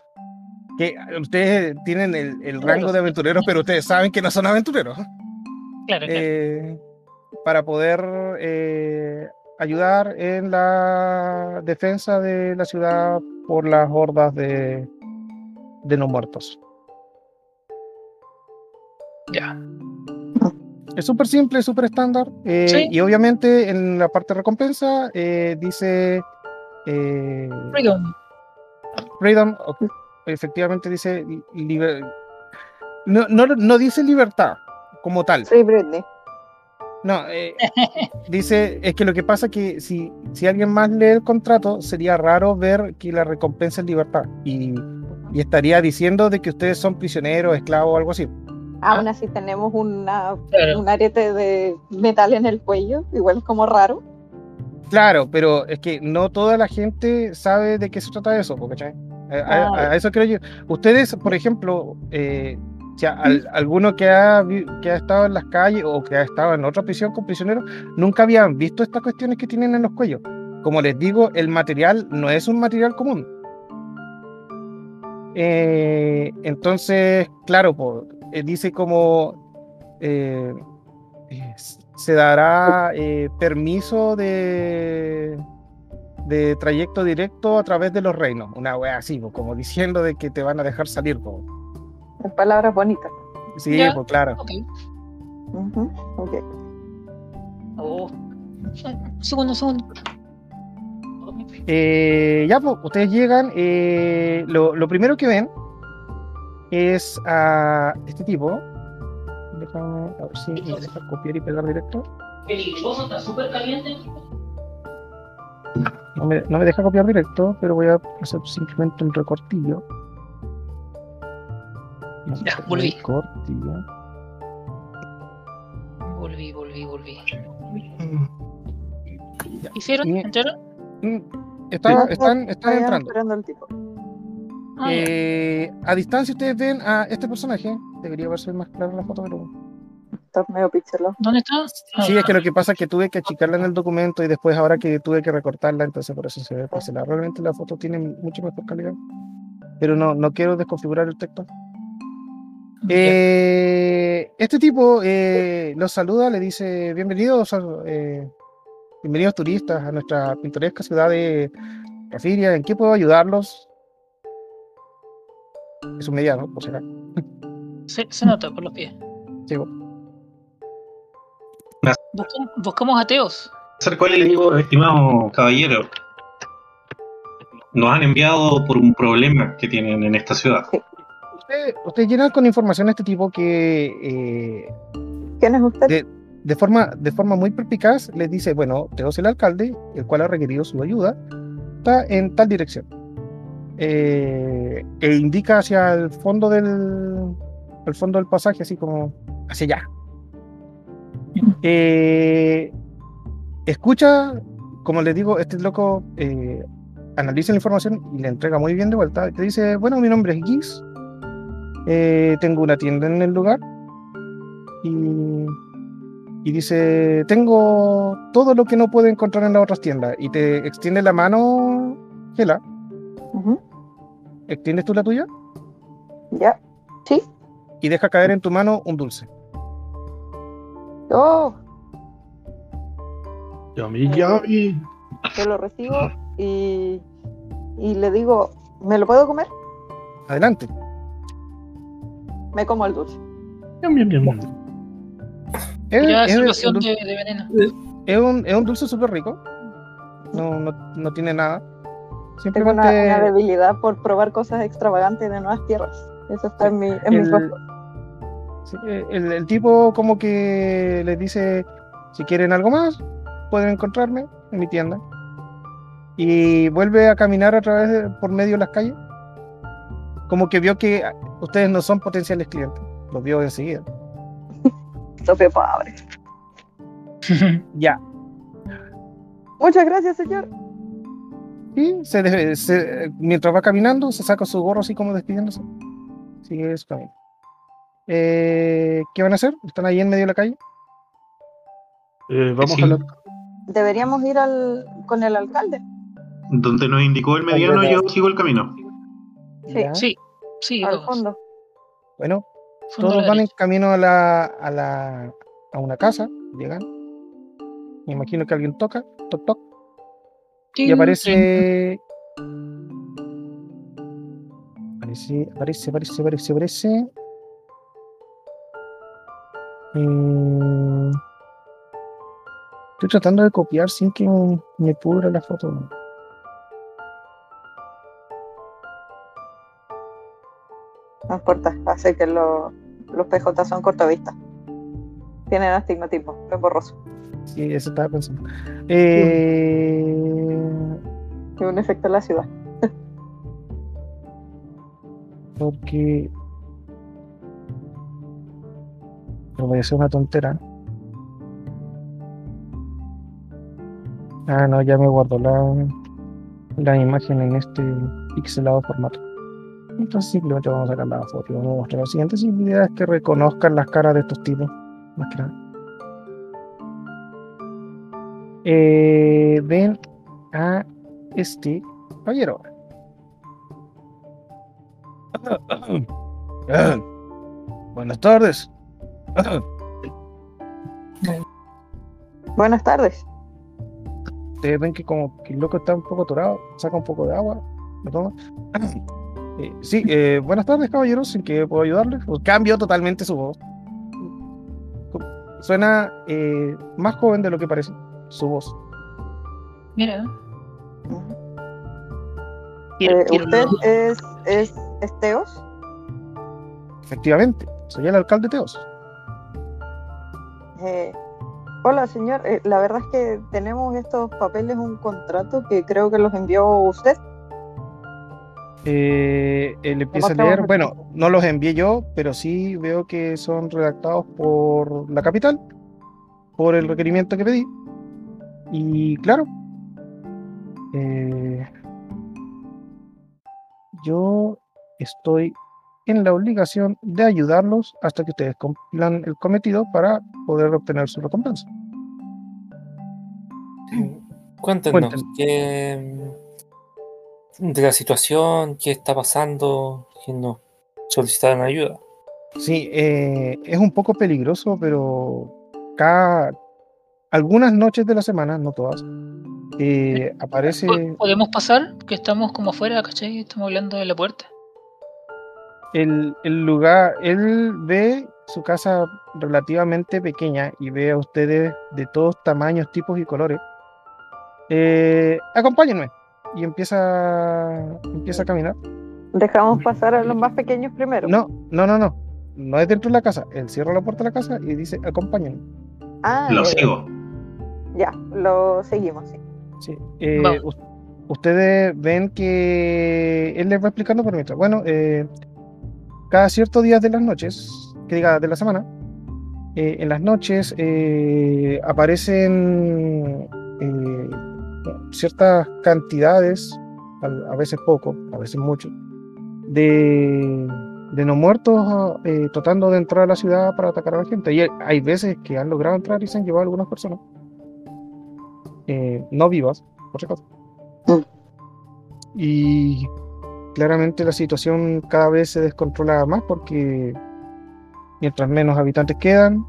que ustedes tienen el, el rango de aventureros pero ustedes saben que no son aventureros Claro, claro. eh, para poder eh, ayudar en la defensa de la ciudad por las hordas de, de no muertos. Ya. Es súper simple, súper estándar. eh, Sí. Y obviamente en la parte de recompensa eh, dice eh, Freedom. Freedom, o- efectivamente dice liber- no, no, no dice libertad como tal. Free Britney. No, eh, dice, es que lo que pasa es que si, si alguien más lee el contrato, sería raro ver que la recompensa es libertad. Y, y estaría diciendo de que ustedes son prisioneros, esclavos o algo así. Aún así tenemos una, Claro. un arete de metal en el cuello. Igual es como raro. Claro, pero es que no toda la gente sabe de qué se trata eso, ¿cachai? A, a- a eso creo yo. Ustedes, por ejemplo, eh, si a- al- alguno que ha, que ha estado en las calles o que ha estado en otra prisión con prisioneros, nunca habían visto estas cuestiones que tienen en los cuellos. Como les digo, el material no es un material común. Eh, entonces, claro, po, eh, dice como eh, se dará permiso de, de trayecto directo a través de los reinos. Una wea así, po, como diciendo de que te van a dejar salir. po. En palabras bonitas. Sí, Ya. pues claro. Ok. Ujú, ok. Oh. Un segundo, un segundo. Eh, ya, pues, ustedes llegan. eh, lo, lo primero que ven es a este tipo. Déjame a ver si me deja copiar y pegar directo. Peligroso, está súper caliente. No me, no me deja copiar directo, pero voy a hacer simplemente un recortillo. Ya, volví. Recortillo. Volví, volví, volví. Ya. ¿Hicieron? Y- ¿Entraron? Mm, Estaba- Sí. están, están Todavía entrando. esperando al tipo. Ah. Eh, a distancia ustedes ven a este personaje. Debería verse más claro en la foto, pero. Está medio pixelado. ¿Dónde está? Ah, Sí, es que lo que pasa es que tuve que achicarla en el documento y después ahora que tuve que recortarla, entonces por eso se ve pixelada. Realmente la foto tiene mucho mejor calidad. Pero no, no quiero desconfigurar el texto. Eh, este tipo eh, los saluda, le dice bienvenidos, a- eh, bienvenidos turistas a nuestra pintoresca ciudad de Rafiria. ¿En qué puedo ayudarlos? Es un mediano, por si acaso. Se, se nota por los pies. Sí, Buscamos, buscamos ateos. acercó y le digo, estimado caballero, nos han enviado por un problema que tienen en esta ciudad. Usted, usted llena con información a este tipo que eh, ¿Quién es usted? de, de forma, de forma muy perpicaz les dice, bueno, Teos el alcalde, el cual ha requerido su ayuda, está en tal dirección. Eh, e indica hacia el fondo del el fondo del pasaje, así como hacia allá. Eh, escucha, como les digo, este loco eh, analiza la información y le entrega muy bien de vuelta. Te dice, bueno, mi nombre es Gis, eh, tengo una tienda en el lugar y, y dice, tengo todo lo que no puede encontrar en las otras tiendas. Y te extiende la mano, Gela. Extiendes tú la tuya Ya. Sí. y deja caer en tu mano un dulce. Oh, Yummy, yummy. yo lo recibo y, y le digo, ¿me lo puedo comer? Adelante. Me como el dulce. Yum, yum, yum. Es, Ya, es- situación un, de, dul- de veneno. es un- es un dulce súper rico. No, no, no tiene nada. Tengo una, debilidad por probar cosas extravagantes de nuevas tierras. Eso está en mi, en el. Sí, el- el tipo como que les dice, si quieren algo más, pueden encontrarme en mi tienda. Y vuelve a caminar a través de, por medio de las calles. Como que vio que ustedes no son potenciales clientes. Los vio enseguida. <laughs> Sofía Pobre. <laughs> Ya. Muchas gracias, señor. Y se- mientras va caminando, se saca su gorro así como despidiéndose. Sigue su camino. Eh, ¿Qué van a hacer? ¿Están ahí en medio de la calle? Eh, vamos Sí. a la... Deberíamos ir al, con el alcalde. Donde nos indicó el mediano, yo sigo el camino. Sí, Ya. Sí, sí, al vamos. fondo. Bueno, Fondo todos van en camino a la, a la a una casa, llegan. Me imagino que alguien toca, toc toc, y Tin, aparece. Aparece, aparece, aparece, aparece, aparece. Mm, Estoy tratando de copiar sin que me, pudra la foto. No importa, hace que lo- los PJ son cortavistas. Tienen astigmatismo, es borroso. Sí, eso estaba pensando. Eh, Es un efecto en la ciudad. <laughs> Porque. Voy a hacer una tontera. Ah, no, ya me guardo la, la imagen en este pixelado formato. Entonces simplemente vamos a sacar la foto y vamos a mostrar lo siguiente. Idea es que reconozcan las caras de estos tipos. Más que nada. Eh, ven a este caballero. <coughs> Buenas tardes. <laughs> Buenas tardes. Ustedes ven que como que el loco está un poco atorado, saca un poco de agua, lo toma. <coughs> Eh, sí, eh, buenas tardes caballeros, ¿en qué puedo ayudarles? Pues cambio totalmente su voz. Suena eh, más joven de lo que parece, su voz. Mira. Quiero- Eh, quiero- ¿Usted es, es, es Teos? Efectivamente, soy el alcalde Teos. Eh, hola, señor. Eh, la verdad es que tenemos estos papeles, un contrato que creo que los envió usted. Eh, él empieza a leer, bueno, no los envié yo, pero sí veo que son redactados por la capital, por el requerimiento que pedí. Y claro, eh, yo estoy en la obligación de ayudarlos hasta que ustedes cumplan el cometido para poder obtener su recompensa. Cuéntenos, Cuéntenos. ¿qué, de la situación, qué está pasando, que nos solicitaron ayuda. Sí, eh, es un poco peligroso, pero cada algunas noches de la semana, no todas, eh, aparece. ¿Po- ¿Podemos pasar? Que estamos como afuera, ¿cachai? Estamos hablando de la puerta. El, el lugar, él ve su casa relativamente pequeña y ve a ustedes de todos tamaños, tipos y colores. Eh, acompáñenme. Y empieza, empieza a caminar. Dejamos pasar a los más pequeños primero. No, no, no, no. No es dentro de la casa. Él cierra la puerta de la casa y dice, acompáñenme. Ah, Lo eh, sigo. ya, lo seguimos, sí. Sí. eh, us- ustedes ven que él les va explicando por mientras. Bueno, eh, cada ciertos días de las noches, que diga de la semana, eh, en las noches eh, aparecen eh, ciertas cantidades, a, a veces poco, a veces mucho, de, de no muertos tratando de entrar a la ciudad para atacar a la gente. Y hay- veces que han logrado entrar y se han llevado a algunas personas, no vivas, por si acaso. Mm. Y claramente la situación cada vez se descontrola más porque mientras menos habitantes quedan,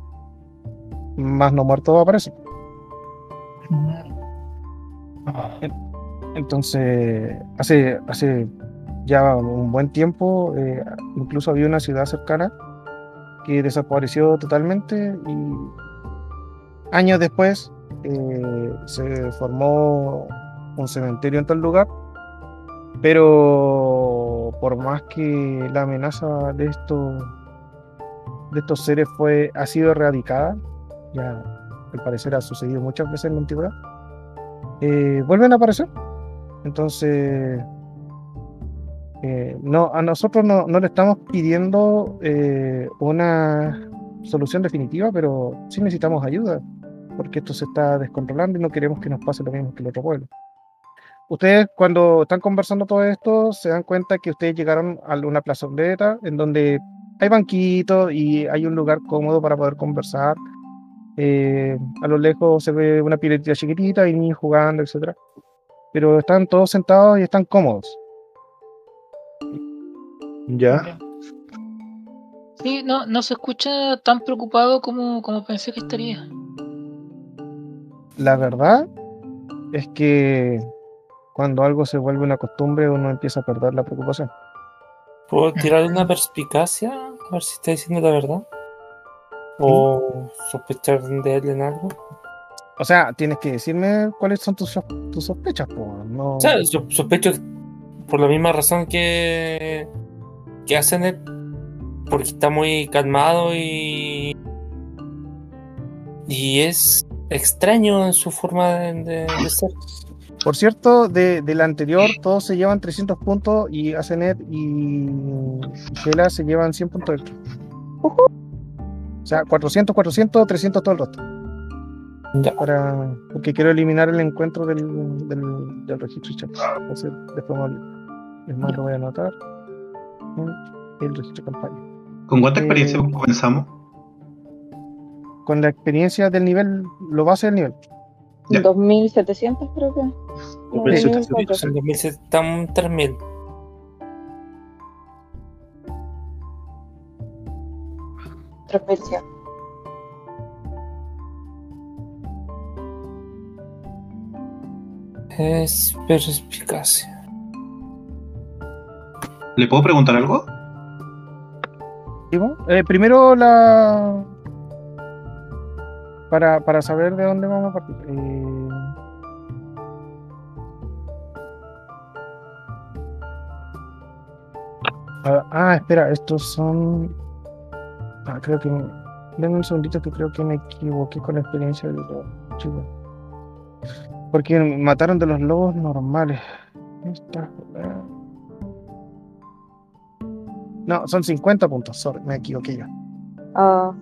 más no muertos aparecen. Entonces, hace, hace ya un buen tiempo, eh, incluso había una ciudad cercana que desapareció totalmente y años después eh, se formó un cementerio en tal lugar, pero por más que la amenaza de estos de estos seres fue ha sido erradicada, ya al parecer ha sucedido muchas veces en la antigüedad, eh, vuelven a aparecer. Entonces, eh, no, a nosotros no, no le estamos pidiendo eh, una solución definitiva, pero sí necesitamos ayuda, porque esto se está descontrolando y no queremos que nos pase lo mismo que el otro pueblo. Ustedes cuando están conversando todo esto, se dan cuenta que ustedes llegaron a una plazoleta en donde hay banquitos y hay un lugar cómodo para poder conversar. Eh, a lo lejos se ve una piletita chiquitita y niños jugando, etcétera. Pero están todos sentados y están cómodos. Ya. Sí, no, no se escucha tan preocupado como, como pensé que estaría. La verdad es que cuando algo se vuelve una costumbre, uno empieza a perder la preocupación. ¿Puedo tirar una perspicacia? A ver si está diciendo la verdad. O sospechar de él en algo. O sea, tienes que decirme cuáles son tus, tus sospechas, po. No... O sea, yo sospecho por la misma razón que, que hacen él, porque está muy calmado y. Y es extraño en su forma de, de- de ser. Por cierto, de, de la anterior, todos se llevan 300 puntos y Asenet y Gela se llevan 100 puntos extra. O sea, 400, 400, 300 todo el resto. Ya. Para, porque quiero eliminar el encuentro del, del, del registro chat. Entonces, después. Es más, lo voy a anotar. Mm, El registro de campaña. ¿Con cuánta experiencia Eh, comenzamos? Con la experiencia del nivel, lo base del nivel. Ya. 2700 creo que. No, 2700. 2400. En 2007 están 3000. Transmisión. Es perspicacia. ¿Le puedo preguntar algo? Eh, primero la. Para, para saber de dónde vamos a partir. Eh, Ah, espera, estos son. Ah, creo que. me- Denme un segundito que creo que me equivoqué con la experiencia de los chicos. Porque mataron de los lobos normales. No, son 50 puntos, sorry, me equivoqué yo. Ah,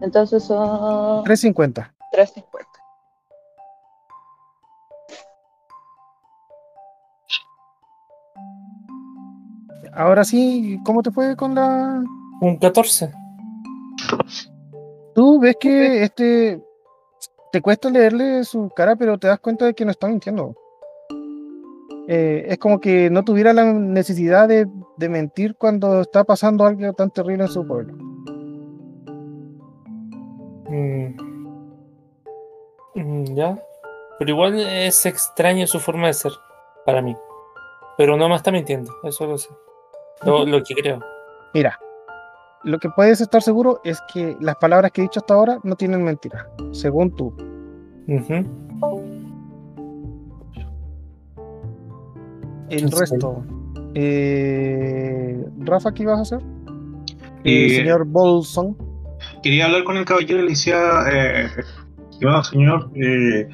entonces son 350. 350. Ahora sí, ¿cómo te fue con la...? Un 14. Tú ves que este... Te cuesta leerle su cara, pero te das cuenta de que no está mintiendo. Eh, es como que no tuviera la necesidad de, de mentir cuando está pasando algo tan terrible en su pueblo. Mm. Mm, Ya. Pero igual es extraño su forma de ser para mí. Pero no me está mintiendo, eso lo sé. Lo, lo que creo. Mira, lo que puedes estar seguro es que las palabras que he dicho hasta ahora no tienen mentira, según tú. El resto. Eh, Rafa, ¿qué ibas a hacer? Eh, El señor Bolson. Quería hablar con el caballero y le decía, eh, señor, eh,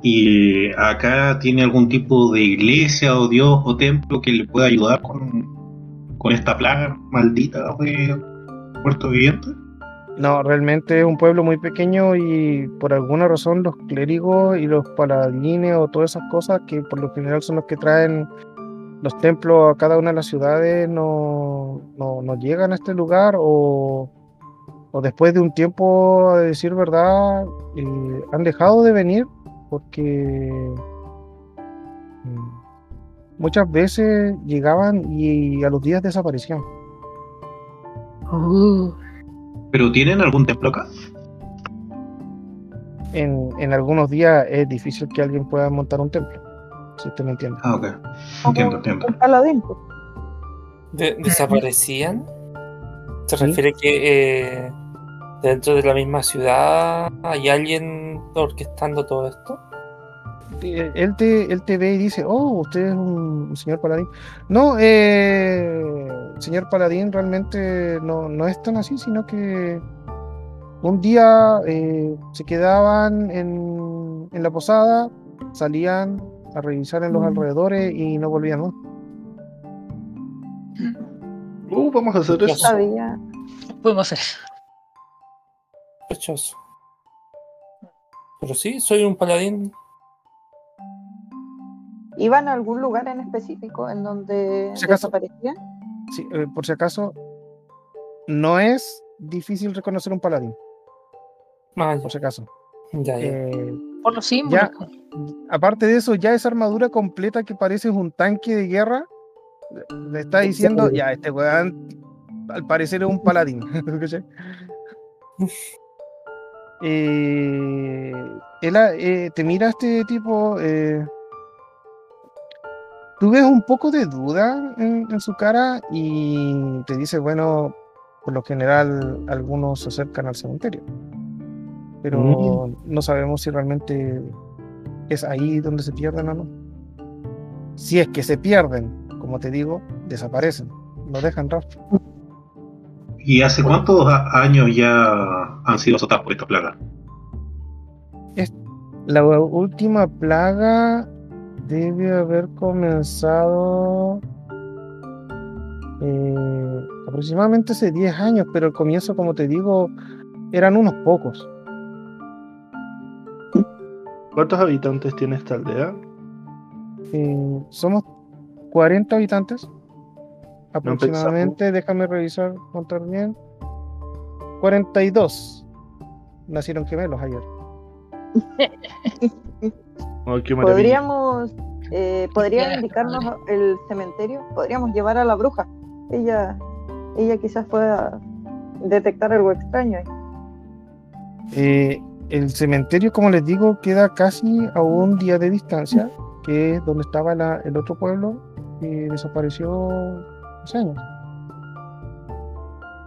y acá tiene algún tipo de iglesia o dios o templo que le pueda ayudar con, con esta plaga maldita de muertos vivientes. No, realmente es un pueblo muy pequeño y por alguna razón los clérigos y los paladines o todas esas cosas que por lo general son los que traen los templos a cada una de las ciudades no, no, no llegan a este lugar o, o después de un tiempo, a decir verdad, eh, han dejado de venir porque mm, muchas veces llegaban y a los días desaparecían. ¿Pero tienen algún templo acá? En, en algunos días es difícil que alguien pueda montar un templo, si usted me entiende. Ah, ok. Entiendo, entiendo. Un paladín. De- ¿Desaparecían? ¿Se Sí. refiere que eh, dentro de la misma ciudad hay alguien orquestando todo esto? Eh, Él te, él te ve y dice, oh, usted es un, señor paladín. No, eh, señor paladín, realmente no, no es tan así, sino que un día eh, se quedaban en, en la posada, salían a revisar en los Mm. alrededores y no volvían más. Uh, vamos a hacer eso. sabía. Podemos hacer. Sospechoso. Pero sí, soy un paladín. ¿Iban a algún lugar en específico en donde Si acaso- desaparecían? Sí, eh, por si acaso, no es difícil reconocer un paladín, Ah, por si acaso. ya, ya. Eh, Por los símbolos. Ya. aparte de eso, ya esa armadura completa que parece un tanque de guerra, le- le está diciendo, ya, este weón al parecer es un paladín. <laughs> Eh, él, eh, te mira este tipo, eh, tú ves un poco de duda en, en su cara y te dice, bueno, por lo general algunos se acercan al cementerio, pero no sabemos si realmente es ahí donde se pierden o no. Si es que se pierden, como te digo, desaparecen, no dejan rastro. ¿Y hace cuántos años ya han sido azotados por esta plaga? La última plaga debe haber comenzado eh, aproximadamente hace 10 años, pero al comienzo, como te digo, eran unos pocos. ¿Cuántos habitantes tiene esta aldea? Eh, somos 40 habitantes pensamos. aproximadamente, déjame revisar, contar bien. 42 nacieron gemelos ayer. <laughs> Oh. Podríamos, eh, podría indicarnos el cementerio, podríamos llevar a la bruja. Ella, ella quizás pueda detectar algo extraño. ahí. Eh, el cementerio, como les digo, queda casi a un día de distancia, que es donde estaba la- el otro pueblo que desapareció hace años.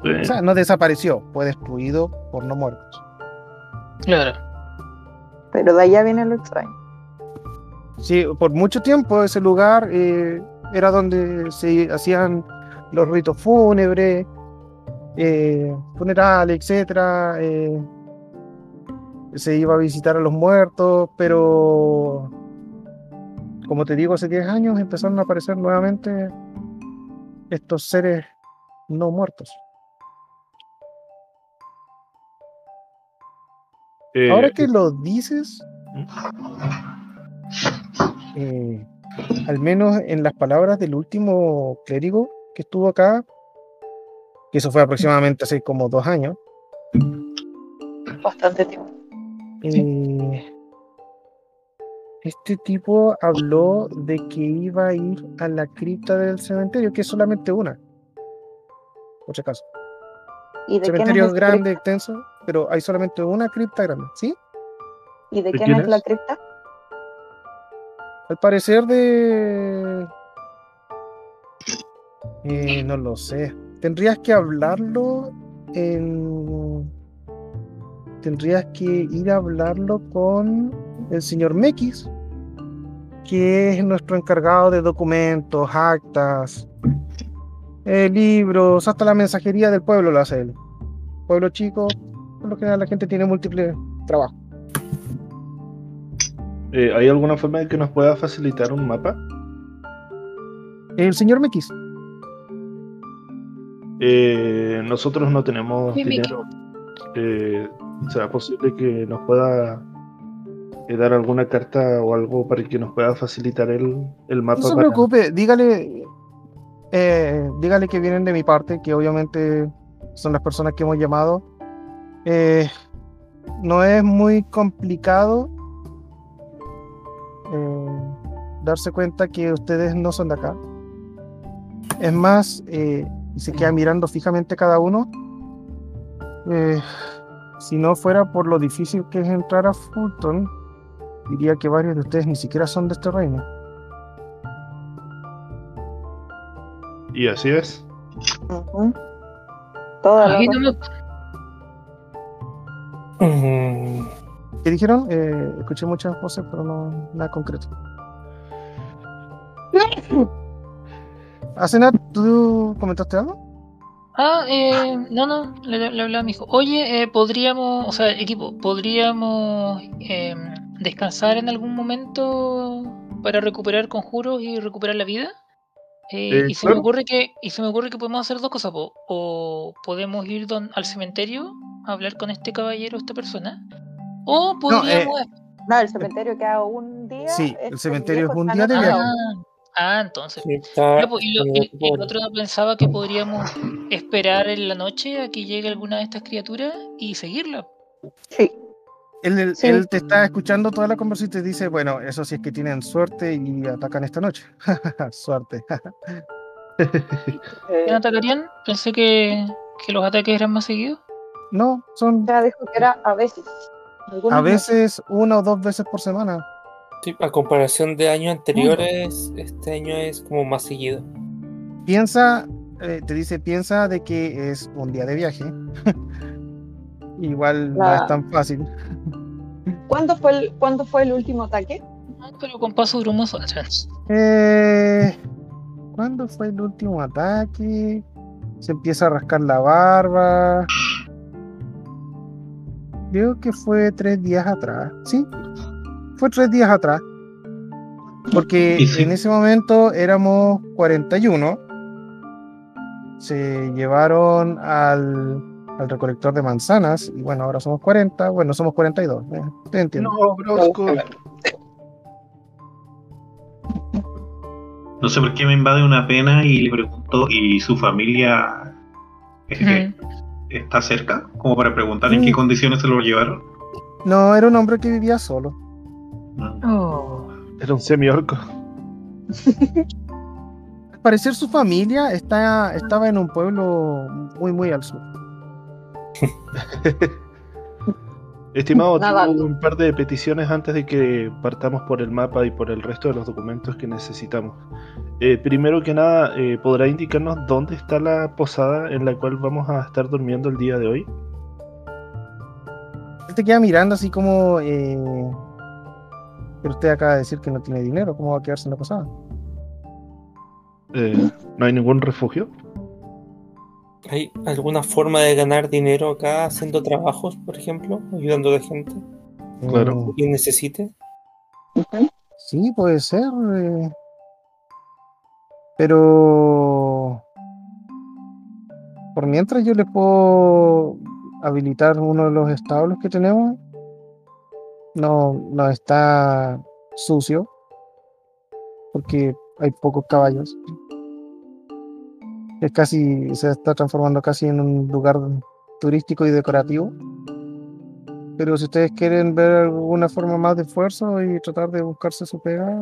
Sí. O sea, no desapareció, fue destruido por no muertos. Claro. Pero de allá viene lo extraño. Sí, por mucho tiempo ese lugar eh, era donde se hacían los ritos fúnebres, eh, funerales, etcétera. eh, se iba a visitar a los muertos, pero como te digo, hace 10 años empezaron a aparecer nuevamente estos seres no muertos. Eh, Ahora que lo dices, eh, al menos en las palabras del último clérigo que estuvo acá, que eso fue aproximadamente hace como dos años, Bastante tiempo. eh, este tipo habló de que iba a ir a la cripta del cementerio, que es solamente una, por si acaso. ¿Y de Cementerio es, grande, extenso, pero hay solamente una cripta grande, ¿sí? ¿Y de ¿De quién quién es es? la cripta? Al parecer de... Eh, no lo sé. Tendrías que hablarlo en... Tendrías que ir a hablarlo con el señor Mekis, que es nuestro encargado de documentos, actas, eh, libros, hasta la mensajería del pueblo lo hace él. Pueblo chico, por lo general la gente tiene múltiples trabajos. eh, ¿Hay alguna forma de que nos pueda facilitar un mapa? El señor Mekis. Eh, nosotros no tenemos Sí, dinero. Eh, ¿Será posible que nos pueda dar alguna carta o algo para que nos pueda facilitar el, el mapa? No se para- preocupe, dígale, eh, dígale que vienen de mi parte, que obviamente son las personas que hemos llamado. Eh, no es muy complicado. Eh, darse cuenta que ustedes no son de acá. Es más, eh, se queda mirando fijamente cada uno. Eh, si no fuera por lo difícil que es entrar a Fulton, diría que varios de ustedes ni siquiera son de este reino. Y así es. Toda la me- Mm, ¿Qué dijeron? Eh, escuché muchas voces, pero no nada concreto. <laughs> Asenat, ¿tú comentaste algo? Ah, eh, no, no, le, le hablaba a mi hijo. Oye, eh, podríamos, o sea, equipo, podríamos eh, descansar en algún momento para recuperar conjuros y recuperar la vida. Eh, Eh, y se me claro. ocurre que, y se me ocurre que podemos hacer dos cosas, po. o podemos ir don- al cementerio a hablar con este caballero, esta persona, o podríamos No, el cementerio queda un día. Sí, el cementerio es un día de viaje. Ah, ah, entonces. sí, está Ya, pues, y, lo- y- el y el pueblo. otro pensaba que podríamos esperar en la noche a que llegue alguna de estas criaturas y seguirla. Sí. Él, él- Sí. él te está escuchando toda la conversación y te dice, bueno, eso sí es que tienen suerte y atacan esta noche. <laughs> suerte. <laughs> ¿Quién Eh, atacarían? Pensé que, que los ataques eran más seguidos. no, son ya dijo que era a veces. A no. veces una o dos veces por semana. Sí, a comparación de años anteriores, este año es como más seguido. Piensa, eh, te dice, piensa de que es un día de viaje. <laughs> Igual no es tan fácil. ¿Cuándo fue el, ¿cuándo fue el último ataque? Ah, Pero con paso brumoso. Eh, ¿Cuándo fue el último ataque? Se empieza a rascar la barba. Creo que fue tres días atrás. Sí, fue tres días atrás. Porque sí. en ese momento éramos 41. Se llevaron al, al recolector de manzanas. Y bueno, ahora somos 40. Bueno, somos 42. eh, te entiendo. No, Brosco. No sé por qué me invade una pena y le pregunto, ¿y su familia eh, está cerca? Como para preguntar en qué condiciones se lo llevaron. No, era un hombre que vivía solo. No. Oh. Era un semi-orco. Al parecer su familia está, estaba en un pueblo muy, muy al sur. <laughs> Estimado, tengo un par de peticiones antes de que partamos por el mapa y por el resto de los documentos que necesitamos. Eh, primero que nada, eh, ¿podrá indicarnos dónde está la posada en la cual vamos a estar durmiendo el día de hoy? Él te queda mirando así como... eh, pero usted acaba de decir que no tiene dinero, ¿cómo va a quedarse en la posada? Eh, ¿No hay ningún refugio? ¿Hay alguna forma de ganar dinero acá haciendo trabajos, por ejemplo? Ayudando a la gente Claro. Que necesite. sí, puede ser. eh, pero... Por mientras yo le puedo habilitar uno de los establos que tenemos. No, no está sucio. Porque hay pocos caballos. Es casi, se está transformando casi en un lugar turístico y decorativo. Pero si ustedes quieren ver alguna forma más de esfuerzo y tratar de buscarse su pega.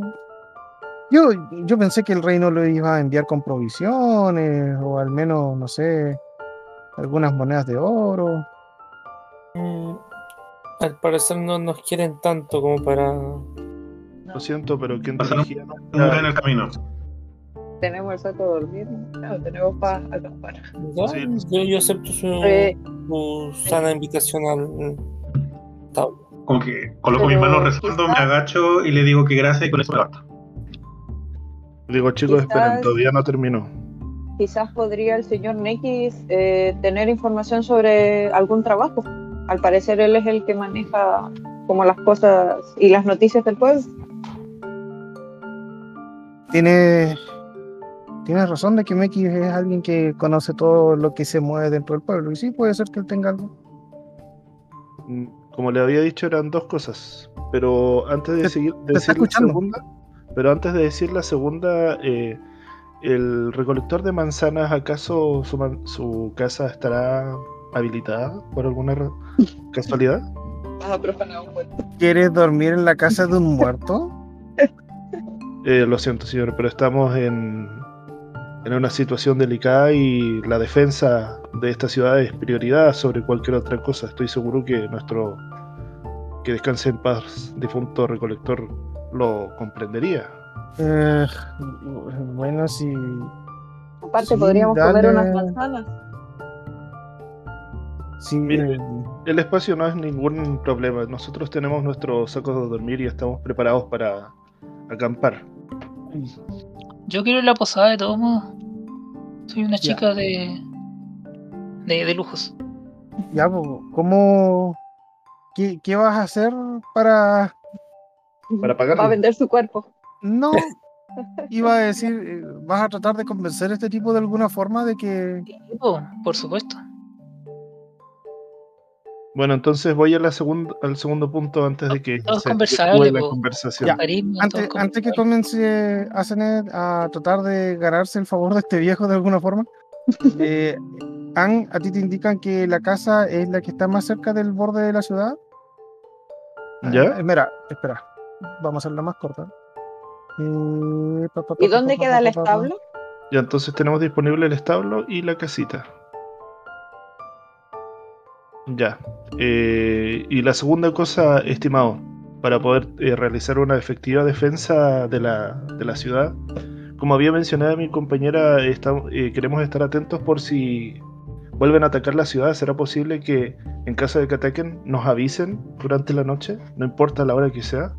Yo, yo pensé que el reino lo iba a enviar con provisiones o al menos, no sé, algunas monedas de oro. Mm, al parecer no nos quieren tanto como para... Lo siento, pero ¿quién día en el camino. Tenemos el saco de dormir, no, tenemos para acampar. Ya, Sí. yo, yo acepto su, Eh, su sana invitación al tablo. Como que coloco mis manos rezando, me agacho y le digo que gracias y con eso me basta. Digo, chicos, esperen, Quizás- todavía no terminó. quizás podría el señor Nekis eh, tener información sobre algún trabajo. Al parecer él es el que maneja como las cosas y las noticias del pueblo. Tienes, tienes razón de que Meki es alguien que conoce todo lo que se mueve dentro del pueblo. Y sí, puede ser que él tenga algo. Mm, Como le había dicho, eran dos cosas. Pero antes de Te- seguir, te está decir la segunda, pero antes de decir la segunda, eh, el recolector de manzanas, ¿acaso su, man- su casa estará habilitada por alguna <laughs> casualidad? Vas a profanar un buen. ¿Quieres dormir en la casa de un muerto? Eh, lo siento, señor, pero estamos en, en una situación delicada y la defensa de esta ciudad es prioridad sobre cualquier otra cosa. Estoy seguro que nuestro que descanse en paz difunto recolector lo comprendería. Eh, bueno, si. Aparte, Sí, podríamos comer dale. unas manzanas. si Mire, El espacio no es ningún problema. Nosotros tenemos nuestros sacos de dormir y estamos preparados para acampar. Yo quiero ir a la posada de todos modos. Soy una Ya. chica de, de. de lujos. ya, ¿cómo. ¿Qué, qué vas a hacer para.? Para a vender su cuerpo. No. <laughs> Iba a decir, eh, ¿vas a tratar de convencer a este tipo de alguna forma de que. Oh, por supuesto. Bueno, entonces voy a la segunda, al segundo punto antes de que se la conversación. Ya. Antes, es antes que comience Asenet a tratar de ganarse el favor de este viejo de alguna forma, <laughs> eh, Ann, ¿a ti te indican que la casa es la que está más cerca del borde de la ciudad? ¿Ya? Ah, mira, espera, vamos a hacerla más corta. Eh, pa, pa, pa, ¿Y dónde pa, pa, queda el pa, pa, pa. establo? Ya, entonces tenemos disponible el establo y la casita. Ya. Eh, y la segunda cosa, estimado, para poder eh, realizar una efectiva defensa de la, de la ciudad, como había mencionado mi compañera, eh, queremos estar atentos por si vuelven a atacar la ciudad. ¿Será posible que en caso de que ataquen nos avisen durante la noche? No importa la hora que sea.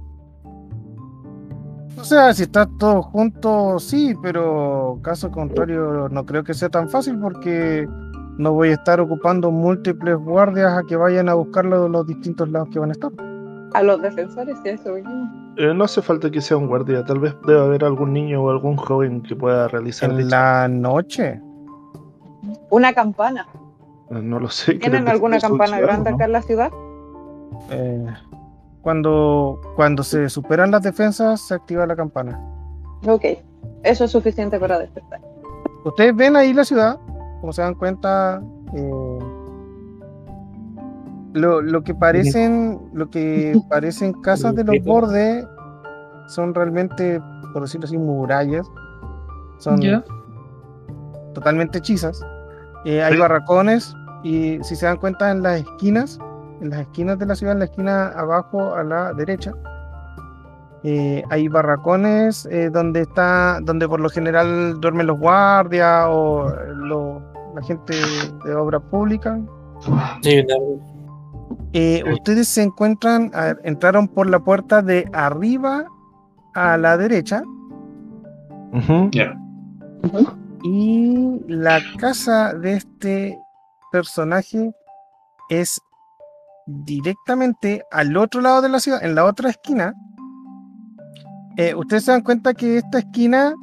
O sea, si está todo junto, sí, pero caso contrario, no creo que sea tan fácil porque no voy a estar ocupando múltiples guardias a que vayan a buscarlo de los distintos lados que van a estar. A los defensores, sí, eso vinimos. Eh, no hace falta que sea un guardia, tal vez deba haber algún niño o algún joven que pueda realizar En la noche. Una campana. Eh, No lo sé. ¿Tienen alguna campana grande ¿no? acá en la ciudad? eh, cuando, cuando se superan las defensas, se activa la campana. Ok, eso es suficiente para despertar. Ustedes ven ahí la ciudad, como se dan cuenta, eh, lo, lo que parecen, lo que <laughs> parecen casas de los bordes son realmente, por decirlo así, murallas. Son Ya. totalmente hechizas. Eh, hay barracones y si se dan cuenta en las esquinas, en las esquinas de la ciudad, en la esquina abajo a la derecha, eh, hay barracones eh, donde está, donde por lo general duermen los guardias o eh, lo- la gente de obra pública. Sí, Eh, ustedes se encuentran, entraron por la puerta de arriba a la derecha Ujú. Ya. y la casa de este personaje es directamente al otro lado de la ciudad, en la otra esquina. Eh, ustedes se dan cuenta que esta esquina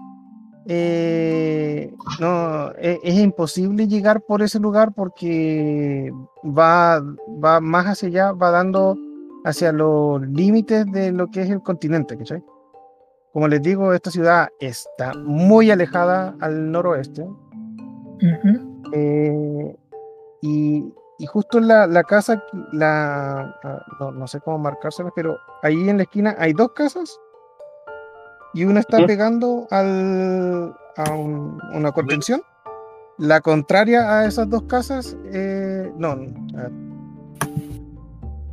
eh, no e- es, imposible llegar por ese lugar porque va, va más hacia allá, va dando hacia los límites de lo que es el continente, ¿cachai? Como les digo, esta ciudad está muy alejada al noroeste. Eh, y, y justo en la, la casa, la, ah, no, no sé cómo marcárselas, pero ahí en la esquina hay dos casas y una está pegando al, a un- una contención. La contraria a esas dos casas, eh, no.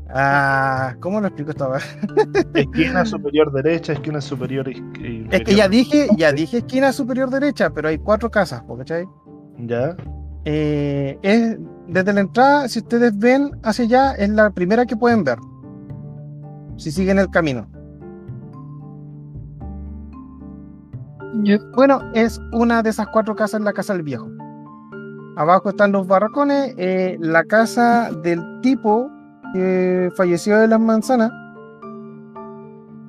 ah, ¿Cómo lo explico esta vez? Esquina <laughs> superior derecha, esquina superior is- Es que ya dije, ya dije esquina superior derecha, pero hay cuatro casas, ¿po, ¿cachai? Ya. Eh, es desde la entrada, si ustedes ven hacia allá, es la primera que pueden ver. Si siguen el camino. Bueno, es una de esas cuatro casas, la casa del viejo. Abajo están los barracones, eh, la casa del tipo que falleció de las manzanas.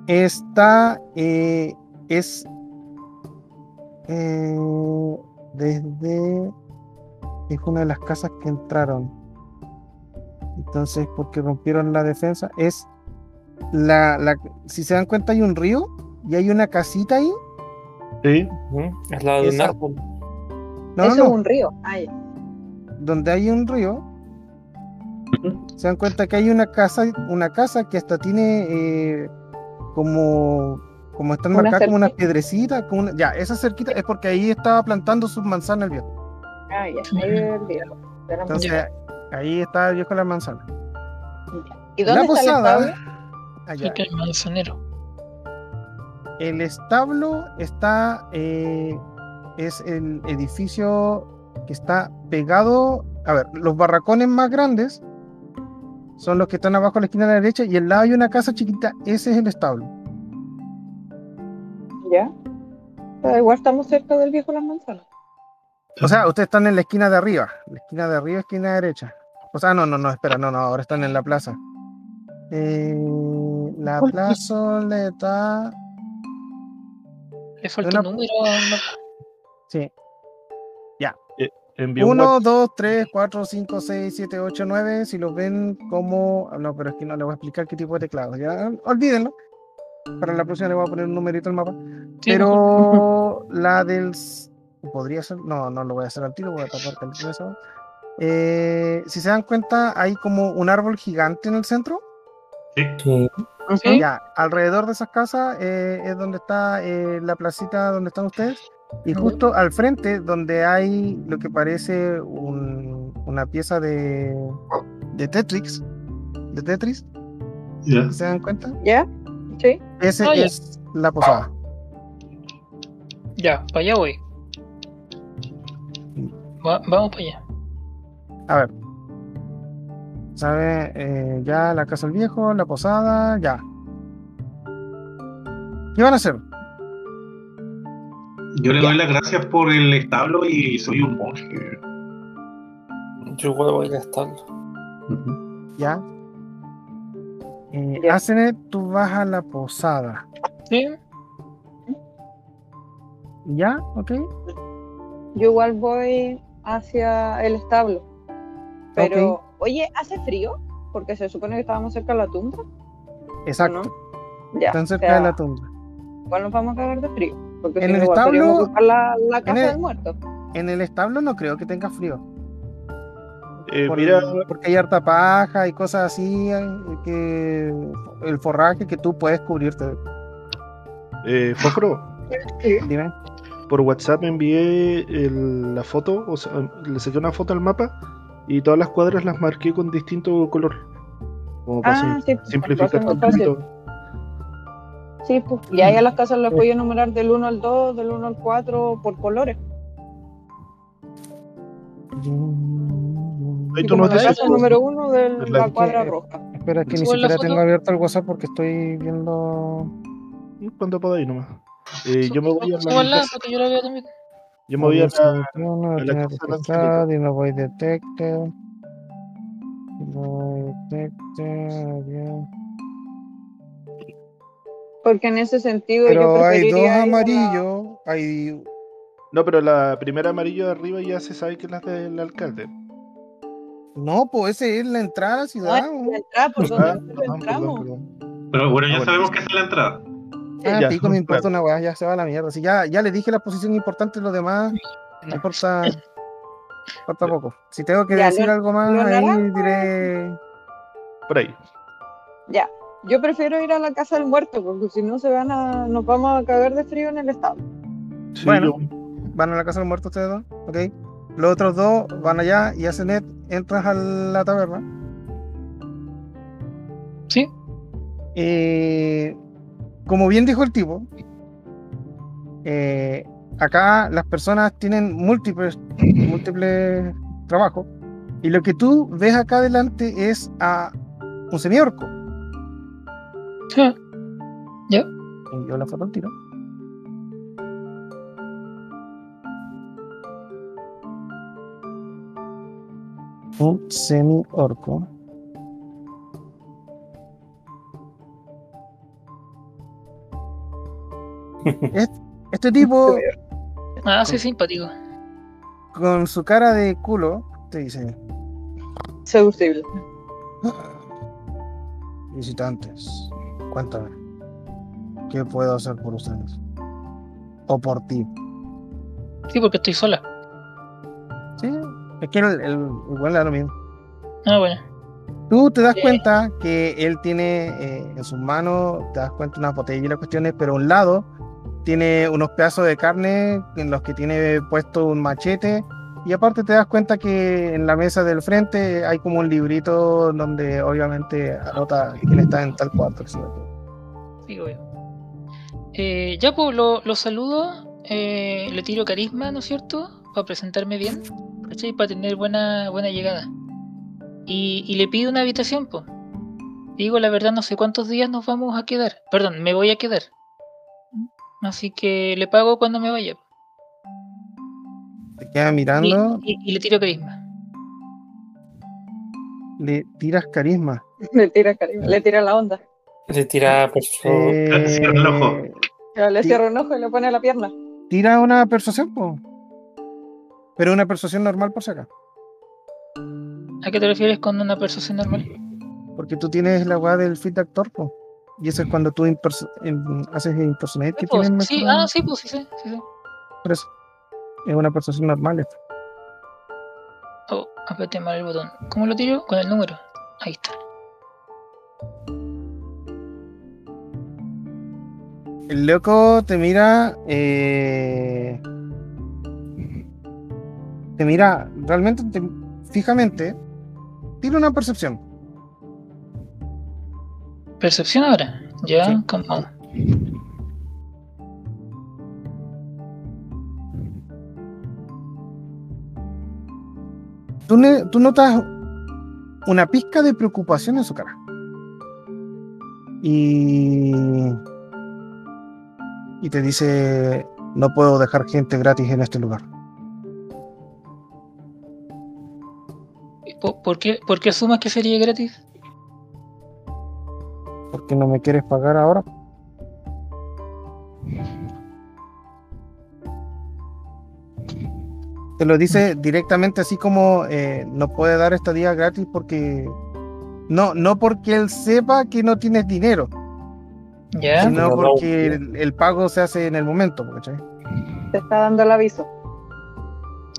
Está, eh, es eh, desde, es una de las casas que entraron. Entonces, porque rompieron la defensa, es la, la, si se dan cuenta hay un río y hay una casita ahí. Sí. Ujú, Al lado de un árbol. No, eso no, es no. un río. Ya. donde hay un río, se dan cuenta que hay una casa, una casa que hasta tiene eh, como, como están Una marcadas como unas cerquita. piedrecitas, como una- ya, esa cerquita es porque ahí estaba plantando sus manzanas el viejo. Ah, ya, ahí el viejo. Entonces, ahí está el viejo de las manzanas. ¿Y dónde La está el posada, establo? allá. Aquí el manzanero. El establo está, eh, es el edificio que está pegado, a ver, los barracones más grandes son los que están abajo a la esquina de la derecha y al lado hay una casa chiquita, ese es el establo. Ya. Pero igual estamos cerca del viejo Las Manzanas. O sea, ustedes están en la esquina de arriba, la esquina de arriba, esquina derecha. O sea, no, no, no, espera, no, no, ahora están en la plaza. Eh, la <laughs> ¿Por qué? Le falta un número. sí. Envió un 1, WhatsApp. 2, 3, 4, 5, 6, 7, 8, 9. Si lo ven como. ah, No, pero es que no le voy a explicar qué tipo de teclado. Ya, olvídenlo. Para la próxima le voy a poner un numerito al mapa. Sí, Pero <laughs> la del. Podría ser. No, no lo voy a hacer al tiro. Voy a tapar eso. Eh, si se dan cuenta, hay como un árbol gigante en el centro. Sí. Sí. Ya, alrededor de esas casas eh, es donde está eh, la placita donde están ustedes. Y justo al frente, donde hay lo que parece un- una pieza de, de Tetris, de Tetris. ¿se dan cuenta? ¿Ya? Sí. Ese ya. es la posada. Ya, para allá voy. Va- vamos para allá. A ver. ¿Sabe? Eh, ya la casa del viejo, la posada, ya. ¿Qué van a hacer? Yo le doy las gracias por el establo y soy un monje. Yo igual voy al establo. Ya. Eh, Ya. Tú vas a la posada. Sí. ¿Ya? ¿Ok? Yo igual voy hacia el establo. Pero, oye, ¿hace frío? Porque se supone que estábamos cerca de la tumba. Exacto. Ya. Están o cerca sea, de la tumba. Igual nos vamos a cagar de frío. Porque En si el establo- la, la casa el- del muerto. En el establo no creo que tenga frío. Eh, Por- mira, porque hay harta paja y cosas así, eh, que el forraje que tú puedes cubrirte. eh, Fósforo, Dime. por WhatsApp me envié el- la foto, o sea, le saqué una foto al mapa y todas las cuadras las marqué con distinto color. Como para Ah, sim- sí, pues, simplificar un poquito. Sí, pues. Y ahí a las casas las voy a enumerar del 1 al 2, del 1 al 4 por colores. Ahí Y tú la dices, casa número 1 de Es la la que- cuadra roja. Espera, que ni ¿Subo la siquiera tengo abierto el WhatsApp porque estoy viendo. cuando podáis nomás. Eh, yo me voy a la, yo lo veo también. Yo me voy a la, 21, a la casa registrado, Dinoboy Detector. Dinoboy Detector. Porque en ese sentido yo Pero hay dos a la- amarillos, hay No, pero la primera amarillo de arriba ya se sabe que es la del alcalde. No, pues ese es la entrada a la No, ciudad. es la entrada por donde Ah, nosotros perdón, entramos. perdón, perdón. Pero bueno, ya Ah, bueno. sabemos que esa es la entrada. Ah, pico, me <laughs> importa claro. una weá, ya se va a la mierda. Si ya, ya le dije la posición importante, lo demás no importa, importa poco. Si tengo que Ya, decir lo- algo más, ahí naranja- diré. Por ahí. Ya. Yo prefiero ir a la casa del muerto, porque si no se van a, nos vamos a cagar de frío en el establo. Sí, Bueno. yo- Van a la casa del muerto ustedes dos, ok. Los otros dos van allá y hacen net, entras a la taberna. Sí. Eh, como bien dijo el tipo, eh, acá las personas tienen múltiples, múltiples trabajos y lo que tú ves acá adelante es a un semiorco. Ah, Y yo la foto al tiro. Un semi-orco. Este, este tipo, <laughs> Ah, sí, simpático. con su cara de culo, te dice: Seducible. Visitantes, cuéntame, ¿qué puedo hacer por ustedes? O por ti. Sí, porque estoy sola. Sí, es que el, el, igual da lo mismo. Ah, bueno. Tú te das cuenta que él tiene eh, en sus manos, te das cuenta unas botellas y las cuestiones, pero a un lado tiene unos pedazos de carne en los que tiene puesto un machete. Y aparte te das cuenta que en la mesa del frente hay como un librito donde obviamente anota quién está en tal cuarto. Sí. Eh, ya, pues lo, lo saludo, eh, le tiro carisma, ¿no es cierto? Para presentarme bien, ¿cachai? Para tener buena, buena llegada. Y, y le pido una habitación, pues. Digo, la verdad, no sé cuántos días nos vamos a quedar. Perdón, me voy a quedar. Así que le pago cuando me vaya. Te queda mirando, y- y le tiro carisma. le tiras carisma. <laughs> Le tira cariño, le tira la onda. Le tira por su. Eh, Cierra el ojo. Le cierra un ojo y le pone la pierna. Tira una persuasión, po. Pero una persuasión normal por si acá. ¿A qué te refieres con una persuasión normal? Porque tú tienes la weá del feed actor, po. Y eso es cuando tú im- haces el impersonate que pues, sí, mejor- ah, sí, pues sí, sí, por eso. Es una persuasión normal esto. Oh, apreté mal el botón. ¿Cómo lo tiro? Con el número. Ahí está. El loco te mira. eh, te mira realmente te- fijamente. Tira una percepción. Percepción ahora. Ya, Sí. como. Tú, ne- tú notas una pizca de preocupación en su cara. Y. Y te dice: No puedo dejar gente gratis en este lugar. ¿Por, por qué, ¿Por qué asumas que sería gratis? ¿Por qué no me quieres pagar ahora? Te lo dice directamente así como eh, no puede dar esta día gratis porque no, no porque él sepa que no tienes dinero, Ya. sino no, porque el, el pago se hace en el momento. ¿cachai? Te está dando el aviso.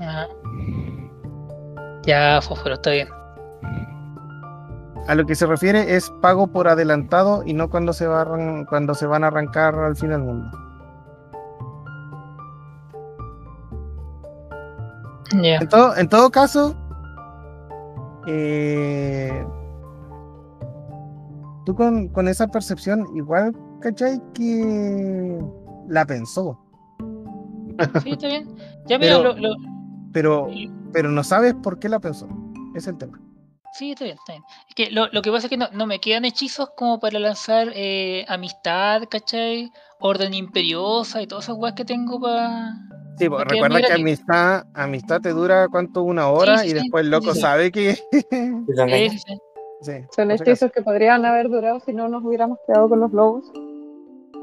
Ajá. Ya, fósforo, está bien. A lo que se refiere es pago por adelantado y no cuando se, va a cuando se van a arrancar al fin del mundo. En todo, en todo caso, eh, tú con, con esa percepción, igual, ¿cachai? Que la pensó, Sí, está bien. Ya, mira, Pero- lo, lo- pero, pero no sabes por qué la pensó. Es el tema. Sí, está bien, está bien. Es que lo, lo que pasa es que no, no me quedan hechizos como para lanzar eh, amistad, ¿cachai? Orden imperiosa y todas esas weas que tengo para. Sí, pues, recuerda que amistad, amistad te dura cuánto, una hora sí, y sí, después el loco sí. sabe que... Y la <laughs> Sí, engaña. sí, sí. Sí, Son hechizos que podrían haber durado si no nos hubiéramos quedado con los lobos.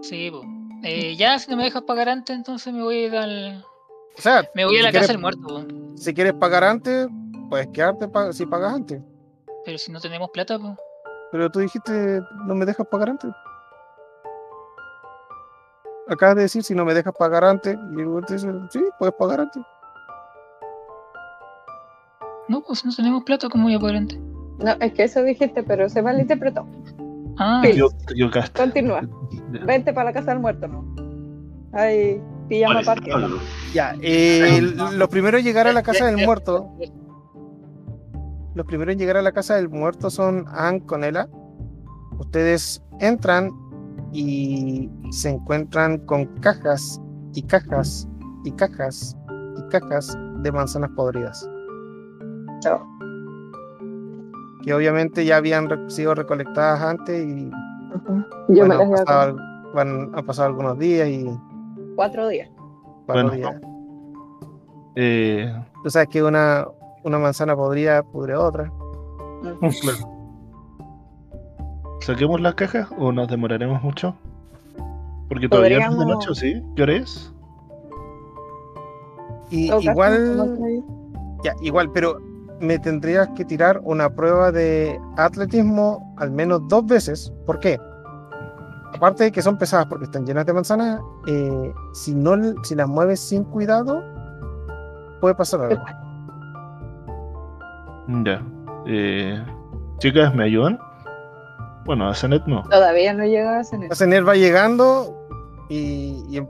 Sí, po. Eh, ya, si no me dejas pagar antes, entonces me voy a ir al. O sea, Me voy a si la quieres- casa del muerto, po. Si quieres pagar antes, puedes quedarte pa- si pagas antes. Pero si no tenemos plata, pues. Pero tú dijiste, no me dejas pagar antes. Acabas de decir, si no me dejas pagar antes. Y el te dice, sí, puedes pagar antes. No, pues si no tenemos plata, ¿cómo voy a pagar antes? No, es que eso dijiste, pero se malinterpretó. Ah. Yo, yo gasto. Continúa. Vente para la casa del muerto, ¿no? Ay, pijama. Pablo. Ya, eh, lo primero en llegar a la casa del muerto, los primeros en llegar a la casa del muerto son Ann con Ella. Ustedes entran y se encuentran con cajas y cajas y cajas y cajas de manzanas podridas. Chao. Que obviamente ya habían sido recolectadas antes y Ujú. Yo bueno, me las han, pasado, van- han pasado algunos días y cuatro días. cuatro Bueno. días. Eh, Tú sabes que una, una manzana podrida pudre otra. ¿Saquemos las cajas o nos demoraremos mucho? Porque todavía no es de noche, ¿sí? ¿Qué hora es? Y igual, ya, igual, pero me tendrías que tirar una prueba de atletismo al menos dos veces. ¿Por qué? Aparte de que son pesadas porque están llenas de manzanas, eh, si no si las mueves sin cuidado, puede pasar algo. Ya. Eh, Chicas, ¿me ayudan? Bueno, a Zenet no. Todavía no llega a cenar. Asener va llegando y, y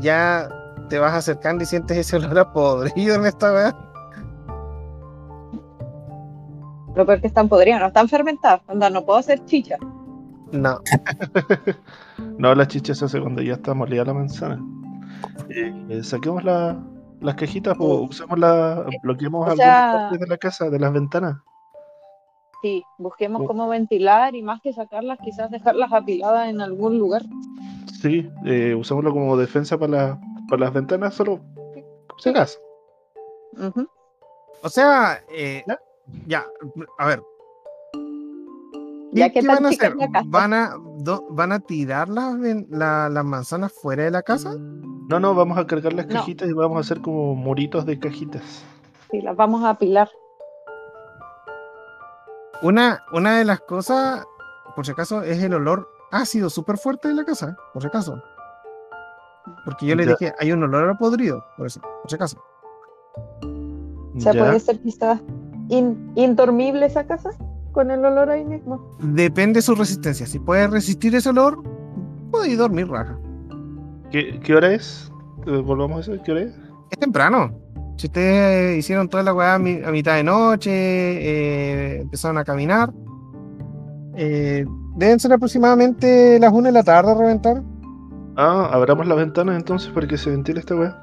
ya te vas acercando y sientes ese olor a podrido en esta weá. Lo peor que están podridos, no están fermentados. Onda, no puedo hacer chicha. No. <laughs> No, la chicha se hace cuando ya está molida la manzana. Eh, eh, saquemos la- las cajitas o usemos la, bloqueemos O algunas sea- partes de la casa, de las ventanas. Sí, busquemos Oh. cómo ventilar y más que sacarlas, quizás dejarlas apiladas en algún lugar. Sí, eh, usémoslo como defensa para, la- para las ventanas, solo. Ujú. O sea, eh, ¿Ya? ya, a ver. Ya ¿Qué, van a hacer? ¿Van a, do- ¿Van a tirar las, la- las manzanas fuera de la casa? No, no, vamos a cargar las No. cajitas y vamos a hacer como muritos de cajitas. Sí, las vamos a apilar. Una, una de las cosas, por si acaso, es el olor ácido súper fuerte de la casa, por si acaso. Porque yo le Ya. dije, hay un olor a podrido, por eso, por si acaso. O sea, Ya. puede ser quizás in- indormible esa casa con el olor ahí mismo. Depende de su resistencia. Si puede resistir ese olor, puede dormir raja. ¿Qué, qué hora es? Eh, Volvamos a eso, ¿qué hora es? Es temprano. Si ustedes hicieron toda la weá a, mi- a mitad de noche, eh, empezaron a caminar, eh, deben ser aproximadamente las 1 de la tarde a reventar. Ah, abramos las ventanas entonces para que se ventile esta weá.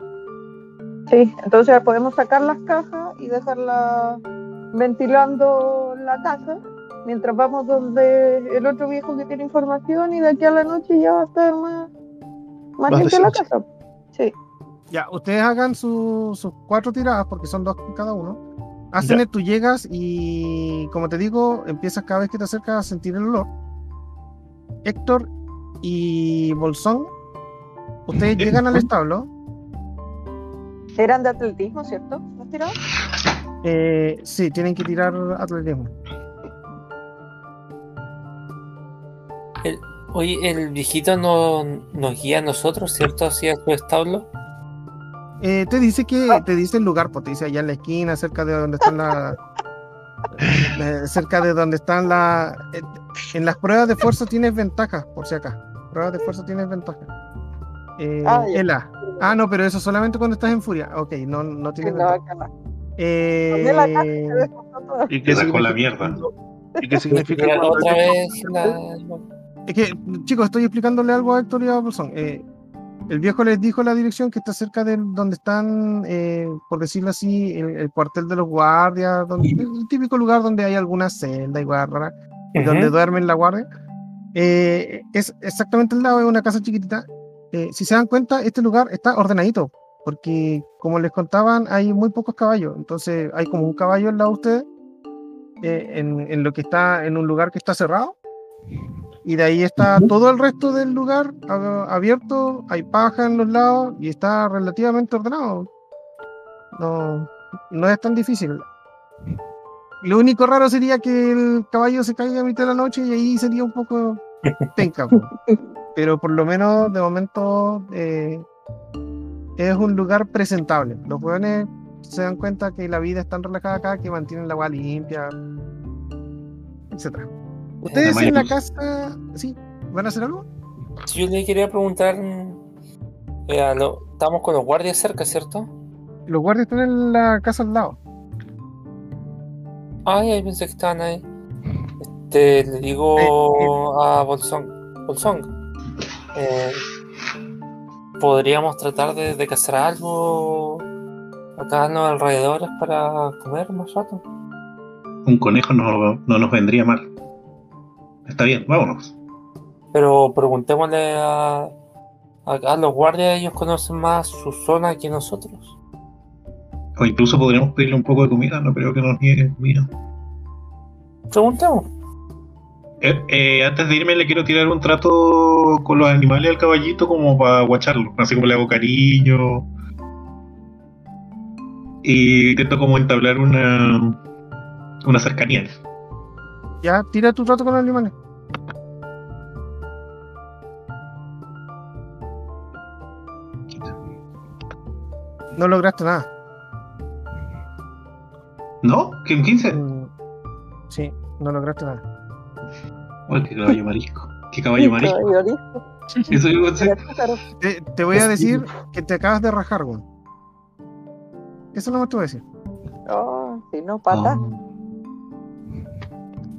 Sí, entonces podemos sacar las cajas y dejarlas ventilando la casa mientras vamos donde el otro viejo que tiene información y de aquí a la noche ya va a estar más, más Más limpia la casa. Sí, Ya, ustedes hagan su- sus cuatro tiradas porque son dos cada uno. Hacen tú llegas y, como te digo, empiezas cada vez que te acercas a sentir el olor. Héctor y Bolsón, ustedes <laughs> llegan al establo. eran de atletismo, ¿cierto? ¿Has tirado? Eh, sí, tienen que tirar atletismo. Oye, el viejito no, nos guía a nosotros, ¿cierto? Hacia su establo. Eh, te dice que te dice el lugar, pues te dice allá en la esquina, cerca de donde están la, <laughs> eh, cerca de donde están la, eh, en las pruebas de fuerza tienes ventaja, por si acá. Pruebas de fuerza tienes ventaja. Eh, Ah. Ela. Ah, no, pero eso solamente cuando estás en furia. Ok, no, no tienes no, ventaja. Eh, la y se descontó todo. ¿Y Te qué dejó la significa, mierda. ¿Y qué significa otra vez la... Es que, chicos, estoy explicándole algo a Héctor y a Bolsón. Eh, el viejo les dijo la dirección que está cerca de donde están, eh, por decirlo así, el, el cuartel de los guardias, donde- el típico lugar donde hay alguna celda y guarda, donde duermen la guardia. Eh, es exactamente al lado de una casa chiquitita. Eh, si se dan cuenta, este lugar está ordenadito, porque como les contaban, hay muy pocos caballos. Entonces hay como un caballo al lado de ustedes, eh, en, en lo que está en un lugar que está cerrado. Y de ahí está todo el resto del lugar abierto, hay paja en los lados y está relativamente ordenado. No, no es tan difícil. Lo único raro sería que el caballo se caiga a mitad de la noche y ahí sería un poco penca. <laughs> Pero por lo menos de momento eh, es un lugar presentable. Los jóvenes se dan cuenta que la vida es tan relajada acá que mantienen la agua limpia, etcétera. Ustedes en la casa, sí, van a hacer algo. Si yo le quería preguntar, eh, lo- estamos con los guardias cerca, ¿cierto? Los guardias están en la casa al lado. Ay, ahí pensé que estaban ahí. Este, le digo a Bolsón, Bolsón, eh, podríamos tratar de, de cazar algo acá en los alrededores para comer más rato. Un conejo no, no nos vendría mal. Está bien, vámonos. Pero preguntémosle a, a, a los guardias, ellos conocen más su zona que nosotros. O incluso podríamos pedirle un poco de comida, no creo que nos nieguen comida. Preguntemos. Eh, eh, antes de irme le quiero tirar un trato con los animales al caballito como para guacharlo, así como le hago cariño. Y intento como entablar una una cercanía. Ya, tira tu trato con los animales. No lograste nada. ¿No? ¿Que en 15? Mm, Sí. No lograste nada. Qué caballo marisco. Qué caballo marisco. Caballo arisco. Eso. Claro. Te, te voy a decir que te acabas de rajar, weón. Eso no me te voy a decir. Oh, si no, pata.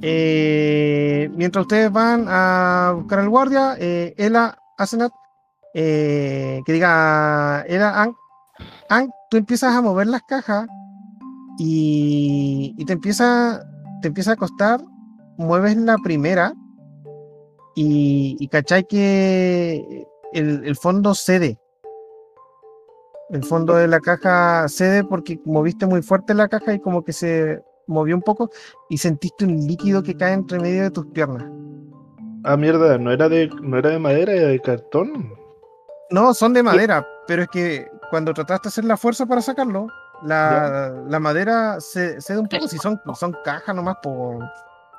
Eh, mientras ustedes van a buscar al guardia, eh, Ela, Asenat, eh, que diga, Ela, Ang, Ang, tú empiezas a mover las cajas y, y te empieza, te empieza a costar, mueves la primera y, y cachai que el, el fondo cede. El fondo de la caja cede porque moviste muy fuerte la caja y como que se movió un poco y sentiste un líquido que cae entre medio de tus piernas. Ah, mierda, ¿no era de, no era de madera, era de cartón? No, son de madera, pero es que cuando trataste de hacer la fuerza para sacarlo, la, la madera se cede un poco. Si son, son cajas nomás, por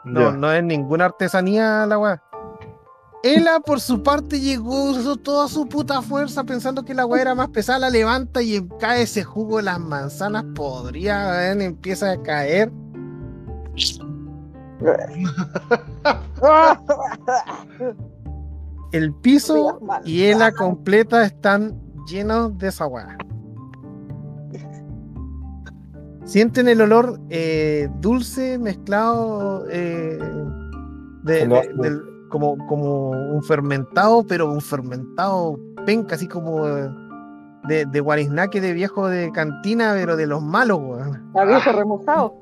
no, no es ninguna artesanía la weá. Ela, por su parte, llegó, usó toda su puta fuerza pensando que la weá era más pesada, la levanta y cae ese jugo de las manzanas weón, empieza a caer. El piso y Ela manzanas. completa están llenos de esa weá. Sienten el olor eh, dulce mezclado eh, de, del- como, como un fermentado, pero un fermentado penca, así como de, de guariznaque de viejo de cantina, pero de los malos, weón. La viejo remojado.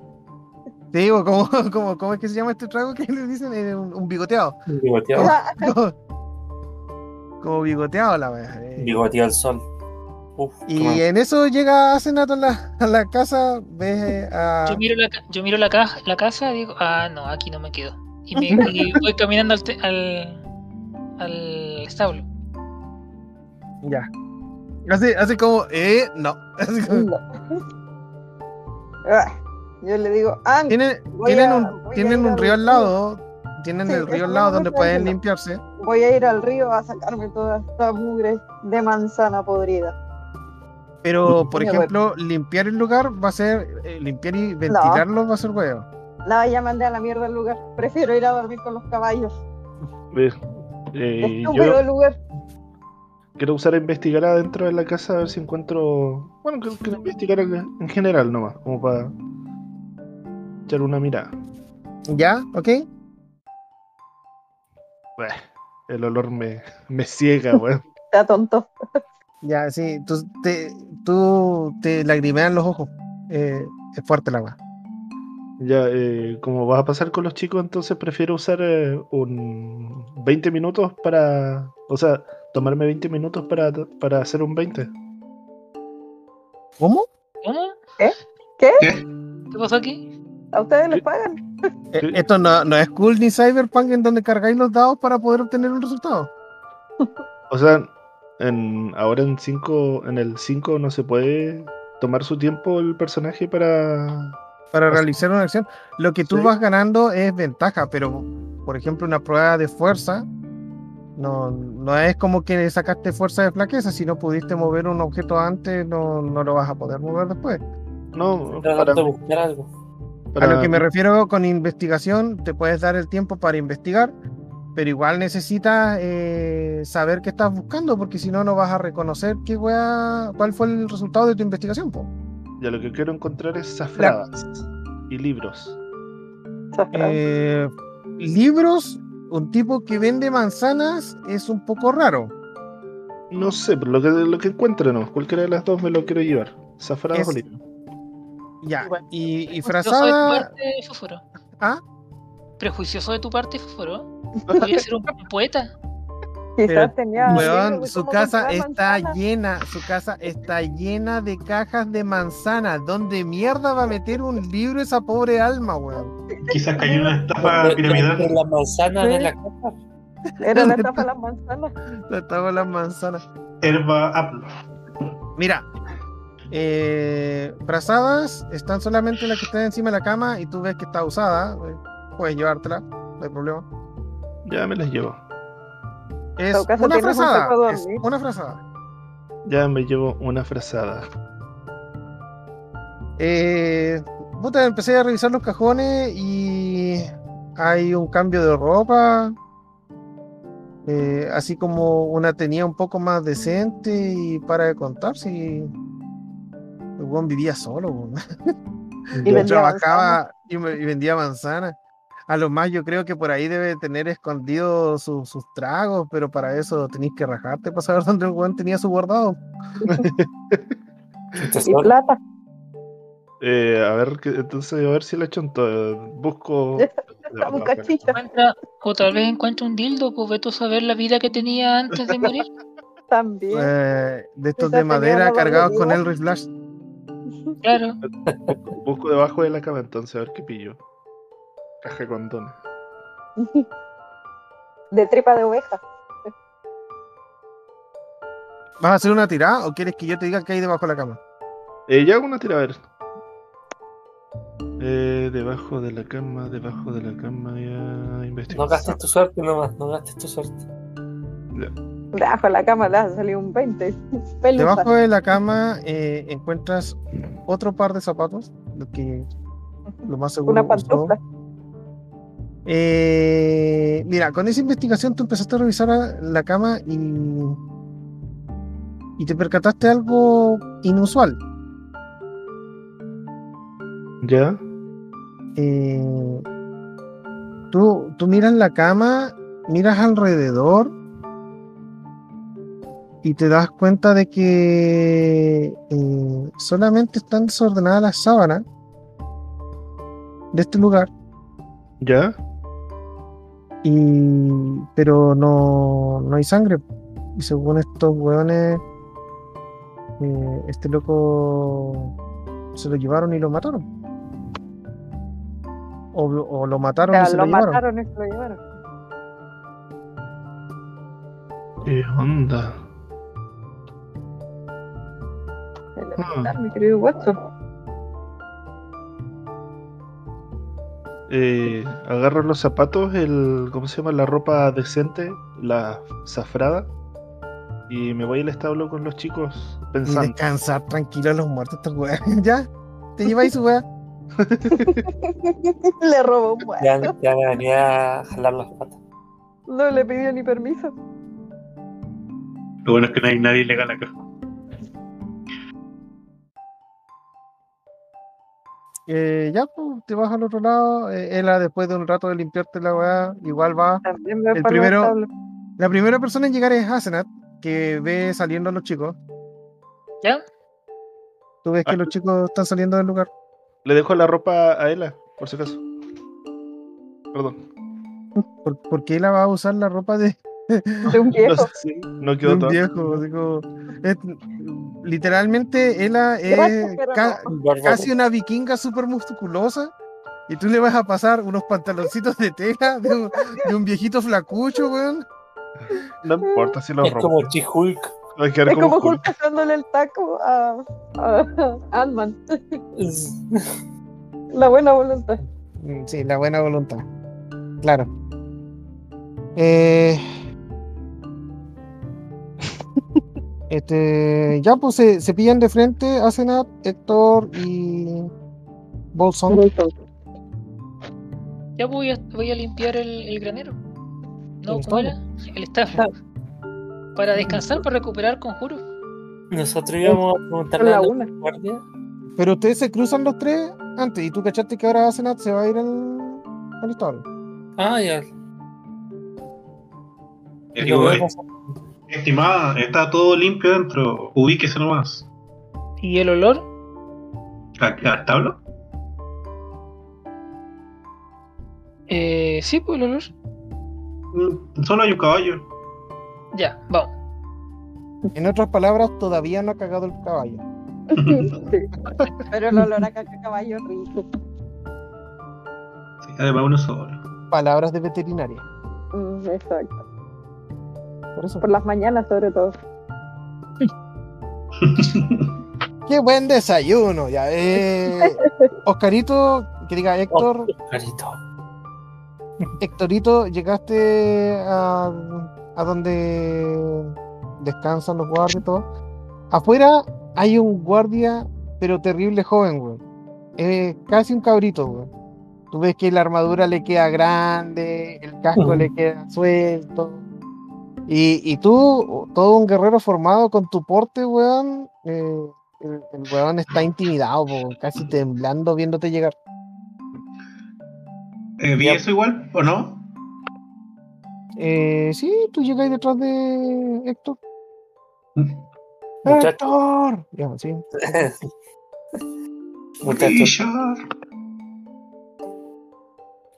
Te digo, ¿cómo, <laughs> cómo, cómo es que se llama este trago que le dicen? Eh, un, un bigoteado. Bigoteado, <laughs> Como, como bigoteado la weá. eh. bigoteado al sol. Uf, Y mal. en eso llega Asenat a la, a la casa, ves a... Yo miro la, ca- yo miro la, caja, la casa y digo, ah, no, aquí no me quedo. Y, me, y <laughs> voy caminando al, te- al, al establo. Ya. Hace, hace como, eh, no. <laughs> Así como- Ah, Yo le digo, Ang, tienen tienen a- un, tienen un río al lado, tienen Sí, el río al lado donde pueden limpiarse. voy a ir al río a sacarme toda esta mugre de manzana podrida. Pero, por ejemplo, limpiar el lugar va a ser, eh, limpiar y ventilarlo va a ser huevo. Nada, ya mandé a la mierda el lugar. Prefiero ir a dormir con los caballos. Eh, Estúpido yo el lugar. quiero usar a investigar adentro de la casa a ver si encuentro. Bueno, quiero, quiero investigar en en general nomás, como para echar una mirada. ¿Ya? ¿Ok? Bueh, el olor me, me ciega, weón. Está tonto. Ya, sí. Tú te, tú te lagrimean los ojos. Eh, es fuerte el agua. Ya, eh, como vas a pasar con los chicos, entonces prefiero usar eh, un 20 minutos para. O sea, tomarme 20 minutos para, para hacer un 20. ¿Cómo? ¿Cómo? ¿Qué? ¿Qué? ¿Qué pasó aquí? ¿A ustedes les pagan? Eh, esto no, no es cool ni cyberpunk en donde cargáis los dados para poder obtener un resultado. O sea, en, ahora en 5, en el 5 no se puede tomar su tiempo el personaje para. para realizar una acción. Lo que tú Sí. vas ganando es ventaja, pero por ejemplo, una prueba de fuerza no, no es como que sacaste fuerza de flaqueza. Si no pudiste mover un objeto antes, no, no lo vas a poder mover después. No, para, de buscar algo. A lo que me refiero con investigación, te puedes dar el tiempo para investigar, pero igual necesitas eh, saber qué estás buscando, porque si no, no vas a reconocer qué wea- cuál fue el resultado de tu investigación. po. Ya lo que quiero encontrar es zafradas y libros. Eh, libros, un tipo que vende manzanas es un poco raro. No sé, pero lo que, lo que encuentre, no. Cualquiera de las dos me lo quiero llevar. Zafradas Es- o libros. Ya, y, y Prejuicioso de tu frazada. parte, Fósforo. ¿Ah? Prejuicioso de tu parte, Fósforo. Podría ser un, poeta. Quizás Pero, tenía. libros Weón, de su casa está llena, su casa está llena de cajas de manzanas. ¿Dónde mierda va a meter un libro esa pobre alma, weón? Quizás cayó una estafa De- de- piramidal. de las manzanas Sí. de la casa. Era la estafa de las manzanas. Le estaba las manzanas. Herba Apple. Mira, eh, brazadas están solamente las que están encima de la cama y tú ves que está usada. Puedes llevártela, no hay problema. Ya me las llevo. Es una un frazada. Es una frazada. Ya me llevo una frazada. Eh, puta, empecé a revisar los cajones y hay un cambio de ropa, eh, así como una tenía un poco más decente y para de contar si el vivía solo, weón. Y <laughs> Yo vendía trabajaba y, me- y vendía manzanas. A lo más yo creo que por ahí debe tener escondido su- sus tragos, pero para eso tenéis que rajarte para saber <laughs> dónde el weón tenía su guardado. <laughs> Y plata. Eh, a ver, que- entonces a ver si le echo <laughs> un to- Busco. O tal vez encuentra un dildo, pues vete a saber la vida que tenía antes de morir. También. Eh, de estos Esa de madera la cargados con el Flash. Claro. Busco debajo de la cama entonces a ver qué pillo. Caja de condones. De tripa de oveja. ¿Vas a hacer una tirada o quieres que yo te diga qué hay debajo de la cama? Eh, ya hago una tira, a ver. Eh, debajo de la cama, debajo de la cama, ya No investigación. gastes tu suerte nomás, no gastes tu suerte. Debajo de la cama le ha salido un 20. <laughs> Pelusa. Debajo de la cama eh, encuentras otro par de zapatos, lo que lo más seguro Una usó. pantufla. Eh, mira, con esa investigación tú empezaste a revisar a- la cama y, y te percataste de algo inusual. ¿Ya? Eh, tú, tú miras la cama, miras alrededor y te das cuenta de que eh, solamente están desordenadas las sábanas de este lugar, ¿Ya? Y, pero no, no hay sangre. Y según estos hueones, eh, este loco se lo llevaron y lo mataron. O, o lo O mataron y sea, se lo lo llevaron. mataron y se lo llevaron. ¿Qué onda? Elemental, mi querido Watson. Eh, agarro los zapatos, el. ¿Cómo se llama? La ropa decente, la zafrada. Y me voy al establo con los chicos Y pensando. descansar tranquilo a los muertos estos weas. <laughs> ya, te lleváis su wea. <laughs> Le robó un muerto. Ya, ya me venía a jalar las patas. No le pidió ni permiso. Lo bueno es que no hay nadie legal acá. Eh, ya, pues, te vas al otro lado. Eh, Ela, después de un rato de limpiarte la weá, igual va. También me El primero-. La primera persona en llegar es Asenat, que ve saliendo a los chicos. ¿Ya? Tú ves que Ah. los chicos están saliendo del lugar. Le dejo la ropa a Ela, por si acaso. Perdón. ¿Por, por qué Ela va a usar la ropa de, <laughs> De un No, viejo. no de un todo. viejo? Es- literalmente, Gracias, es ca- no. Casi una vikinga súper musculosa. Y tú le vas a pasar unos pantaloncitos de tela de un, de un viejito flacucho, weón. No importa si lo Es como quedar Es como como Hulk. Hulk pasándole el taco a, a Ant-Man. La buena voluntad. Mm, Sí, la buena voluntad. Claro. Eh, este, ya pues se, se pillan de frente Asenat, Héctor y Bolson. Ya voy a, voy a limpiar el, el granero. No, ¿El ¿cómo era? El establo. Para descansar, para recuperar conjuros. Nosotros íbamos a preguntarle la a la una. guardia. Pero ustedes se cruzan los tres antes y tú cachaste que ahora Asenat se va a ir al, al establo. Ah, ya. Estimada, está todo limpio dentro. Ubíquese nomás. ¿Y el olor? ¿A- ¿Al tablo? Eh, sí, pues el olor. Mm, Solo hay un caballo. Ya, vamos. En otras palabras, todavía no ha cagado el caballo. <laughs> Pero el olor a caca caballo rico. Sí, además uno solo. Palabras de veterinaria. Mm, Exacto. Por eso. Por las mañanas, sobre todo. <laughs> ¡Qué buen desayuno! Ya, eh, Oscarito, que diga Héctor, Carito. Héctorito, llegaste a, a donde descansan los guardias y todo. Afuera hay un guardia, pero terrible joven, güey. Es casi un cabrito, güey. Tú ves que la armadura le queda grande, el casco le <laughs> queda suelto. Y, y tú, todo un guerrero formado con tu porte, weón, eh, el, el weón está intimidado, po, casi temblando viéndote llegar. Eh, ¿Vi Ya. eso igual o no? Eh, sí, tú llegas detrás de Héctor. Muchacho. ¡Héctor! Ya, sí. <laughs> Muchachos,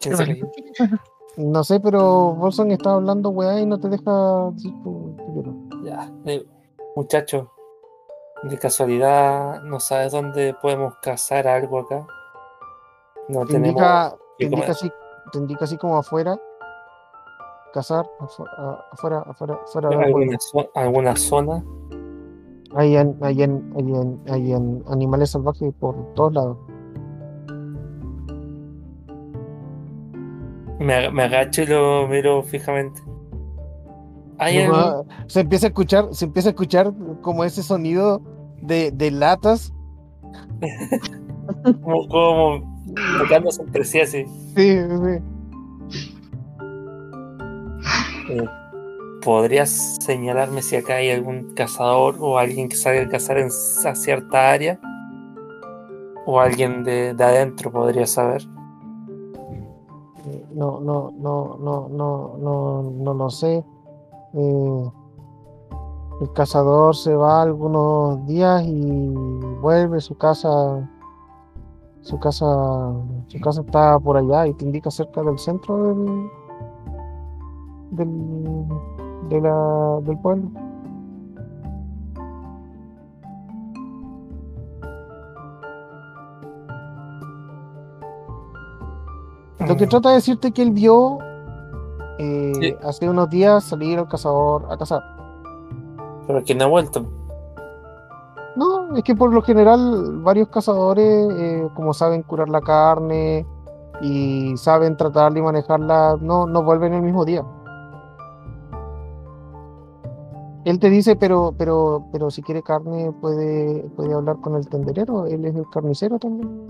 <laughs> No sé, pero Bolson está hablando, weá, y no te deja decir tu, tu quiero. Ya, eh, muchacho, de casualidad, ¿no sabes dónde podemos cazar algo acá? No Te tenemos. indica, te indica así, te indica así como afuera. Cazar, afuera, afuera, afuera pueblo. alguna, zo- alguna zona. Hay, an- hay, an- hay, an- hay an- animales salvajes por todos lados. Me, me agacho y lo miro fijamente. Hay No, algún- se empieza a escuchar, se empieza a escuchar como ese sonido de, de latas. <laughs> como, como tocándose entre sí así. Sí, sí. Eh, ¿Podrías señalarme si acá hay algún cazador o alguien que salga a cazar en cierta área? ¿O alguien de, de adentro podría saber? No, no, no, no, no, no, no lo sé. Eh, el cazador se va algunos días y vuelve su casa. Su casa, su casa está por allá y te indica cerca del centro del, del, del pueblo. Lo que trata de decirte que él vio eh, Sí. hace unos días salir al cazador a cazar. Pero que no ha vuelto. No, es que por lo general varios cazadores, eh, como saben curar la carne y saben tratarla y manejarla, no, no vuelven el mismo día. Él te dice, pero, pero, pero si quiere carne puede, puede hablar con el tenderero, él es el carnicero también.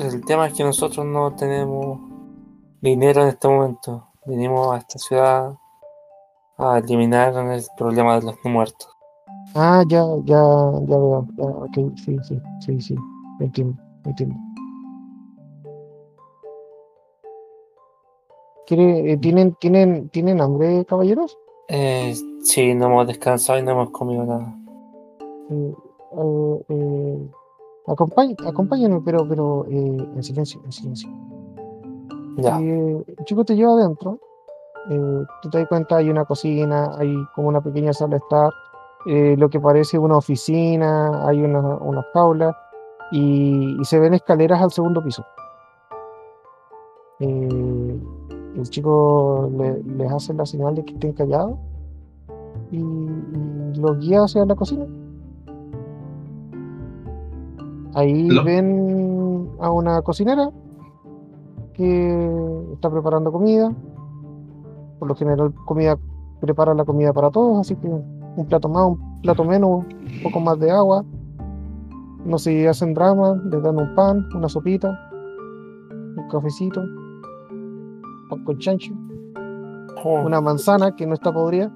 El tema es que nosotros no tenemos dinero en este momento. Vinimos a esta ciudad a eliminar el problema de los no muertos. Ah, ya, ya, ya veo. Ya, ok, sí, sí, sí, sí. Entiendo, entiendo. ¿Quiere, eh, ¿tienen, tienen, ¿Tienen hambre, caballeros? Eh, sí, no hemos descansado y no hemos comido nada. Eh, eh, eh, acompañ- acompáñenme, pero, pero eh, en silencio, en silencio. Ya, Eh, el chico te lleva adentro. eh, tú te das cuenta, hay una cocina, hay como una pequeña sala de estar, eh, lo que parece una oficina, hay una, una jaula y, y se ven escaleras al segundo piso. Eh, el chico le- les hace la señal de que estén callados y, y los guía hacia la cocina. Ahí Lo- ven a una cocinera que está preparando comida. Por lo general, comida prepara la comida para todos, así que un plato más, un plato menos, un poco más de agua. No se hacen drama, les dan un pan, una sopita, un cafecito, pan con chancho, Oh, una manzana que no está podrida.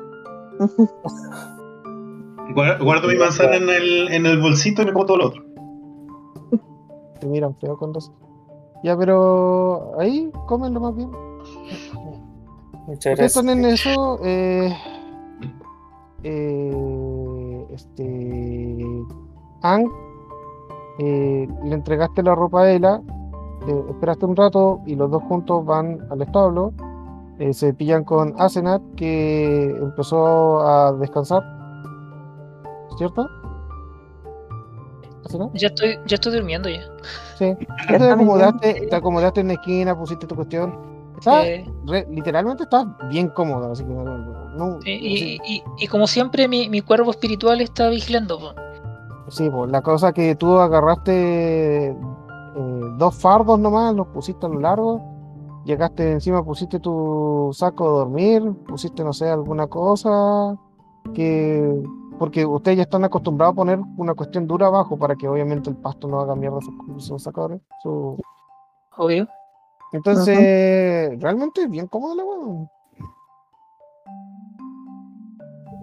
Guar- Guardo mi <laughs> manzana en el, en el bolsito y me como todo lo otro. Te miran feo con dos. Ya, pero ahí comen lo más bien. muchas gracias. están en eso. eh, eh, este. Ang, eh, le entregaste la ropa a eh, esperaste un rato y los dos juntos van al establo. eh, se pillan con Asenat, que empezó a descansar. ¿Cierto? Ya estoy, ya estoy durmiendo ya. Sí. <laughs> Ya te acomodaste, te acomodaste en la esquina, pusiste tu cuestión. Está, Eh, re- literalmente estás bien cómodo, así que no, no- y- y- y como siempre, mi, mi cuervo espiritual está vigilando. po. sí, pues, la cosa que tú agarraste eh, dos fardos nomás, los pusiste a lo largo, llegaste encima, pusiste tu saco de dormir, pusiste, no sé, alguna cosa que porque ustedes ya están acostumbrados a poner una cuestión dura abajo para que obviamente el pasto no haga mierda sus, sus sacadores. su- Obvio. Entonces, realmente es bien cómodo la weá.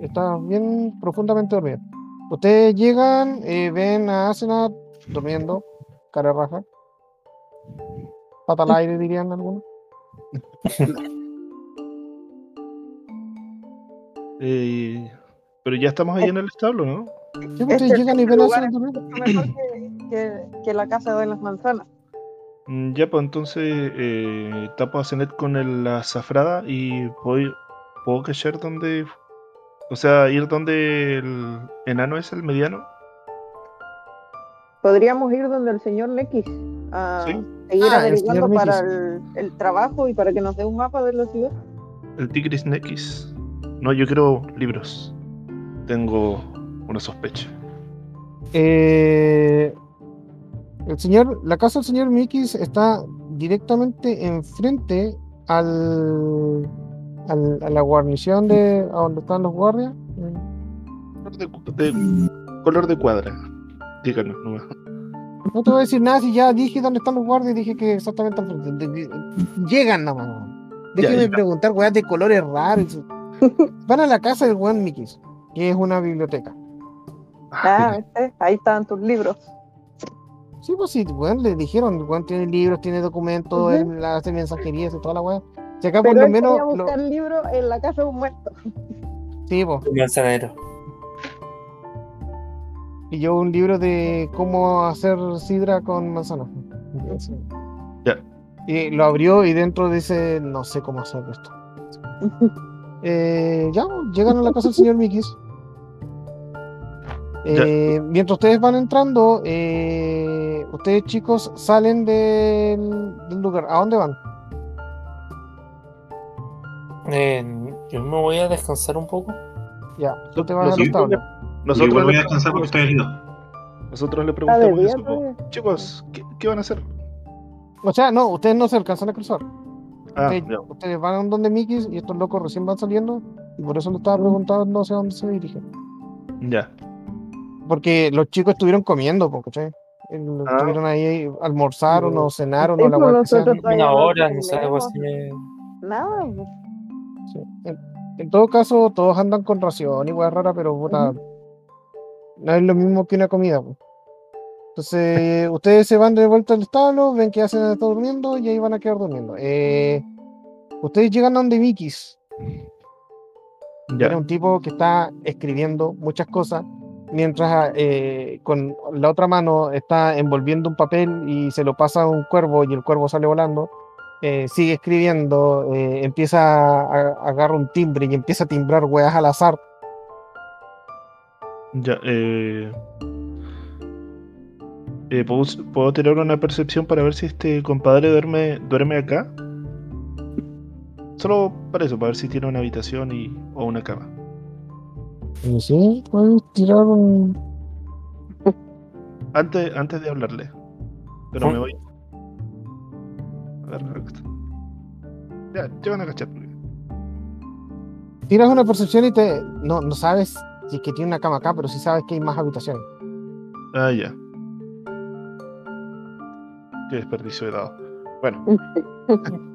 Está bien profundamente dormido. Ustedes llegan, eh, ven a Asenat durmiendo, cara raja. Pata al aire, dirían algunos. <laughs> Eh, pero ya estamos ahí en el establo, ¿no? Sí, pues, Este llegan y ven lugar. Mucho mejor que, que- que la casa de las manzanas. Mm, Ya, pues entonces eh, tapo a Zenet con el- la azafrada y voy, puedo callar donde, o sea, ir donde el enano es el mediano. Podríamos ir donde el señor Lex a Sí. seguir Ah, averiguando para el, el trabajo y para que nos dé un mapa de la ciudad. El Tigris Nex. No, yo quiero libros. Tengo una sospecha. Eh, el señor, la casa del señor Mikis está directamente enfrente al, al- a la guarnición de a donde están los guardias. Color de, cu- de- color de cuadra. Díganos, nomás. No te voy a decir nada si ya dije dónde están los guardias, dije que exactamente al frente. De- de- Llegan nomás. Déjenme preguntar weas de colores raros. <laughs> Van a la casa del weón Mikis, que es una biblioteca. Ah, ¿viste? Ahí están tus libros. Sí, pues sí, weón, le dijeron, weón tiene libros, tiene documentos, él hace mensajerías y toda la weá. Si acá por Pero lo él menos. quería lo- buscar libros en la casa de un muerto. Sí, manzanero. Y yo un libro de cómo hacer sidra con manzana. Ya. Y lo abrió y dentro dice, no sé cómo hacer esto. <laughs> Eh, ya, llegan a la casa del señor Mikis. Eh, mientras ustedes van entrando, eh, ustedes chicos salen del, del lugar. ¿A dónde van? Eh, yo me voy a descansar un poco. Ya, tú te vas al Nosotros, establo. Yo nosotros igual voy le a descansar porque estoy herido. Nosotros le preguntamos eso. Chicos, ¿qué, qué van a hacer? O sea, no, ustedes no se alcanzan a cruzar. Ah, Ustedes, ya. ustedes van donde Mikis y estos locos recién van saliendo. Y por eso le estaba preguntando no sé a dónde se dirigen. ya. Porque los chicos estuvieron comiendo, ¿cachai? El- Ah. Estuvieron ahí, almorzaron o cenaron Sí, o la pues todavía Una no hora, no sé, algo así. me- Nada. pues. Sí. En, en todo caso, todos andan con ración y rara, pero puta, no es lo mismo que una comida. po. Entonces, ustedes se van de vuelta al establo, ven que hacen está durmiendo y ahí van a quedar durmiendo. Eh, ustedes llegan a donde Mikis. Ya. Era un tipo que está escribiendo muchas cosas, mientras eh, con la otra mano está envolviendo un papel y se lo pasa a un cuervo y el cuervo sale volando. Eh, sigue escribiendo, eh, empieza a, a agarrar un timbre y empieza a timbrar weas al azar. Ya, eh, eh, ¿puedo, puedo tirar una percepción para ver si este compadre duerme, duerme acá? Solo para eso, para ver si tiene una habitación y, o una cama. Sí, puedes tirar un. Antes, antes de hablarle. Pero me voy. A ver, acá está. Ya, ya van a cachar. Tiras una percepción y te. No, no sabes si es que tiene una cama acá, pero sí sabes que hay más habitaciones. Ah, ya. Qué desperdicio de dado. Bueno, <laughs>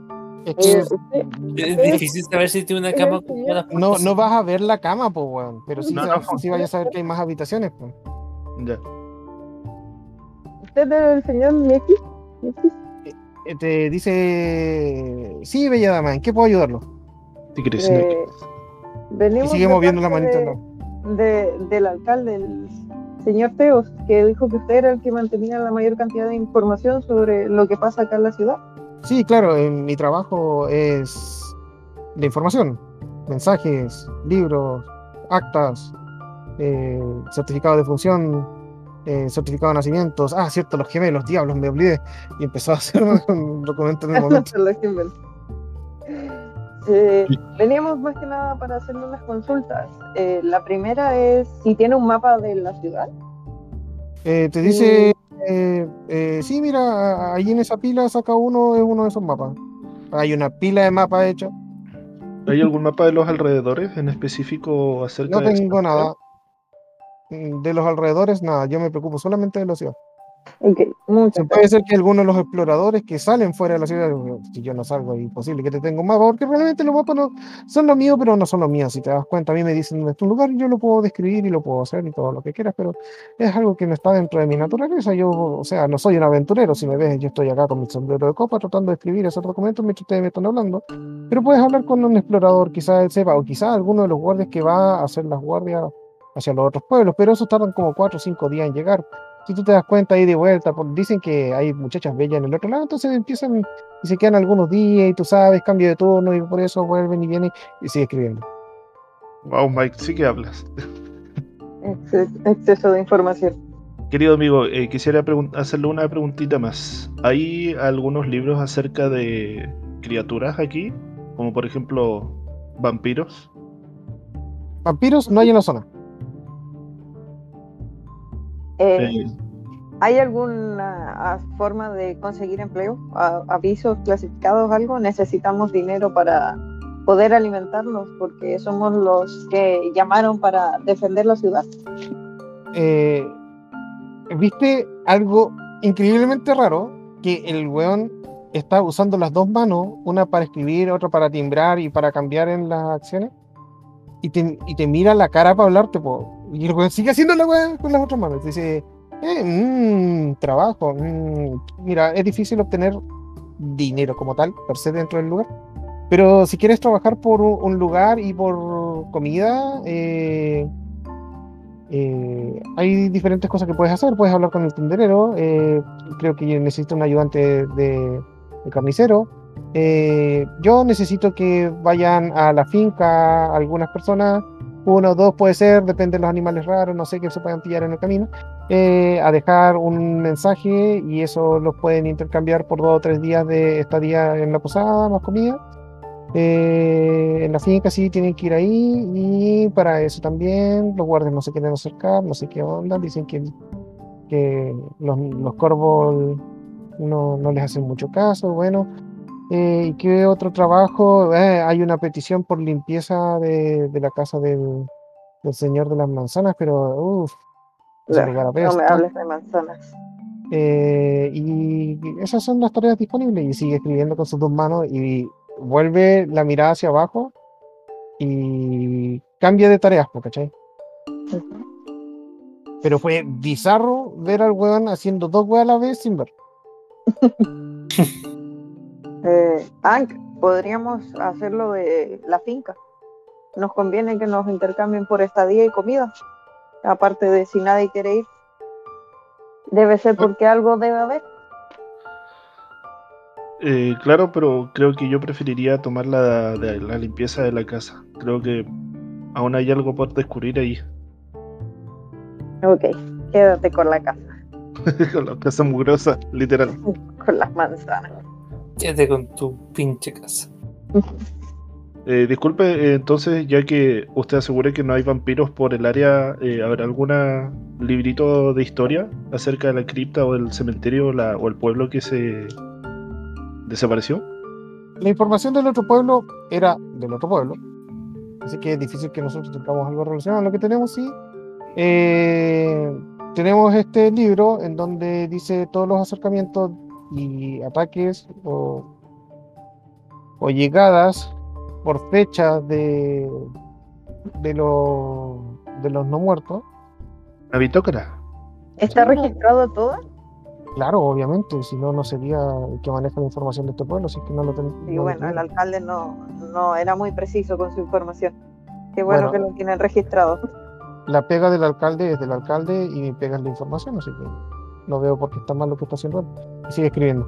Es que Eh, usted- Es ¿Ustedes- difícil saber si tiene una cama con no, no vas a ver la cama, pues, weón. Pero sí, No, sabes- no. sí vayas a saber que hay más habitaciones, pues. ya. ¿Usted es el señor Lex? Eh, Te dice. Sí, bella dama, ¿en qué puedo ayudarlo? Tigres Eh, Neck. Y Venimos sigue moviendo la manita. de- ¿no? de- del alcalde, el señor Teos, que dijo que usted era el que mantenía la mayor cantidad de información sobre lo que pasa acá en la ciudad. Sí, claro, en mi trabajo es de información, mensajes, libros, actas, eh, certificado de función, eh, certificado de nacimientos. Ah, cierto, los gemelos, diablos, me olvidé. Y empezó a hacer <laughs> un documento en el momento. <laughs> Los gemelos. Eh, veníamos más que nada para hacerle unas consultas. Eh, la primera es si tiene un mapa de la ciudad. Eh, te dice, eh, eh, sí, mira, ahí en esa pila saca uno, es uno de esos mapas. Hay una pila de mapas hechos. ¿Hay algún mapa de los alrededores en específico acerca No de tengo esa nada. mm, de los alrededores, nada, yo me preocupo solamente de la ciudad. Ok, muchas Se puede ser que algunos de los exploradores que salen fuera de la ciudad, si yo no salgo, es imposible que te tenga un mapa, porque realmente los mapas no son los míos, pero no son los míos. Si te das cuenta, a mí me dicen dónde está un lugar, yo lo puedo describir y lo puedo hacer y todo lo que quieras, pero es algo que no está dentro de mi naturaleza. Yo, o sea, no soy un aventurero. Si me ves, yo estoy acá con mi sombrero de copa tratando de escribir esos documentos mientras ustedes me están hablando. Pero puedes hablar con un explorador, quizás él sepa, o quizás alguno de los guardias que va a hacer las guardias hacia los otros pueblos, pero esos tardan como cuatro o cinco días en llegar si tú te das cuenta ahí de vuelta, por- dicen que hay muchachas bellas en el otro lado, entonces empiezan y se quedan algunos días y tú sabes, cambio de turno y por eso vuelven y vienen y sigue escribiendo. Wow, Mike, sí que hablas. Exce- exceso de información. Querido amigo, eh, quisiera hacerle una preguntita más. ¿Hay algunos libros acerca de criaturas aquí? Como por ejemplo vampiros. Vampiros no hay en la zona. Eh, ¿Hay alguna ah, forma de conseguir empleo? ¿Avisos clasificados, algo? Necesitamos dinero para poder alimentarnos porque somos los que llamaron para defender la ciudad. Eh, ¿Viste algo increíblemente raro? Que el weón está usando las dos manos, una para escribir, otra para timbrar y para cambiar en las acciones. Y te, y te mira la cara para hablarte, po. Y el weón sigue haciendo la con las otras manos. Dice, eh, mm, trabajo. mm". Mira, es difícil obtener dinero como tal, per se, dentro del lugar. Pero si quieres trabajar por un lugar y por comida, eh, eh, hay diferentes cosas que puedes hacer. Puedes hablar con el tenderero. eh, creo que necesito un ayudante de, de carnicero. eh, yo necesito que vayan a la finca algunas personas, uno o dos puede ser, depende de los animales raros, no sé, que se puedan pillar en el camino, eh, a dejar un mensaje y eso los pueden intercambiar por dos o tres días de estadía en la posada, más comida. Eh, en la finca sí tienen que ir ahí y para eso también los guardias no se quieren acercar, no sé qué onda, dicen que, que los, los corvos no, no les hacen mucho caso, bueno. Eh, ¿y qué otro trabajo? Eh, hay una petición por limpieza de, de la casa del, del señor de las manzanas, pero uff, No me hables de manzanas. Eh, y esas son las tareas disponibles. Y sigue escribiendo con sus dos manos y vuelve la mirada hacia abajo y cambia de tareas, ¿cachai? Pero fue bizarro ver al weón haciendo dos weas a la vez sin ver. <laughs> Eh, Hank, podríamos hacerlo de la finca. Nos conviene que nos intercambien por estadía y comida. Aparte de si nadie quiere ir. Debe ser porque algo debe haber. eh, claro, pero creo que yo preferiría tomar la, de la limpieza de la casa. Creo que aún hay algo por descubrir ahí. Ok, quédate con la casa, <laughs> Con la casa mugrosa, literal. <laughs> con las manzanas. Quédate con tu pinche casa. Eh, disculpe, eh, entonces, ya que usted asegura que no hay vampiros por el área, eh, ¿habrá algún librito de historia acerca de la cripta o del cementerio o, la- o el pueblo que se desapareció? La información del otro pueblo era del otro pueblo. Así que es difícil que nosotros tengamos algo relacionado. Lo que tenemos sí. eh, tenemos este libro en donde dice todos los acercamientos y ataques o, o llegadas por fecha de, de, los de los no muertos. ¿La bitócora? ¿Está Sí, no. registrado todo? Claro, obviamente, si no, no sería el que maneja la información de este pueblo, así que no lo tenemos. Y bueno, el alcalde no, no era muy preciso con su información. Qué bueno, Bueno. que lo tienen registrado. la pega del alcalde es del alcalde y mi pega es la información, así que no veo por qué está mal lo que está haciendo él. Y sigue escribiendo.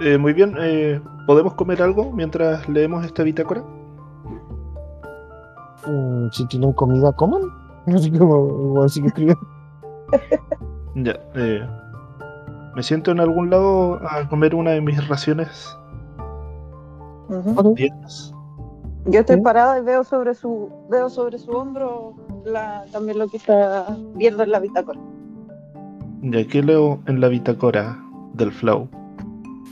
Eh, muy bien, eh, ¿podemos comer algo mientras leemos esta bitácora? Mm, si tienen comida, coman. <laughs> Así como igual sigue escribiendo. <laughs> Ya, eh, me siento en algún lado a comer una de mis raciones. Yo estoy ¿Sí? parada y veo sobre su veo sobre su hombro la, también lo que está viendo en la bitácora. Ya que leo en la bitácora del flow.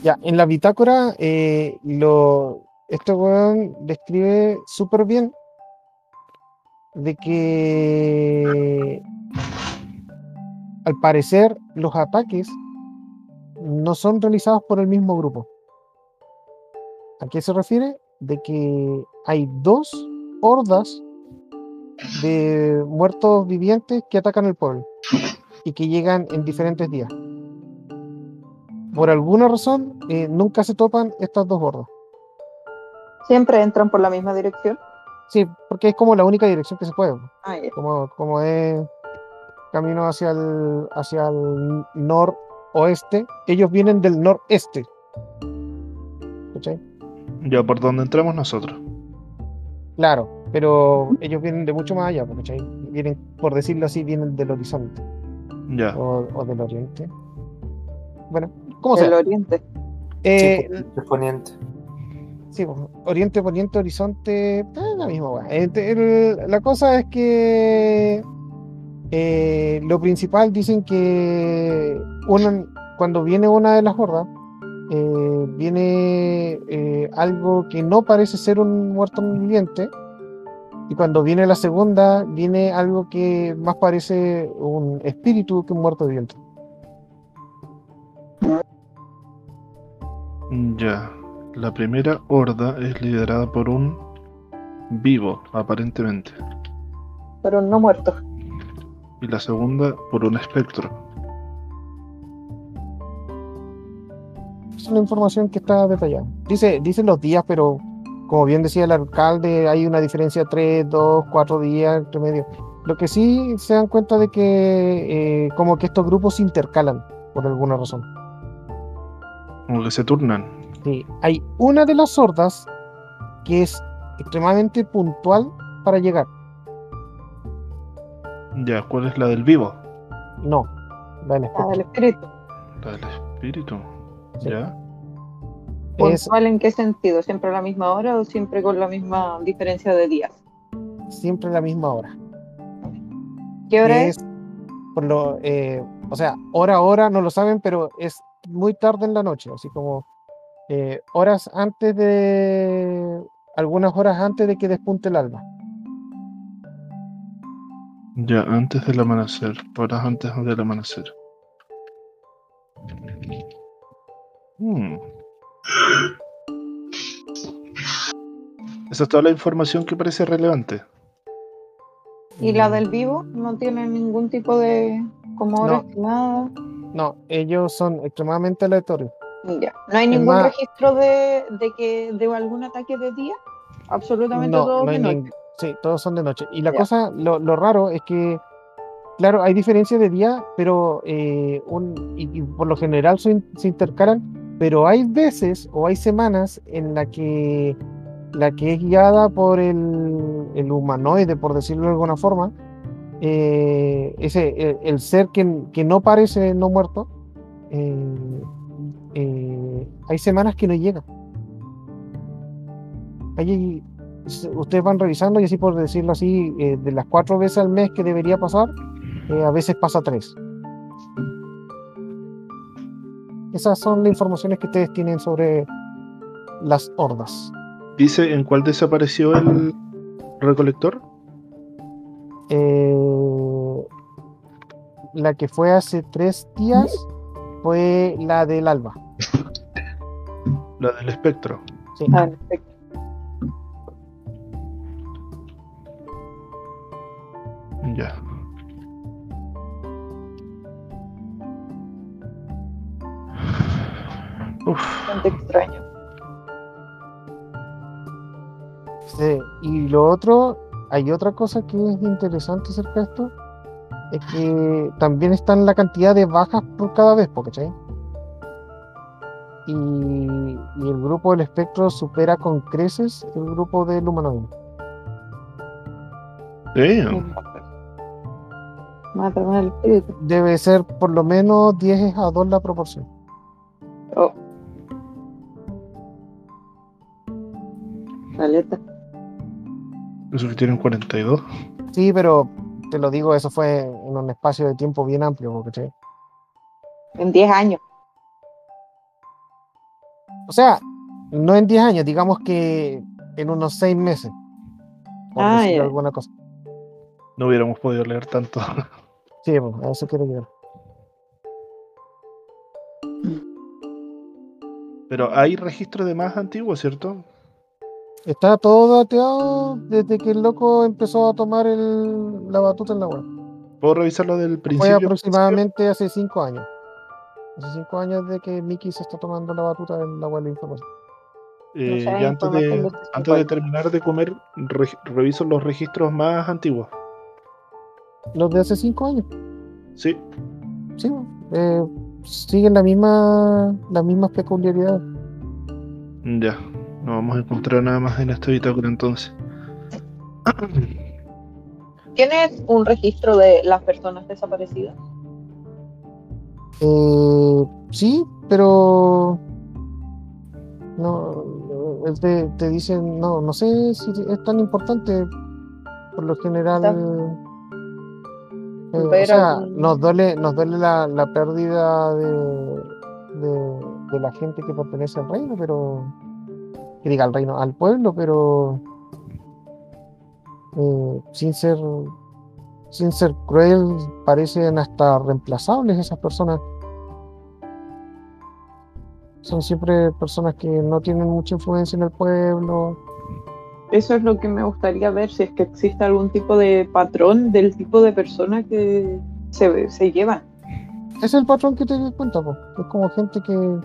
Ya, en la bitácora, eh, lo, este weón describe súper bien de que al parecer los ataques no son realizados por el mismo grupo. ¿A qué se refiere? De que hay dos hordas de muertos vivientes que atacan el pueblo y que llegan en diferentes días. Por alguna razón, eh, nunca se topan estas dos hordas. Siempre entran por la misma dirección. Sí, porque es como la única dirección que se puede. Ah. Como, como es camino hacia el, hacia el noroeste, ellos vienen del noreste. ¿Cachai? Ya por donde entramos nosotros. Claro, pero ellos vienen de mucho más allá, ¿cachai? Vienen, por decirlo así, vienen del horizonte Ya. o, o del oriente. Bueno, ¿cómo El sea? oriente. Eh, El poniente. Sí, pues, Oriente, Poniente, Horizonte, es la misma weá. Eh, te- el- La cosa es que eh, lo principal dicen que una- cuando viene una de las hordas, eh, viene eh, algo que no parece ser un muerto viviente, y cuando viene la segunda, viene algo que más parece un espíritu que un muerto viviente. Ya. La primera horda es liderada por un vivo, aparentemente. Pero no muertos. Y la segunda por un espectro. Es una información que está detallada. Dice, dice los días, pero como bien decía el alcalde, hay una diferencia de 3, 2, 4 días entre medio. Lo que sí se dan cuenta de que eh, como que estos grupos se intercalan por alguna razón. Como que se turnan. Sí, hay una de las hordas que es extremadamente puntual para llegar. Ya, ¿cuál es la del vivo? No, la del La espectro. del espíritu. La del espíritu. Sí. Ya. ¿Puntual en qué sentido? ¿Siempre a la misma hora o siempre con la misma diferencia de días? siempre la misma hora. ¿Qué hora es? por lo, eh, o sea, hora a hora no lo saben, pero es muy tarde en la noche, así como eh, horas antes de, algunas horas antes de que despunte el alba. Ya, antes del amanecer. Horas antes del amanecer. Hmm. Esa es toda la información que parece relevante. ¿Y la del vivo? ¿No tiene ningún tipo de como hora No. estimada? No, ellos son extremadamente aleatorios. Ya. ¿No hay ningún más- registro de, de que de algún ataque de día? Absolutamente No, todo no hay de noche. sí, todos son de noche. Y la Ya. cosa, lo, lo raro es que, claro, hay diferencias de día, pero eh, un, y, y por lo general se, se intercalan, pero hay veces o hay semanas en la que la que es guiada por el, el humanoide, por decirlo de alguna forma, eh, ese, el, ser que, que no parece no muerto, eh, eh, hay semanas que no llega. Hay, ustedes van revisando y así por decirlo así, de las cuatro veces al mes que debería pasar, a veces pasa tres. Esas son las informaciones que ustedes tienen sobre las hordas. Dice en cuál desapareció el recolector. Eh, la que fue hace tres días fue la del alba. La del espectro. Sí. Ah. Ya. Uf. Bastante extraño. Sí, Y lo otro, hay otra cosa que es interesante acerca de esto, es que también están la cantidad de bajas por cada vez, ¿cachai? Y, y el grupo del espectro supera con creces el grupo del humanoide. Damn. Debe ser por lo menos 10 a 2 la proporción. Oh. Eso que tienen 42. Sí, pero te lo digo, eso fue en un espacio de tiempo bien amplio, ¿cachai? En 10 años. O sea, no en 10 años, digamos que en unos 6 meses. Por Ah, decir alguna cosa. No hubiéramos podido leer tanto. <laughs> Sí, pues, a eso quiero llegar. Pero hay registro de más antiguos, ¿cierto? Está todo dateado desde que el loco empezó a tomar el- la batuta en la web. ¿Puedo revisarlo del Fue principio? aproximadamente hace cinco años. Hace cinco años de que Mickey se está tomando la batuta en la web de información. Eh, No ya antes de, antes de terminar de comer, re- reviso los registros más antiguos. Los de hace cinco años, Sí, sí, eh, siguen la misma, las mismas peculiaridades. ya. No vamos a encontrar nada más en esta bitácora entonces. ¿Tienes un registro de las personas desaparecidas? Eh, sí, pero no, te, te dicen, no, no sé si es tan importante. Por lo general, eh, o sea, nos duele, nos duele la, la pérdida de, de, de la gente que pertenece al reino, pero diga al reino, al pueblo, pero eh, sin ser sin ser cruel, parecen hasta reemplazables esas personas. Son siempre personas que no tienen mucha influencia en el pueblo. Eso es lo que me gustaría ver, si es que existe algún tipo de patrón del tipo de persona que se, se llevan. Es el patrón que te das cuenta, po. Es como gente que,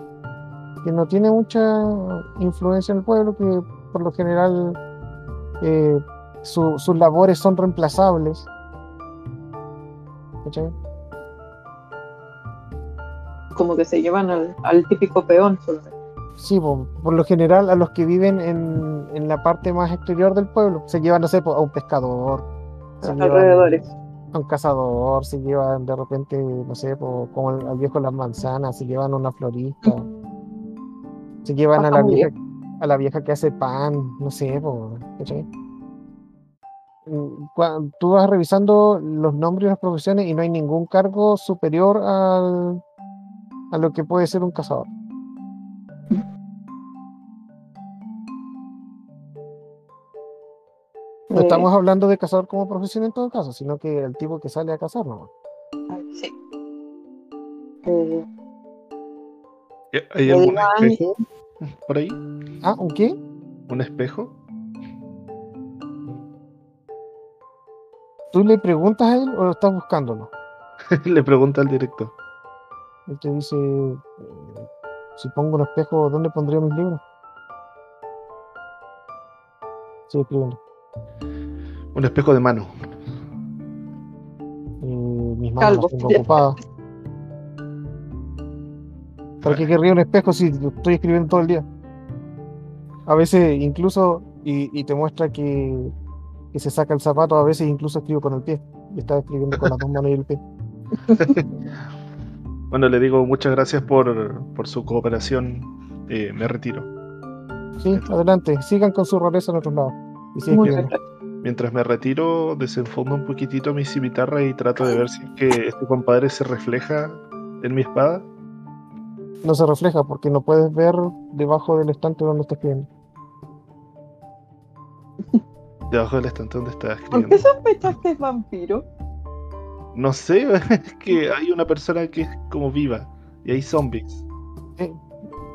que no tiene mucha influencia en el pueblo, que por lo general eh, su- sus labores son reemplazables. ¿Cachai? Como que se llevan al, al típico peón. solamente. Sí, po, por lo general a los que viven en, en la parte más exterior del pueblo se llevan, no sé, a un pescador, se Los llevan alrededores. a un cazador, se llevan de repente, no sé, como al, viejo las manzanas, se llevan a una florista, se llevan a la vieja, a la vieja que hace pan, no sé, po, ¿cachai? Mm, Tú vas revisando los nombres y las profesiones y no hay ningún cargo superior al, a lo que puede ser un cazador. No Eh, estamos hablando de cazador como profesión en todo caso, sino que el tipo que sale a cazar, ¿no? Sí. Eh, ¿Hay Le algún espejo por ahí? Ah, ¿un qué? ¿Un espejo? ¿Tú le preguntas a él o estás buscándolo? <laughs> Le pregunta al director. Él te dice, eh, si pongo un espejo, ¿dónde pondría mis libros? Sigue escribiendo. Un espejo de mano. Eh, mis manos Calvo. las tengo ocupadas. ¿Para qué querría un espejo si estoy escribiendo todo el día? A veces incluso, y, y te muestra que, que se saca el zapato, a veces incluso escribo con el pie. Y está escribiendo con las dos manos y el pie. <laughs> Bueno, le digo muchas gracias por, por su cooperación. Eh, me retiro. Sí, adelante, sigan con su rareza en otros lados. Y sigue muy escribiendo. bien. Mientras me retiro, desenfundo un poquitito mi cimitarra y trato de ver si es que este compadre se refleja en mi espada. No se refleja porque no puedes ver debajo del estante donde está escribiendo. Debajo del estante donde está ¿Por qué escribiendo. sospechas que es vampiro? No sé, <laughs> es que hay una persona que es como viva y hay zombies.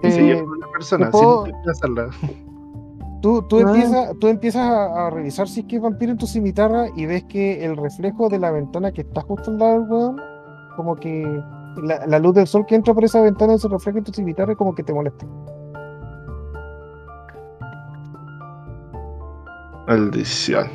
Y se Eh, lleva a una persona ¿te sin puedo- amenazarla. Tú, tú, Ah. empiezas, tú empiezas a, a revisar si es que es vampiro en tu cimitarra y ves que el reflejo de la ventana que está justo al lado del weón, como que la, la luz del sol que entra por esa ventana se refleja en tu cimitarra y como que te molesta. Maldición.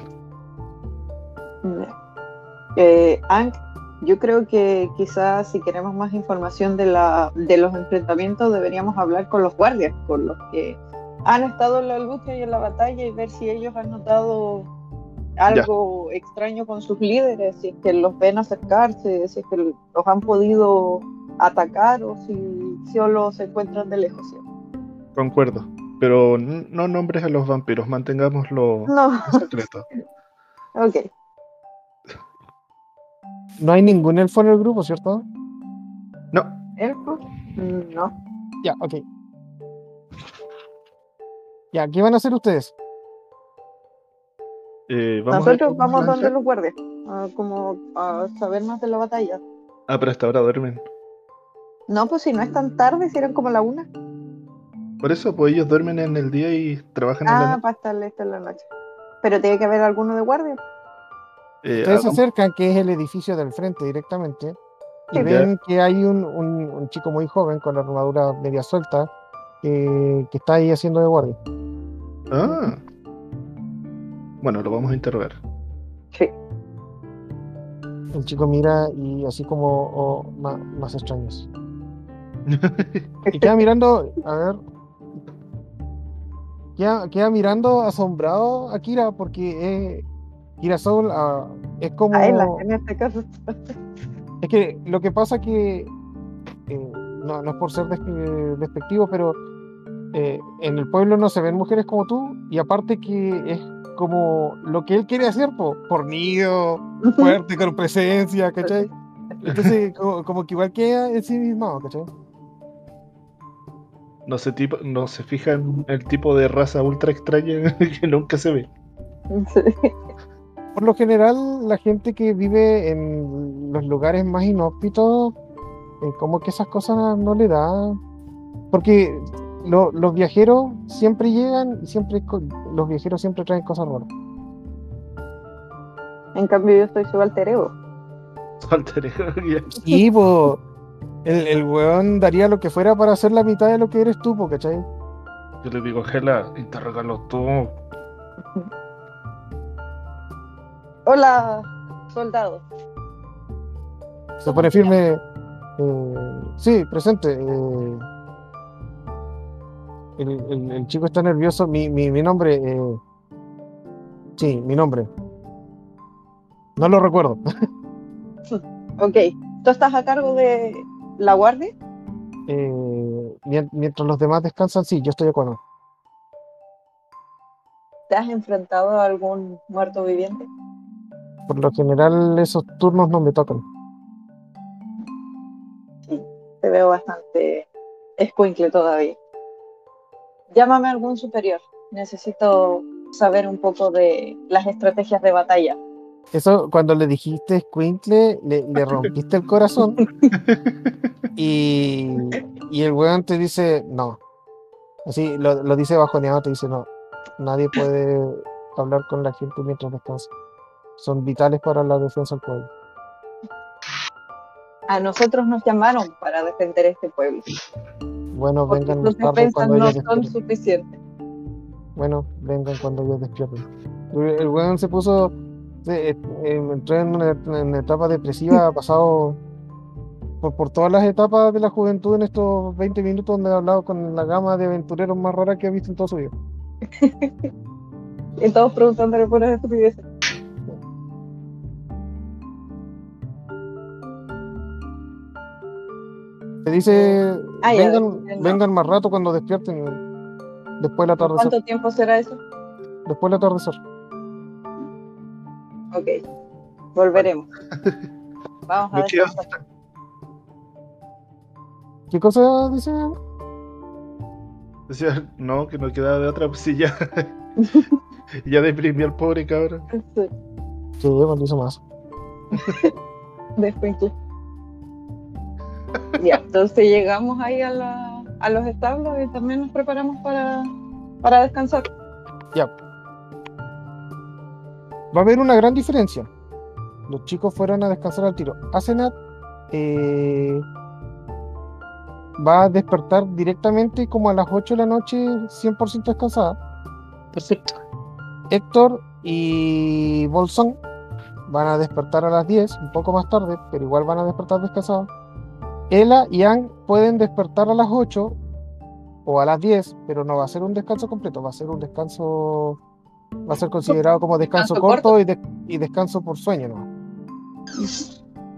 Eh, Hank, yo creo que quizás si queremos más información de, la, de los enfrentamientos deberíamos hablar con los guardias, con los que han estado en la lucha y en la batalla y ver si ellos han notado algo extraño con sus líderes, si es que los ven acercarse, si es que los han podido atacar o si solo se encuentran de lejos. ¿sí? Concuerdo. Pero no nombres a los vampiros, mantengámoslo No, secreto. <laughs> ok. No hay ningún elfo en el grupo, ¿cierto? No, ¿Elfo? Mm, No. Ya, ok. Ya, ¿qué van a hacer ustedes? Eh, vamos a Nosotros con vamos donde los guardias. a como a saber más de la batalla. Ah, pero hasta ahora duermen. No, pues si no es tan tarde, si eran como la una. Por eso, pues ellos duermen en el día y trabajan en la Ah, noche. para estar listo en la noche. Pero tiene que haber alguno de guardia. Eh, Ustedes se ah, acercan, que es el edificio del frente directamente, y Sí. ven que hay un, un- un chico muy joven con la armadura media suelta que, que está ahí haciendo de guardia. ah. Bueno, lo vamos a interrogar. Sí. El chico mira y así como oh, más extraños. <laughs> Y queda mirando, a ver. Queda, queda mirando asombrado a Kira porque eh, Kira Soul ah, es como. A él, en este caso. Es que lo que pasa que, eh, no, no es por ser des- despectivo, pero eh, en el pueblo no se ven mujeres como tú, y aparte que es como lo que él quiere hacer, po, fornido, fuerte, con presencia, ¿cachai? <laughs> Entonces, como, como que igual queda en sí mismo, ¿cachai? No se, tipo, no se fija en el tipo de raza ultra extraña <laughs> que nunca se ve. Por lo general, la gente que vive en los lugares más inhóspitos, eh, como que esas cosas no le da. Porque lo- los viajeros siempre llegan y siempre los viajeros siempre traen cosas raras. En cambio, yo estoy su alter ego. <laughs> Alter ego. Y po, el, el weón daría lo que fuera para hacer la mitad de lo que eres tú, po, ¿cachai? Yo le digo, Gela, interrogalo tú. Hola, soldado. Se pone firme. eh, sí, presente. eh, el, el- el chico está nervioso. Mi, mi, mi nombre. eh, sí, mi nombre. No lo recuerdo. <laughs> Ok, ¿tú estás a cargo de la guardia? Eh, mien- mientras los demás descansan, sí, yo estoy de acuerdo. ¿Te has enfrentado a algún muerto viviente? Por lo general, esos turnos no me tocan. Te veo bastante escuincle todavía. Llámame a algún superior. Necesito saber un poco de las estrategias de batalla. Eso, cuando le dijiste Squinkle, le, le <laughs> rompiste el corazón. Y, y el weón te dice, no. Así, lo, lo dice bajoneado, te dice, no. Nadie puede hablar con la gente mientras descansa. Son vitales para la defensa del pueblo. A nosotros nos llamaron para defender este pueblo. Bueno, Porque vengan tarde defensas cuando no ellos son suficientes. Bueno, vengan cuando ellos despierten. El weón se puso, eh, eh, entró en una, en una etapa depresiva, <laughs> ha pasado por, por todas las etapas de la juventud en estos 20 minutos donde he hablado con la gama de aventureros más rara que ha visto en todo su vida. <laughs> Y todos preguntándole por las estupideces. Te dice, Ah, vengan, vengan más rato cuando despierten, después del atardecer. ¿Cuánto tiempo será eso? Después del atardecer. Ok, volveremos. <laughs> Vamos a descansar. ¿Qué cosa dice? Decía, no, que no quedaba de otra, pues sí, ya. <laughs> <laughs> ya deprimió al pobre cabrón. Sí, Sí, bueno, hizo más. después tú. Ya, entonces llegamos ahí a, la, a los establos y también nos preparamos para, para descansar. Va a haber una gran diferencia. Los chicos fueron a descansar al tiro. Asenat eh, va a despertar directamente como a las 8 de la noche, 100% descansada. Perfecto. Héctor y Bolsón van a despertar a las 10, un poco más tarde, pero igual van a despertar descansados. Ela y Ann pueden despertar a las 8 o a las 10, pero no va a ser un descanso completo, va a ser un descanso, va a ser considerado como descanso, Descanso corto, corto. Y, de- y descanso por sueño, ¿no?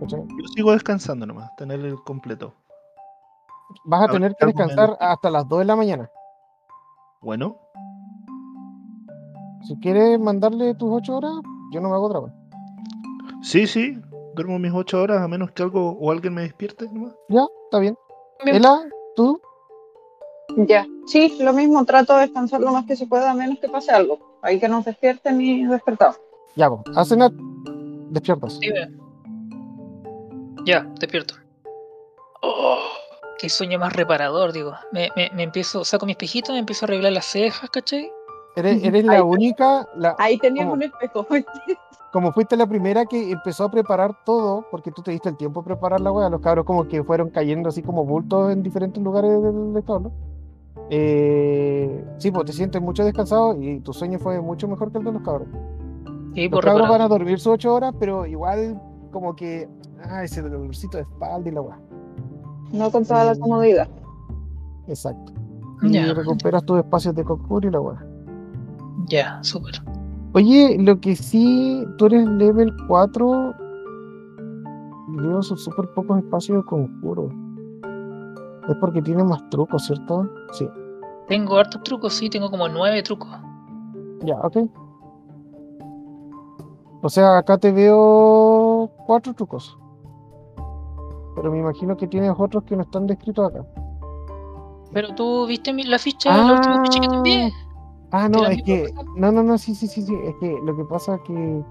¿Cachai? Yo sigo descansando nomás, tener el completo. Vas a A ver, tener que descansar hasta las 2 de la mañana. Bueno, Si quieres mandarle tus 8 horas, yo no me hago drama. sí, sí, duermo mis ocho horas a menos que algo o alguien me despierte nomás. Ya, está bien. Bien. Ela, tú, Ya, sí, lo mismo, trato de descansar lo más que se pueda, a menos que pase algo. Hay que nos despierten y despertamos. Ya, pues, Asenat, despiertas. Ya, despierto. Oh, qué sueño más reparador, digo. Me, me, me empiezo, saco mi espejito, me empiezo a arreglar las cejas, ¿cachai? Eres, eres Ahí la única, la, Ahí tenías ¿Cómo? un espejo. <laughs> como fuiste la primera que empezó a preparar todo, porque tú te diste el tiempo de preparar la wea, los cabros como que fueron cayendo así como bultos en diferentes lugares del del establo. Eh, sí, pues te sientes mucho descansado y tu sueño fue mucho mejor que el de los cabros. Sí, Los por cabros van a dormir sus ocho horas, pero igual como que, ah, ese dolorcito de espalda y la wea. No con toda la comodidad. Exacto. Y Ya, recuperas tus espacios de confort y la wea. ya, súper. Oye, lo que sí, tú eres level 4. y Veo son súper pocos espacios de conjuro. Es porque tiene más trucos, ¿cierto? Sí. Tengo hartos trucos, sí, tengo como nueve trucos. Ya, ok. O sea, acá te veo cuatro trucos. Pero me imagino que tienes otros que no están descritos acá. Pero tú viste la ficha, la última ficha que te envié. Ah, ¿Te no, es que. No, no, no, sí, sí, sí, sí. Es que lo que pasa es que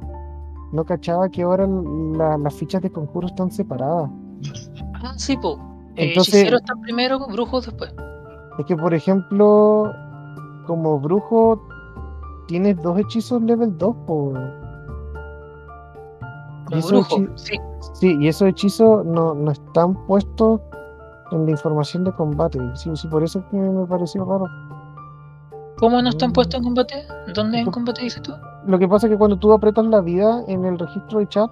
no cachaba que ahora la- las fichas de conjuro están separadas. Ah, sí, po. Eh, Entonces- hechiceros están primero, brujos después. Es que, por ejemplo, como brujo, tienes dos hechizos level 2, por. Como esos brujo, sí. Sí, y esos hechizos no, no están puestos en la información de combate. Sí, sí, por eso es que me pareció raro. ¿Cómo no están Mm. puestos en combate? ¿Dónde en combate dices tú? Lo que pasa es que cuando tú apretas la vida en el registro de chat,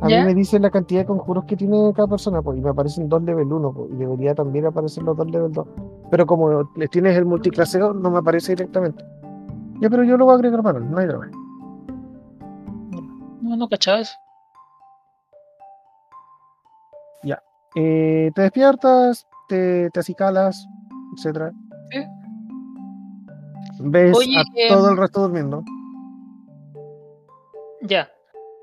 a ¿Ya? mí me dice la cantidad de conjuros que tiene cada persona, pues, y me aparecen dos level 1, pues, y debería también aparecer los dos level 2. Pero como les tienes el multiclaseo, no me aparece directamente. Ya, pero yo lo voy a agregar para no hay drama. No, no cachaba eso. Eh, te despiertas, te, te acicalas, etcétera. Sí. Ves Oye, a em, todo el resto durmiendo. Ya.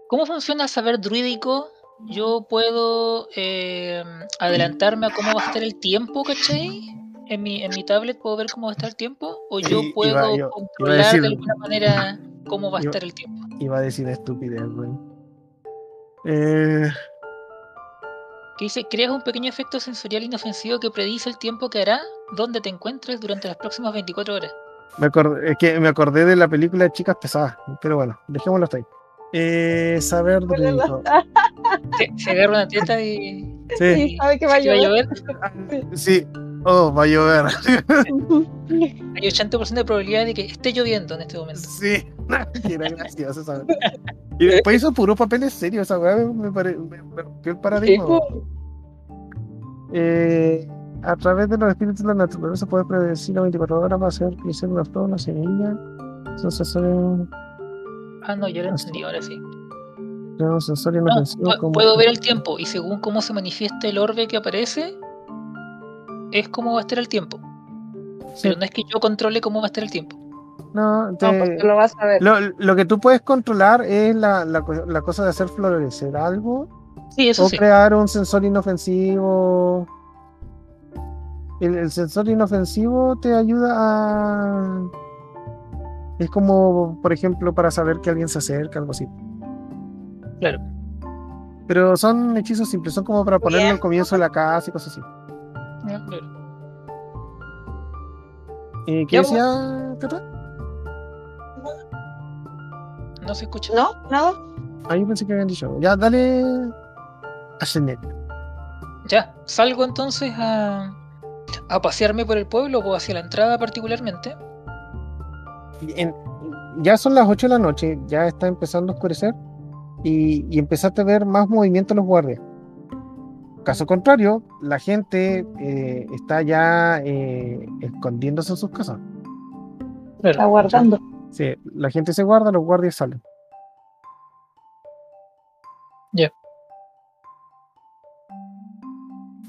¿Cómo funciona saber druídico? Yo puedo eh, adelantarme a cómo va a estar el tiempo, ¿cachai? En mi, en mi tablet puedo ver cómo va a estar el tiempo. O yo puedo iba controlar decir- de alguna manera cómo va a estar el tiempo. Iba a decir estupidez, güey. Eh, Que dice, creas un pequeño efecto sensorial inofensivo que predice el tiempo que hará donde te encuentres durante las próximas 24 horas. Me acordé, es que me acordé de la película de Chicas Pesadas, pero bueno, dejémoslo hasta ahí. Eh, saber druídico. Se, se agarra una teta y... Sí, Sí, sabe que va a ¿Sí va a llover. sí. Oh, va a llover. <laughs> Hay 80% de probabilidad de que esté lloviendo en este momento. Sí, <laughs> era gracioso. Y después hizo puro papeles serios, esa weá me, me- me rompió el paradigma. Sí, weón. Eh, a través de los espíritus de la naturaleza puede predecir a 24 horas va a hacer crecer una flor, una semilla. Ah, no, yo lo entendí, ahora sí. un sensor No, como. puedo ver el tiempo y según cómo se manifiesta el orbe que aparece, es cómo va a estar el tiempo. Sí, Pero no es que yo controle cómo va a estar el tiempo. no, No, te- pues lo vas a ver. lo, lo que tú puedes controlar es la, la, co- la cosa de hacer florecer algo Sí, eso o sí. crear un sensor inofensivo. El, el sensor inofensivo te ayuda a. Es como, por ejemplo, para saber que alguien se acerca, algo así. Claro. Pero son hechizos simples, son como para ponerlo al comienzo de la casa y cosas así. Ya, claro. ¿Y qué Ya, decía Cata? No se escucha. ¿No? ¿Nada? Ah, yo pensé que habían dicho. Ya, dale. A Shenet. Ya, salgo entonces a, a pasearme por el pueblo o hacia la entrada particularmente. En- ya son las 8 de la noche, ya está empezando a oscurecer y, y empezaste a ver más movimiento en los guardias. Caso contrario, la gente eh, está ya eh, escondiéndose en sus casas. Está guardando. Sí, la gente se guarda, los guardias salen.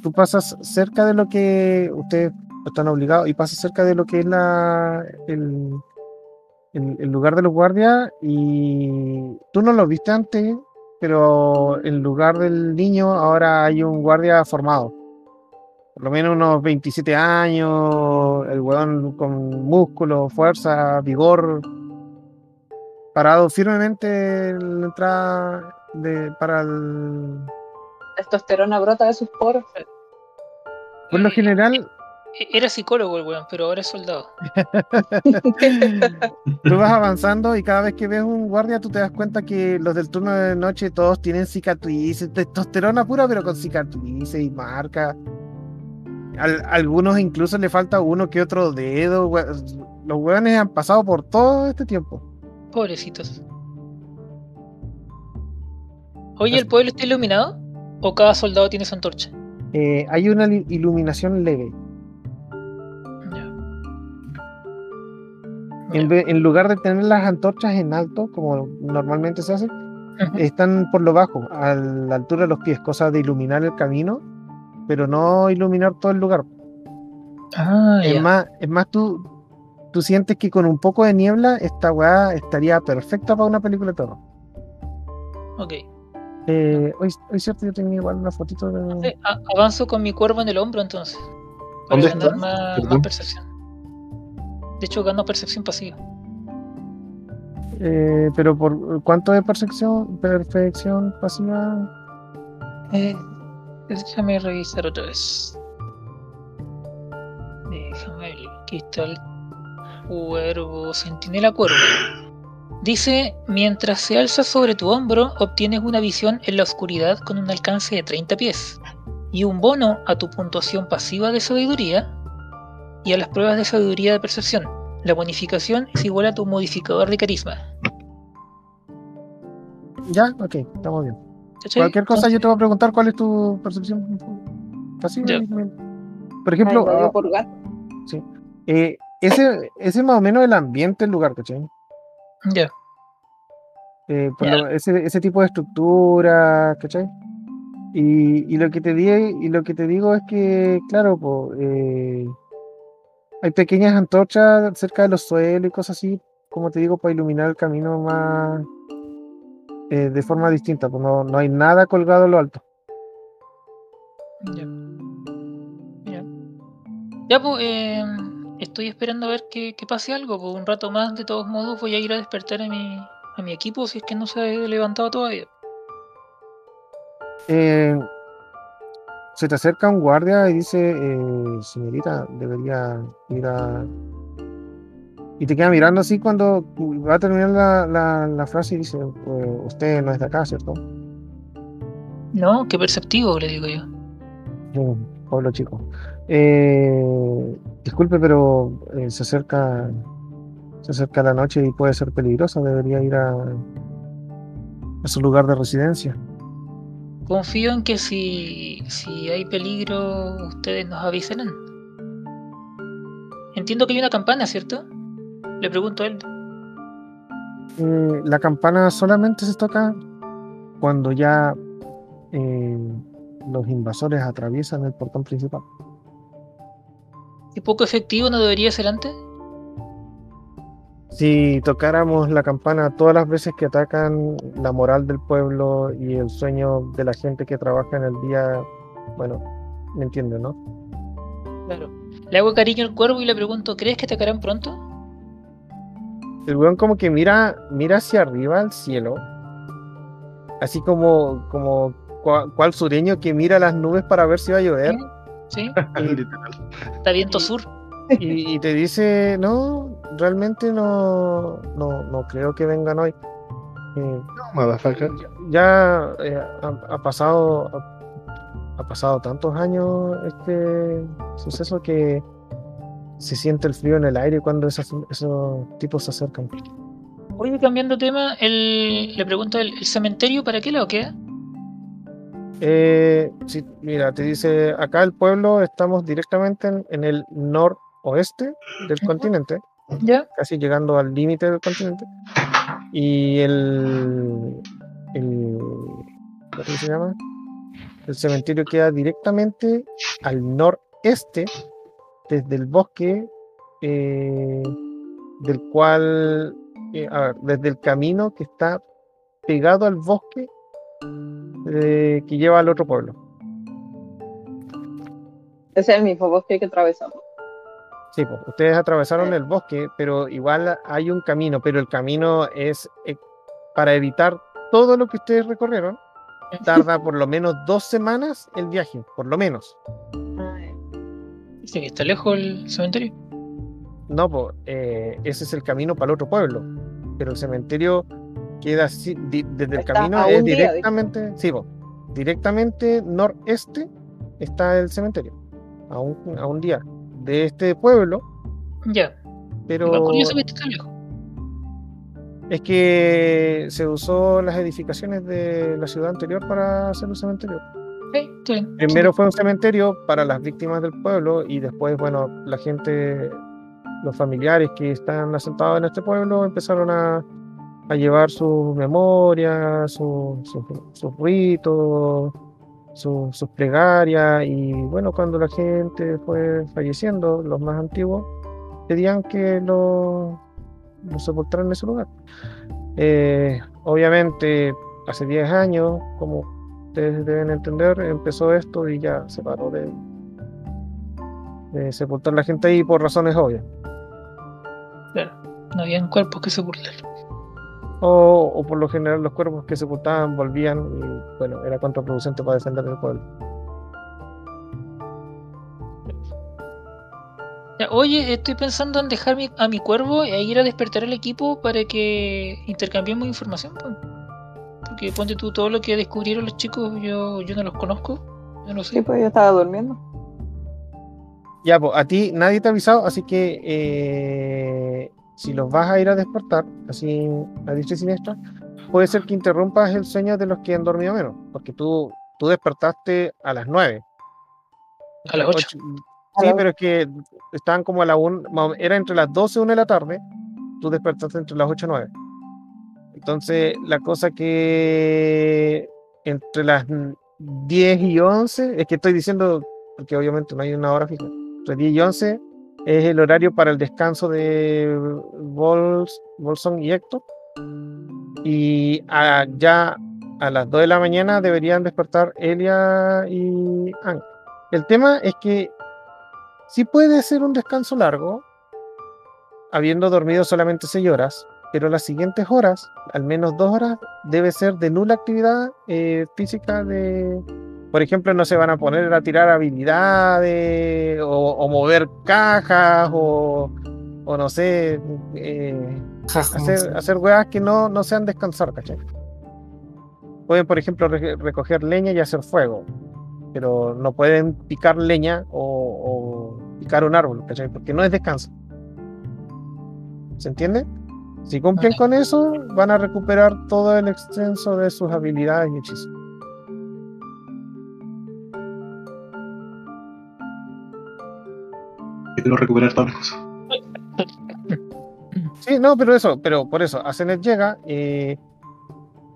Tú pasas cerca de lo que ustedes están obligados y pasas cerca de lo que es la el, el- lugar de los guardias y tú no lo viste antes, pero en lugar del niño ahora hay un guardia formado. Por lo menos unos 27 años, el weón con músculo, fuerza, vigor, parado firmemente en la entrada de, para el... Testosterona brota de sus poros. Por lo Eh, general, e- Era psicólogo el weón, pero ahora es soldado. <laughs> tú vas avanzando y cada vez que ves un guardia tú te das cuenta que los del turno de noche todos tienen cicatrices, testosterona pura pero con cicatrices y marcas. Al- algunos incluso le falta uno que otro dedo. we- Los hueones han pasado por todo este tiempo. Pobrecitos. Oye, ¿el pueblo está iluminado? ¿O cada soldado tiene su antorcha? Eh, hay una iluminación leve. Ya. En, lugar de tener las antorchas en alto, como normalmente se hace, están por lo bajo, a la altura de los pies, cosa de iluminar el camino, pero no iluminar todo el lugar. Ah, Es más, es más tú, tú sientes que con un poco de niebla esta weá estaría perfecta para una película de terror. Ok. Eh, hoy, hoy cierto, yo tenía igual una fotito de... Avanzo con mi cuervo en el hombro entonces. Para ¿Dónde ganar más, percepción. De hecho, gano percepción pasiva. Eh, pero por cuánto de perfección, perfección pasiva. Eh, déjame revisar otra vez. Déjame ver. Aquí está el cuervo, centinela cuervo. Dice, mientras se alza sobre tu hombro, obtienes una visión en la oscuridad con un alcance de 30 pies y un bono a tu puntuación pasiva de sabiduría y a las pruebas de sabiduría de percepción. La bonificación es igual a tu modificador de carisma. Ya, ok, estamos bien. ¿Cachai? Cualquier cosa yo te voy a preguntar cuál es tu percepción pasiva. Ya. Por ejemplo, Ay, ah, por eh, ese, ese es más o menos el ambiente del lugar, ¿cachai? Ya. Eh, ese, ese tipo de estructura, ¿cachai? Y, y lo que te di, y lo que te digo es que, claro, po, eh, hay pequeñas antorchas cerca de los suelos y cosas así, como te digo, para iluminar el camino más eh, de forma distinta, pues no, no hay nada colgado a lo alto. Ya. Ya. Ya, pues, eh, estoy esperando a ver que, que pase algo. Pues un rato más, de todos modos, voy a ir a despertar a mi, a mi equipo si es que no se ha levantado todavía. Eh, se te acerca un guardia y dice, eh, señorita, debería ir a... Y te queda mirando así cuando va a terminar la, la- la frase y dice, "Pues, usted no es de acá, ¿cierto? No, qué perceptivo, le digo yo. Yo, pueblo chico. Eh, disculpe, pero eh, se acerca se acerca la noche y puede ser peligrosa. Debería ir a, a su lugar de residencia. Confío en que si, si hay peligro, ustedes nos avisarán. Entiendo que hay una campana, ¿cierto? Le pregunto a él. Eh, la campana solamente se toca cuando ya eh, los invasores atraviesan el portón principal. ¿Es poco efectivo no debería ser antes? Si tocáramos la campana todas las veces que atacan la moral del pueblo y el sueño de la gente que trabaja en el día, bueno, me entienden, ¿no? Claro. Le hago cariño al cuervo y le pregunto, ¿crees que atacarán pronto? El weón como que mira, mira hacia arriba al cielo, así como, como cua- cual sureño que mira las nubes para ver si va a llover ¿Sí? <laughs> Literal. Está viento Y- sur. y, y te dice, no, realmente no, no, no creo que vengan hoy. Eh, Motherfucker. ya eh, ha, ha pasado ha, ha pasado tantos años este suceso que se siente el frío en el aire cuando esos tipos se acercan. Oye, cambiando de tema, el, le pregunto, ¿el, el cementerio para qué lado queda? Eh, sí, mira, te dice, acá el pueblo estamos directamente en, en el noroeste del continente, ¿Ya? casi llegando al límite del continente. Y el, el ¿cómo se llama? El cementerio queda directamente al noreste, desde el bosque, eh, del cual, eh, a ver, desde el camino que está pegado al bosque eh, que lleva al otro pueblo. Ese es el mismo bosque que atravesamos. Sí, pues, ustedes atravesaron el bosque, pero igual hay un camino, pero el camino es eh, para evitar todo lo que ustedes recorrieron, <laughs> tarda por lo menos dos semanas el viaje, por lo menos. Dice que está lejos el cementerio. No, pues ese es el camino para el otro pueblo. Pero el cementerio queda así, di- desde el Está camino es día, directamente, sí, po, directamente noreste está el cementerio. A un, a un día de este pueblo, Ya. pero Igual lejos. es que se usó las edificaciones de la ciudad anterior para hacer un cementerio. Está bien. Primero fue un cementerio para las víctimas del pueblo y después, bueno, la gente, los familiares que están asentados en este pueblo empezaron a, a llevar sus memorias, su- su- sus ritos, su- sus plegarias y bueno, cuando la gente fue falleciendo, los más antiguos, pedían que lo, lo sepultaran en ese lugar. Eh, obviamente, hace 10 años, como ustedes deben entender, empezó esto y ya se paró de, sepultar la gente ahí por razones obvias. Claro. No habían cuerpos que sepultar. O, o por lo general los cuerpos que sepultaban volvían y bueno, era contraproducente para defender el pueblo. Oye, estoy pensando en dejar mi- a mi cuervo e ir a despertar al equipo para que intercambiemos información. po. Porque ponte tú todo lo que descubrieron los chicos, yo, yo no los conozco. Yo no sé. Sí, pues yo estaba durmiendo. Ya, pues a ti nadie te ha avisado, así que eh, si los vas a ir a despertar, así a diestra y siniestra, puede ser que interrumpas el sueño de los que han dormido menos, porque tú, tú despertaste a las 9. A las 8. Ocho- Sí, pero es que estaban como a la 1, era entre las 12 y 1 de la tarde, tú despertaste entre las 8 y 9. Entonces, la cosa que entre las 10 y 11, es que estoy diciendo, porque obviamente no hay una hora fija, entre 10 y 11 es el horario para el descanso de Bols, Bolson y Héctor. Y ya a las 2 de la mañana deberían despertar Elia y Ang. El tema es que sí puede ser un descanso largo, habiendo dormido solamente 6 horas, pero las siguientes horas, al menos 2 horas, debe ser de nula actividad eh, física de... Por ejemplo, no se van a poner a tirar habilidades o, o mover cajas o, o no sé, eh, hacer, hacer weas que no, no sean descansar, ¿cachai? Pueden, por ejemplo, re- recoger leña y hacer fuego, pero no pueden picar leña o, o picar un árbol, ¿cachai? Porque no es descanso. ¿Se entiende? Si cumplen con eso, van a recuperar todo el extenso de sus habilidades y hechizos. Quiero recuperar todas las cosas. Sí, no, pero eso, pero por eso, a Zenet llega y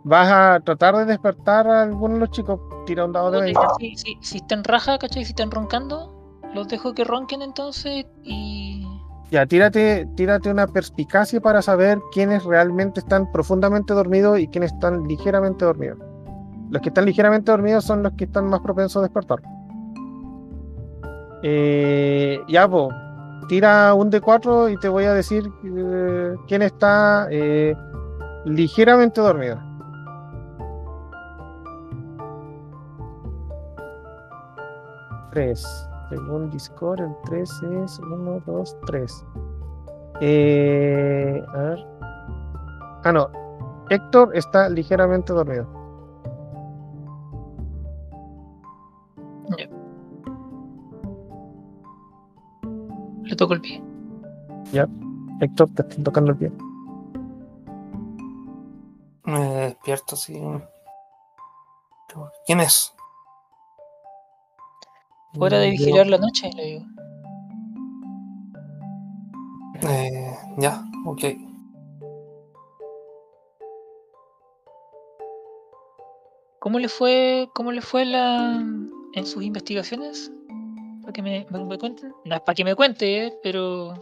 vas a tratar de despertar a alguno de los chicos, tira un dado de 20. Si, si, si están raja, ¿cachai? Si están roncando, los dejo que ronquen entonces y. Ya, tírate, tírate una perspicacia para saber quiénes realmente están profundamente dormidos y quiénes están ligeramente dormidos. Los que están ligeramente dormidos son los que están más propensos a despertar. Eh, ya, pues, tira un D4 y te voy a decir eh, quién está eh, ligeramente dormido. Tres. Según Discord, el 3 es 1, 2, 3. Eh, a ver. Ah, no. Héctor está ligeramente dormido. Le toco el pie. Héctor, te está tocando el pie. Me despierto así. ¿Quién es? Hora de vigilar la noche, le digo. Eh, ya, ok. ¿Cómo le fue, cómo le fue la, en sus investigaciones? Para que me, me-. No es para que me cuente, eh, pero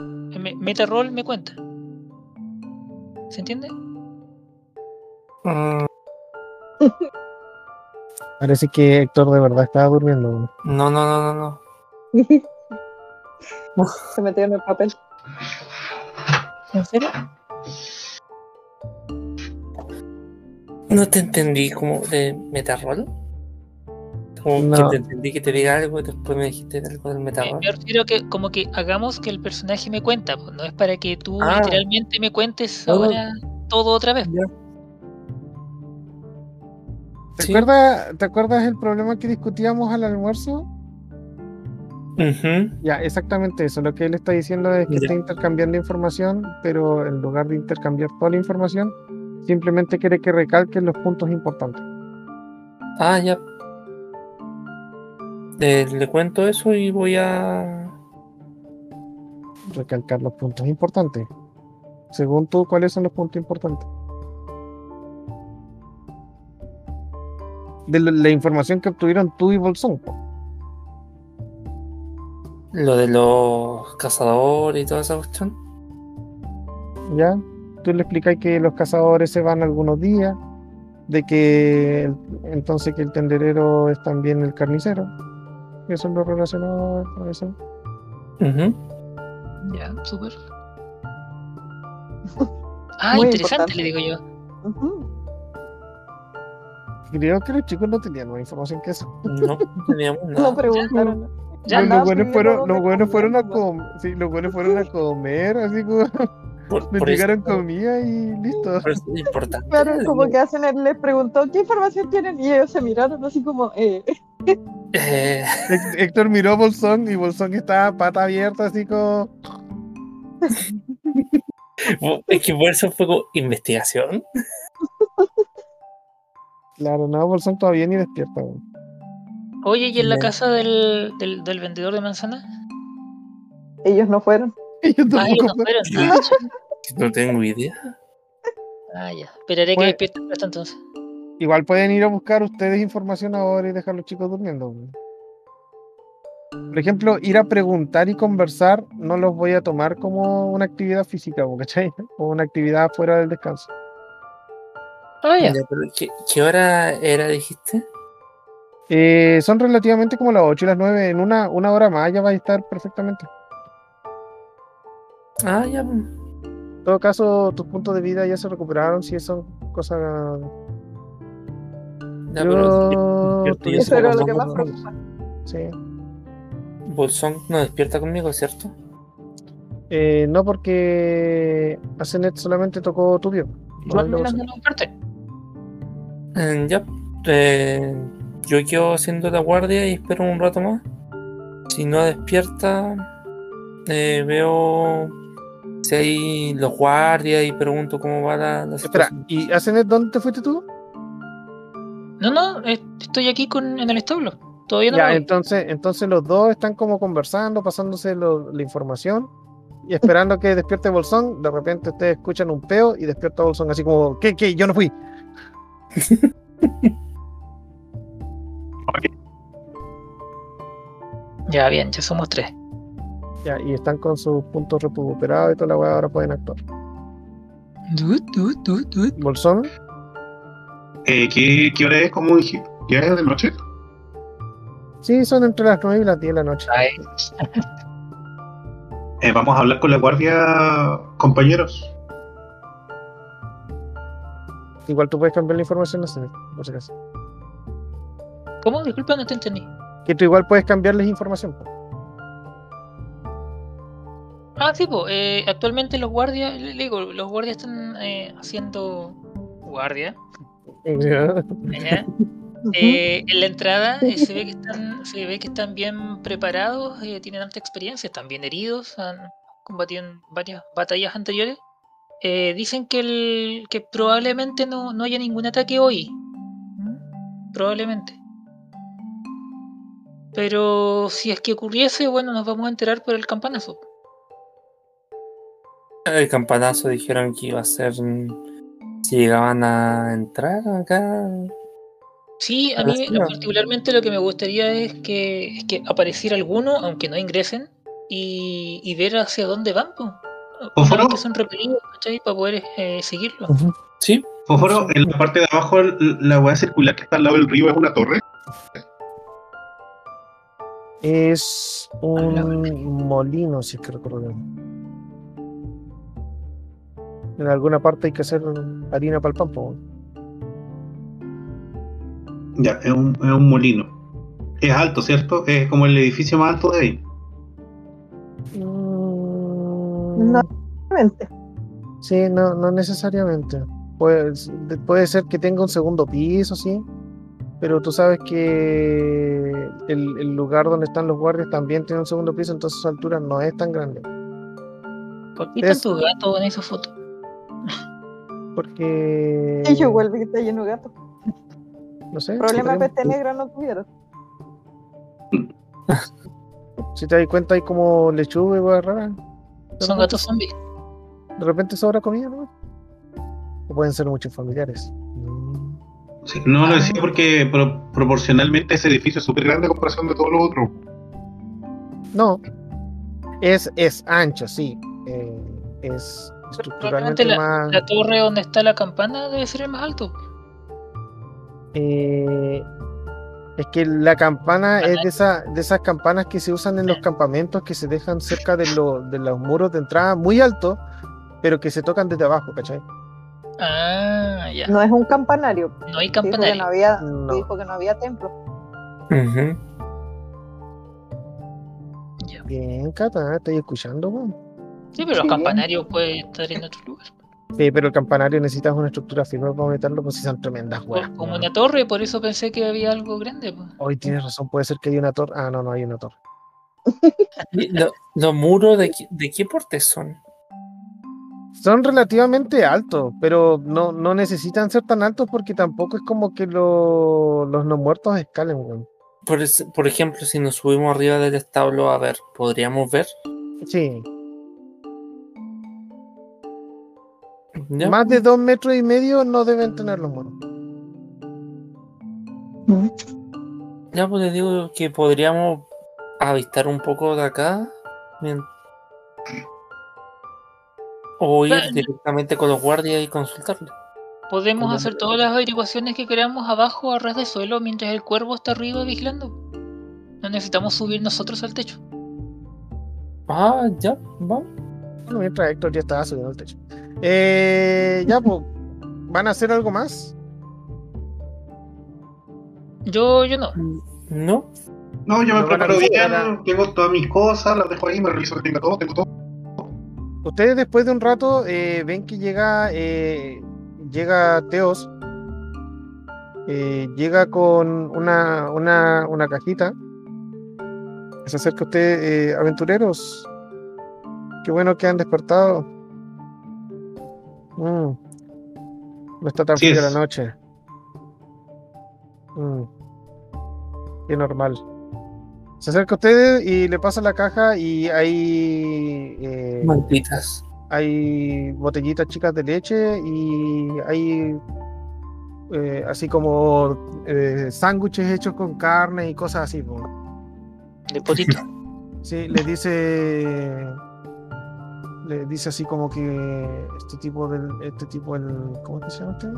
me- Metarroll me cuenta. ¿Se entiende? Mm, <laughs> Parece que Héctor de verdad estaba durmiendo. no, no, no, no, no. <laughs> Se metió en el papel. ¿En serio? No te entendí como de metarrol. Como No. que te entendí que te diga algo y después me dijiste algo del Me, metarrol. me refiero a que como que hagamos que el personaje me cuenta, pues, no es para que tú Ah. literalmente me cuentes no. ahora todo otra vez. ¿Te, Sí. acuerdas, ¿Te acuerdas el problema que discutíamos al almuerzo? Ujú. Ya, exactamente eso. Lo que él está diciendo es que Ya. está intercambiando información, pero en lugar de intercambiar toda la información, simplemente quiere que recalquen los puntos importantes. Ah, ya. Le, le cuento eso y voy a. Recalcar los puntos importantes. Según tú, ¿cuáles son los puntos importantes? De la, información que obtuvieron tú y Bolsón. Lo de los cazadores y toda esa cuestión. ¿Ya? Tú le explicas que los cazadores se van algunos días, de que el- entonces que el tenderero es también el carnicero. Eso es lo relacionado a eso. Ujú. Ya, súper. <laughs> Ah, Muy interesante, importante. le digo yo. Creo que los chicos no tenían más información que eso. No, no teníamos <laughs> No nada. preguntaron. Ya, los buenos fueron, los buenos fueron a comer, comer, sí, los buenos fueron a comer, así como Por, me por eso, comida y listo. por eso es importante. Claro, como que hacen, él les preguntó qué información tienen y ellos se miraron así como, eh, Eh, Héctor miró a Bolsón y Bolsón estaba pata abierta, así como. es que eso fue como investigación. Claro, no, Bolsón todavía ni despierta. weón. Oye, ¿y en la casa del, del, del vendedor de manzana? ellos no fueron. <laughs> No. Ah. <laughs> No tengo idea. Ah, ya. Esperaré que Pues- despierte el resto entonces. Igual pueden ir a buscar ustedes información ahora y dejar a los chicos durmiendo. Por ejemplo, ir a preguntar y conversar no los voy a tomar como una actividad física, ¿cachai? <laughs> Como una actividad fuera del descanso. Ah, ya. Ya, pero ¿qué, qué hora era, dijiste? Eh, son relativamente como las 8 y las 9. En una, una hora más ya va a estar perfectamente. Ah, ya. En todo caso, tus puntos de vida ya se recuperaron, si son cosas. Ya, Yo pero Eso era lo que más preocupa. Sí. Bolsón no despierta conmigo, ¿cierto? Eh, no porque Asenet solamente tocó tu menos no desperté. Eh, ya. eh, yo quedo haciendo la guardia y espero un rato más. Si no despierta, eh, veo si hay los guardias y pregunto cómo va la, la Espera, situación. ¿y Asenet dónde te fuiste tú? No, no, estoy aquí con, en el establo. Todavía no ya, me voy. entonces, entonces los dos están como conversando, pasándose lo- la información y esperando que despierte Bolsón. De repente ustedes escuchan un peo y despierta Bolsón así como, ¿qué, qué? Yo no fui. <laughs> Ya, bien, ya somos tres. Ya, y están con sus puntos recuperados y toda la weá, ahora pueden actuar. Dut, dut, dut, dut. Bolsón, Eh, ¿qué, ¿Qué hora es? ¿Cómo dije? ¿Ya es de noche? sí, son entre las 9 y las 10 de la noche. Ay, <laughs> Eh, vamos a hablar con la guardia, compañeros. Igual tú puedes cambiar la información, Asenet, por si acaso. ¿Cómo? Disculpa, no te entendí. Que tú igual puedes cambiarles información. Ah, sí, pues, eh, actualmente los guardias, le digo, los guardias están eh, haciendo guardia. Eh, en la entrada eh, se ve que están, se ve que están bien preparados, tienen alta experiencia, están bien heridos, han combatido en varias batallas anteriores. Eh, dicen que, el, que probablemente no, no haya ningún ataque hoy. ¿Mm? Probablemente. Pero si es que ocurriese, bueno, nos vamos a enterar por el campanazo. El campanazo dijeron que iba a ser mm, si llegaban a entrar acá. Sí, a mí particularmente lo que me gustaría es que, es que apareciera alguno, aunque no ingresen, y, y ver hacia dónde van. vez que son repelidos, ¿cachai? Para poder eh, seguirlos. Sí, Fósforo, en la parte de abajo, la hueá circular que está al lado del río es una torre. Es un molino, si es que recuerdo bien. En alguna parte hay que hacer harina para el pan. Ya, es un, es un molino. Es alto, ¿cierto? Es como el edificio más alto de ahí. Mm, No, realmente. Sí, no, no necesariamente. Puede, puede ser que tenga un segundo piso, sí. Pero tú sabes que el, el lugar donde están los guardias también tiene un segundo piso, entonces su altura no es tan grande. ¿Por qué Es- tanto gato en esa foto? Porque. Y <laughs> yo vuelvo y está lleno de gatos. No sé. Problema de podríamos- peste negra no tuvieron. Si te das cuenta, hay como lechuga y cosas raras. Son gatos zombies. De repente sobra comida, ¿no? O pueden ser muchos familiares. Mm. Sí, no lo decía porque pro- proporcionalmente ese edificio es súper grande a comparación de todos los otros. No. Es, es ancho, sí. Eh, es estructuralmente la, más. la torre donde está la campana debe ser el más alto. eh, es que la campana es de, esa, de esas campanas que se usan en los campamentos que se dejan cerca de, lo- de los muros de entrada muy altos, pero que se tocan desde abajo, ¿cachai? Ah, ya. No es un campanario. No hay Dijo que no campanario. había, No. dijo que no había templo. Bien, Cata, estoy escuchando, weón. Sí, pero los campanarios pueden estar en otro lugar. Sí, pero el campanario necesitas una estructura firme para meterlo, pues si son tremendas weas. Como una torre, por eso pensé que había algo grande. pues. Hoy tienes razón, puede ser que haya una torre. Ah, no, no hay una torre. <laughs> Lo- ¿Los muros de, qué- de qué porte son? Son relativamente altos, pero no, no necesitan ser tan altos porque tampoco es como que lo- los no muertos escalen, weón. Por, por ejemplo, si nos subimos arriba del establo a ver, ¿podríamos ver? Sí, ¿Ya? más de dos metros y medio no deben tener los muros. Ya, pues les digo que podríamos avistar un poco de acá. O ir directamente con los guardias y consultarle. Podemos hacer todas las averiguaciones que queramos abajo a ras de suelo mientras el cuervo está arriba vigilando. No necesitamos subir nosotros al techo. Ah, ya, vamos. Bueno, mientras Héctor ya estaba subiendo al techo. Eh, ya, pues, ¿van a hacer algo más? Yo, yo no. ¿No? No, yo me No preparo bien, tengo todas mis cosas, las dejo ahí, me reviso que tenga todo, tengo todo. Ustedes después de un rato eh, ven que llega eh, llega Teos, eh, llega con una, una, una cajita. Se acerca a usted, eh, aventureros. Qué bueno que han despertado. Mm. No está tan Así fría la noche. Mm. Qué normal. Se acerca a ustedes y le pasa la caja y hay eh, Malditas. hay botellitas chicas de leche y hay eh, así como eh, sándwiches hechos con carne y cosas así. po. De potito. Sí, le dice le dice así como que este tipo del este tipo el ¿cómo se llama usted?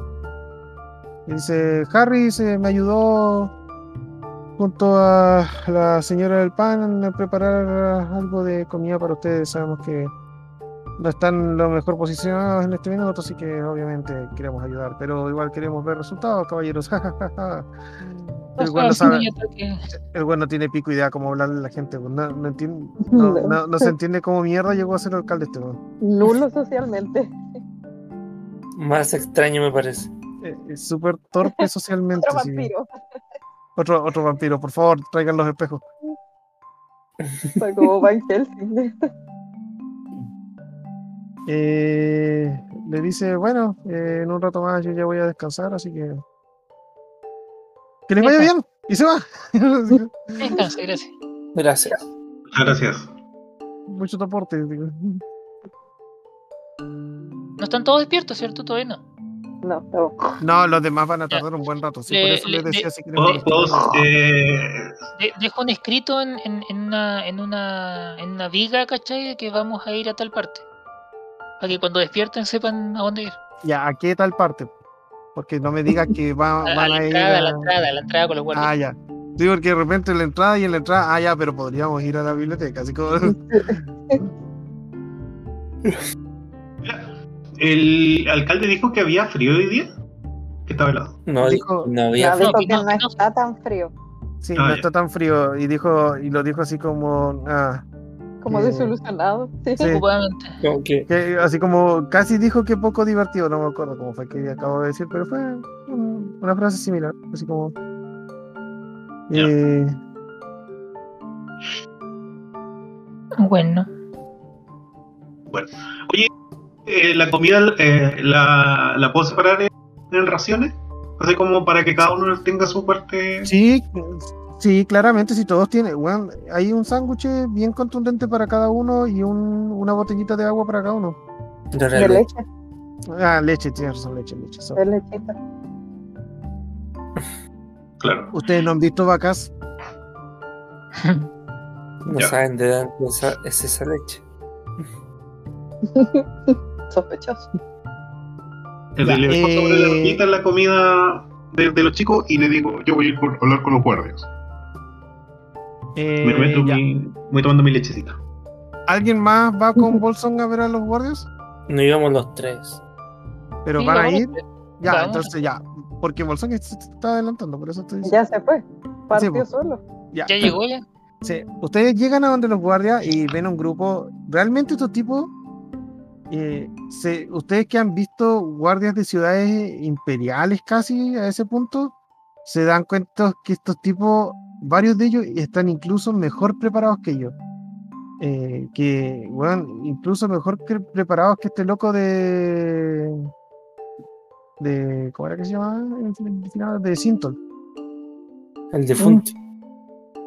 Le dice Harry se me ayudó junto a la señora del pan a preparar algo de comida para ustedes. Sabemos que no están lo mejor posicionados en este minuto, así que obviamente queremos ayudar, pero igual queremos ver resultados, caballeros. <laughs> el güey no sabe, el güey no tiene pico idea cómo hablarle a la gente, no, no entiende, <laughs> no, no- no se entiende cómo mierda llegó a ser alcalde este güey. Nulo socialmente. Más extraño me parece. Eh, Es súper torpe <laughs> socialmente. Otro sí. vampiro. Otro, otro vampiro, por favor, traigan los espejos. Fue como Van Helsing. Eh, le dice, bueno, eh, en un rato más yo ya voy a descansar, así que... Que les vaya bien. Y se va. Descanse, gracias. Gracias. Muchas gracias. Mucho soporte. digo. No están todos despiertos, ¿cierto? Todavía no. No, no. No, los demás van a tardar un buen rato. Sí, por Le- eso les le- decía le- si quieren- ¿Puedo, puedo, eh, De- dejo un escrito en, en, en una, en, una, en una viga, ¿cachai? Que vamos a ir a tal parte. Para que cuando despierten sepan a dónde ir. Ya, ¿a qué tal parte? Porque no me digas que va- <laughs> A, a van la a ir. entrada, a la entrada, la entrada con los guardias. Ah, ya. Sí, porque de repente en la entrada y en la entrada, ah, ya, pero podríamos ir a la biblioteca, así como. <laughs> el alcalde dijo que había frío hoy día, que estaba helado. No, Dijo- no había no, dijo que no, no que no. está tan frío, Sí, Ah, no ya. está tan frío. Y dijo, y lo dijo así como, ah, como Eh, desilusionado. <laughs> Sí. sí, que que así como casi dijo que poco divertido, no me acuerdo cómo fue que acabo de decir, pero fue un- una frase similar, así como. Eh, Bueno. Eh, la comida eh, la, la puedo separar en, en raciones, así como para que cada uno tenga su parte. sí, sí, claramente, si todos tienen, bueno, hay un sándwich bien contundente para cada uno y un- una botellita de agua para cada uno. de leche, Ah, leche, tienes razón, leche, leche. de lechita. Claro. Ustedes no han visto vacas, No Ya. saben de dónde esa- es esa leche. <laughs> Sospechoso. Le Ya, le dejo sobre la eh, la comida de, de los chicos y le digo, yo voy a ir por- a hablar con los guardias. Eh, Me meto mi, voy tomando mi lechecita. ¿alguien más va con Bolsón a ver a los guardias? No íbamos los tres. Pero Sí, van a ir, ya, vamos. entonces ya, porque Bolsón se está adelantando, por eso estoy diciendo. Ya se fue. Partió solo. Ya, ¿Ya llegó ya? Sí, ustedes llegan a donde los guardias y ven un grupo. Realmente estos tipos, eh, se- ustedes que han visto guardias de ciudades imperiales casi a ese punto, se dan cuenta que estos tipos, varios de ellos están incluso mejor preparados que ellos. Eh, que, bueno, incluso mejor que preparados que este loco de... de ¿Cómo era que se llamaba? El de Sintol. El defunto.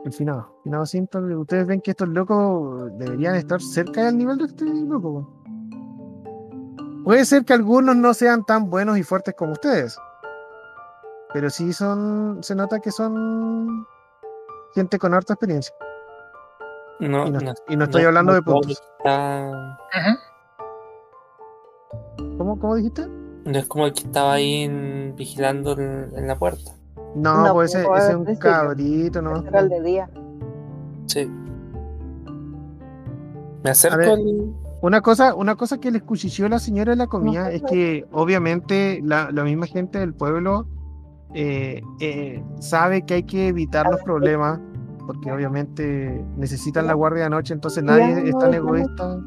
El finado, finado Sinton, ustedes ven que estos locos deberían estar cerca del nivel de este loco. Puede ser que algunos no sean tan buenos y fuertes como ustedes. Pero sí son. Se nota que son gente con harta experiencia. No, Y no, no, y no estoy no hablando de puntos. está- Ajá. ¿Cómo, cómo dijiste? no es como el que estaba ahí en- vigilando en, en la puerta. No, No, pues ese, ese es un cabrito, ¿no? El de día. Sí. Me acerco ver. al. Una cosa, una cosa que le cuchicheó la señora de la comida es que obviamente la, la misma gente del pueblo eh, eh, sabe que hay que evitar los problemas porque obviamente necesitan la guardia de noche, entonces nadie es tan egoísta,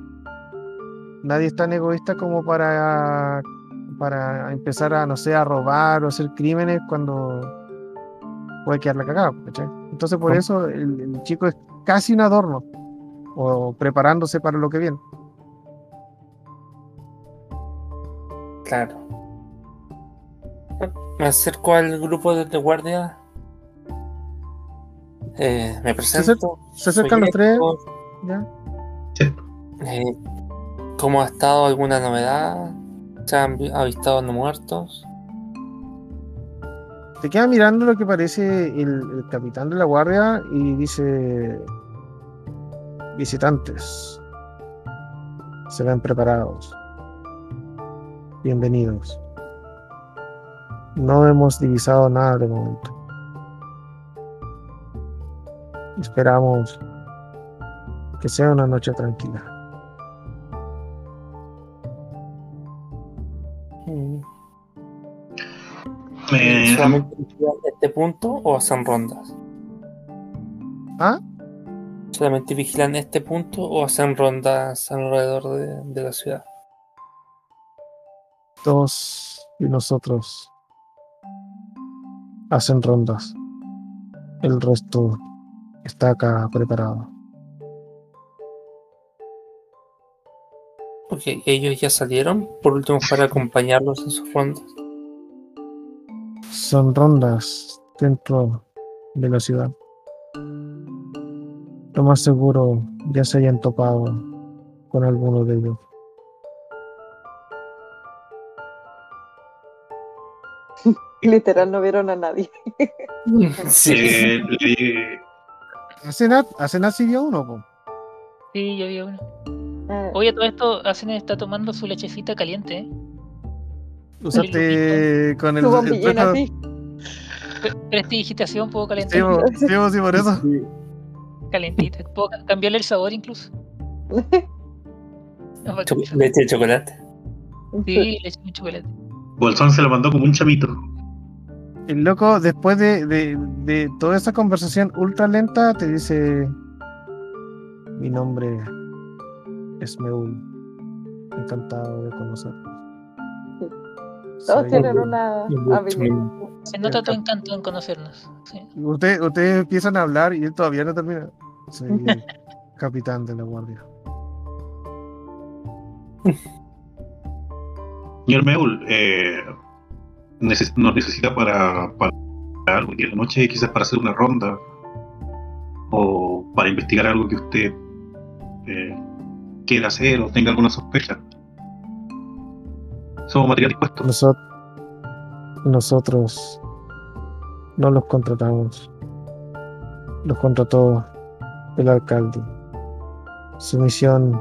nadie es tan egoísta como para, para empezar a, no sé, a robar o hacer crímenes cuando puede quedar la cagada, ¿cachai? Entonces por ¿Cómo? eso el, el chico es casi un adorno o preparándose para lo que viene. Claro. Me acerco al grupo de, de guardia. Eh, me presento. se acercan los tres. ¿ya? Eh, ¿Cómo ha estado? ¿Alguna novedad? ¿Se han vi- avistado no muertos? Te queda mirando lo que parece el, el capitán de la guardia y dice: Visitantes, se ven preparados. Bienvenidos. No hemos divisado nada de momento. Esperamos que sea una noche tranquila. Mm. Me- ¿Solamente vigilan este punto o hacen rondas? ¿Ah? ¿Solamente vigilan este punto o hacen rondas alrededor de, de la ciudad? Todos y nosotros hacen rondas. El resto está acá preparado. Ok, ellos ya salieron, por último para <laughs> acompañarlos en sus rondas. Son rondas dentro de la ciudad. Lo más seguro ya se hayan topado con alguno de ellos. Literal, no vieron a nadie. <laughs> Sí. Asenat, Asenat sí vio uno, po. Sí, yo vi uno. Eh, Oye, todo esto, Asen está tomando su lechecita caliente, ¿eh? Usaste con el, el plato- así. Pre- Prestidigitación, puedo Sí, calentar. sí, po, sí, por eso. Calentita. Puedo ca- cambiarle el sabor incluso. <laughs> No, Leche de chocolate. Sí, leche con chocolate. Bolsón se lo mandó como un chamito. El loco, después de, de- de toda esa conversación ultra lenta, te dice: Mi nombre es Meul. Encantado de conocerlo. Todos Soy- tienen una habilidad. Se nota tu encanto en conocernos. sí. Usted- ustedes empiezan a hablar y él todavía no termina. Soy el <laughs> capitán de la guardia. Señor Meul, eh, nos necesita para, para algo día de la noche, quizás para hacer una ronda o para investigar algo que usted eh, quiera hacer o tenga alguna sospecha. Somos material dispuesto. Nosot- nosotros no los contratamos. Los contrató el alcalde. Su misión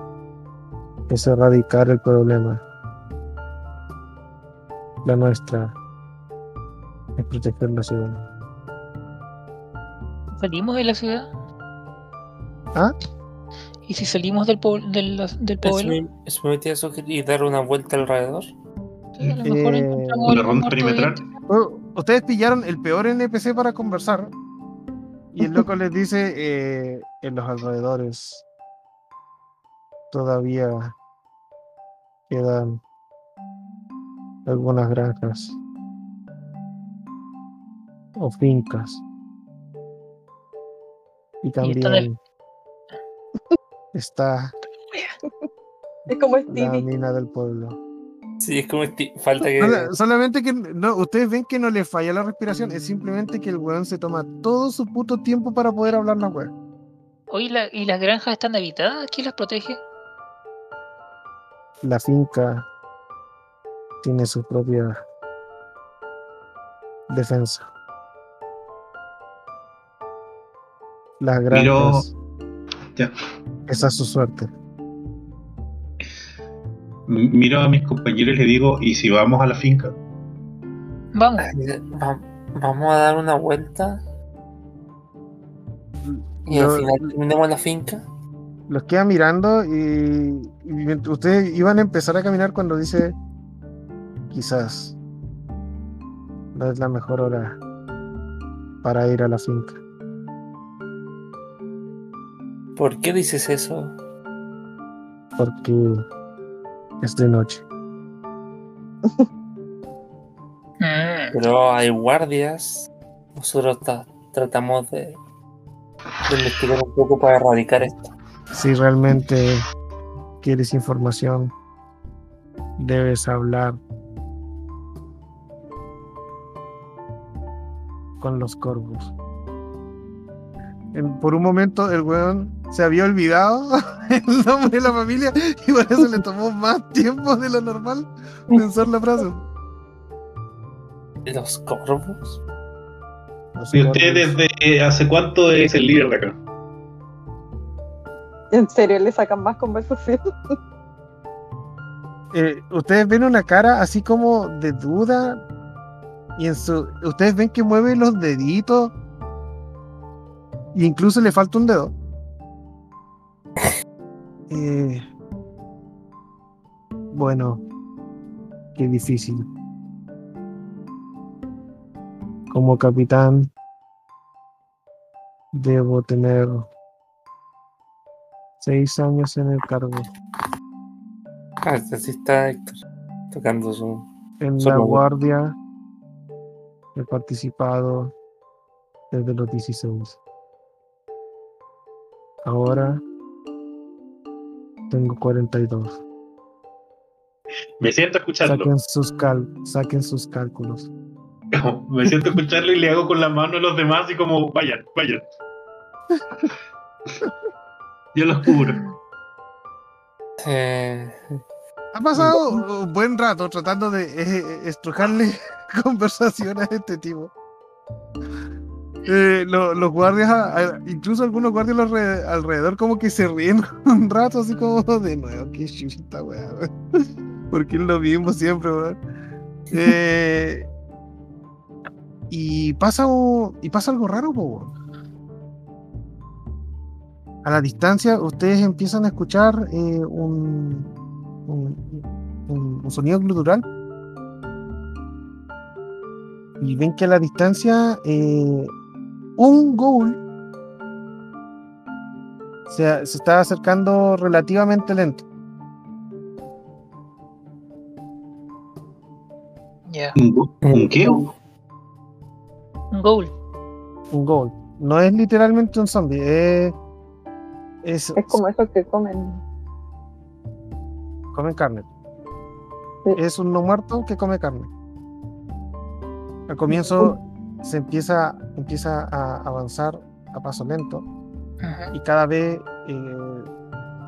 es erradicar el problema. La nuestra es proteger la ciudad. ¿Salimos de la ciudad? ¿Ah? ¿Y si salimos del, pueblo del, del pueblo? metía a sugerir y dar una vuelta alrededor. Sí, a lo mejor Eh, encontramos ronda perimetral. viviente. Bueno, ustedes pillaron el peor NPC para conversar. Y el loco les dice, eh, en los alrededores todavía quedan algunas granjas o fincas. Y también está Es como la Stevie. mina del pueblo. Sí, es como esti- falta que. Sola- solamente que no, ustedes ven que no le falla la respiración, es simplemente que el weón se toma todo su puto tiempo para poder hablar la. Oye, la- ¿y las granjas están habitadas? ¿Quién las protege? La finca tiene su propia defensa. Las Miro- granjas, Ya. esa es su suerte. Miro a mis compañeros y le digo, ¿y si vamos a la finca? Vamos. Va- Vamos a dar una vuelta y al final terminamos la finca. los queda mirando y, y ustedes iban a empezar a caminar cuando dice quizás no es la mejor hora para ir a la finca. ¿Por qué dices eso? porque es de noche. Mm, Pero hay guardias. Nosotros ta- tratamos de, de investigar un poco para erradicar esto. Si realmente quieres información, debes hablar con los corvos. En- por un momento el weón se había olvidado <laughs> el nombre de la familia y por eso le tomó más tiempo de lo normal pensar la frase. ¿Los corvos? ¿Y usted desde hace cuánto es el líder de acá? En serio, le sacan más conversación. <laughs> Eh, ustedes ven una cara así como de duda y en su ustedes ven que mueve los deditos e incluso le falta un dedo <laughs> Eh, bueno qué difícil como capitán debo tener seis años en el cargo Ah, así está Héctor. Tocando su. En la guardia he participado desde los 16. Ahora tengo 42. Me siento a escucharlo. Saquen sus, cal saquen sus cálculos. <laughs> Me siento a escucharlo y le hago con la mano a los demás y como, vayan, vayan. <laughs> Yo los cubro. Eh, Ha pasado un buen rato tratando de eh, estrujarle <laughs> conversación a este tipo. Eh, lo- los guardias, incluso algunos guardias alrededor, como que se ríen <laughs> un rato, así como de nuevo, qué chuta, weá. <laughs> Porque es lo mismo siempre, weón. Eh, y pasa y pasa algo raro. A la distancia, ustedes empiezan a escuchar eh, un- un sonido glutural. y ven que a la distancia eh, un ghoul se, se está acercando relativamente lento. Ya. ¿Un, un qué? Un goal. Un ghoul. No es literalmente un zombie, es, es, Es como esos que comen. comen carne. Sí. Es un no muerto que come carne. Al comienzo se empieza, empieza a avanzar a paso lento y cada vez eh,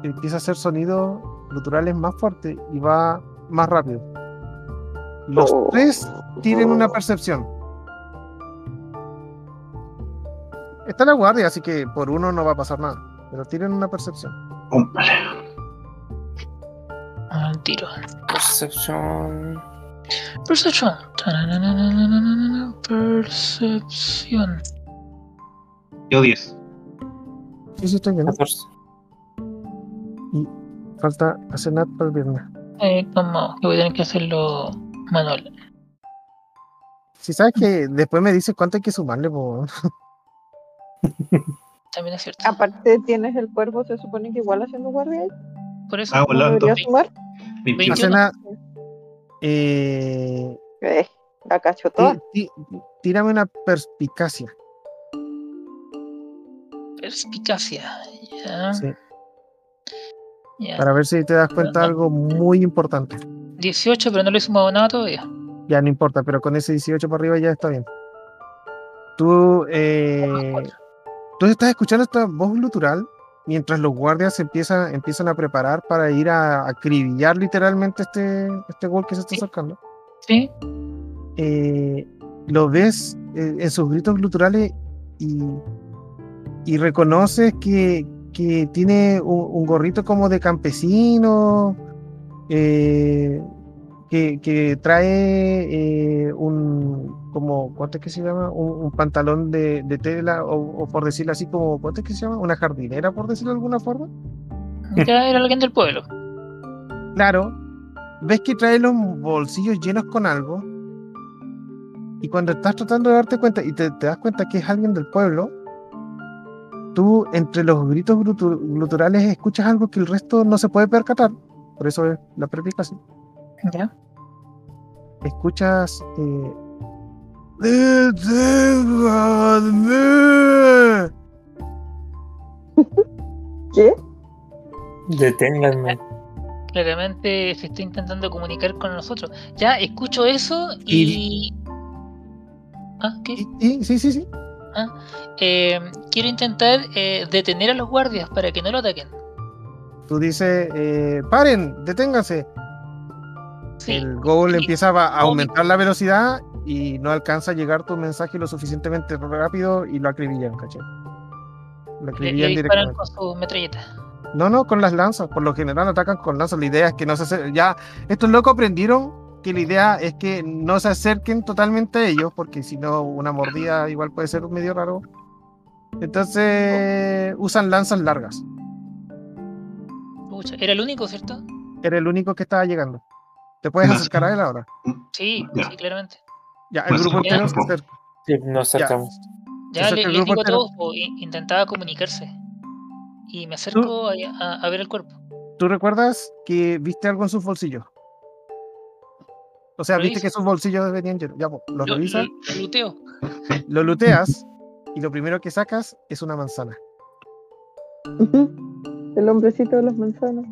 empieza a hacer sonidos guturales más fuertes y va más rápido. Los Oh. tres tienen una percepción. Está la guardia, así que por uno no va a pasar nada. Pero tienen una percepción. Hombre. Al tiro. Percepción. Percepción. Percepción. Yo 10. Sí, sí, estoy viendo. 14. Falta hacer nada para el viernes. Eh, como que voy a tener que hacerlo manual. Si sabes que después me dices cuánto hay que sumarle, po. También es cierto. Aparte tienes el cuervo, se supone que igual haciendo guardia ahí. Por eso. Ah, ¿No volando. debería sumar? 21. Hace 21. nada. Eh, Eh, la tí- tí- tírame una perspicacia. Perspicacia. Ya. Sí, ya. para ver si te das cuenta de algo muy importante. 18, pero no le he sumado nada todavía. Ya no importa, pero con ese 18 para arriba ya está bien. Tú, eh, tú estás escuchando esta voz glutural mientras los guardias empiezan, empiezan a preparar para ir a acribillar literalmente este, este gol que se está acercando. Sí. eh, lo ves eh, en sus gritos gluturales y, y reconoces que, que tiene un, un gorrito como de campesino, eh, que, que trae un, como, ¿cuánto es que se llama? Un, un pantalón de, de tela, o, o por decirlo así, como, ¿cuánto es que se llama? Una jardinera, por decirlo de alguna forma. Ya era alguien del pueblo. Claro, ves que trae los bolsillos llenos con algo. Y cuando estás tratando de darte cuenta y te, te das cuenta que es alguien del pueblo, tú entre los gritos glutu- gluturales escuchas algo que el resto no se puede percatar. Por eso es la predicación. Ya. Escuchas. Eh, "Deténganme". ¿Qué? Deténganme. Claramente se está intentando comunicar con nosotros. Ya escucho eso y. Ah, ¿qué? Y- y- sí, sí, sí. Eh, quiero intentar eh, detener a los guardias para que no lo ataquen. Tú dices, eh, paren, deténganse. Sí. el goal Sí. empieza a aumentar la velocidad y no alcanza a llegar tu mensaje lo suficientemente rápido y lo acribillan, ¿cachai? Lo Le, acribillan le disparan directamente. con su metralleta. No, no, con las lanzas. Por lo general atacan con lanzas. La idea es que no se acer- Ya, estos locos aprendieron que la idea es que no se acerquen totalmente a ellos, porque si no, una mordida igual puede ser medio raro. Entonces, usan lanzas largas. Pucha, era el único, ¿cierto? Era el único que estaba llegando. ¿Te puedes acercar a él ahora? Sí, sí, claramente. Ya, el Pues, grupo entero se acerca. Sí, nos Ya. acercamos. Ya acerca le, les digo a todos, i- intentaba comunicarse. Y me acerco a, a- a ver el cuerpo. ¿Tú recuerdas que viste algo en sus bolsillos? O sea, viste que sus bolsillos venían llenos. Ya, pues, los Lo, revisas, lo- lo luteo. lo luteas y lo primero que sacas es una manzana. El hombrecito de las manzanas.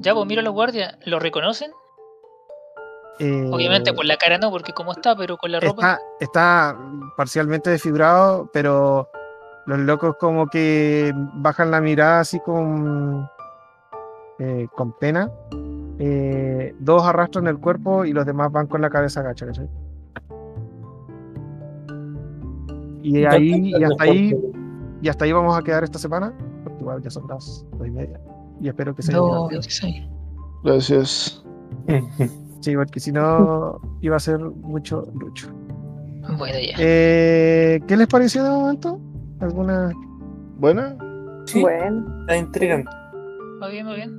Ya, pues miro a los guardias. ¿Lo reconocen? Eh, Obviamente por la cara no, porque como está, pero con la ropa. Está, está parcialmente desfibrado, pero los locos como que bajan la mirada así con, eh, con pena. Eh, dos arrastran el cuerpo y los demás van con la cabeza agacha, ¿cachai? Y ahí, y hasta ahí, y hasta ahí vamos a quedar esta semana, porque igual ya son las dos y media. Y espero que se No, quedado. 26. Gracias. <laughs> Sí, porque si no iba a ser mucho lucho. Bueno, ya. Eh, ¿Qué les pareció de momento? ¿Alguna? Buena. Sí, Bueno, está intrigante. Va bien, va bien.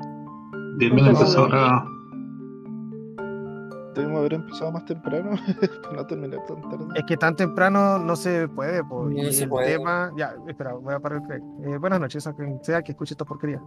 Bien, bien, entonces ahora Debimos haber empezado más temprano <laughs> para no terminar tan tarde. Es que tan temprano no se puede, po, No y se el puede. tema. Ya, espera, voy a parar el. Eh, buenas noches a quien sea que escuche esta porquería.